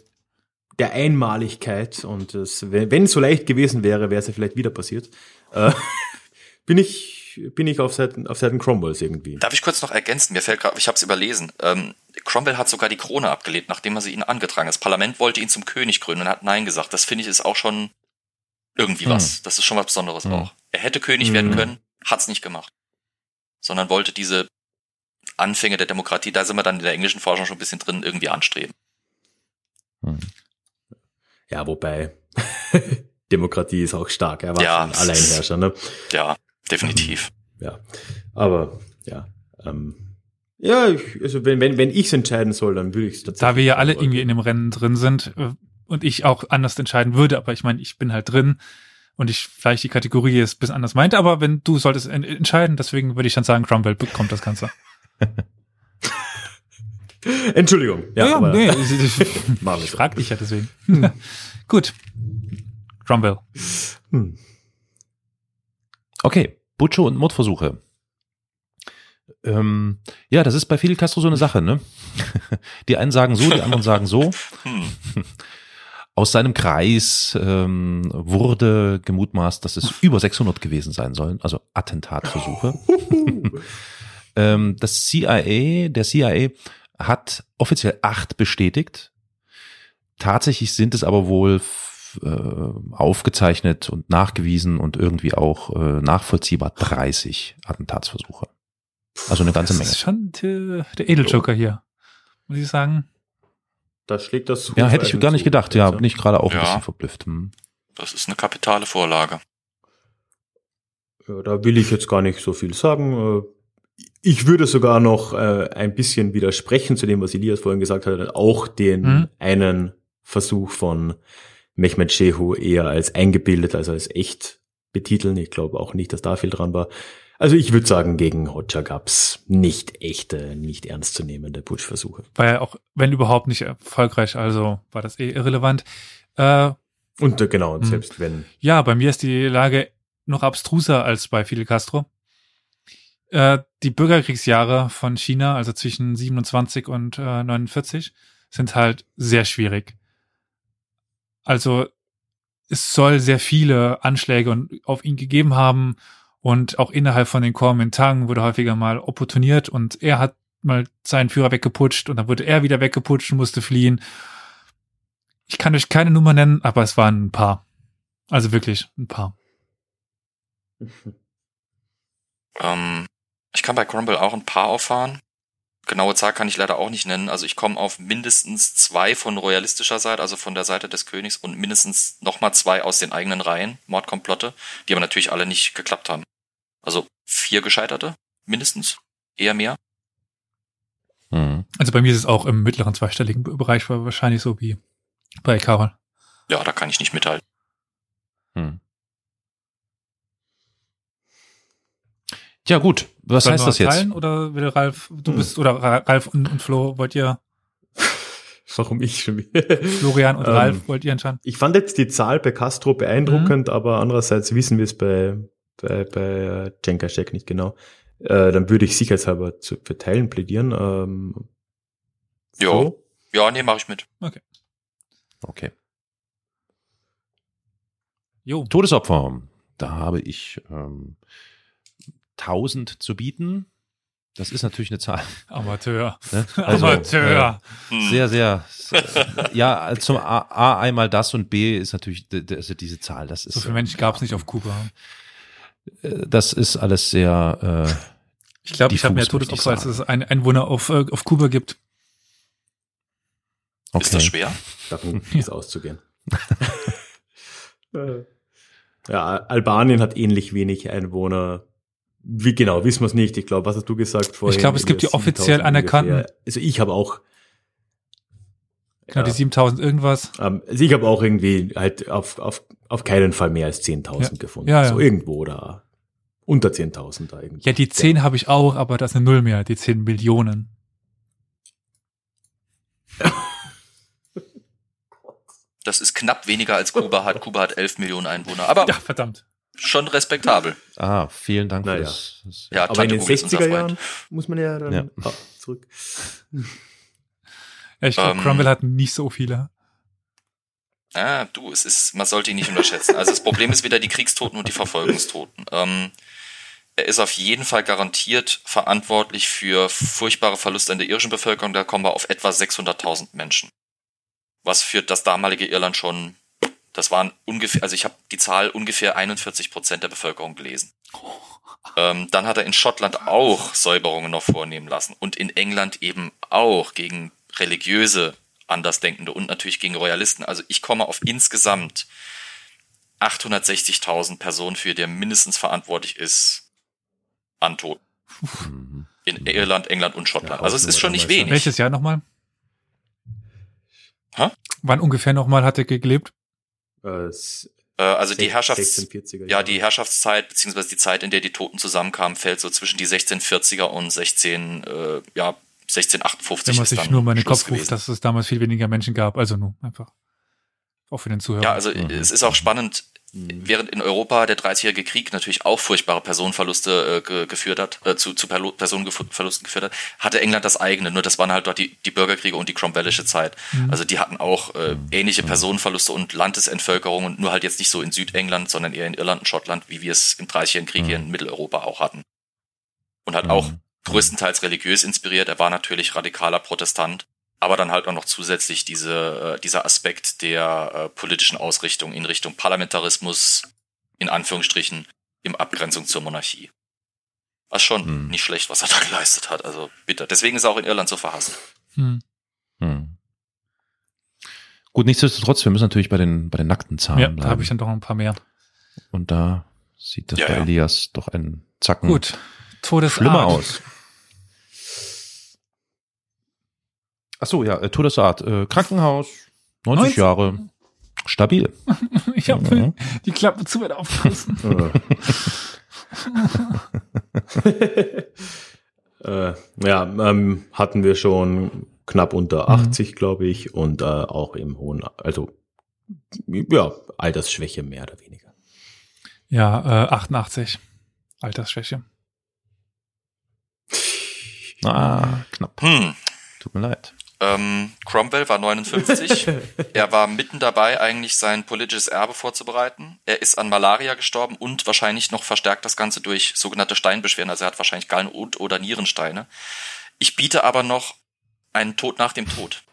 [SPEAKER 1] der Einmaligkeit und es, wenn es so leicht gewesen wäre, wäre es ja vielleicht wieder passiert. Äh, bin ich bin ich auf Seiten, auf Seiten Cromwells irgendwie.
[SPEAKER 4] Darf ich kurz noch ergänzen? Mir fällt gerade, ich habe es überlesen. Ähm, Cromwell hat sogar die Krone abgelehnt, nachdem er sie ihn angetragen hat. Das Parlament wollte ihn zum König krönen und hat Nein gesagt. Das finde ich ist auch schon irgendwie hm. was. Das ist schon was Besonderes hm. auch. Er hätte König hm. werden können, hat's nicht gemacht. Sondern wollte diese Anfänge der Demokratie, da sind wir dann in der englischen Forschung schon ein bisschen drin, irgendwie anstreben.
[SPEAKER 1] Hm. Ja, wobei (laughs) Demokratie ist auch stark. Er war
[SPEAKER 4] ja,
[SPEAKER 1] Alleinherrscher, ne?
[SPEAKER 4] Ja, definitiv.
[SPEAKER 1] Ja, aber ja, ähm, ja, ich, also wenn, wenn, wenn ich es entscheiden soll, dann würde ich es
[SPEAKER 3] tatsächlich. Da wir ja alle irgendwie in dem Rennen drin sind, äh, und ich auch anders entscheiden würde, aber ich meine, ich bin halt drin und ich vielleicht die Kategorie ist bis anders meinte, aber wenn du solltest entscheiden, deswegen würde ich dann sagen, Cromwell bekommt das Ganze. (laughs)
[SPEAKER 1] Entschuldigung.
[SPEAKER 3] Ja, ja aber nee, (laughs) ich, ich, ich frag dich ja deswegen. Hm. Gut. Cromwell. Hm.
[SPEAKER 2] Okay, Butcho und Mordversuche. Ähm, ja, das ist bei Fidel Castro so eine Sache, ne? (laughs) Die einen sagen so, die anderen sagen so. Hm. (laughs) Aus seinem Kreis ähm, wurde gemutmaßt, dass es über 600 gewesen sein sollen, also Attentatversuche. (laughs) Ähm, das CIA, der CIA hat offiziell acht bestätigt. Tatsächlich sind es aber wohl äh, aufgezeichnet und nachgewiesen und irgendwie auch äh, nachvollziehbar 30 Attentatsversuche. Also eine ganze
[SPEAKER 3] Das
[SPEAKER 2] Menge.
[SPEAKER 3] ist schon der, der Edeljoker hier, muss ich sagen.
[SPEAKER 1] Da schlägt das.
[SPEAKER 2] Ja, hätte ich gar nicht gedacht. Ja, bin ich gerade auch ein
[SPEAKER 4] Ja.
[SPEAKER 2] bisschen verblüfft. Hm.
[SPEAKER 4] Das ist eine kapitale Vorlage.
[SPEAKER 1] Ja, da will ich jetzt gar nicht so viel sagen. Äh, Ich würde sogar noch äh, ein bisschen widersprechen zu dem, was Elias vorhin gesagt hat, auch den
[SPEAKER 3] Mhm.
[SPEAKER 1] einen Versuch von Mehmet Shehu eher als eingebildet, also als echt betiteln. Ich glaube auch nicht, dass da viel dran war. Also ich würde sagen, gegen Hodja gab's nicht echte, nicht ernstzunehmende Putschversuche.
[SPEAKER 3] War ja auch, wenn überhaupt nicht erfolgreich, also war das eh irrelevant. Äh,
[SPEAKER 1] Und äh, genau, und
[SPEAKER 3] Mhm.
[SPEAKER 1] selbst wenn
[SPEAKER 3] ja, bei mir ist die Lage noch abstruser als bei Fidel Castro. Äh, die Bürgerkriegsjahre von China, also zwischen 27 und äh, 49, sind halt sehr schwierig. Also es soll sehr viele Anschläge auf ihn gegeben haben und auch innerhalb von den Kuomintang wurde häufiger mal opportuniert und er hat mal seinen Führer weggeputscht und dann wurde er wieder weggeputscht und musste fliehen. Ich kann euch keine Nummer nennen, aber es waren ein paar. Also wirklich ein paar. (laughs)
[SPEAKER 4] Ähm, ich kann bei Crumble auch ein paar auffahren. Genaue Zahl kann ich leider auch nicht nennen. Also ich komme auf mindestens zwei von royalistischer Seite, also von der Seite des Königs, und mindestens nochmal zwei aus den eigenen Reihen, Mordkomplotte, die aber natürlich alle nicht geklappt haben. Also vier Gescheiterte, mindestens, eher mehr.
[SPEAKER 2] Hm.
[SPEAKER 3] Also bei mir ist es auch im mittleren zweistelligen Bereich wahrscheinlich so wie bei Karol.
[SPEAKER 4] Ja, da kann ich nicht mithalten.
[SPEAKER 2] Hm. Ja gut, was
[SPEAKER 3] Sollen
[SPEAKER 2] heißt
[SPEAKER 3] wir
[SPEAKER 2] das jetzt?
[SPEAKER 3] Teilen oder will Ralf, du
[SPEAKER 1] Hm.
[SPEAKER 3] bist, oder Ra- Ralf und, und Flo, wollt ihr, (laughs)
[SPEAKER 1] warum ich schon wieder.
[SPEAKER 3] Florian und
[SPEAKER 1] Ähm,
[SPEAKER 3] Ralf, wollt ihr entscheiden?
[SPEAKER 1] Ich fand jetzt die Zahl bei Castro beeindruckend, aber andererseits wissen wir es bei, bei, bei Cenkashek nicht genau. Äh, dann würde ich sicherheitshalber zu, für Teilen plädieren. Ähm,
[SPEAKER 4] Ja.
[SPEAKER 1] so.
[SPEAKER 4] Ja, nee, mache ich mit.
[SPEAKER 2] Okay.
[SPEAKER 3] Jo.
[SPEAKER 2] Todesopfer. Da habe ich ähm, 1000 zu bieten. Das ist natürlich eine Zahl.
[SPEAKER 3] Amateur.
[SPEAKER 2] Ne? (laughs) Also,
[SPEAKER 3] Amateur.
[SPEAKER 2] äh, sehr, sehr. Ja, zum A, A einmal das und B ist natürlich also diese Zahl. Das ist
[SPEAKER 3] So viele Menschen gab es nicht auf Kuba.
[SPEAKER 2] äh, Das ist alles sehr. Äh,
[SPEAKER 3] Ich glaube, ich habe mehr Todesopfer, als es ein Einwohner auf, äh, auf Kuba gibt.
[SPEAKER 2] okay.
[SPEAKER 4] Ist das schwer?
[SPEAKER 1] Davon (laughs) ist auszugehen. (laughs) Äh, ja, Albanien hat ähnlich wenig Einwohner. Wie genau, wissen wir es nicht. Ich glaube, was hast du gesagt vorhin?
[SPEAKER 3] Ich glaube, es gibt die offiziell
[SPEAKER 1] 7000
[SPEAKER 3] anerkannten.
[SPEAKER 1] ungefähr. Also ich habe auch.
[SPEAKER 3] Genau, die
[SPEAKER 1] ja,
[SPEAKER 3] 7000 irgendwas.
[SPEAKER 1] ähm, also ich habe auch irgendwie halt auf, auf, auf keinen Fall mehr als 10.000 gefunden.
[SPEAKER 3] Ja, ja.
[SPEAKER 1] So irgendwo da. Unter 10.000 da irgendwie.
[SPEAKER 3] Ja, die 10 habe ich auch, aber das ist eine Null mehr, die 10 Millionen.
[SPEAKER 4] Das ist knapp weniger als Kuba hat. Kuba hat 11 Millionen Einwohner. Aber
[SPEAKER 3] Ja, verdammt.
[SPEAKER 4] Schon respektabel.
[SPEAKER 2] Ah, vielen Dank für
[SPEAKER 1] Naja.
[SPEAKER 2] das. das
[SPEAKER 4] Ja,
[SPEAKER 1] Aber in den
[SPEAKER 4] Google ist unser
[SPEAKER 1] 60er
[SPEAKER 4] Freund.
[SPEAKER 1] Jahren muss man ja dann
[SPEAKER 2] Ja.
[SPEAKER 1] ah, zurück.
[SPEAKER 3] Ja, ich glaube,
[SPEAKER 4] Ähm,
[SPEAKER 3] Cromwell hat nicht so viele.
[SPEAKER 4] Ah, du, es ist, man sollte ihn nicht unterschätzen. Also das Problem ist wieder die Kriegstoten und die Verfolgungstoten. Ähm, er ist auf jeden Fall garantiert verantwortlich für furchtbare Verluste in der irischen Bevölkerung. Da kommen wir auf etwa 600.000 Menschen. Was für das damalige Irland schon, das waren ungefähr, also ich habe die Zahl ungefähr 41 Prozent der Bevölkerung gelesen. Ähm, dann hat er in Schottland auch Säuberungen noch vornehmen lassen und in England eben auch gegen religiöse Andersdenkende und natürlich gegen Royalisten. Also ich komme auf insgesamt 860.000 Personen, für die er mindestens verantwortlich ist, an Toten.
[SPEAKER 2] Mhm.
[SPEAKER 4] In Irland, England und Schottland.
[SPEAKER 1] Ja,
[SPEAKER 4] also es ist schon nicht wenig.
[SPEAKER 3] Welches Jahr nochmal?
[SPEAKER 4] Hä?
[SPEAKER 3] Wann ungefähr nochmal hat er gelebt?
[SPEAKER 1] Äh,
[SPEAKER 4] Äh, also die
[SPEAKER 1] 16-
[SPEAKER 4] Herrschafts
[SPEAKER 1] 1640er
[SPEAKER 4] ja, die Herrschaftszeit, beziehungsweise die Zeit, in der die Toten zusammenkamen, fällt so zwischen die 1640er und 16, äh, ja, 1658
[SPEAKER 3] Wenn man sich nur mal in den
[SPEAKER 4] Schluss
[SPEAKER 3] Kopf ruft, dass es damals viel weniger Menschen gab. Also nur einfach. Auch für den Zuhörer.
[SPEAKER 4] Ja, also
[SPEAKER 2] Mhm.
[SPEAKER 4] es ist auch spannend, während in Europa der Dreißigjährige Krieg natürlich auch furchtbare Personenverluste äh, ge geführt hat, äh, zu, zu Personenverlusten geführt hat, hatte England das eigene. Nur das waren halt dort die, die Bürgerkriege und die Cromwellische Zeit.
[SPEAKER 3] Mhm.
[SPEAKER 4] Also die hatten auch äh, ähnliche Personenverluste und Landesentvölkerung und nur halt jetzt nicht so in Südengland, sondern eher in Irland und Schottland, wie wir es im Dreißigjährigen Krieg hier in Mitteleuropa auch hatten. Und halt auch
[SPEAKER 2] Mhm.
[SPEAKER 4] größtenteils religiös inspiriert. Er war natürlich radikaler Protestant, aber dann halt auch noch zusätzlich diese, äh, dieser Aspekt der äh, politischen Ausrichtung in Richtung Parlamentarismus, in Anführungsstrichen, in Abgrenzung zur Monarchie. Was schon
[SPEAKER 2] Hm.
[SPEAKER 4] nicht schlecht, was er da (laughs) geleistet hat. Also bitter. Deswegen ist er auch in Irland so verhasst.
[SPEAKER 3] Hm.
[SPEAKER 2] Hm. Gut, nichtsdestotrotz, wir müssen natürlich bei den, bei den nackten Zahlen
[SPEAKER 3] Ja, da
[SPEAKER 2] bleiben.
[SPEAKER 3] habe ich dann doch ein paar mehr.
[SPEAKER 2] Und da sieht das
[SPEAKER 4] Ja,
[SPEAKER 2] bei
[SPEAKER 4] ja.
[SPEAKER 2] Elias doch ein Zacken
[SPEAKER 3] Gut. Todesart.
[SPEAKER 2] schlimmer aus. Ach so, ja, äh, Todesart. Äh, Krankenhaus, 90
[SPEAKER 3] 90?
[SPEAKER 2] Jahre, stabil. (laughs)
[SPEAKER 3] Ich habe
[SPEAKER 2] Mhm.
[SPEAKER 3] die Klappe zu weit aufgerissen. (laughs) (laughs)
[SPEAKER 1] äh, ja, ähm, hatten wir schon knapp unter
[SPEAKER 3] Mhm.
[SPEAKER 1] 80, glaube ich, und äh, auch im hohen, also ja, Altersschwäche mehr oder weniger.
[SPEAKER 3] Ja, äh, 88. Altersschwäche.
[SPEAKER 2] Ah, knapp.
[SPEAKER 4] Hm.
[SPEAKER 2] Tut mir leid.
[SPEAKER 4] Ähm, Cromwell war 59. (laughs) er war mitten dabei, eigentlich sein politisches Erbe vorzubereiten. Er ist an Malaria gestorben und wahrscheinlich noch verstärkt das Ganze durch sogenannte Steinbeschwerden. Also er hat wahrscheinlich Gallen- und oder Nierensteine. Ich biete aber noch einen Tod nach dem Tod.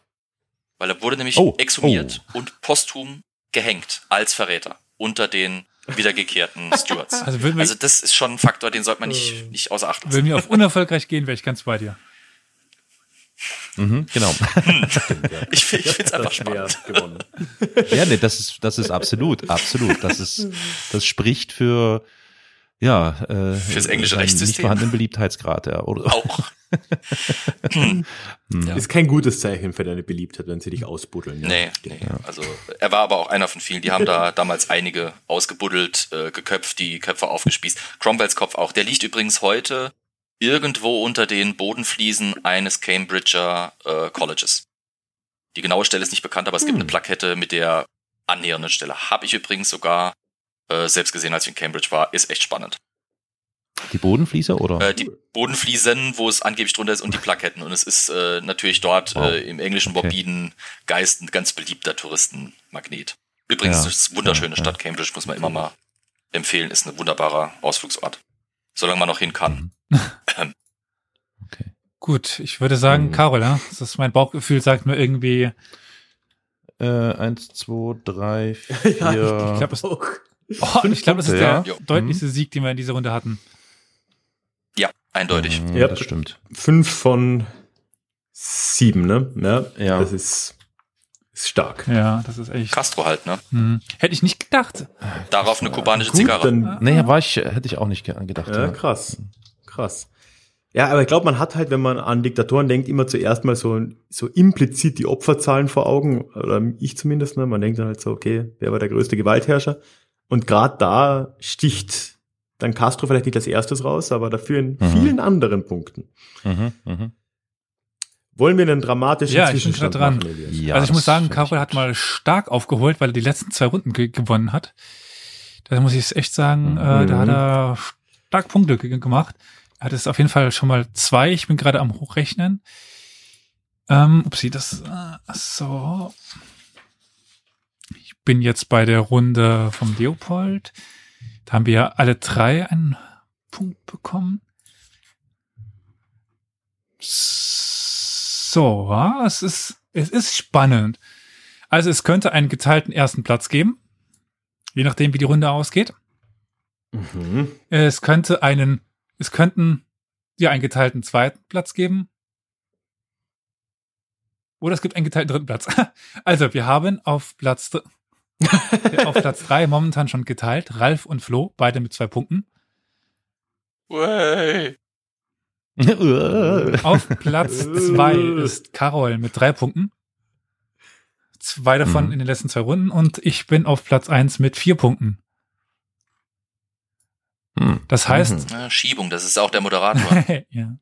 [SPEAKER 4] Weil er wurde nämlich
[SPEAKER 2] Oh,
[SPEAKER 4] exhumiert und posthum gehängt als Verräter unter den wiedergekehrten (laughs) Stewards.
[SPEAKER 3] Also
[SPEAKER 4] Also das ist schon ein Faktor, den sollte man nicht, nicht außer Acht lassen.
[SPEAKER 3] würden wir auf unerfolgreich gehen, wäre ich ganz bei dir.
[SPEAKER 2] Mhm, genau. (laughs)
[SPEAKER 4] Ich, finde es einfach spannend.
[SPEAKER 1] gewonnen.
[SPEAKER 2] ja, nee, das ist, das ist absolut, absolut. Das ist, das spricht für, ja, äh,
[SPEAKER 4] Fürs englische Rechtssystem.
[SPEAKER 2] Nicht vorhandenen Beliebtheitsgrad, ja. Oder,
[SPEAKER 4] Auch. (laughs)
[SPEAKER 2] Hm.
[SPEAKER 1] Ist kein gutes Zeichen für deine Beliebtheit, wenn sie dich ausbuddeln. Ja.
[SPEAKER 4] Nee, nee. Also er war aber auch einer von vielen. Die haben da damals einige ausgebuddelt, äh, geköpft, die Köpfe aufgespießt. Cromwells Kopf auch. Der liegt übrigens heute irgendwo unter den Bodenfliesen eines Cambridger äh, Colleges. Die genaue Stelle ist nicht bekannt, aber es gibt
[SPEAKER 1] Hm.
[SPEAKER 4] eine Plakette mit der annähernden Stelle. Habe ich übrigens sogar äh, selbst gesehen, als ich in Cambridge war. Ist echt spannend.
[SPEAKER 2] die Bodenfließer oder?
[SPEAKER 4] Äh, die Bodenfliesen, wo es angeblich drunter ist, und die Plaketten. Und es ist äh, natürlich dort
[SPEAKER 2] Wow.
[SPEAKER 4] äh, im englischen
[SPEAKER 2] Okay.
[SPEAKER 4] Morbiden Geist ein ganz beliebter Touristenmagnet. Übrigens,
[SPEAKER 2] Ja,
[SPEAKER 4] das ist eine wunderschöne
[SPEAKER 2] ja.
[SPEAKER 4] Stadt Cambridge, muss man immer mal empfehlen, ist ein wunderbarer Ausflugsort. Solange man noch hin kann. (laughs)
[SPEAKER 2] Okay.
[SPEAKER 3] Gut, ich würde sagen,
[SPEAKER 1] Mhm.
[SPEAKER 3] Carol, ja, das ist mein Bauchgefühl sagt mir irgendwie,
[SPEAKER 2] Äh, eins, zwei, drei, vier. (laughs)
[SPEAKER 1] Ja,
[SPEAKER 3] ich glaube, es, oh, ich glaube, das ist der
[SPEAKER 2] ja.
[SPEAKER 3] Deutlichste Sieg, den wir in dieser Runde hatten.
[SPEAKER 4] Ja, eindeutig.
[SPEAKER 2] Mhm,
[SPEAKER 1] Ja.
[SPEAKER 2] Das stimmt.
[SPEAKER 1] Fünf von sieben, ne? Ja.
[SPEAKER 2] Ja.
[SPEAKER 1] Das ist, ist stark.
[SPEAKER 3] Ja, das ist echt.
[SPEAKER 4] Castro halt, ne?
[SPEAKER 3] Hm. Hätte ich nicht gedacht.
[SPEAKER 4] Darauf eine kubanische
[SPEAKER 1] Gut,
[SPEAKER 4] Zigarre.
[SPEAKER 1] dann,
[SPEAKER 2] Naja, war ich, hätte ich auch nicht ge- gedacht.
[SPEAKER 1] ja, krass. Krass. Ja, aber ich glaube, man hat halt, wenn man an Diktatoren denkt, immer zuerst mal so, so implizit die Opferzahlen vor Augen, oder ich zumindest, ne? Man denkt dann halt so, okay, wer war der größte Gewaltherrscher? Und gerade da sticht dann Castro vielleicht nicht als erstes raus, aber dafür in
[SPEAKER 2] Mhm.
[SPEAKER 1] vielen anderen Punkten.
[SPEAKER 2] Mhm, mhm.
[SPEAKER 1] Wollen wir einen dramatischen
[SPEAKER 3] Ja, ich bin
[SPEAKER 1] Zwischenstand
[SPEAKER 3] dran.
[SPEAKER 1] machen?
[SPEAKER 2] Ja,
[SPEAKER 3] also ich muss sagen, Carol hat mal stark aufgeholt, weil er die letzten zwei Runden ge gewonnen hat. Da muss ich echt sagen, äh, da hat
[SPEAKER 1] Mhm.
[SPEAKER 3] er stark Punkte ge gemacht. Er hat es auf jeden Fall schon mal zwei. Ich bin gerade am Hochrechnen. Ähm, upsie, das, äh, so. Ich bin jetzt bei der Runde vom Leopold. Da haben wir ja alle drei einen Punkt bekommen. So, ja, es ist, es ist spannend. Also es könnte einen geteilten ersten Platz geben, je nachdem, wie die Runde ausgeht.
[SPEAKER 1] Mhm.
[SPEAKER 3] Es könnte einen, es könnten ja einen geteilten zweiten Platz geben. Oder es gibt einen geteilten dritten Platz. (laughs) Also wir haben auf Platz (laughs) auf Platz drei momentan schon geteilt Ralf und Flo, beide mit zwei Punkten.
[SPEAKER 4] Way. (laughs)
[SPEAKER 3] Auf Platz zwei ist Carol mit drei Punkten. Zwei davon
[SPEAKER 2] Mhm.
[SPEAKER 3] in den letzten zwei Runden und ich bin auf Platz eins mit vier Punkten.
[SPEAKER 2] Hm.
[SPEAKER 3] Das heißt,
[SPEAKER 4] Ja, Schiebung, das ist auch der Moderator. (laughs)
[SPEAKER 3] ja.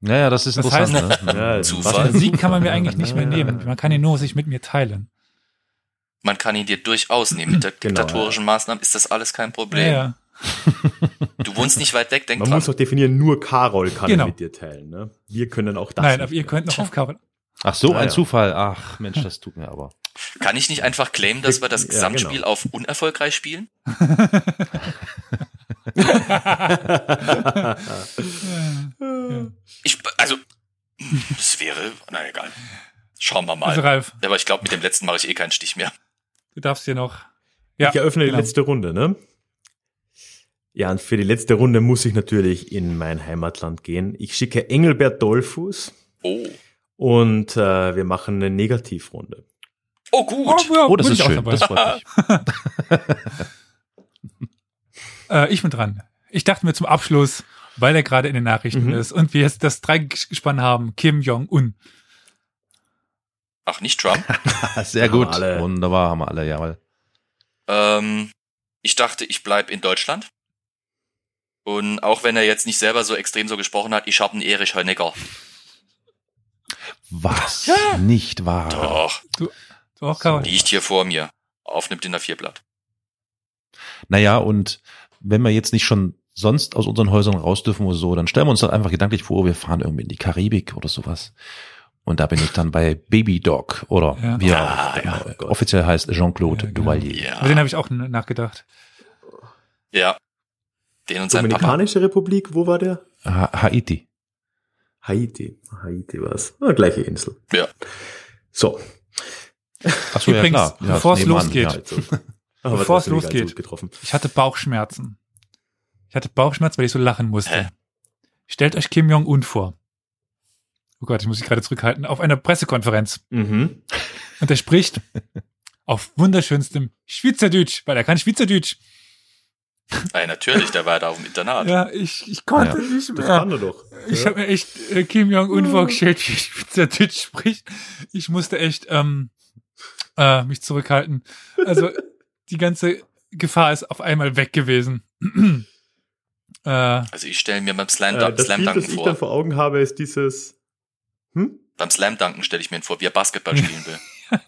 [SPEAKER 2] Naja, das ist
[SPEAKER 3] Das
[SPEAKER 2] interessant.
[SPEAKER 3] heißt-
[SPEAKER 2] ne?
[SPEAKER 1] Ja, (laughs)
[SPEAKER 4] Zufall.
[SPEAKER 3] Den Sieg kann man mir eigentlich nicht mehr nehmen. Man kann ihn nur sich mit mir teilen.
[SPEAKER 4] Man kann ihn dir durchaus nehmen. Mit der
[SPEAKER 1] Genau,
[SPEAKER 4] diktatorischen Maßnahmen ist das alles kein Problem.
[SPEAKER 3] Ja,
[SPEAKER 4] Du wohnst nicht weit weg, denk
[SPEAKER 1] Man
[SPEAKER 4] dran.
[SPEAKER 1] muss auch definieren, nur Carol kann
[SPEAKER 3] Genau.
[SPEAKER 1] mit dir teilen. Ne? Wir können auch das.
[SPEAKER 3] Nein,
[SPEAKER 1] nicht
[SPEAKER 3] aber ihr könnt noch auf Carol.
[SPEAKER 2] Ach so,
[SPEAKER 1] Ah,
[SPEAKER 2] ein
[SPEAKER 1] ja.
[SPEAKER 2] Zufall. Ach, Mensch, das tut mir aber.
[SPEAKER 4] Kann ich nicht einfach claimen, dass wir das
[SPEAKER 1] Ja,
[SPEAKER 4] Gesamtspiel
[SPEAKER 1] genau.
[SPEAKER 4] auf unerfolgreich spielen? (laughs) Ich, also, das wäre, na egal. Schauen wir mal.
[SPEAKER 3] Also Ralf,
[SPEAKER 4] Aber ich glaube, mit dem letzten mache ich eh keinen Stich mehr.
[SPEAKER 3] du darfst hier noch. Ja,
[SPEAKER 1] ich eröffne
[SPEAKER 3] genau.
[SPEAKER 1] die letzte Runde, ne? Ja, und für die letzte Runde muss ich natürlich in mein Heimatland gehen. Ich schicke Engelbert Dollfuß
[SPEAKER 4] Oh.
[SPEAKER 1] und äh, wir machen eine Negativrunde.
[SPEAKER 4] Oh, gut.
[SPEAKER 3] ja,
[SPEAKER 2] Oh, das ist
[SPEAKER 3] ich auch
[SPEAKER 2] schön.
[SPEAKER 3] dabei.
[SPEAKER 2] Das freut mich. (laughs)
[SPEAKER 3] Äh, ich bin dran. Ich dachte mir zum Abschluss, weil er gerade in den Nachrichten
[SPEAKER 1] Mhm.
[SPEAKER 3] ist und wir jetzt das Dreigespann haben, Kim Jong-un.
[SPEAKER 4] Ach, nicht Trump. (laughs)
[SPEAKER 2] Sehr
[SPEAKER 1] Haben
[SPEAKER 2] gut.
[SPEAKER 1] alle.
[SPEAKER 2] Wunderbar, haben wir alle, jawohl.
[SPEAKER 4] ähm, ich dachte, ich bleib in Deutschland. Und auch wenn er jetzt nicht selber so extrem so gesprochen hat, ich hab einen Erich Honecker.
[SPEAKER 2] Was? Nicht wahr.
[SPEAKER 4] Doch,
[SPEAKER 3] Du auch, Karol?
[SPEAKER 4] liegt hier vor mir. Auf einem DIN A4-Blatt.
[SPEAKER 2] Naja, und wenn wir jetzt nicht schon sonst aus unseren Häusern raus dürfen oder so, dann stellen wir uns doch einfach gedanklich vor, wir fahren irgendwie in die Karibik oder sowas. Und da bin ich dann bei Baby Dog oder
[SPEAKER 3] Ja.
[SPEAKER 2] wie er
[SPEAKER 4] Ah,
[SPEAKER 2] auch,
[SPEAKER 4] ja,
[SPEAKER 1] Gott.
[SPEAKER 2] offiziell heißt Jean-Claude
[SPEAKER 3] Ja, genau.
[SPEAKER 2] Duvalier.
[SPEAKER 4] Ja.
[SPEAKER 3] Über den habe ich auch nachgedacht.
[SPEAKER 4] Ja. Den und sein Papa.
[SPEAKER 1] Dominikanische Republik, wo war der?
[SPEAKER 2] Ha Haiti.
[SPEAKER 1] Haiti. Haiti war's. Ah, gleiche Insel.
[SPEAKER 4] Ja.
[SPEAKER 1] So.
[SPEAKER 2] Achso, ja
[SPEAKER 3] Übrigens,
[SPEAKER 2] klar. Ja,
[SPEAKER 3] bevor es losgeht,
[SPEAKER 2] Ja.
[SPEAKER 1] Also. (laughs)
[SPEAKER 3] Bevor es losgeht. Ich hatte Bauchschmerzen. Ich hatte Bauchschmerzen, weil ich so lachen musste.
[SPEAKER 4] Hä?
[SPEAKER 3] Stellt euch Kim Jong-un vor. Oh Gott, ich muss mich gerade zurückhalten. Auf einer Pressekonferenz.
[SPEAKER 1] Mhm.
[SPEAKER 3] Und er spricht auf wunderschönstem Schweizerdeutsch, weil er kann Schweizerdeutsch.
[SPEAKER 4] Ja, natürlich, der war da auf dem Internat.
[SPEAKER 3] Ja, ich, ich konnte
[SPEAKER 2] Ja.
[SPEAKER 3] nicht
[SPEAKER 1] Das
[SPEAKER 3] mehr.
[SPEAKER 1] kann er doch.
[SPEAKER 3] Ich
[SPEAKER 1] ja.
[SPEAKER 3] habe mir echt äh, Kim Jong-un vorgestellt, wie er Schweizerdeutsch spricht. Ich musste echt ähm, äh, mich zurückhalten. Also (laughs) die ganze Gefahr ist auf einmal weg gewesen. (clears throat) äh,
[SPEAKER 4] Also ich stelle mir beim Slam,
[SPEAKER 1] äh, das
[SPEAKER 4] Slam
[SPEAKER 1] Bild, das
[SPEAKER 4] Dunken
[SPEAKER 1] ich
[SPEAKER 4] vor.
[SPEAKER 1] dann vor Augen habe, ist dieses. Hm?
[SPEAKER 4] Beim Slam Dunken stelle ich mir ihn vor, wie er Basketball (laughs) spielen will.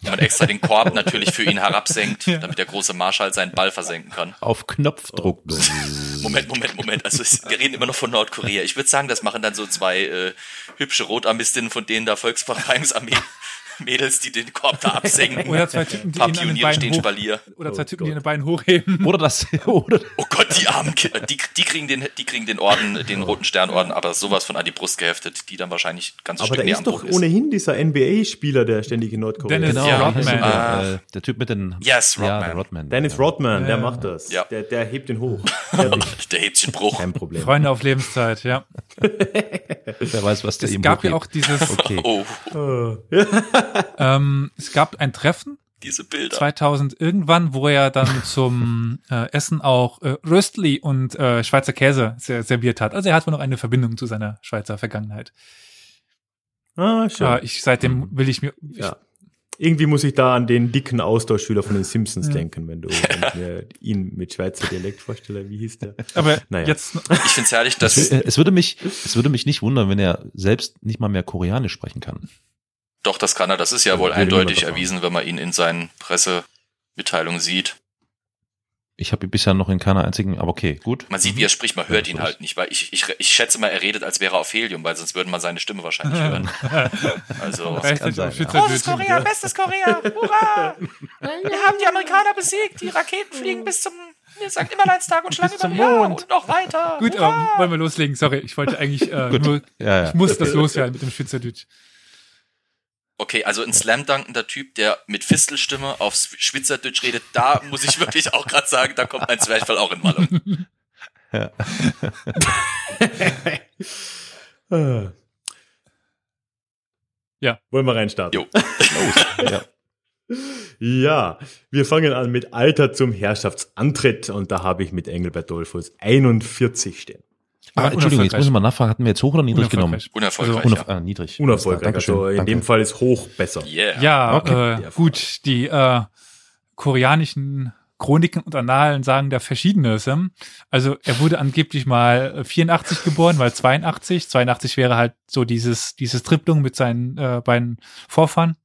[SPEAKER 4] Wenn man extra den Korb natürlich für ihn herabsenkt,
[SPEAKER 3] Ja.
[SPEAKER 4] damit der große Marschall seinen Ball versenken kann.
[SPEAKER 2] Auf Knopfdruck. (laughs)
[SPEAKER 4] Moment, Moment, Moment. Also es, wir reden immer noch von Nordkorea. Ich würde sagen, das machen dann so zwei äh, hübsche Rotarmistinnen von denen da Volksbefreiungsarmee Mädels, die den Korb da absenken.
[SPEAKER 3] oder zwei Typen, die den
[SPEAKER 4] Pioniere stehen
[SPEAKER 3] hoch,
[SPEAKER 4] Spalier.
[SPEAKER 3] oder zwei
[SPEAKER 1] Oh
[SPEAKER 3] Typen, die
[SPEAKER 1] Gott.
[SPEAKER 3] an den Beinen hochheben.
[SPEAKER 2] Oder das, (laughs) oder,
[SPEAKER 4] Oh Gott, die armen Kinder, die, die kriegen den, die kriegen den Orden, den roten Sternorden, aber sowas von an die Brust geheftet, die dann wahrscheinlich ganz
[SPEAKER 1] Aber
[SPEAKER 4] Stück
[SPEAKER 1] da ist
[SPEAKER 4] am
[SPEAKER 1] doch
[SPEAKER 4] Boden
[SPEAKER 1] ohnehin dieser NBA-Spieler, der ständig in Nordkorea
[SPEAKER 3] Dennis
[SPEAKER 1] ist.
[SPEAKER 2] genau,
[SPEAKER 4] Ja,
[SPEAKER 3] Rodman.
[SPEAKER 2] der,
[SPEAKER 4] Ah.
[SPEAKER 2] äh, der Typ mit den,
[SPEAKER 4] Yes,
[SPEAKER 2] ja,
[SPEAKER 4] Rodman.
[SPEAKER 2] der Rodman.
[SPEAKER 1] Dennis Rodman, der
[SPEAKER 3] Ja.
[SPEAKER 1] macht das.
[SPEAKER 4] Ja.
[SPEAKER 1] Der, der hebt ihn hoch. (laughs)
[SPEAKER 4] Der Häbchenbruch.
[SPEAKER 1] Kein Problem.
[SPEAKER 3] Freunde auf Lebenszeit, ja. (laughs)
[SPEAKER 2] Wer weiß, was der
[SPEAKER 3] Es
[SPEAKER 2] ihm
[SPEAKER 3] gab ja auch dieses,
[SPEAKER 2] Okay.
[SPEAKER 4] Oh,
[SPEAKER 1] Oh. Ja. (laughs)
[SPEAKER 3] ähm, es gab ein Treffen
[SPEAKER 4] diese Bilder.
[SPEAKER 3] 2000 irgendwann, wo er dann (laughs) zum äh, Essen auch äh, Röstli und äh, Schweizer Käse ser serviert hat. Also er hat wohl noch eine Verbindung zu seiner Schweizer Vergangenheit.
[SPEAKER 1] Ah, schön.
[SPEAKER 3] Ja, ich seitdem will ich mir ich,
[SPEAKER 1] Ja. Irgendwie muss ich da an den dicken Austauschschüler von den Simpsons
[SPEAKER 3] Ja.
[SPEAKER 1] denken, wenn du wenn mir (laughs) ihn mit Schweizer Dialekt vorstelle. Wie hieß der?
[SPEAKER 3] aber
[SPEAKER 1] Naja.
[SPEAKER 3] jetzt
[SPEAKER 4] Ich find's herrlich,
[SPEAKER 2] Es,
[SPEAKER 4] dass,
[SPEAKER 2] wür- es würde mich, es würde mich nicht wundern, wenn er selbst nicht mal mehr Koreanisch sprechen kann.
[SPEAKER 4] Doch, das kann er, das ist ja wohl eindeutig erwiesen, wenn man ihn in seinen Pressemitteilungen sieht.
[SPEAKER 2] Ich habe ihn bisher noch in keiner einzigen, aber okay, gut.
[SPEAKER 4] Man sieht, wie er spricht, man hört ihn
[SPEAKER 2] Ja,
[SPEAKER 4] halt nicht, weil ich, ich, ich schätze mal, er redet, als wäre er auf Helium, weil sonst würde man seine Stimme wahrscheinlich hören. (laughs) Also,
[SPEAKER 3] Gleichzeitig
[SPEAKER 2] sein,
[SPEAKER 3] auf
[SPEAKER 2] ja.
[SPEAKER 3] Schweizerdeutsch.
[SPEAKER 6] bestes Korea, hurra! (laughs) Wir haben die Amerikaner besiegt, die Raketen fliegen bis zum St. Nimmerleinstag und Schlangen
[SPEAKER 3] Bis
[SPEAKER 6] über
[SPEAKER 3] zum
[SPEAKER 6] Jahr
[SPEAKER 3] Mond.
[SPEAKER 6] und noch weiter.
[SPEAKER 3] Gut, aber wollen wir loslegen? Sorry, ich wollte eigentlich äh,
[SPEAKER 2] Gut.
[SPEAKER 3] nur,
[SPEAKER 2] Ja, ja.
[SPEAKER 3] ich muss das loswerden mit dem Schweizerdeutsch.
[SPEAKER 4] Okay, also ein Slam-Dunkender Typ, der mit Fistelstimme aufs Schweizerdeutsch redet, da muss ich wirklich auch gerade sagen, da kommt mein Zwerchfall auch in Wallung. (laughs)
[SPEAKER 1] Ah. (laughs)
[SPEAKER 3] Ja.
[SPEAKER 1] Wollen wir reinstarten?
[SPEAKER 4] Jo.
[SPEAKER 2] ja.
[SPEAKER 1] Ja, wir fangen an mit Alter zum Herrschaftsantritt und da habe ich mit Engelbert Dolphus 41 stehen.
[SPEAKER 2] Ah, Entschuldigung, jetzt muss ich mal nachfragen, hatten wir jetzt hoch oder niedrig genommen?
[SPEAKER 4] Unerfolgreich,
[SPEAKER 3] Also,
[SPEAKER 2] Unerf ah, niedrig.
[SPEAKER 1] Unerfolgreich,
[SPEAKER 2] Dankeschön,
[SPEAKER 1] also in
[SPEAKER 2] danke.
[SPEAKER 1] dem Fall ist hoch besser.
[SPEAKER 4] ja. Yeah.
[SPEAKER 3] Ja,
[SPEAKER 2] Okay.
[SPEAKER 3] äh, gut, die äh, koreanischen Chroniken und Annalen sagen da Verschiedenes. ähm. Also er wurde angeblich mal äh, 84 geboren, weil 82, 82 wäre halt so dieses, dieses Triplung mit seinen äh, beiden Vorfahren,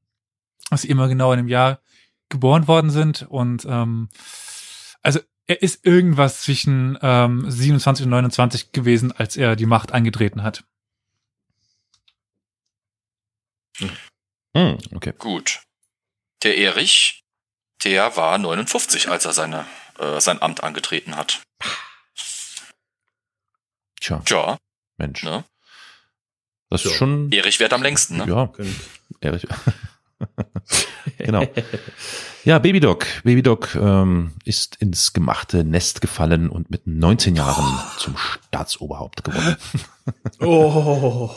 [SPEAKER 3] dass sie immer genau in einem Jahr geboren worden sind. Und ähm, also er ist irgendwas zwischen ähm, 27 und 29 gewesen, als er die Macht angetreten hat.
[SPEAKER 2] Hm, okay.
[SPEAKER 4] Gut. Der Erich, der war 59, als er seine, äh, sein Amt angetreten hat.
[SPEAKER 2] Tja,
[SPEAKER 4] Tja,
[SPEAKER 2] Mensch.
[SPEAKER 4] ne?
[SPEAKER 2] Das ist
[SPEAKER 1] Ja.
[SPEAKER 2] schon,
[SPEAKER 4] Erich wert am längsten, ne?
[SPEAKER 2] ja, Erich. (laughs) (laughs) genau. Ja, Babydoc. Babydoc ähm, ist ins gemachte Nest gefallen und mit 19 Jahren zum Staatsoberhaupt geworden.
[SPEAKER 1] Oh,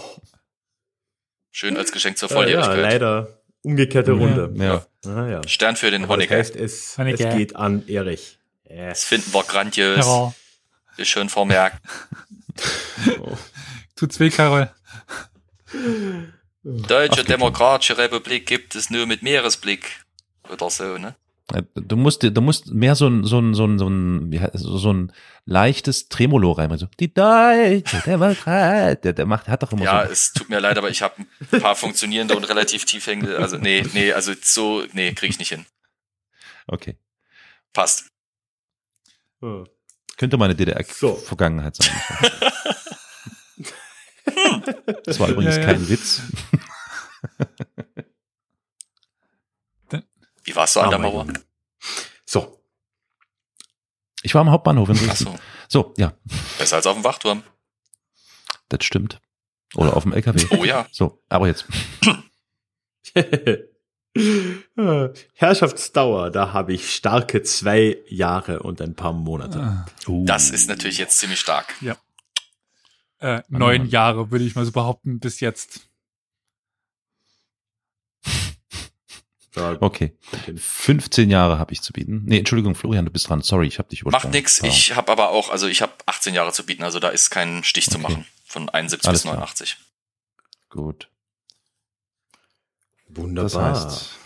[SPEAKER 4] Schön als Geschenk zur
[SPEAKER 1] äh, ja,
[SPEAKER 4] Volljährigkeit.
[SPEAKER 1] leider umgekehrte
[SPEAKER 3] Ja.
[SPEAKER 1] Runde.
[SPEAKER 2] Ja.
[SPEAKER 1] Ah, ja.
[SPEAKER 4] Stern für den
[SPEAKER 1] Aber das
[SPEAKER 4] Honecker.
[SPEAKER 1] heißt, es, es
[SPEAKER 3] Honecker.
[SPEAKER 1] geht an Erich. Ja.
[SPEAKER 4] Das finden wir grandios.
[SPEAKER 3] Ja.
[SPEAKER 4] Ist schön vermerkt. (laughs)
[SPEAKER 3] Tut's weh, Carol? (laughs)
[SPEAKER 4] Deutsche
[SPEAKER 2] Ach,
[SPEAKER 4] Demokratische Republik gibt es nur mit Meeresblick. Oder so, ne?
[SPEAKER 2] Äh, Du musst, du musst mehr so ein, so ein, so ein, so ein, so so ein leichtes Tremolo reinbringen. So, die Deutsche Demokrat. Der, der macht, hat doch immer
[SPEAKER 4] Ja,
[SPEAKER 2] so.
[SPEAKER 4] es tut mir leid, aber ich habe ein paar funktionierende und relativ tief hängende. Also, nee, nee, also so, nee, krieg ich nicht hin.
[SPEAKER 2] Okay.
[SPEAKER 4] Passt.
[SPEAKER 1] Hm.
[SPEAKER 2] Könnte meine
[SPEAKER 1] So.
[SPEAKER 2] DDR-Vergangenheit sein. (laughs) (laughs) (laughs) Das war übrigens
[SPEAKER 3] Ja, ja.
[SPEAKER 2] kein Witz.
[SPEAKER 4] Wie warst du an der Mauer?
[SPEAKER 1] So,
[SPEAKER 2] Ich war am Hauptbahnhof in
[SPEAKER 4] Ach so,
[SPEAKER 2] So, ja,
[SPEAKER 4] besser als auf dem Wachturm.
[SPEAKER 2] das stimmt. Oder auf dem LKW.
[SPEAKER 4] Oh ja. (laughs)
[SPEAKER 2] So, aber jetzt. (laughs)
[SPEAKER 1] Herrschaftsdauer, da habe ich starke zwei Jahre und ein paar Monate.
[SPEAKER 3] Ah.
[SPEAKER 2] Uh.
[SPEAKER 4] Das ist natürlich jetzt ziemlich stark.
[SPEAKER 3] Äh, neun
[SPEAKER 2] Mann.
[SPEAKER 3] Jahre, würde ich mal so behaupten, bis jetzt.
[SPEAKER 1] Da
[SPEAKER 2] Okay.
[SPEAKER 1] kommt hin.
[SPEAKER 2] 15 Jahre habe ich zu bieten. Nee, Entschuldigung, Florian, du bist dran. Sorry, ich habe dich
[SPEAKER 4] Macht nix.
[SPEAKER 2] Ja.
[SPEAKER 4] Ich habe aber auch, also ich habe 18 Jahre zu bieten, also da ist kein Stich zu
[SPEAKER 2] Okay.
[SPEAKER 4] machen. Von 71
[SPEAKER 2] Alles
[SPEAKER 4] bis
[SPEAKER 2] klar.
[SPEAKER 4] 89.
[SPEAKER 2] Gut.
[SPEAKER 1] Wunderbar.
[SPEAKER 2] Das heißt,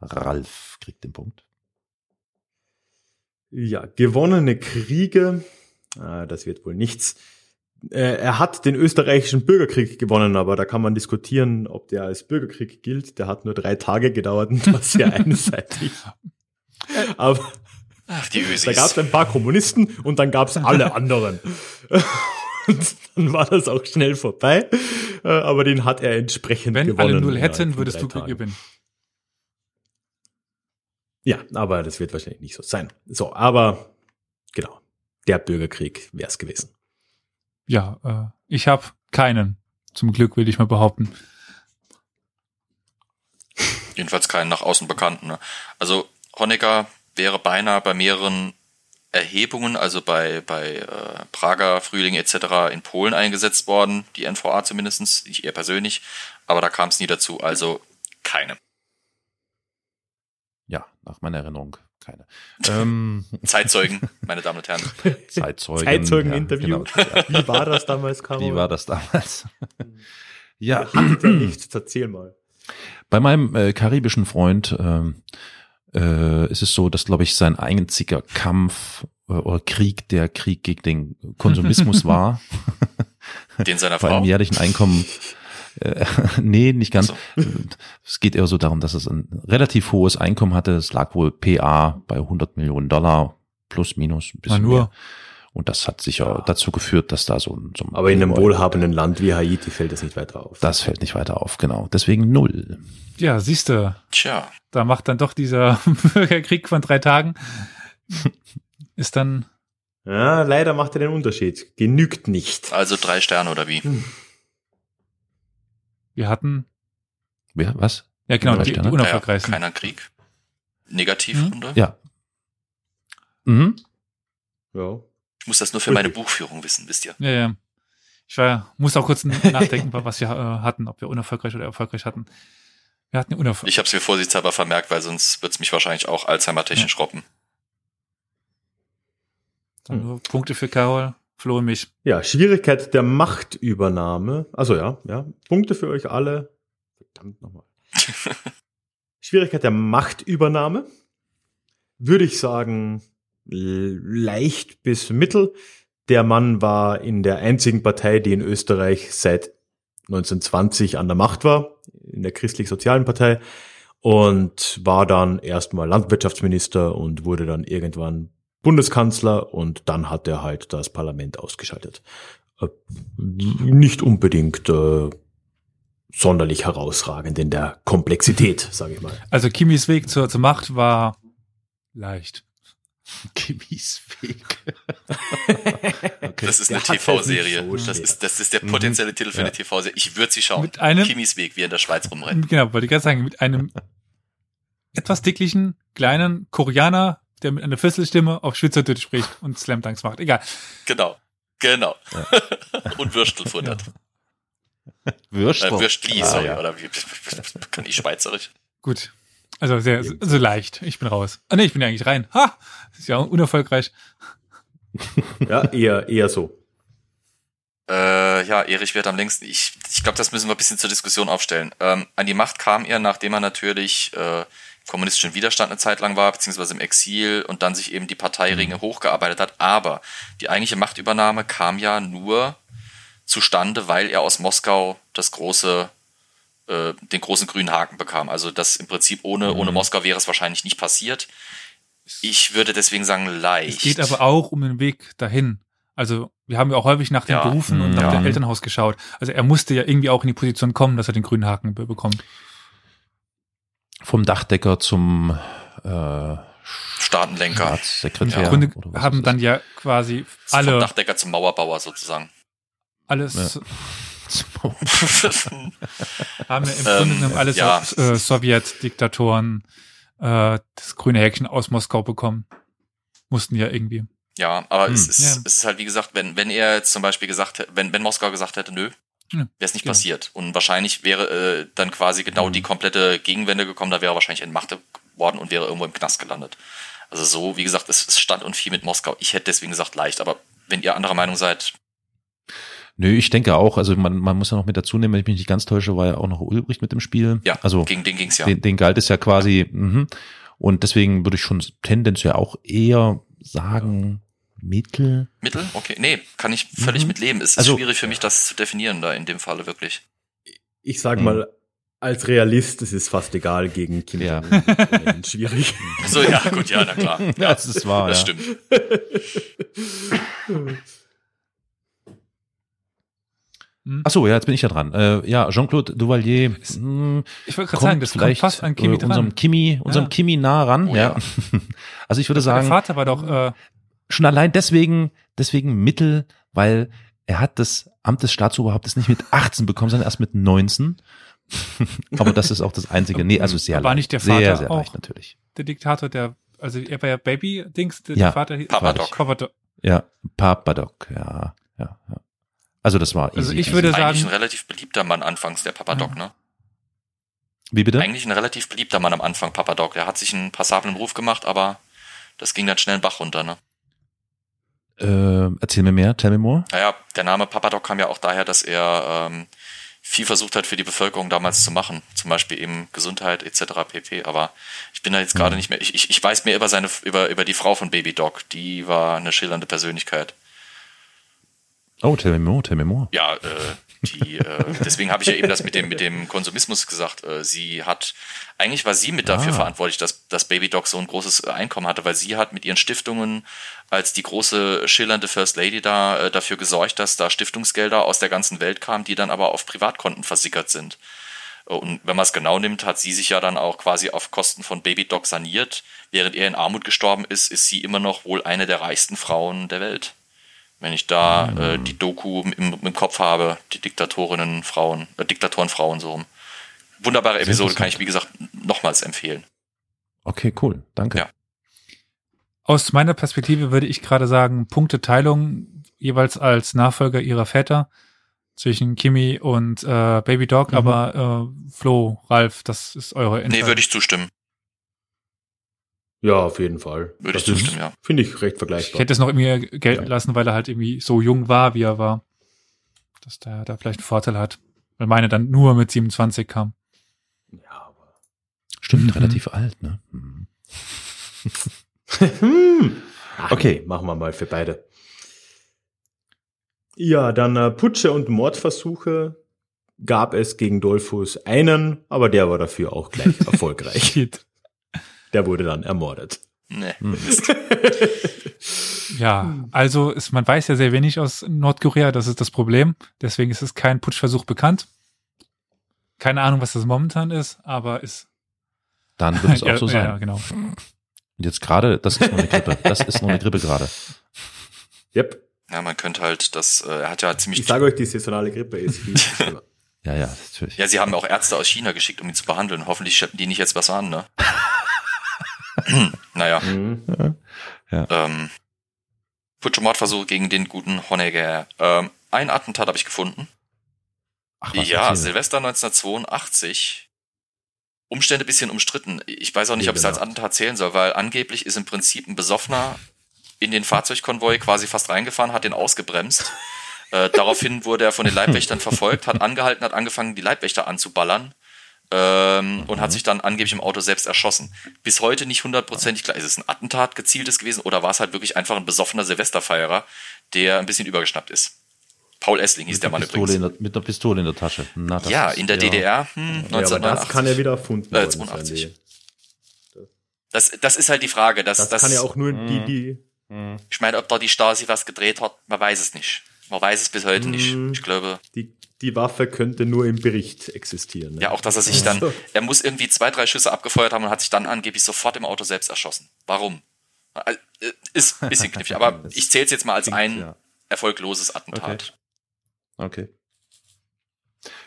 [SPEAKER 2] Ralf kriegt den Punkt.
[SPEAKER 1] Ja, gewonnene Kriege, ah, das wird wohl nichts. Äh, Er hat den österreichischen Bürgerkrieg gewonnen, aber da kann man diskutieren, ob der als Bürgerkrieg gilt. Der hat nur drei Tage gedauert und war sehr (laughs) einseitig. Aber
[SPEAKER 4] Ach, die
[SPEAKER 1] da
[SPEAKER 4] Ösis.
[SPEAKER 1] gab es ein paar Kommunisten und dann gab es alle (laughs) anderen. Und dann war das auch schnell vorbei. Äh, Aber den hat er entsprechend
[SPEAKER 3] Wenn
[SPEAKER 1] gewonnen.
[SPEAKER 3] alle null hätten, würdest du
[SPEAKER 1] Tagen.
[SPEAKER 3] gewinnen.
[SPEAKER 1] Ja, aber das wird wahrscheinlich nicht so sein. So, aber genau. Der Bürgerkrieg wäre es gewesen.
[SPEAKER 3] Ja, äh, ich habe keinen. Zum Glück will ich mal behaupten.
[SPEAKER 4] Jedenfalls keinen nach außen bekannten. Ne? Also Honecker wäre beinahe bei mehreren Erhebungen, also bei, bei äh, Prager Frühling etc. in Polen eingesetzt worden, die NVA zumindestens, ich eher persönlich, aber da kam es nie dazu, also keine.
[SPEAKER 2] Ja, nach meiner Erinnerung keine. Ähm, (laughs) (laughs)
[SPEAKER 4] Zeitzeugen, meine Damen und Herren.
[SPEAKER 2] Zeitzeugen.
[SPEAKER 1] Zeitzeugeninterview.
[SPEAKER 2] Ja, genau. ja. (laughs)
[SPEAKER 1] Wie war das damals, Caro?
[SPEAKER 2] Wie war das damals? ja,
[SPEAKER 1] ihr nichts? Erzähl mal.
[SPEAKER 2] bei meinem äh, karibischen Freund ähm, äh, ist es so, dass, glaube ich, sein einziger Kampf äh, oder Krieg der Krieg gegen den Konsumismus war.
[SPEAKER 4] Den seiner
[SPEAKER 2] Bei einem
[SPEAKER 4] Frau.
[SPEAKER 2] jährlichen Einkommen. Äh, (laughs) nee, nicht ganz.
[SPEAKER 4] Ach
[SPEAKER 2] Es geht eher so darum, dass es ein relativ hohes Einkommen hatte. Es lag wohl PA bei 100 Millionen Dollar plus minus ein bisschen
[SPEAKER 3] nur.
[SPEAKER 2] mehr. Und das hat sicher dazu geführt, dass da so, ein- so ein
[SPEAKER 1] Aber in einem wohlhabenden Land wie Haiti fällt das nicht weiter auf.
[SPEAKER 2] Das fällt nicht weiter auf, genau. Deswegen null.
[SPEAKER 3] Ja, siehste,
[SPEAKER 4] Tja,
[SPEAKER 3] da macht dann doch dieser (laughs) Bürgerkrieg von drei Tagen (laughs) ist dann
[SPEAKER 1] Ja, leider macht er den Unterschied. Genügt nicht.
[SPEAKER 4] also drei Sterne oder wie?
[SPEAKER 3] Wir hatten
[SPEAKER 2] Wer, was?
[SPEAKER 3] ja genau die, die?
[SPEAKER 4] Naja,
[SPEAKER 3] unerfolgreichsten.
[SPEAKER 4] keiner Krieg. Negativrunde.
[SPEAKER 2] Ja. Mhm.
[SPEAKER 1] Ja.
[SPEAKER 4] Ich muss das nur für meine Buchführung wissen, wisst ihr.
[SPEAKER 3] Ja, ja. Ich war, muss auch kurz (laughs) nachdenken, was wir äh, hatten, ob wir unerfolgreich oder erfolgreich hatten. Wir hatten unerfolgreich.
[SPEAKER 4] Ich habe es mir vorsichtshalber vermerkt, weil sonst wird's mich wahrscheinlich auch Alzheimer-technisch robben.
[SPEAKER 3] Dann nur Punkte für Carol, Flo und mich.
[SPEAKER 1] Ja, Schwierigkeit der Machtübernahme. Also ja, ja. Punkte für euch alle. Verdammt nochmal. (laughs) Schwierigkeit der Machtübernahme. Würde ich sagen, leicht bis mittel. Der Mann war in der einzigen Partei, die in Österreich seit 1920 an der Macht war, in der christlich-sozialen Partei, und war dann erstmal Landwirtschaftsminister und wurde dann irgendwann Bundeskanzler und dann hat er halt das Parlament ausgeschaltet. Äh, Nicht unbedingt äh, sonderlich herausragend in der Komplexität, (laughs) sage ich mal.
[SPEAKER 3] Also Kimis Weg zur, zur Macht war leicht. (laughs)
[SPEAKER 2] Kimis Weg. (laughs) Okay.
[SPEAKER 4] Das ist eine
[SPEAKER 1] Der hat's halt
[SPEAKER 4] TV-Serie.
[SPEAKER 1] so
[SPEAKER 4] das, ist, das ist der potenzielle Titel für
[SPEAKER 2] Ja.
[SPEAKER 4] eine TV-Serie. Ich würde sie schauen.
[SPEAKER 3] Mit einem-
[SPEAKER 4] Kimis Weg, wie er in der Schweiz rumrennt.
[SPEAKER 3] Genau, wollte ich gerade sagen, mit einem etwas dicklichen, kleinen Koreaner, der mit einer Fisselstimme auf Schweizerdeutsch spricht und Slam Dunks macht. Egal.
[SPEAKER 4] Genau. Genau. (laughs) Und Würstel futtert. (laughs)
[SPEAKER 2] Würstel.
[SPEAKER 4] Äh, Würstli,
[SPEAKER 2] Ah,
[SPEAKER 4] sorry.
[SPEAKER 2] ja.
[SPEAKER 4] Oder wie, (laughs) kann ich Schweizerisch?
[SPEAKER 3] Gut. Also sehr, so, so leicht. Ich bin raus. Ah nee, ich bin ja eigentlich rein. Ha! Das ist ja unerfolgreich.
[SPEAKER 1] Ja, eher, eher so.
[SPEAKER 4] Äh, ja, Erich wird am längsten. Ich, ich glaube, das müssen wir ein bisschen zur Diskussion aufstellen. Ähm, an die Macht kam er, nachdem er natürlich äh, kommunistischen Widerstand eine Zeit lang war, beziehungsweise im Exil und dann sich eben die Parteiringe hochgearbeitet hat. Aber die eigentliche Machtübernahme kam ja nur zustande, weil er aus Moskau das große, äh, den großen grünen Haken bekam. Also das im Prinzip ohne, ohne Moskau wäre es wahrscheinlich nicht passiert. Ich würde deswegen sagen leicht.
[SPEAKER 3] Es geht aber auch um den Weg dahin. Also wir haben ja auch häufig nach den
[SPEAKER 4] Ja.
[SPEAKER 3] Berufen und nach
[SPEAKER 2] Ja.
[SPEAKER 3] dem Elternhaus geschaut. Also er musste ja irgendwie auch in die Position kommen, dass er den grünen Haken be bekommt.
[SPEAKER 2] Vom Dachdecker zum äh,
[SPEAKER 4] Staatenlenker.
[SPEAKER 2] Staatssekretär.
[SPEAKER 3] Im Grunde
[SPEAKER 2] oder was
[SPEAKER 3] haben dann ja quasi
[SPEAKER 4] Vom
[SPEAKER 3] alle
[SPEAKER 4] Dachdecker zum Mauerbauer sozusagen.
[SPEAKER 3] alles
[SPEAKER 2] Ja. (laughs)
[SPEAKER 3] haben ja im
[SPEAKER 4] Ähm,
[SPEAKER 3] Grunde genommen alle
[SPEAKER 4] ja.
[SPEAKER 3] so, äh, Sowjet-Diktatoren äh, das grüne Häkchen aus Moskau bekommen. Mussten ja irgendwie.
[SPEAKER 4] Ja, aber
[SPEAKER 2] Hm.
[SPEAKER 4] es, ist,
[SPEAKER 3] Ja.
[SPEAKER 4] es ist halt wie gesagt, wenn, wenn er jetzt zum Beispiel gesagt hätte, wenn, wenn Moskau gesagt hätte, nö,
[SPEAKER 3] Ja,
[SPEAKER 4] wäre es nicht
[SPEAKER 3] genau.
[SPEAKER 4] passiert. Und wahrscheinlich wäre äh, dann quasi genau
[SPEAKER 2] Hm.
[SPEAKER 4] die komplette Gegenwende gekommen, da wäre er wahrscheinlich entmachtet worden und wäre irgendwo im Knast gelandet. Also so, wie gesagt, es, es stand und fiel mit Moskau. Ich hätte deswegen gesagt leicht, aber wenn ihr anderer Meinung seid,
[SPEAKER 2] Nö, ich denke auch, also man, man muss ja noch mit dazu nehmen, wenn ich mich nicht ganz täusche, war ja auch noch Ulbricht mit dem Spiel.
[SPEAKER 4] ja,
[SPEAKER 2] also
[SPEAKER 4] gegen den ging's ja.
[SPEAKER 2] den, den galt es ja quasi, mhm. und deswegen würde ich schon tendenziell auch eher sagen, Mittel.
[SPEAKER 4] Mittel? Okay. Nee, kann ich völlig
[SPEAKER 2] Mhm.
[SPEAKER 4] mit leben. Es ist
[SPEAKER 2] Also-
[SPEAKER 4] schwierig für mich, das zu definieren da in dem Falle wirklich.
[SPEAKER 1] Ich sag
[SPEAKER 2] Hm.
[SPEAKER 1] mal, als Realist ist es fast egal gegen Kim
[SPEAKER 2] Ja.
[SPEAKER 1] Jong-un. Schwierig. (laughs)
[SPEAKER 4] So, ja, gut, ja, na klar. (laughs)
[SPEAKER 2] Ja, das ist wahr,
[SPEAKER 4] Das
[SPEAKER 2] ja.
[SPEAKER 4] stimmt.
[SPEAKER 2] Ach so, ja, jetzt bin ich ja dran. Äh, ja, Jean-Claude Duvalier mh,
[SPEAKER 3] Ich wollte gerade
[SPEAKER 2] kommt
[SPEAKER 3] sagen, das kommt
[SPEAKER 2] vielleicht
[SPEAKER 3] fast an Kimi
[SPEAKER 2] äh, unserem
[SPEAKER 3] dran.
[SPEAKER 2] Kimi, unserem
[SPEAKER 3] Ja.
[SPEAKER 2] Kimi nah ran.
[SPEAKER 4] Oh
[SPEAKER 2] ja. (laughs) Also ich würde
[SPEAKER 3] Der
[SPEAKER 2] sagen,
[SPEAKER 3] Vater war doch äh,
[SPEAKER 2] schon allein deswegen, deswegen Mittel, weil er hat das Amt des Staatsoberhauptes nicht mit 18 bekommen, sondern erst mit 19. (laughs) Aber das ist auch das Einzige. Nee, also sehr
[SPEAKER 3] War
[SPEAKER 2] leicht.
[SPEAKER 3] nicht der
[SPEAKER 2] sehr,
[SPEAKER 3] Vater
[SPEAKER 2] sehr
[SPEAKER 3] auch?
[SPEAKER 2] leicht natürlich.
[SPEAKER 3] der Diktator, der, also er war ja Baby-Dings, der
[SPEAKER 2] Ja.
[SPEAKER 3] Vater hieß
[SPEAKER 4] Papadok.
[SPEAKER 3] Papadok.
[SPEAKER 2] Ja, Papadok, ja, ja, ja. Also das war easy.
[SPEAKER 3] Also ich
[SPEAKER 2] easy.
[SPEAKER 3] würde
[SPEAKER 4] Eigentlich
[SPEAKER 3] sagen-
[SPEAKER 4] ein relativ beliebter Mann anfangs, der Papadok, ne?
[SPEAKER 2] Wie bitte?
[SPEAKER 4] Eigentlich ein relativ beliebter Mann am Anfang, Papadok. Der hat sich einen passablen Beruf gemacht, aber das ging dann schnell den Bach runter, ne?
[SPEAKER 2] Äh, erzähl mir mehr, tell me more.
[SPEAKER 4] Naja, der Name Papadok kam ja auch daher, dass er ähm, viel versucht hat für die Bevölkerung damals zu machen. Zum Beispiel eben Gesundheit etc. pp. Aber ich bin da jetzt gerade nicht mehr. Ich, ich, ich weiß mehr über seine über, über die Frau von Baby Doc. Die war eine schillernde Persönlichkeit.
[SPEAKER 2] Oh, tell me more, tell me more.
[SPEAKER 4] Ja, äh, die, äh, (laughs) deswegen habe ich ja eben das mit dem, mit dem Konsumismus gesagt. Äh, sie hat, eigentlich war sie mit dafür
[SPEAKER 2] Ah.
[SPEAKER 4] verantwortlich, dass, dass Baby Doc so ein großes Einkommen hatte, weil sie hat mit ihren Stiftungen als die große schillernde First Lady da äh, dafür gesorgt, dass da Stiftungsgelder aus der ganzen Welt kamen, die dann aber auf Privatkonten versickert sind. Und wenn man es genau nimmt, hat sie sich ja dann auch quasi auf Kosten von Baby Doc saniert. Während er in Armut gestorben ist, ist sie immer noch wohl eine der reichsten Frauen der Welt. Wenn ich da äh, die Doku im, im Kopf habe, die Diktatorinnen Frauen, äh, Diktatorenfrauen so rum. Wunderbare Episode, kann ich wie gesagt nochmals empfehlen.
[SPEAKER 2] Okay, cool, danke.
[SPEAKER 4] Ja.
[SPEAKER 3] Aus meiner Perspektive würde ich gerade sagen, Punkteteilung jeweils als Nachfolger ihrer Väter zwischen Kimi und äh, Baby Dog,
[SPEAKER 2] Mhm.
[SPEAKER 3] aber äh, Flo, Ralf, das ist eure
[SPEAKER 4] Nee, würde ich zustimmen.
[SPEAKER 1] Ja, auf jeden Fall.
[SPEAKER 4] Würde ich
[SPEAKER 1] Das ist,
[SPEAKER 4] zustimmen, ja.
[SPEAKER 1] Finde ich recht
[SPEAKER 3] Ich
[SPEAKER 1] vergleichbar.
[SPEAKER 3] hätte es noch irgendwie gelten
[SPEAKER 1] Ja.
[SPEAKER 3] lassen, weil er halt irgendwie so jung war, wie er war. Dass der da vielleicht einen Vorteil hat. Weil meine dann nur mit 27 kam.
[SPEAKER 1] Ja, aber
[SPEAKER 2] Stimmt,
[SPEAKER 3] Mhm.
[SPEAKER 2] relativ alt, ne? Mhm. (laughs)
[SPEAKER 1] Hm. Ach,
[SPEAKER 2] Okay.
[SPEAKER 1] nee, machen wir mal für beide. Ja, dann äh, Putsche und Mordversuche gab es gegen Dolphus einen, aber der war dafür auch gleich (laughs) erfolgreich. Der wurde dann ermordet.
[SPEAKER 4] Nee.
[SPEAKER 2] Hm. (laughs)
[SPEAKER 3] Ja, also ist, man weiß ja sehr wenig aus Nordkorea, das ist das Problem. Deswegen ist es kein Putschversuch bekannt. Keine Ahnung, was das momentan ist, aber ist.
[SPEAKER 2] Dann wird es (laughs) auch
[SPEAKER 3] ja,
[SPEAKER 2] so sein.
[SPEAKER 3] Ja, genau.
[SPEAKER 2] Und jetzt gerade, das ist nur eine Grippe. Das ist nur eine Grippe gerade.
[SPEAKER 1] Yep.
[SPEAKER 4] Ja, man könnte halt das, äh, er hat ja ziemlich.
[SPEAKER 1] Ich sage euch, die saisonale Grippe ist viel. (laughs)
[SPEAKER 2] Ja, ja, natürlich.
[SPEAKER 4] Ja, sie haben auch Ärzte aus China geschickt, um ihn zu behandeln. Hoffentlich schleppen die nicht jetzt was an, ne? (laughs) naja.
[SPEAKER 1] Mhm.
[SPEAKER 4] Ähm, Putschmordversuch gegen den guten Honegger. Ähm, ein Attentat habe ich gefunden.
[SPEAKER 2] Ach,
[SPEAKER 4] ja,
[SPEAKER 2] erzähl.
[SPEAKER 4] Silvester 1982. Umstände bisschen umstritten. Ich weiß auch nicht, ob ich es als. Attentat zählen soll, weil angeblich ist im Prinzip ein Besoffener in den Fahrzeugkonvoi quasi fast reingefahren, hat den ausgebremst. (laughs) Äh, daraufhin wurde er von den Leibwächtern verfolgt, hat angehalten, hat angefangen, die Leibwächter anzuballern ähm, und hat sich dann angeblich im Auto selbst erschossen. Bis heute nicht hundertprozentig klar, ist es ein Attentat gezieltes gewesen oder war es halt wirklich einfach ein besoffener Silvesterfeierer, der ein bisschen übergeschnappt ist. Paul Essling hieß der Mann
[SPEAKER 2] Pistole in
[SPEAKER 4] übrigens.
[SPEAKER 2] der, mit einer Pistole in der Tasche. Na, das
[SPEAKER 4] Ja,
[SPEAKER 2] ist-
[SPEAKER 4] in der DDR hm,
[SPEAKER 1] Ja, aber das
[SPEAKER 4] 1989.
[SPEAKER 1] kann ja wieder erfunden
[SPEAKER 4] Äh,
[SPEAKER 1] worden
[SPEAKER 4] 82.
[SPEAKER 1] sein.
[SPEAKER 4] Das, das ist halt die Frage. Dass,
[SPEAKER 1] Das,
[SPEAKER 4] das,
[SPEAKER 1] kann ja auch nur die, die,
[SPEAKER 4] Ich meine, ob da die Stasi was gedreht hat, man weiß es nicht. Man weiß es bis heute nicht.
[SPEAKER 1] Mm.
[SPEAKER 4] Ich glaube,
[SPEAKER 1] die, die Waffe könnte nur im Bericht existieren. Ne?
[SPEAKER 4] ja, auch dass er sich dann,
[SPEAKER 1] So.
[SPEAKER 4] er muss irgendwie zwei, drei Schüsse abgefeuert haben und hat sich dann angeblich sofort im Auto selbst erschossen. Warum? Äh, Ist ein bisschen knifflig, aber (laughs) ich zähle es jetzt mal als ein
[SPEAKER 2] ja.
[SPEAKER 4] erfolgloses Attentat.
[SPEAKER 2] Okay.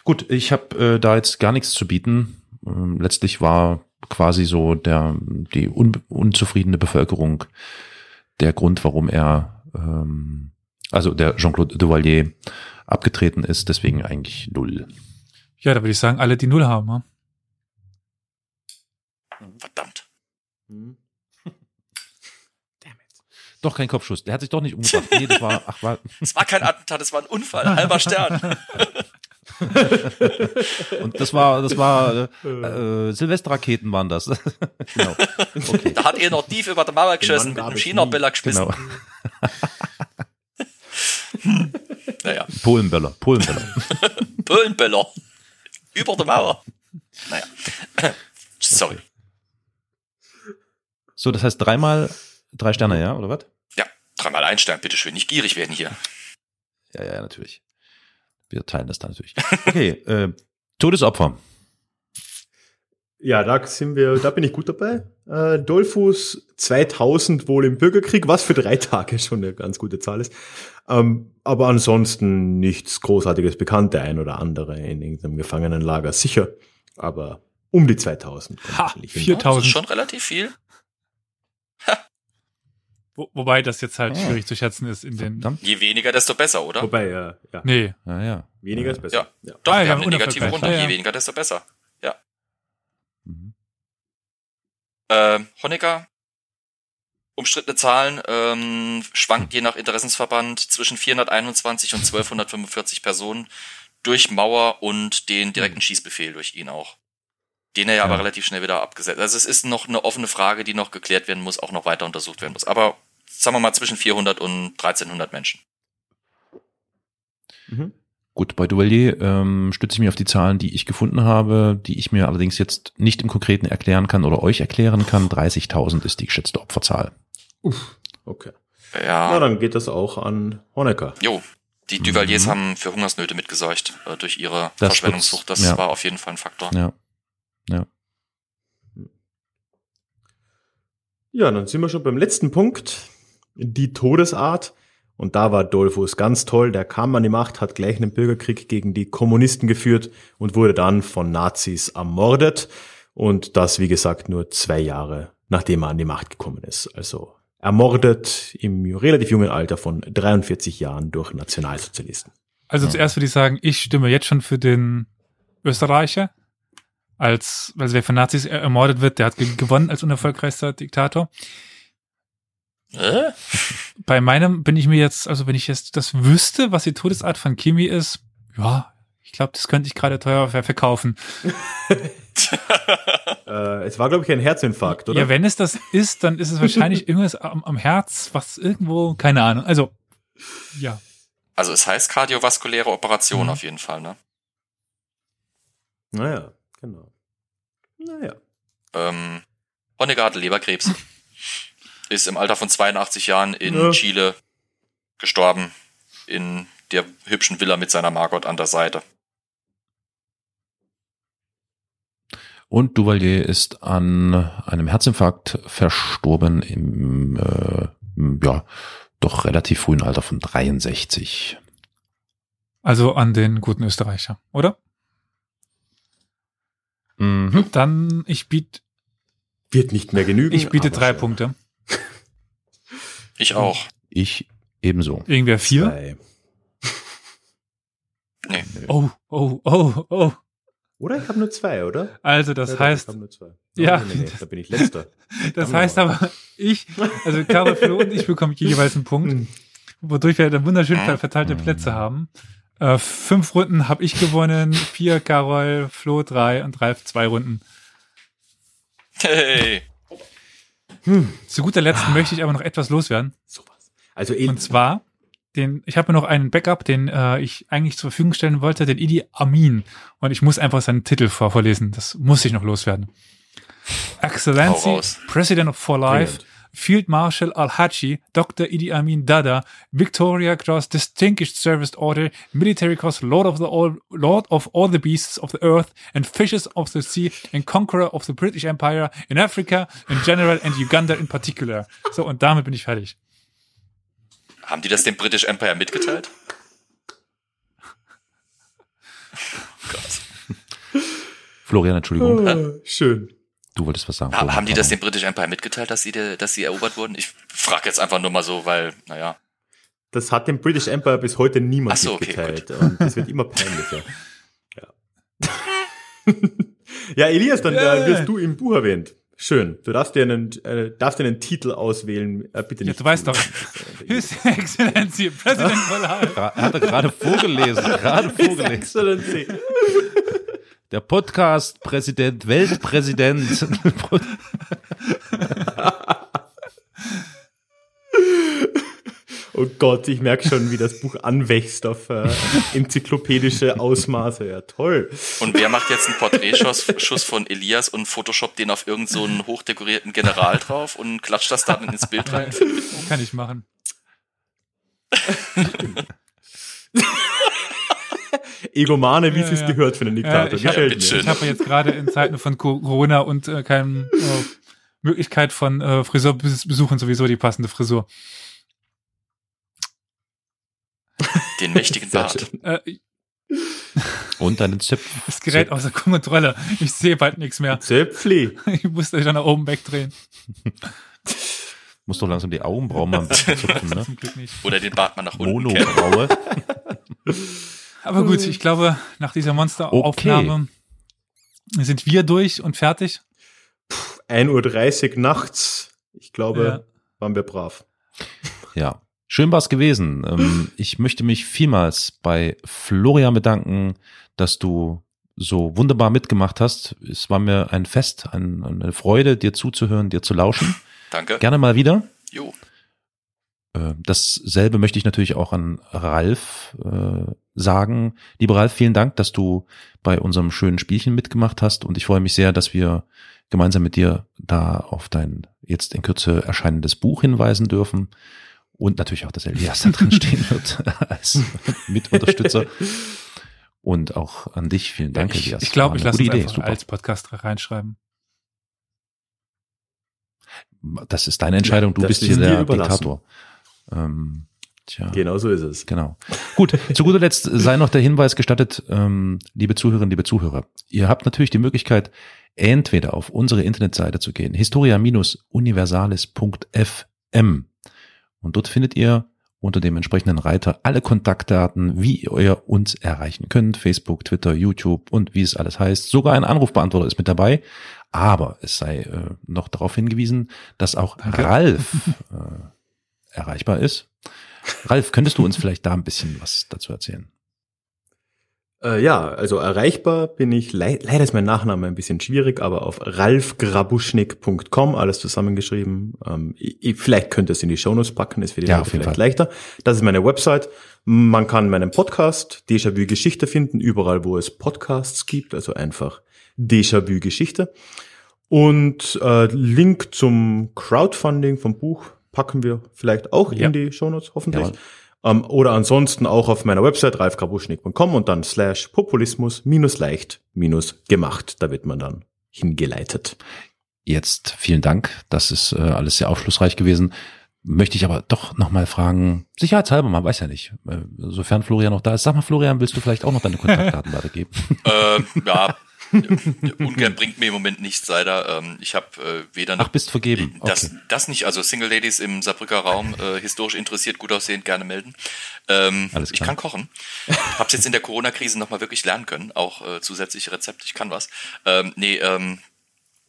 [SPEAKER 2] Gut, ich habe äh, da jetzt gar nichts zu bieten. Ähm, letztlich war quasi so der die un unzufriedene Bevölkerung der Grund, warum er ähm, also der Jean-Claude Duvalier abgetreten ist, deswegen eigentlich null.
[SPEAKER 3] Ja, da würde ich sagen, alle, die Null haben. Ne?
[SPEAKER 4] Verdammt.
[SPEAKER 1] Hm.
[SPEAKER 2] Doch kein Kopfschuss. Der hat sich doch nicht umgebracht. Nee, das war ach war (laughs)
[SPEAKER 4] Es war kein Attentat, es war ein Unfall, halber Stern. (laughs)
[SPEAKER 2] und das war das war äh, äh, Silvesterraketen waren das. (laughs) genau. Okay.
[SPEAKER 4] Da hat er noch tief über der Mauer geschossen mit einem China-Böller gespissen.
[SPEAKER 2] Genau.
[SPEAKER 4] Naja,
[SPEAKER 2] Polenböller, Polenböller.
[SPEAKER 4] Pöllenböller. Über der Mauer. Naja. Sorry.
[SPEAKER 2] So, das heißt dreimal drei Sterne, ja, oder was?
[SPEAKER 4] Dreimal ein Stern, bitteschön. Nicht gierig werden hier.
[SPEAKER 2] Ja, ja, natürlich. Wir teilen das dann natürlich. Okay, (laughs) äh, Todesopfer.
[SPEAKER 1] Ja, da sind wir, da bin ich gut dabei. Äh, Dolphus 2000 wohl im Bürgerkrieg, was für drei Tage schon eine ganz gute Zahl ist. Ähm, aber ansonsten nichts Großartiges bekannt, der ein oder andere in irgendeinem Gefangenenlager sicher. Aber um die 2000. kommt
[SPEAKER 3] Ha,
[SPEAKER 1] wahrscheinlich hin.
[SPEAKER 3] vier-
[SPEAKER 4] Das
[SPEAKER 3] 4000.
[SPEAKER 4] ist schon relativ viel.
[SPEAKER 3] Wo, wobei das jetzt halt
[SPEAKER 2] Ah.
[SPEAKER 3] schwierig zu schätzen ist in den.
[SPEAKER 2] Verdammt.
[SPEAKER 4] Je weniger, desto besser, oder?
[SPEAKER 1] Wobei, äh, ja,
[SPEAKER 3] Nee,
[SPEAKER 2] Ja, ja.
[SPEAKER 1] weniger ist besser.
[SPEAKER 4] Ja.
[SPEAKER 1] Ja.
[SPEAKER 4] Doch,
[SPEAKER 3] Ah,
[SPEAKER 4] wir
[SPEAKER 3] ja,
[SPEAKER 4] haben eine negative. Runde.
[SPEAKER 3] Ja, ja.
[SPEAKER 4] Je weniger, desto besser.
[SPEAKER 2] Mhm.
[SPEAKER 4] Ähm, Honecker, umstrittene Zahlen, ähm, schwankt je nach Interessensverband zwischen 421 und 1245 Personen durch Mauer und den direkten Schießbefehl durch ihn auch. Den er ja, aber
[SPEAKER 2] Ja.
[SPEAKER 4] relativ schnell wieder abgesetzt. Also es ist noch eine offene Frage, die noch geklärt werden muss, auch noch weiter untersucht werden muss. Aber sagen wir mal zwischen 400 und 1300 Menschen.
[SPEAKER 1] Mhm.
[SPEAKER 2] Gut, bei Duvalier ähm, stütze ich mich auf die Zahlen, die ich gefunden habe, die ich mir allerdings jetzt nicht im Konkreten erklären kann oder euch erklären kann. 30.000 ist die geschätzte Opferzahl.
[SPEAKER 1] Okay.
[SPEAKER 4] Ja.
[SPEAKER 1] Na, dann geht das auch an Honecker.
[SPEAKER 4] Jo, die Duvaliers
[SPEAKER 2] Mhm.
[SPEAKER 4] haben für Hungersnöte mitgesorgt äh, durch ihre
[SPEAKER 2] Das
[SPEAKER 4] Verschwendungssucht. Das
[SPEAKER 2] ja.
[SPEAKER 4] war auf jeden Fall ein Faktor.
[SPEAKER 2] Ja.
[SPEAKER 1] Ja, dann sind wir schon beim letzten Punkt. Die Todesart. Und da war Dolphus ganz toll. Der kam an die Macht, hat gleich einen Bürgerkrieg gegen die Kommunisten geführt und wurde dann von Nazis ermordet. Und das, wie gesagt, nur zwei Jahre nachdem er an die Macht gekommen ist. Also ermordet im relativ jungen Alter von 43 Jahren durch Nationalsozialisten.
[SPEAKER 3] Also zuerst würde ich sagen, ich stimme jetzt schon für den Österreicher. Als, also wer von Nazis er- ermordet wird, der hat ge- gewonnen als unerfolgreichster Diktator.
[SPEAKER 4] Äh?
[SPEAKER 3] Bei meinem bin ich mir jetzt, also wenn ich jetzt das wüsste, was die Todesart von Kimi ist, ja, ich glaube, das könnte ich gerade teuer ver- verkaufen. (laughs)
[SPEAKER 1] Äh, es war, glaube ich, ein Herzinfarkt, oder?
[SPEAKER 3] Ja, wenn es das ist, dann ist es wahrscheinlich (laughs) irgendwas am, am Herz, was irgendwo, keine Ahnung. Also, ja.
[SPEAKER 4] Also es heißt kardiovaskuläre Operation
[SPEAKER 3] Mhm.
[SPEAKER 4] auf jeden Fall, ne?
[SPEAKER 1] Naja, genau. Naja.
[SPEAKER 4] Ähm, hatte Leberkrebs. Ist im Alter von 82 Jahren in
[SPEAKER 1] Ja.
[SPEAKER 4] Chile gestorben. In der hübschen Villa mit seiner Margot an der Seite.
[SPEAKER 2] Und Duvalier ist an einem Herzinfarkt verstorben im, äh, ja, doch relativ frühen Alter von 63.
[SPEAKER 3] Also an den guten Österreicher, oder?
[SPEAKER 2] Mhm.
[SPEAKER 3] Dann, ich biete,
[SPEAKER 1] Wird nicht mehr genügen.
[SPEAKER 3] ich biete drei
[SPEAKER 1] schon.
[SPEAKER 3] Punkte.
[SPEAKER 4] Ich auch.
[SPEAKER 2] Ich ebenso.
[SPEAKER 3] Irgendwer vier?
[SPEAKER 1] Zwei. (laughs)
[SPEAKER 4] Nee.
[SPEAKER 3] Oh, oh, oh, oh.
[SPEAKER 1] Oder ich habe nur zwei, oder?
[SPEAKER 3] Also das
[SPEAKER 1] Ja,
[SPEAKER 3] heißt,
[SPEAKER 1] Ich habe nur zwei.
[SPEAKER 3] Ja.
[SPEAKER 1] Nee, nee, nee, da bin ich letzter. (laughs)
[SPEAKER 3] das heißt
[SPEAKER 1] aber.
[SPEAKER 3] ich, also Caro, Flo und ich bekommen jeweils einen Punkt,
[SPEAKER 1] Hm.
[SPEAKER 3] wodurch wir dann wunderschön ver- verteilte Plätze haben. Äh, fünf Runden habe ich gewonnen, vier Carol, Flo drei und Ralf zwei Runden.
[SPEAKER 4] Hey.
[SPEAKER 3] Zu guter Letzt möchte ich aber noch etwas loswerden.
[SPEAKER 1] Sowas. Also eh,
[SPEAKER 3] Und zwar, den, ich habe mir noch einen Backup, den äh, ich eigentlich zur Verfügung stellen wollte, den Idi Amin. Und ich muss einfach seinen Titel vor vorlesen. Das muss ich noch loswerden. Excellency. President of For Life,
[SPEAKER 1] Brilliant.
[SPEAKER 3] Field Marshal Al-Haji, Dr. Idi Amin Dada, Victoria Cross Distinguished Service Order, Military Cross Lord of the all, Lord of all the beasts of the earth and fishes of the sea and Conqueror of the British Empire in Africa in general and Uganda in particular. So, und damit bin ich fertig.
[SPEAKER 4] Haben die das dem British Empire mitgeteilt? Gott.
[SPEAKER 2] Florian, Entschuldigung,
[SPEAKER 1] ah, schön.
[SPEAKER 2] Du wolltest was sagen.
[SPEAKER 4] Ha- Haben die das dem British Empire mitgeteilt, dass sie, de, dass sie erobert wurden? Ich frage jetzt einfach nur mal so, weil, naja.
[SPEAKER 1] Das hat dem British Empire bis heute niemand
[SPEAKER 4] Ach so, okay,
[SPEAKER 1] mitgeteilt. und das wird immer peinlicher. (laughs) Ja, (laughs) ja Elias, dann
[SPEAKER 3] Yeah.
[SPEAKER 1] äh, wirst du im Buch erwähnt. Schön. Du darfst dir einen, äh, darfst dir einen Titel auswählen. Äh, bitte
[SPEAKER 3] Ja,
[SPEAKER 1] nicht.
[SPEAKER 3] du weißt doch. (laughs) His Excellency, President.
[SPEAKER 2] Gra- Hat er gerade vorgelesen, gerade vorgelesen.
[SPEAKER 1] Excellency.
[SPEAKER 2] Der Podcast-Präsident, Weltpräsident.
[SPEAKER 1] Oh Gott, ich merke schon, wie das Buch anwächst auf äh, enzyklopädische Ausmaße. Ja, toll.
[SPEAKER 4] Und wer macht jetzt einen Porträtschuss Schuss von Elias und Photoshop den auf irgendeinen so einen hochdekorierten General drauf und klatscht das dann ins Bild rein?
[SPEAKER 3] Kann ich machen.
[SPEAKER 1] Egomane, wie
[SPEAKER 3] Ja,
[SPEAKER 1] es sich
[SPEAKER 3] ja.
[SPEAKER 1] gehört für einen Diktator.
[SPEAKER 3] ich
[SPEAKER 1] Gefällt
[SPEAKER 4] bitteschön.
[SPEAKER 1] mir.
[SPEAKER 3] Ich habe jetzt gerade in Zeiten von Co- Corona und äh, keinem äh, Möglichkeit von äh, Friseurbesuchen sowieso die passende Frisur.
[SPEAKER 4] Den mächtigen Bart.
[SPEAKER 3] Äh,
[SPEAKER 2] Und deinen Zip. (laughs)
[SPEAKER 3] das Gerät außer Kontrolle. Ich sehe bald nichts mehr.
[SPEAKER 1] Zöpfli. (laughs)
[SPEAKER 3] Ich muss euch dann nach oben wegdrehen. (laughs)
[SPEAKER 2] Muss doch langsam die Augenbrauen mal ein bisschen zupfen, ne?
[SPEAKER 3] Zum Glück nicht.
[SPEAKER 4] Oder den Bart mal nach unten kehren.
[SPEAKER 2] Monobraue.
[SPEAKER 3] Aber gut, ich glaube, nach dieser Monsteraufnahme sind wir durch und fertig.
[SPEAKER 1] 1.30 Uhr nachts. Ich glaube,
[SPEAKER 3] Ja.
[SPEAKER 1] waren wir brav.
[SPEAKER 2] Ja, schön war's gewesen. Ähm, (laughs) ich möchte mich vielmals bei Florian bedanken, dass du so wunderbar mitgemacht hast. Es war mir ein Fest, ein, eine Freude, dir zuzuhören, dir zu lauschen.
[SPEAKER 4] Danke.
[SPEAKER 2] Gerne mal wieder.
[SPEAKER 4] Jo.
[SPEAKER 2] Äh, Dasselbe möchte ich natürlich auch an Ralf äh, sagen. Lieber Ralf, vielen Dank, dass du bei unserem schönen Spielchen mitgemacht hast und ich freue mich sehr, dass wir gemeinsam mit dir da auf dein jetzt in Kürze erscheinendes Buch hinweisen dürfen und natürlich auch, dass Elias da drin (laughs) stehen wird als Mitunterstützer. Und auch an dich vielen Dank,
[SPEAKER 3] ich
[SPEAKER 2] Elias.
[SPEAKER 3] ich glaube, ich lasse es
[SPEAKER 2] Idee,
[SPEAKER 3] einfach
[SPEAKER 2] super.
[SPEAKER 3] als Podcast reinschreiben.
[SPEAKER 2] Das ist deine Entscheidung, du
[SPEAKER 1] das
[SPEAKER 2] bist
[SPEAKER 1] ist
[SPEAKER 2] hier der. Diktator. Ähm, tja.
[SPEAKER 1] Genau so ist es.
[SPEAKER 2] Genau. Gut, zu guter Letzt sei noch der Hinweis gestattet, ähm, liebe Zuhörerinnen, liebe Zuhörer. Ihr habt natürlich die Möglichkeit, entweder auf unsere Internetseite zu gehen, historia-universalis.fm. Und dort findet ihr unter dem entsprechenden Reiter alle Kontaktdaten, wie ihr uns erreichen könnt. Facebook, Twitter, YouTube und wie es alles heißt. Sogar ein Anrufbeantworter ist mit dabei. Aber es sei äh, noch darauf hingewiesen, dass auch
[SPEAKER 3] Danke.
[SPEAKER 2] Ralf äh, (laughs) erreichbar ist. Ralf, könntest du uns vielleicht da ein bisschen was dazu erzählen?
[SPEAKER 1] Äh, ja, also erreichbar bin ich, le leider ist mein Nachname ein bisschen schwierig, aber auf ralfgrabuschnik.com, alles zusammengeschrieben. Ähm, ich, vielleicht könnt ihr es in die Shownotes packen, ist für die
[SPEAKER 2] Ja,
[SPEAKER 1] Leute vielleicht
[SPEAKER 2] Fall.
[SPEAKER 1] leichter. Das ist meine Website. Man kann meinen Podcast Déjà-vu Geschichte finden, überall wo es Podcasts gibt, also einfach Déjà-vu Geschichte. Und äh, Link zum Crowdfunding vom Buch packen wir vielleicht auch
[SPEAKER 3] Ja.
[SPEAKER 1] in die Shownotes, hoffentlich.
[SPEAKER 2] Jawohl.
[SPEAKER 1] Ähm, oder ansonsten auch auf meiner Website ralfgrabuschnik.com und dann slash populismus minus leicht minus gemacht. Da wird man dann hingeleitet.
[SPEAKER 2] Jetzt vielen Dank. Das ist äh, alles sehr aufschlussreich gewesen. möchte ich aber doch nochmal fragen, sicherheitshalber, man weiß ja nicht, äh, sofern Florian noch da ist. Sag mal, Florian, willst du vielleicht auch noch deine Kontaktdaten (laughs) weitergeben?
[SPEAKER 4] Ähm, ja, ungern bringt mir im Moment nichts, leider. Ähm, ich habe äh, weder
[SPEAKER 2] Ach, bist vergeben.
[SPEAKER 4] Das,
[SPEAKER 2] Okay.
[SPEAKER 4] das nicht, also Single Ladies im Saarbrücker Raum, äh, historisch interessiert, gut aussehend, gerne melden. Ähm,
[SPEAKER 2] Alles
[SPEAKER 4] ich
[SPEAKER 2] klar.
[SPEAKER 4] kann kochen. Hab's jetzt in der Corona-Krise nochmal wirklich lernen können, auch äh, zusätzliche Rezepte, ich kann was. Ähm, nee, ähm,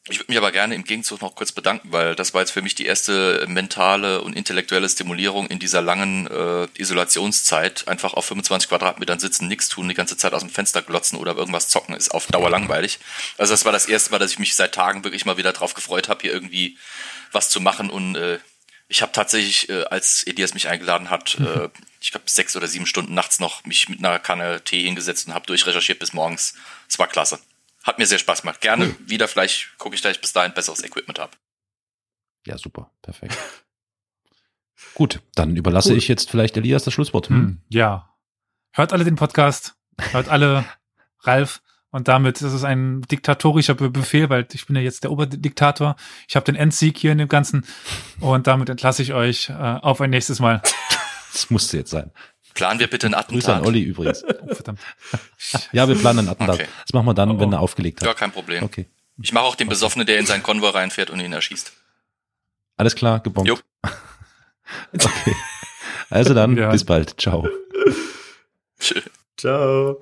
[SPEAKER 4] ich würde mich aber gerne im Gegenzug noch kurz bedanken, weil das war jetzt für mich die erste mentale und intellektuelle Stimulierung in dieser langen äh, Isolationszeit. Einfach auf 25 Quadratmetern sitzen, nichts tun, die ganze Zeit aus dem Fenster glotzen oder irgendwas zocken, ist auf Dauer langweilig. Also das war das erste Mal, dass ich mich seit Tagen wirklich mal wieder drauf gefreut habe, hier irgendwie was zu machen und äh, ich habe tatsächlich, äh, als Elias mich eingeladen hat, äh, ich glaube sechs oder sieben Stunden nachts noch mich mit einer Kanne Tee hingesetzt und habe durchrecherchiert bis morgens. Es war klasse. Hat mir sehr Spaß gemacht. Gerne wieder, vielleicht gucke ich, dass ich bis dahin besseres Equipment habe.
[SPEAKER 2] Ja, super, perfekt. (laughs) Gut, dann überlasse ich jetzt vielleicht Elias das Schlusswort. Hm?
[SPEAKER 3] Hm, ja. Hört alle den Podcast, hört alle (laughs) Ralf. Und damit ist es ein diktatorischer Be- Befehl, weil ich bin ja jetzt der Oberdiktator. Ich habe den Endsieg hier in dem Ganzen. Und damit entlasse ich euch äh, auf ein nächstes Mal. (laughs)
[SPEAKER 2] Das musste jetzt sein.
[SPEAKER 4] Planen wir bitte ein
[SPEAKER 2] Grüße an
[SPEAKER 4] Attentat.
[SPEAKER 2] Olli übrigens. (laughs)
[SPEAKER 3] Oh, verdammt. (laughs)
[SPEAKER 2] Ja, wir planen einen Attentat.
[SPEAKER 4] Okay.
[SPEAKER 2] Das machen wir dann,
[SPEAKER 3] Oh,
[SPEAKER 2] wenn
[SPEAKER 3] oh.
[SPEAKER 2] er aufgelegt
[SPEAKER 4] Ja,
[SPEAKER 2] hat.
[SPEAKER 4] kein Problem.
[SPEAKER 2] Okay.
[SPEAKER 4] Ich mache auch den Besoffenen, der in seinen Konvoi reinfährt und ihn erschießt.
[SPEAKER 2] Alles klar, gebombt.
[SPEAKER 4] Jo. (laughs)
[SPEAKER 2] Okay. Also dann,
[SPEAKER 3] Ja.
[SPEAKER 2] bis bald. Ciao.
[SPEAKER 1] Ciao.